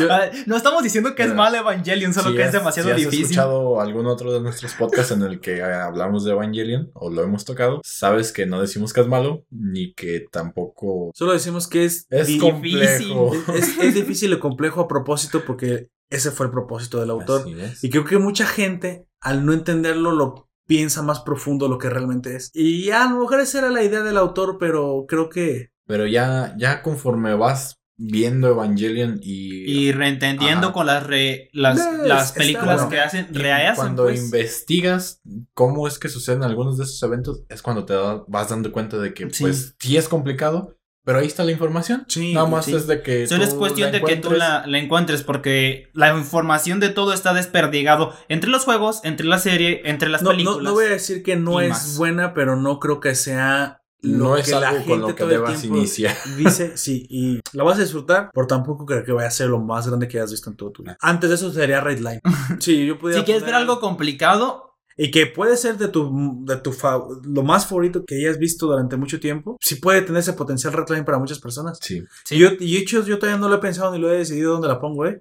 Yo- Ah, No estamos diciendo que es mal Evangelion, solo si que es has- demasiado si has difícil. escuchado algún otro de nuestros podcasts en el que eh, hablamos de Evangelion o lo hemos tocado, sabes que no decimos que es malo ni que tampoco Solo decimos que es, es di- complejo. es, es difícil y complejo a propósito porque ese fue el propósito del autor. Así es. Y creo que mucha gente, al no entenderlo, lo piensa más profundo de lo que realmente es. Y a lo mejor esa era la idea del autor, pero creo que Pero ya, ya conforme vas viendo Evangelion y, Y reentendiendo Ajá. con las re- las, Es- las está películas bueno. que hacen, rehacen cuando pues. investigas cómo es que suceden algunos de esos eventos, es cuando te da- vas dando cuenta de que Sí. pues sí es complicado, pero ahí está la información. Sí, Nada más sí. es de que Solo es tú cuestión la de que tú encuentres. la, la encuentres porque la información de todo está desperdigado entre los juegos, entre la serie, entre las No, películas. no, no voy a decir que no es más. buena, pero no creo que sea lo no es que la algo gente con lo que debas iniciar. Dice, sí, y la vas a disfrutar, pero tampoco creo que vaya a ser lo más grande que hayas visto en todo tu vida. Antes de eso sería Redline. Sí, yo pudiera Si quieres ver algo complicado, Y que puede ser de tu, de tu fa- lo más favorito que hayas visto durante mucho tiempo. Sí puede tener ese potencial Redline para muchas personas. Sí. Sí. Y yo, y de hecho, yo todavía no lo he pensado ni lo he decidido dónde la pongo, ¿eh?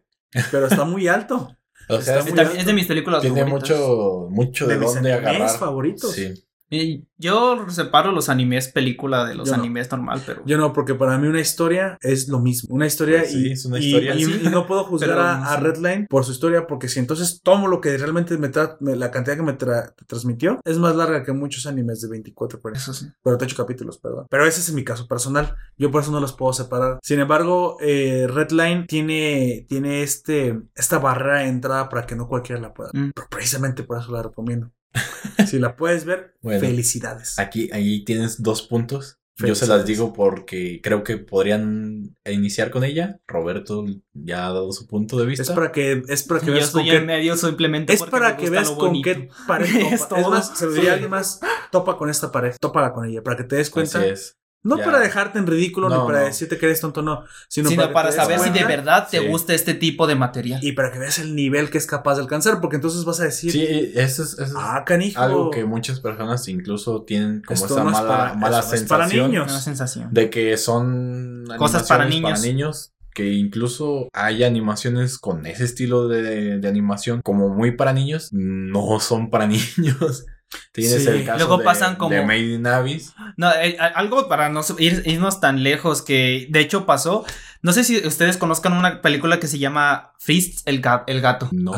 Pero está muy alto. O sea, Está es- muy es, alto. es de mis películas tiene favoritas. mucho, mucho de, dónde agarrar. favoritos. Sí. Y yo separo los animes película de los Yo no. animes normal, pero Yo no, porque para mí una historia es lo mismo. Una historia Pues sí, y, es una historia, y, sí. y no puedo juzgar a. Redline por su historia, porque si entonces tomo lo que realmente me, tra- me- la cantidad que me tra- transmitió, es más larga que muchos animes de 24 40. eso sí. Pero te he hecho capítulos, perdón. Pero ese es mi caso personal. Yo por eso no los puedo separar. Sin embargo, eh, Redline tiene, tiene este, esta barrera de entrada para que no cualquiera la pueda. Mm. Pero precisamente por eso la recomiendo. si la puedes ver, Bueno. felicidades. Aquí, ahí tienes dos puntos. Yo se las digo porque creo que podrían iniciar con ella. Roberto ya ha dado su punto de vista. Es para que, es para que Yo veas con qué medio simplemente Es para que veas con qué pared Es topa. Es todo. más, se lo diría alguien más, topa con esta pared, tópala con ella, para que te des cuenta. Así es. No Ya. para dejarte en ridículo No, ni para no. decirte que eres tonto, no. Sino, para saber si de verdad te Sí. gusta este tipo de material. Y para que veas el nivel que es capaz de alcanzar, porque entonces vas a decir, Sí, eso es, eso es ah, canijo. algo que muchas personas incluso tienen como Esto esa no es mala, para- mala para sensación niños. Una sensación. de que son Cosas para niños. niños, que incluso hay animaciones con ese estilo de, de animación como muy para niños, no son para niños. Tienes Sí. el caso Luego de, pasan como- de Made in Abyss. No, eh, algo para no ir- irnos tan lejos que de hecho pasó. No sé si ustedes conozcan una película que se llama Fist el, ga- el gato. ¿no?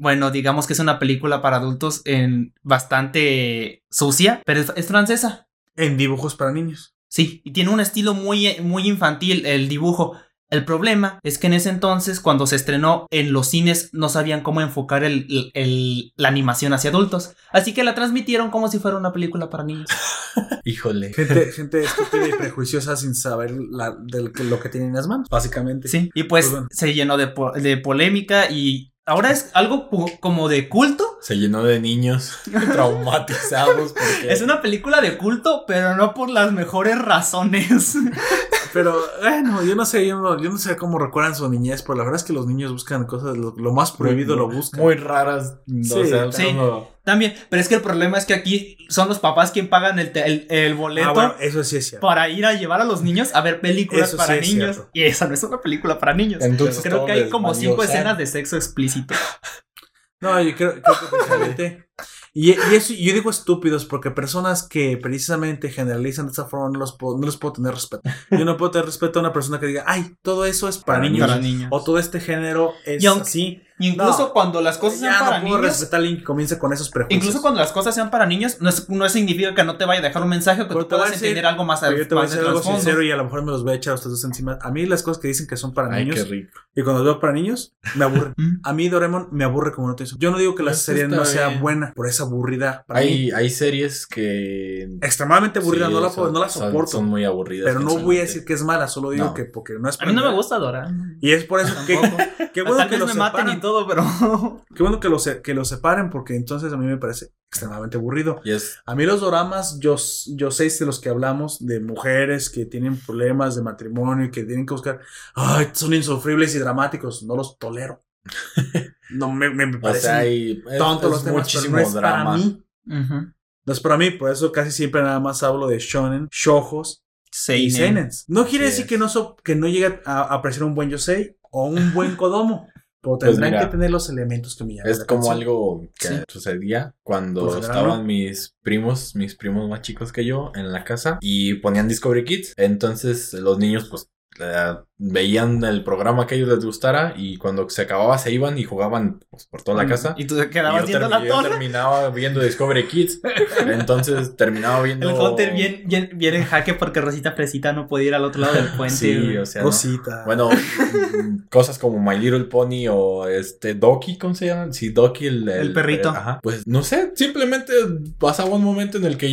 Bueno, digamos que es una película para adultos en bastante sucia, pero es, es francesa. En dibujos para niños. Sí, y tiene un estilo muy, muy infantil el dibujo. El problema es que en ese entonces, cuando se estrenó en los cines, no sabían cómo enfocar el- el- el- la animación hacia adultos. Así que la transmitieron como si fuera una película para niños. Híjole. Gente, gente estúpida y prejuiciosa sin saber la- de lo que tienen en las manos, básicamente. Sí, y pues Pues bueno. se llenó de, po- de polémica y ahora es algo como de culto. Se llenó de niños traumatizados porque Es una película de culto, pero no por las mejores razones. Pero, bueno, yo no sé, yo no, yo no sé cómo recuerdan su niñez, pero la verdad es que los niños buscan cosas, lo, lo más prohibido lo buscan. muy raras. Sí, o sea, sí. como- También, pero es que el problema es que aquí son los papás quien pagan el, el, el boleto. Ah, bueno, eso sí es cierto. para ir a llevar a los niños a ver películas Eso para sí es niños. cierto. Y esa no es una película para niños. Entonces Creo que hay como cinco escenas de sexo explícito. No, yo creo, creo que precisamente. Y, y eso, yo digo estúpidos porque personas que precisamente generalizan de esa forma no los puedo, no les puedo tener respeto. Yo no puedo tener respeto a una persona que diga, ay, todo eso es para, Para niños. Para niños. O todo este género es Y aunque- así. Y incluso No. cuando las cosas sean para no puedo niños. respetar a alguien que comience con esos prejuicios. Incluso cuando las cosas sean para niños, no, es- no significa que no te vaya a dejar un mensaje o que Pero tú a puedas entender algo más Pero yo te voy a decir algo sincero y a lo mejor me los voy a echar a ustedes dos encima. A mí las cosas que dicen que son para Ay, qué niños rico. y cuando los veo para niños, me aburren. Mm. A mí Doraemon me aburre como no te hizo. Yo no digo que la Eso serie no sea bien. buena por esa aburrida. Para mí, Hay, hay series que extremadamente aburrida, sí, no, la, son- puedo- no la soporto. Son muy aburridas. pero no voy a decir que es mala, solo digo No. que porque no es A mí no me gusta Dora. Y es por eso que, Tampoco. qué bueno que vez lo me maten separan. Todo, pero. Qué bueno que lo, se- que lo separen porque entonces a mí me parece extremadamente aburrido. Y es A mí los doramas, yo, yo sé de los que hablamos, de mujeres que tienen problemas de matrimonio y que tienen que buscar, ay, son insufribles y dramáticos, no los tolero. No me, me, me o sea, es- tontos es los temas, pero muchísimo no es drama. para mí. Ujú. No es para mí, por eso casi siempre nada más hablo de shonen, shojos y Seinen. No quiere Así decir que no, so- que no llegue a, a apreciar un buen yosei o un buen kodomo, pero Pues tendrán mira, que tener los elementos que me llaman Es como algo que Sí. sucedía cuando estaban mis primos, mis primos más chicos que yo en la casa y ponían Discovery Kids. Entonces los niños pues eh, veían el programa que a ellos les gustara y cuando se acababa se iban y jugaban pues, por toda la casa. Y tú te quedabas Y yo, viendo termi- la yo torre. terminaba viendo Discovery Kids. Entonces terminaba viendo. El Hunter bien, bien, bien en jaque porque Rosita Fresita no podía ir al otro lado del puente. Sí, o sea. ¿no? Cosita. Bueno, mm, cosas como My Little Pony o este Doki, ¿cómo se llaman? Sí, Doki, el, El perrito. Ajá. Pues no sé, simplemente pasaba un momento en el que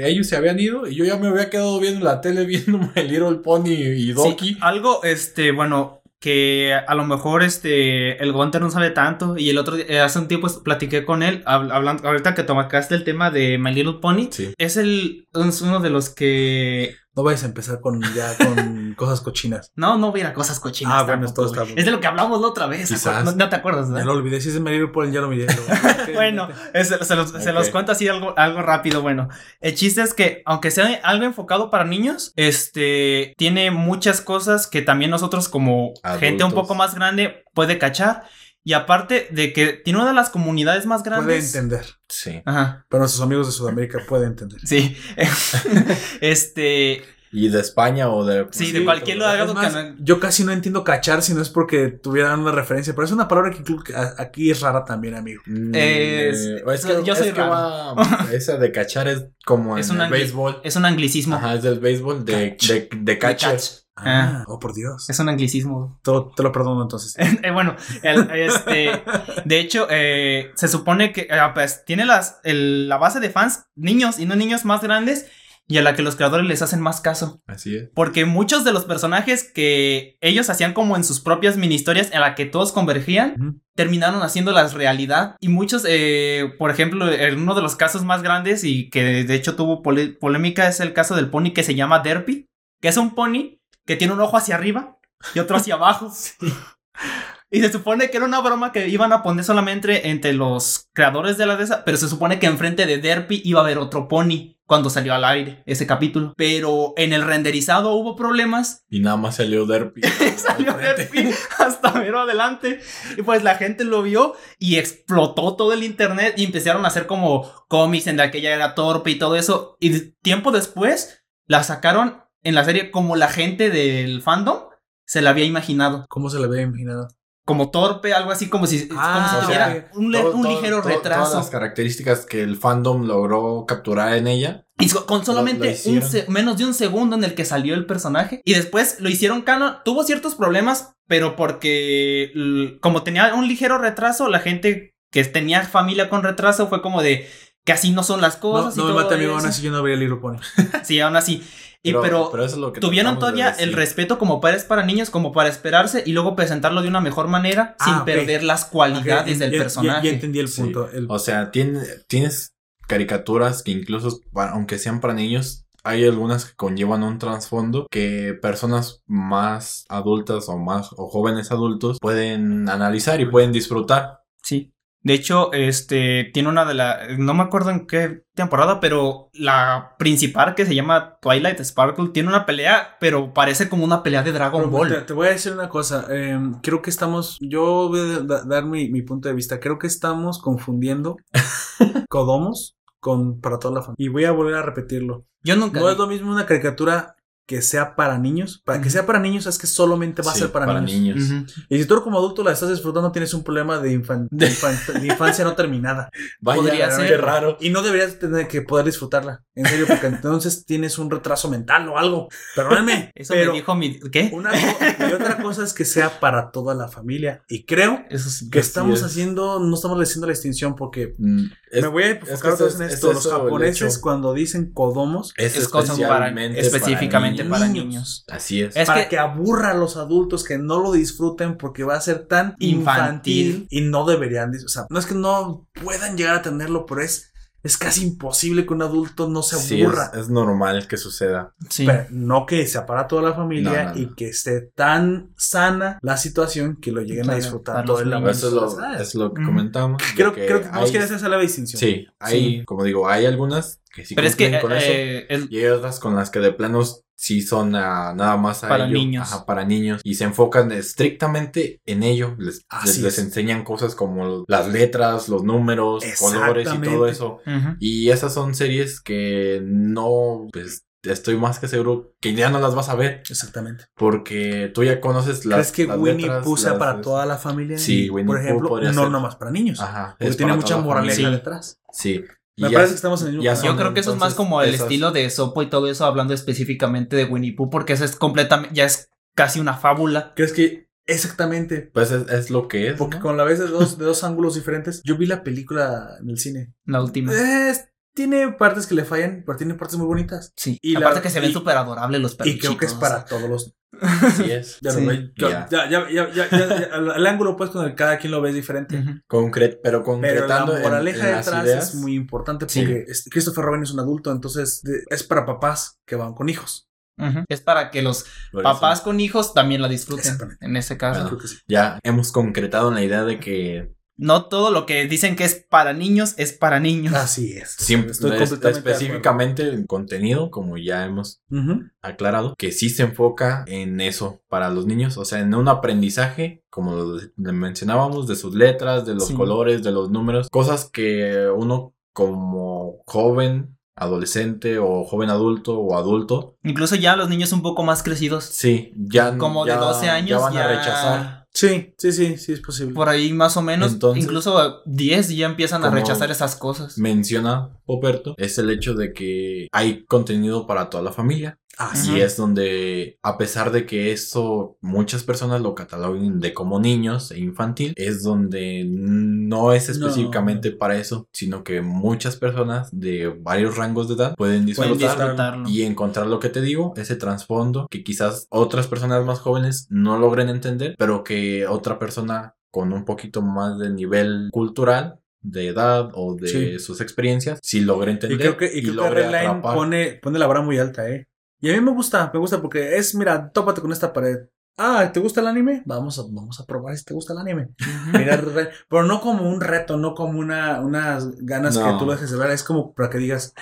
eh, ellos se habían ido y yo ya me había quedado viendo la tele viendo My Little Pony y Doki. Sí, algo, este, bueno, que a lo mejor este el Gunter no sabe tanto y el otro día, eh, hace un tiempo platiqué con él hab- hablando ahorita que tomaste el tema de My Little Pony Sí. es el es uno de los que No vayas a empezar con ya con cosas cochinas. no no hubiera cosas cochinas Ah, bueno, esto está- es de lo que hablamos la otra vez Quizás. no, no te acuerdas Ya ¿verdad? lo olvidé. Si es Paul, ya lo miré. Bueno, eh, se, los, se los cuento así algo, algo rápido. Bueno, el chiste es que, aunque sea algo enfocado para niños, este tiene muchas cosas que también nosotros, como gente un poco más grande, puede cachar. Y aparte de que tiene una de las comunidades más puede grandes. entender. Sí. Ajá. Pero nuestros amigos de Sudamérica pueden entender. Sí. este. Y de España o de. Sí, de cualquier lugar. Yo casi no entiendo cachar si no es porque tuvieran una referencia, pero es una palabra que aquí es rara también, amigo. Mm, Es- es que, yo soy es que raro. va- esa de cachar es como Es en un el béisbol. Es un anglicismo. Ajá, es del béisbol de, Catch. de, de catcher. catch. Ah, oh por Dios. Es un anglicismo. Te, lo- te lo perdono entonces. Eh, bueno, el- este, de hecho, eh, se supone que ah, pues, tiene las, el- la base de fans niños y no niños más grandes y a la que los creadores les hacen más caso. Así es. Porque muchos de los personajes que ellos hacían como en sus propias mini historias en la que todos convergían, terminaron haciéndolas realidad. Y muchos, eh, por ejemplo, en uno de los casos más grandes y que de hecho tuvo polémica es el caso del pony que se llama Derpy, que es un pony que tiene un ojo hacia arriba y otro hacia abajo. Y se supone que era una broma que iban a poner solamente entre los creadores de la de esa, pero se supone que enfrente de Derpy iba a haber otro pony cuando salió al aire ese capítulo. Pero en el renderizado hubo problemas Y nada más salió Derpy. salió Derpy hasta mero adelante. Y pues la gente lo vio y explotó todo el internet y empezaron a hacer como cómics en la que ella era torpe y todo eso. Y tiempo después la sacaron en la serie como la gente del fandom se la había imaginado. ¿Cómo se le había imaginado? Como torpe, algo así, como si, Ah, como si o tuviera sea, un, Todo- ligero todo- Todas retraso. las características que el fandom logró capturar en ella. Y con solamente lo un menos de un segundo en el que salió el personaje. Y después lo hicieron canon. Tuvo ciertos problemas, pero porque como tenía un ligero retraso, la gente que tenía familia con retraso fue como de que así no son las No, cosas. no y me todo mate, amigo, aún así yo no veía Little Pony. Sí, aún así. Y pero, eso es lo que tuvieron de todavía el respeto como padres para niños, como para esperarse y luego presentarlo de una mejor manera Ah, sin perder las cualidades del ya- personaje. Ya, entendí el Sí. punto. El- O sea, tiene, tienes caricaturas que incluso, aunque sean para niños, hay algunas que conllevan un trasfondo que personas más adultas o más o jóvenes adultos pueden analizar y pueden disfrutar. Sí. De hecho, este tiene una de las. No me acuerdo en qué temporada, pero la principal que se llama Twilight Sparkle tiene una pelea, pero parece como una pelea de Dragon Pero Ball. Te, te voy a decir una cosa. eh, creo que estamos. Yo voy a da- dar mi, mi punto de vista. Creo que estamos confundiendo Codomos con para toda la familia. Y voy a volver a repetirlo. Yo nunca. No vi. es lo mismo una caricatura que sea para niños. Para que sea para niños es que solamente va a ser para, niños. Ujú. Y si tú como adulto la estás disfrutando, tienes un problema de, infan- de infan- de infancia no terminada. Vaya, Podría qué ser. raro. Y no deberías tener que poder disfrutarla. En serio, porque entonces tienes un retraso mental o algo. Perdóname. Eso pero me dijo mi. ¿Qué? una y otra cosa es que sea para toda la familia. Y creo Eso sí. que estamos es. haciendo, no estamos haciendo la extinción porque Mm, es- me voy a es que enfocar en es esto. Los japoneses cuando dicen kodomos es, Es cosa para, específicamente para niños. niños. Así es. Es para que- que... aburra a los adultos que no lo disfruten porque va a ser tan infantil, Infantil. y no deberían, o sea, no es que no puedan llegar a tenerlo, pero es es casi imposible que un adulto no se Sí, es, aburra. es normal que suceda. Sí. Pero no que sea para toda la familia No, no, no. y que esté tan sana la situación que lo lleguen Claro, a disfrutar para todo el niños. Eso es lo, es lo que comentamos. Creo, que creo que tenemos hay- que hacer la distinción. Sí, hay, como digo, hay algunas que sí Pero es que cumplen con eso. eh, el- Y hay otras con las que de planos sí son nada más a Para ello, niños. ajá, para niños. Y se enfocan estrictamente en ello. Les, les, les es. enseñan cosas como las letras, los números, colores y todo eso. Y esas son series que no, pues, estoy más que seguro que ya no las vas a ver. Exactamente. Porque tú ya conoces las. ¿Crees que las Winnie letras, Pooh sea las- para toda la familia? Sí, Winnie Por ejemplo, no ser. nomás para niños. Ajá. Porque tiene mucha moraleja familia. detrás. Sí. Y Me ya- parece que estamos en el mismo Yo creo que eso es más como el esas- estilo de Sopo y todo eso, hablando específicamente de Winnie Pooh, porque eso es completamente, ya es casi una fábula. ¿Crees que exactamente? Pues es, es lo que es. Porque ¿no? con la vez de dos, de dos ángulos diferentes, yo vi la película en el cine. La última. Es- tiene partes que le fallan, pero tiene partes muy bonitas. Sí. y Aparte la- que se ven y- súper adorables los Y perritos. creo que es para todos los. Así es. Ya, lo Sí. ve- Ya. ya, ya, ya, ya, ya- ya- el, el ángulo, pues, con el cada quien lo ve es diferente. Ujú. Concret, pero Pero concretando la en- moraleja en detrás ideas, es muy importante porque este, Christopher Robin es un adulto, entonces de- es para papás que van con hijos. Es para que los por eso, papás con hijos también la disfruten. En ese caso. Bueno. Creo que sí. Ya hemos concretado en la idea de que No todo lo que dicen que es para niños es para niños. Así es. siempre Estoy es- completamente de específicamente el contenido, como ya hemos aclarado, que sí se enfoca en eso para los niños, o sea, en un aprendizaje, como lo de- le mencionábamos, de sus letras, de los Sí. colores, de los números, cosas que uno como joven, adolescente o joven adulto o adulto, Incluso ya los niños un poco más crecidos. sí, ya Como de ya- 12 años ya van ya a rechazar. Sí, sí, sí, sí es posible. Por ahí más o menos. Entonces- incluso a 10 ya empiezan a rechazar esas cosas. Menciona Poperto es el hecho de que hay contenido para toda la familia. Así Ajá. Y es donde, a pesar de que eso muchas personas lo cataloguen de como niños e infantil, es donde no es No. específicamente para eso, sino que muchas personas de varios rangos de edad pueden Pueden disfrutar disfrutarlo. y encontrar lo que te digo, ese trasfondo que quizás otras personas más jóvenes no logren entender, pero que otra persona con un poquito más de nivel cultural de edad o de Sí. sus experiencias, sí logre entender Y creo que, y creo que Redline pone, pone la vara muy alta, ¿eh? Y a mí me gusta, me gusta porque es, mira, tópate con esta pared. Ah, ¿te gusta el anime? Vamos a, vamos a probar si te gusta el anime. Mira, pero no como un reto, no como una, unas ganas No. que tú lo dejes de ver. Es como para que digas,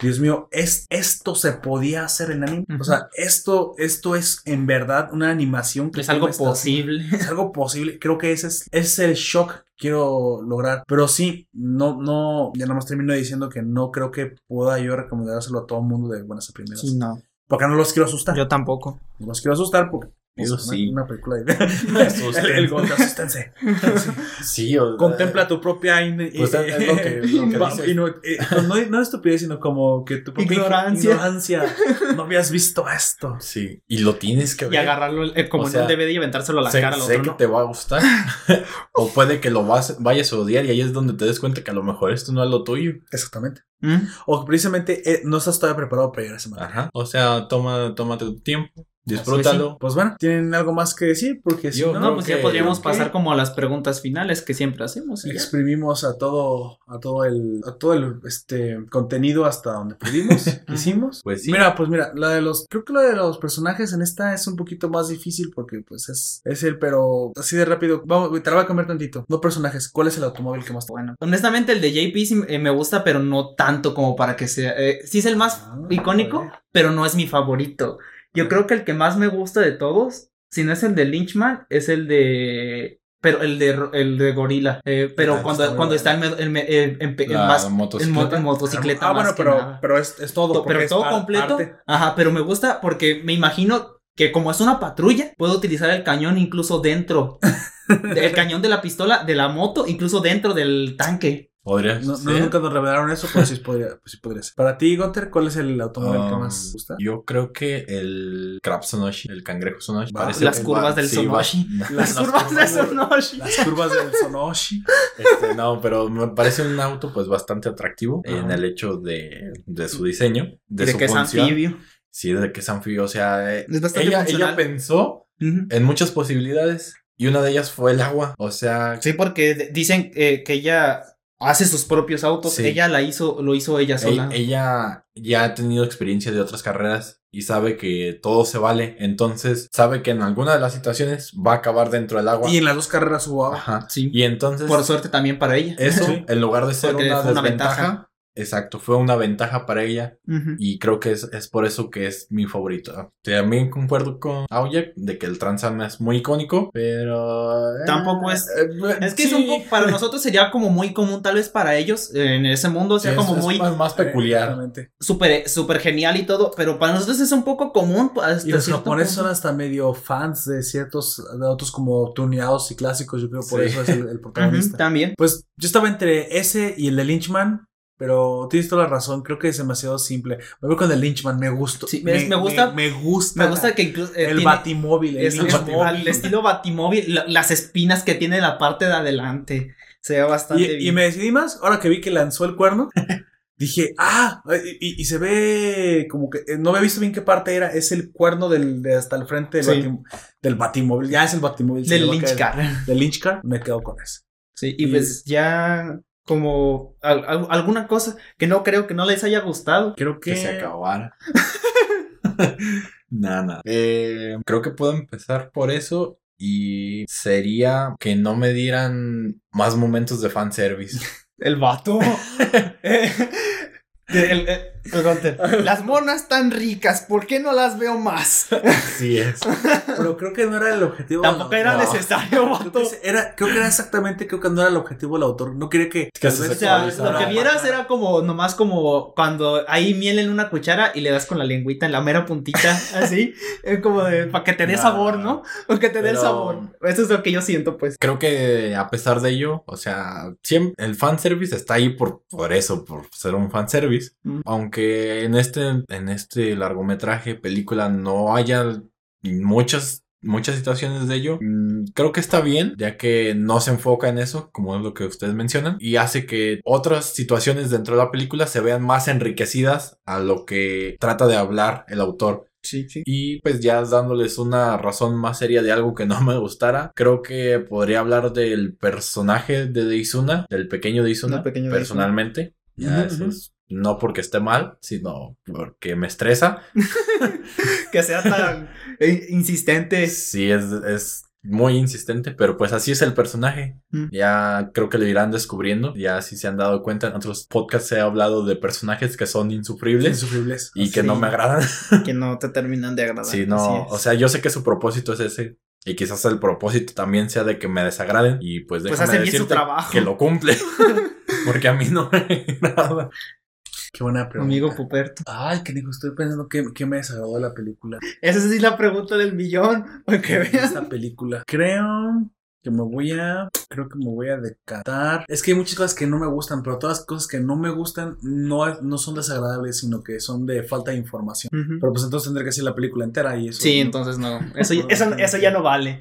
Dios mío, es, esto se podía hacer en anime. O sea, esto, esto es en verdad una animación que Es algo posible. es algo posible. Creo que ese es, ese es el shock que quiero lograr. Pero sí, no, no, ya nomás termino diciendo que no creo que pueda yo recomendárselo a todo el mundo de buenas a primeras. Sí, no. Porque no los quiero asustar. Yo tampoco. No los quiero asustar porque Eso es una, sí. una película de el, el gol asústense. Sí. O- Contempla tu propia in- Pues es- es lo que- lo que Va- dices. y no, eh, no, no estupidez, sino como que tu propia Ignorancia. ignorancia. No habías visto esto. Sí, y lo tienes que ver. Y agarrarlo eh, como O en sea, un DVD y aventárselo a la sé, cara al sé otro. que ¿no? te va a gustar. o puede que lo vas, vayas a odiar y ahí es donde te des cuenta que a lo mejor esto no es lo tuyo. Exactamente. ¿Mm? O que precisamente eh, no estás todavía preparado para llegar a ese momento. Ajá. O sea, toma, tómate tu tiempo, disfrútalo. Pues bueno, ¿tienen algo más que decir? Porque si Yo no, No, pues ya podríamos pasar como a las preguntas finales que siempre hacemos. y ya. exprimimos a todo, a todo el, a todo el este contenido hasta donde pudimos, quisimos. Pues sí. Mira, pues mira, la de los, creo que la de los personajes en esta es un poquito más difícil porque pues es, es el, pero así de rápido, vamos, te la voy a cambiar tantito. No personajes, ¿cuál es el automóvil que más te Bueno, honestamente el de JP sí, eh, me gusta, pero no tanto como para que sea. eh, sí es el más Ah, icónico, pero no es mi favorito. Yo creo que el que más me gusta de todos, si no es el de Lynchman, es el de. Pero el de el de Gorila. Eh, pero Ah, cuando, está cuando está en, en en- en pe- en La más en motocicleta. mo- en motocicleta. Ah, más bueno, que pero, nada. pero es, es todo. Pero es todo completo. parte. Ajá, pero me gusta porque me imagino que como es una patrulla, puedo utilizar el cañón incluso dentro. el cañón de la pistola de la moto, incluso dentro del tanque. Podría No, no, ser. nunca nos revelaron eso, pero sí podría, pues sí podría ser. Para ti, Gunter, ¿cuál es el automóvil que Um, más te gusta? Yo creo que el Crab Sonoshi, el cangrejo Sonoshi. Va, parece las curvas va- del sí, Sonoshi. Las curvas de Sonoshi. Las curvas del Sonoshi. Este, no, pero me parece un auto pues bastante atractivo en el hecho de, de su diseño, de, De, su que es función. anfibio. Sí, de que es anfibio. O sea, eh, Es ella, ella pensó en muchas posibilidades y una de ellas fue el agua. O sea, Sí, porque dicen eh, que ella hace sus propios autos. Sí. Ella la hizo, lo hizo ella sola. ella ya ha tenido experiencia de otras carreras y sabe que todo se vale. Entonces, sabe que en alguna de las situaciones va a acabar dentro del agua. Y en las dos carreras hubo agua. Ajá. Sí. Y entonces, Por suerte también para ella. eso, Sí. en lugar de ser una desventaja, ventaja. Exacto, fue una ventaja para ella y creo que es, es por eso que es mi favorito. También concuerdo con Aoyak de que el Transam es muy icónico, pero... eh, Tampoco es- eh, Es que es un poco, para nosotros sería como muy común, tal vez para ellos eh, en ese mundo, sea Sí, como es muy más, más peculiar. Exactamente. súper súper genial y todo, pero para nosotros es un poco común. Y los japoneses son hasta medio fans de ciertos, de otros como tuneados y clásicos, yo creo por Sí. eso es el, el también. Pues yo estaba entre ese y el de Lynchman, pero tienes toda la razón, creo que es demasiado simple. Me voy con el Lynchman, me gusta. Sí, me- me gusta- Me, gusta. Me gusta que incluso eh, el batimóvil. El es estilo batimóvil, la- las espinas que tiene en la parte de adelante. Se ve bastante Y, y bien. me decidí más, ahora que vi que lanzó el cuerno, dije, ah, y, y se ve como que, eh, no había visto bien qué parte era, es el cuerno del, de hasta el frente del, Sí. batim- del batimóvil, ya es el batimóvil. Del le va a Lynch caer. Car. Del Lynch Car, me quedo con ese. Sí, y Y- pues ya como al- al- alguna cosa que no creo que no les haya gustado. Creo que, que se acabara. nada, nada. Eh, creo que puedo empezar por eso y sería que no me dieran más momentos de fanservice. El vato. Eh, el- el- el Gunter, Las monas tan ricas, ¿por qué no las veo más? Así es. Pero creo que no era el objetivo. Tampoco del era no. necesario, Creo vato. que, era, creo que era exactamente, creo que no era el objetivo del autor. No quería que. Que se O sea, lo que vieras era como, nomás como cuando hay miel en una cuchara y le das con la lengüita en la mera puntita, así, es como de, para que te dé Nah. sabor, ¿no? Para que te dé el sabor. Eso es lo que yo siento, pues. Creo que a pesar de ello, o sea, siempre el fanservice está ahí por, por eso, por ser un fanservice. Mm. Aunque en este, en este largometraje, película, no haya muchas, muchas situaciones de ello, mm, creo que está bien, ya que no se enfoca en eso, como es lo que ustedes mencionan, y hace que otras situaciones dentro de la película se vean más enriquecidas a lo que trata de hablar el autor. Sí, sí. Y pues ya dándoles una razón más seria de algo que no me gustara, creo que podría hablar del personaje de Deizuna, del pequeño Deizuna, pequeño personalmente. Ya Ujú, eso es no porque esté mal, sino porque me estresa. Que sea tan insistente. Sí, es, es muy insistente, pero pues así es el personaje. Mm. Ya creo que lo irán descubriendo. Ya si se han dado cuenta, en otros podcasts he hablado de personajes que son insufribles Insufribles. y que Sí. no me agradan. Que no te terminan de agradar. Sí, no, o sea, yo sé que su propósito es ese. Y quizás el propósito también sea de que me desagraden. Y pues Pues déjame hace bien su decirte trabajo. que lo cumple. Porque a mí no me agrada. Qué buena pregunta. Amigo Puperto. Ay, que digo, estoy pensando que, que me desagradó de la película. Esa sí es la pregunta del millón. Para que vean. Esta película. Creo que me voy a. Creo que me voy a decatar. Es que hay muchas cosas que no me gustan, pero todas las cosas que no me gustan no, no son desagradables, sino que son de falta de información. Pero pues entonces tendré que decir la película entera y eso. Sí, no- entonces no. Eso, eso, eso ya no vale.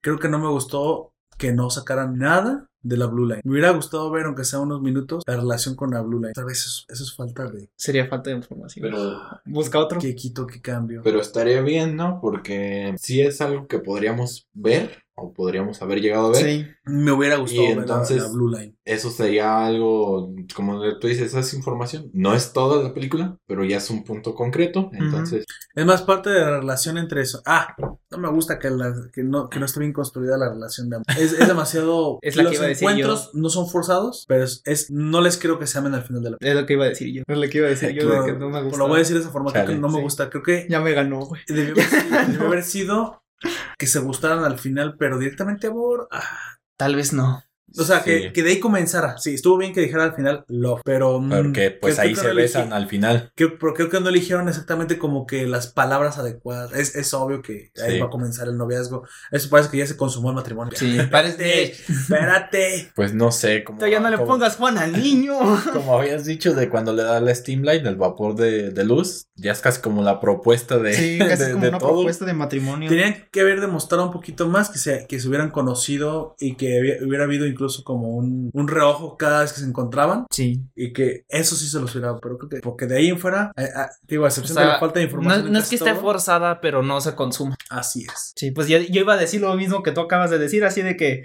Creo que no me gustó que no sacaran nada de la Blue Line. Me hubiera gustado ver, aunque sea unos minutos, la relación con la Blue Line. Tal vez eso, eso es falta de. Sería falta de información. Pero, Busca otro. ¿Qué quito, qué cambio? pero estaría bien, ¿no? Porque sí es algo que podríamos ver o podríamos haber llegado a ver. Sí. Me hubiera gustado Y ver la- entonces- la Blue Line. Eso sería algo, como tú dices, esa es información. No es toda la película, pero ya es un punto concreto. Entonces, Es más parte de la relación entre eso. Ah, no me gusta que, la- que, no, que no esté bien construida la relación de ambos. Es, es demasiado. Es la que los iba a decir encuentros no son forzados, pero es, es- no les creo que se amen al final de la Es lo que iba a decir yo. Es lo que iba a decir yo de que no me gusta. Lo voy a decir de esa forma, creo que Chale, no me sí. gusta. Creo que Ya me ganó, güey. debió haber sido que se gustaran al final, pero directamente amor. ah. Tal vez no. O sea, Sí. que, que de ahí comenzara. Sí, estuvo bien que dijera al final love, pero. mm, porque pues creo ahí que se no besan al final. Creo, pero creo que no eligieron exactamente como que las palabras adecuadas. Es, es obvio que ahí Sí. va a comenzar el noviazgo. Eso parece que ya se consumó el matrimonio. Sí, Espérate, espérate. Pues no sé, como, Ya no le como- pongas Juan al niño. como habías dicho de cuando le da la Steamlight, el vapor de, de luz, ya es casi como la propuesta de, Sí, casi de- como de una todo. propuesta de matrimonio. Tenían que haber demostrado un poquito más que se, que se hubieran conocido y que hubiera habido incluso como un, un reojo cada vez que se encontraban Sí. y que eso sí se los hubiera, pero creo que porque de ahí en fuera, eh, ah, digo, a excepción O sea, de la falta de información. no es que esté todo, forzada, pero no se consuma. Así es. Sí, pues yo, yo iba a decir lo mismo que tú acabas de decir, así de que...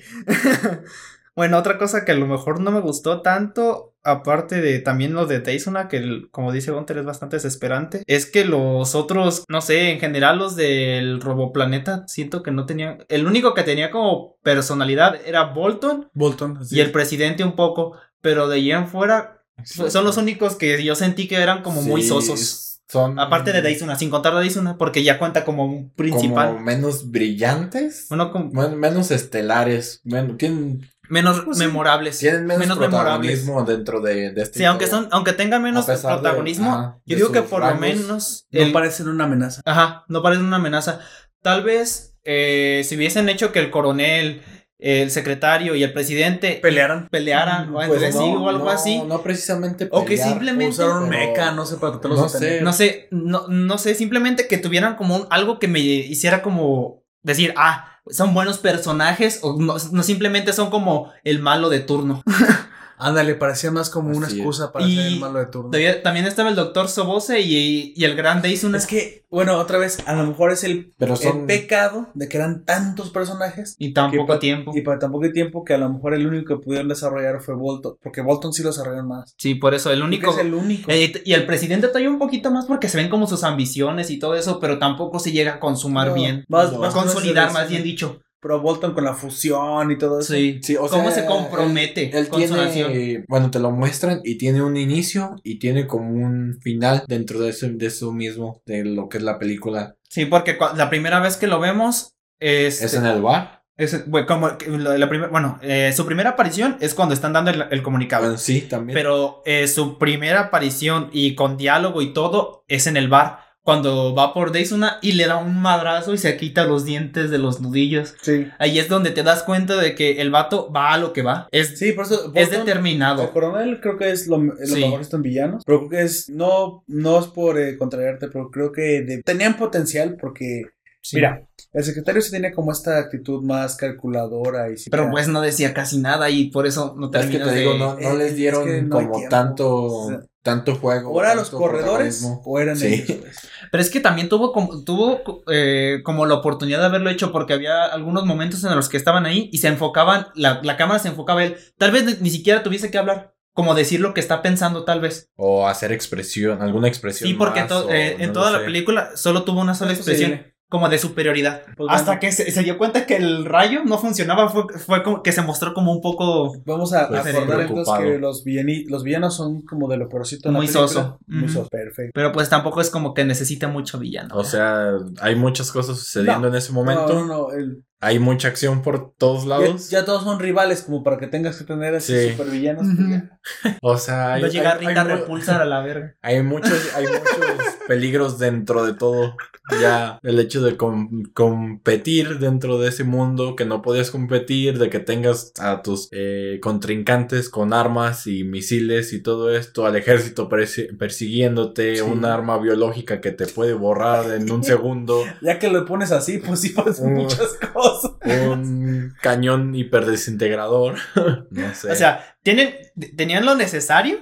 bueno, otra cosa que a lo mejor no me gustó tanto, aparte de también lo de Teisuna, que como dice Gunter es bastante desesperante, es que los otros, no sé, en general los del Roboplaneta, siento que no tenían... El único que tenía como personalidad era Bolton Bolton. así y el es. presidente un poco, pero de allí en fuera Son los únicos que yo sentí que eran como muy sosos. Son Aparte de Daisuna, sin contar a Daisuna, porque ya cuenta como un principal. como menos brillantes. Bueno, como men- menos estelares. men- tienen, menos Pues memorables. tienen menos, menos memorables. protagonismo dentro de, de este Sí, aunque son, aunque tengan menos de- protagonismo, ajá, yo digo que por rangos, lo menos No parecen una amenaza. Ajá, no parece una amenaza. Tal vez eh, si hubiesen hecho que el coronel, el secretario y el presidente Pelearan. pelearan o Pues entre sí no, o algo no, así. No precisamente O que pelear, simplemente- Usaron meca, no sé, para tratar no los sé. No sé, no, no sé, simplemente que tuvieran como un, algo que me hiciera como decir, ah, son buenos personajes o no, no simplemente son como el malo de turno. Ándale, parecía más como una es. excusa para Y ser el malo de turno. Todavía- también estaba el doctor Sobose y, y el gran Daisy Es que, bueno, otra vez, a lo mejor es el, Pero el pecado de que eran tantos personajes y tan poco tiempo. y para tan poco tiempo que a lo mejor el único que pudieron desarrollar fue Bolton, porque Bolton sí lo desarrollaron más. Sí, por eso el único... Es el único. Eh, y el presidente todavía un poquito más porque se ven como sus ambiciones y todo eso, pero tampoco se llega a consumar No, bien. más- No. Más consolidar, más bien dicho. Pero Bolton con la fusión y todo eso. Sí. Sí, o ¿Cómo sea, se compromete Él, él con su nación? tiene, bueno, te lo muestran y tiene un inicio y tiene como un final dentro de eso, de eso mismo, de lo que es la película. Sí, porque la primera vez que lo vemos es... Es en el bar. es- bueno, como la, la primer- bueno, eh, su primera aparición es cuando están dando el, el comunicado. Bueno, sí, también. Pero eh, su primera aparición y con diálogo y todo es en el bar. Cuando va por Daisuna y le da un madrazo y se quita los dientes de los nudillos. Sí. Ahí es donde te das cuenta de que el vato va a lo que va. Es, Sí, por eso. es determinado. El coronel creo que es lo, es lo Sí. mejor en villanos. Pero creo que es. No, no es por eh, contrariarte, pero creo que de- tenían potencial porque. Sí. Mira, el secretario sí tenía como esta actitud más calculadora y sí Pero pues no decía casi nada y por eso no es que te digo, no, no eh, les es dieron que no hay como tanto, O sea, tanto juego. O eran los corredores o eran Sí. ellos. pues. Pero es que también tuvo como, tuvo eh, como la oportunidad de haberlo hecho porque había algunos momentos en los que estaban ahí y se enfocaban, la, la cámara se enfocaba a él. Tal vez ni, ni siquiera tuviese que hablar, como decir lo que está pensando tal vez. O hacer expresión, alguna expresión. Sí, porque más, to- o eh, en no toda la sé. película solo tuvo una sola Es expresión. Como de superioridad. Pues Hasta bueno. que se, se dio cuenta que el rayo no funcionaba, fue, fue como que se mostró como un poco... Vamos a Pues, acordar entonces que los, villani- los villanos son como de lo peorcito Muy película. soso. Muy Ujú. soso. Perfecto. Pero pues tampoco es como que necesita mucho villano. O sea, hay muchas cosas sucediendo No, en ese momento. No, no, no. el- Hay mucha acción por todos lados. ya todos son rivales como para que tengas que tener así Sí. supervillanos. Ya. O sea, hay, Va a llegar hay- Rita hay mu- Repulsar a la verga. hay muchos, hay muchos peligros dentro de todo. Ya el hecho de com- competir dentro de ese mundo, que no podías competir, de que tengas a tus eh, contrincantes con armas y misiles y todo esto, al ejército persi- persiguiéndote, Sí. un arma biológica que te puede borrar en un segundo, Ya que lo pones así, pues sí pasan Uh. muchas cosas. Un cañón hiperdesintegrador. no sé. O sea, tienen, tenían lo necesario,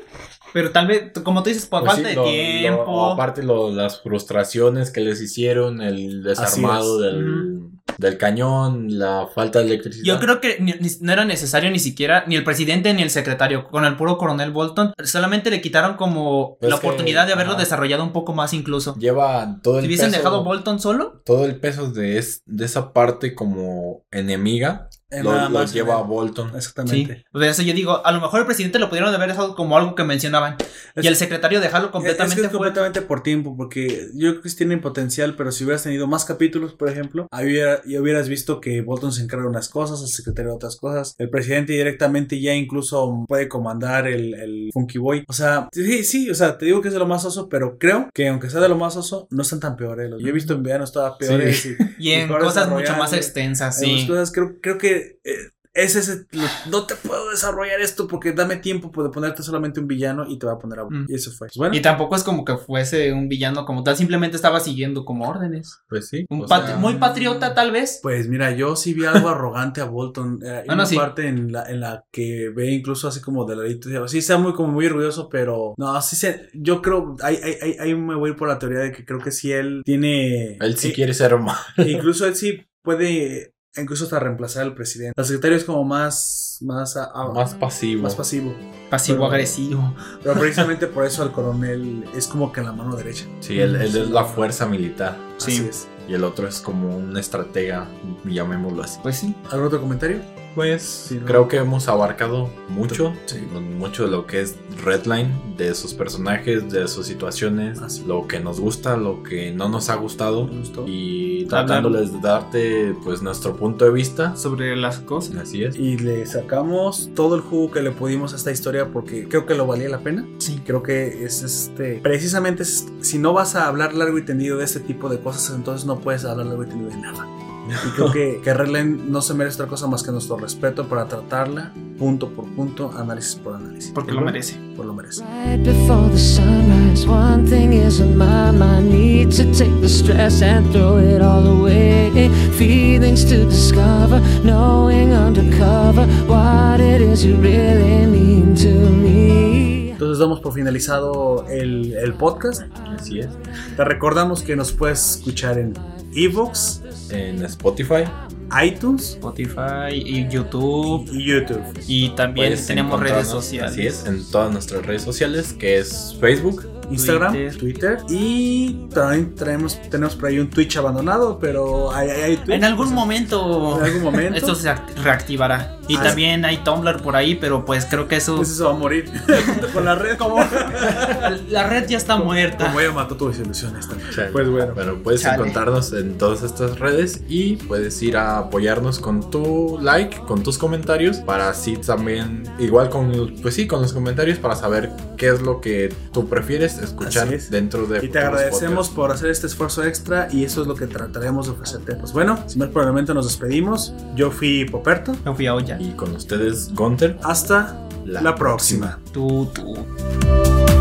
pero tal vez, como tú dices, por Pues falta sí, de tiempo. lo- aparte lo- las frustraciones que les hicieron, el desarmado es. del, del cañón, la falta de electricidad. Yo creo que ni- no era necesario ni siquiera ni el presidente ni el secretario. Con el puro coronel Bolton, solamente le quitaron como Pues la que, oportunidad de haberlo desarrollado un poco más incluso. lleva todo el Si hubiesen peso, dejado Bolton solo, todo el peso de, es- de esa parte como enemiga lo, nada lo lleva eh, a Bolton. sí. Exactamente. Por eso yo digo, a lo mejor el presidente lo pudieron haber dejado como algo que mencionaban. Es- y el secretario dejarlo Es completamente que es fuera. completamente por tiempo, porque yo creo que sí tienen potencial, pero si hubieras tenido más capítulos, por ejemplo, hubiera- y hubieras visto que Bolton se encarga de unas cosas, el secretario de otras cosas, el presidente directamente ya incluso puede comandar el, el Funky Boy. O sea, sí, sí, o sea, te digo que es de lo más oso, pero creo que aunque sea de lo más oso, no están tan peores. Yo he visto en villanos todavía peores y, Y en cosas mucho más extensas, en las sí. cosas creo, creo que eh, es ese, lo- no te puedo desarrollar esto porque dame tiempo de ponerte solamente un villano y te va a poner a... Mm. Y eso fue. Pues bueno, Y tampoco es como que fuese un villano como tal, simplemente estaba siguiendo como órdenes. Pues sí. Un o pat- sea, muy patriota tal vez. Pues mira, yo sí vi algo arrogante a Bolton. Eh, hay Ah, no, una sí. parte en la, en la que ve incluso así como de ladito. Sí, está muy como muy orgulloso, pero no, sí se. Yo creo, ahí, ahí, ahí- me voy a ir por la teoría de que creo que sí él tiene. Él sí eh, quiere ser malo. Incluso él sí puede. Incluso hasta reemplazar al presidente. El secretario es como más. Más, a- a- Más pasivo. más pasivo. Pasivo-agresivo. Pero precisamente por eso al coronel es como que la mano derecha. Sí, él, él es la fuerza militar. Sí. Así es. Y el otro es como un estratega, llamémoslo así. Pues sí. ¿Algún otro comentario? Pues Sí, ¿no? creo que hemos abarcado mucho, Sí. mucho de lo que es Redline, de sus personajes, de sus situaciones, Así. lo que nos gusta, lo que no nos ha gustado y tratándoles de darte pues nuestro punto de vista. Sobre las cosas. Así es. Y le sacamos todo el jugo que le pudimos a esta historia porque creo que lo valía la pena. Sí. Creo que es este. Precisamente es- si no vas a hablar largo y tendido de este tipo de cosas, entonces no puedes hablar largo y tendido de nada. Y creo que, que Redline no se merece otra cosa más que nuestro respeto para tratarla punto por punto, análisis por análisis. Porque lo merece. Por lo merece. Right before the sunrise, one thing is on my mind. Need to take the stress and throw it all away. Feelings to discover, knowing undercover what it is you really mean to me. Entonces damos por finalizado el, el podcast. Así es. Te recordamos que nos puedes escuchar en Evox, En Spotify iTunes Spotify y YouTube. y YouTube. Y también puedes tenemos redes sociales. Así es, en todas nuestras redes sociales, que es Facebook, Instagram, Twitter. Twitter, y también traemos, tenemos por ahí un Twitch abandonado, pero hay, hay, hay Twitch, En algún o sea, momento. en algún momento Esto se act- reactivará. Y Ah, también hay Tumblr por ahí, pero pues creo que eso. pues eso va a morir con la red como La red ya está muerta. como ella mató tus ilusiones también. Chale. Pues bueno, Bueno, puedes Chale. encontrarnos en todas estas redes y puedes ir a apoyarnos con tu like, con tus comentarios, para así también, igual con, pues sí, con los comentarios para saber qué es lo que tú prefieres escuchar Así es. dentro de y te agradecemos por hacer este esfuerzo extra y eso es lo que trataremos de ofrecerte. Pues bueno, sin más por el momento nos despedimos. Yo fui Poperto. Me fui a olla. Y con ustedes, Gunter. Hasta La la, próxima. Tú, tú.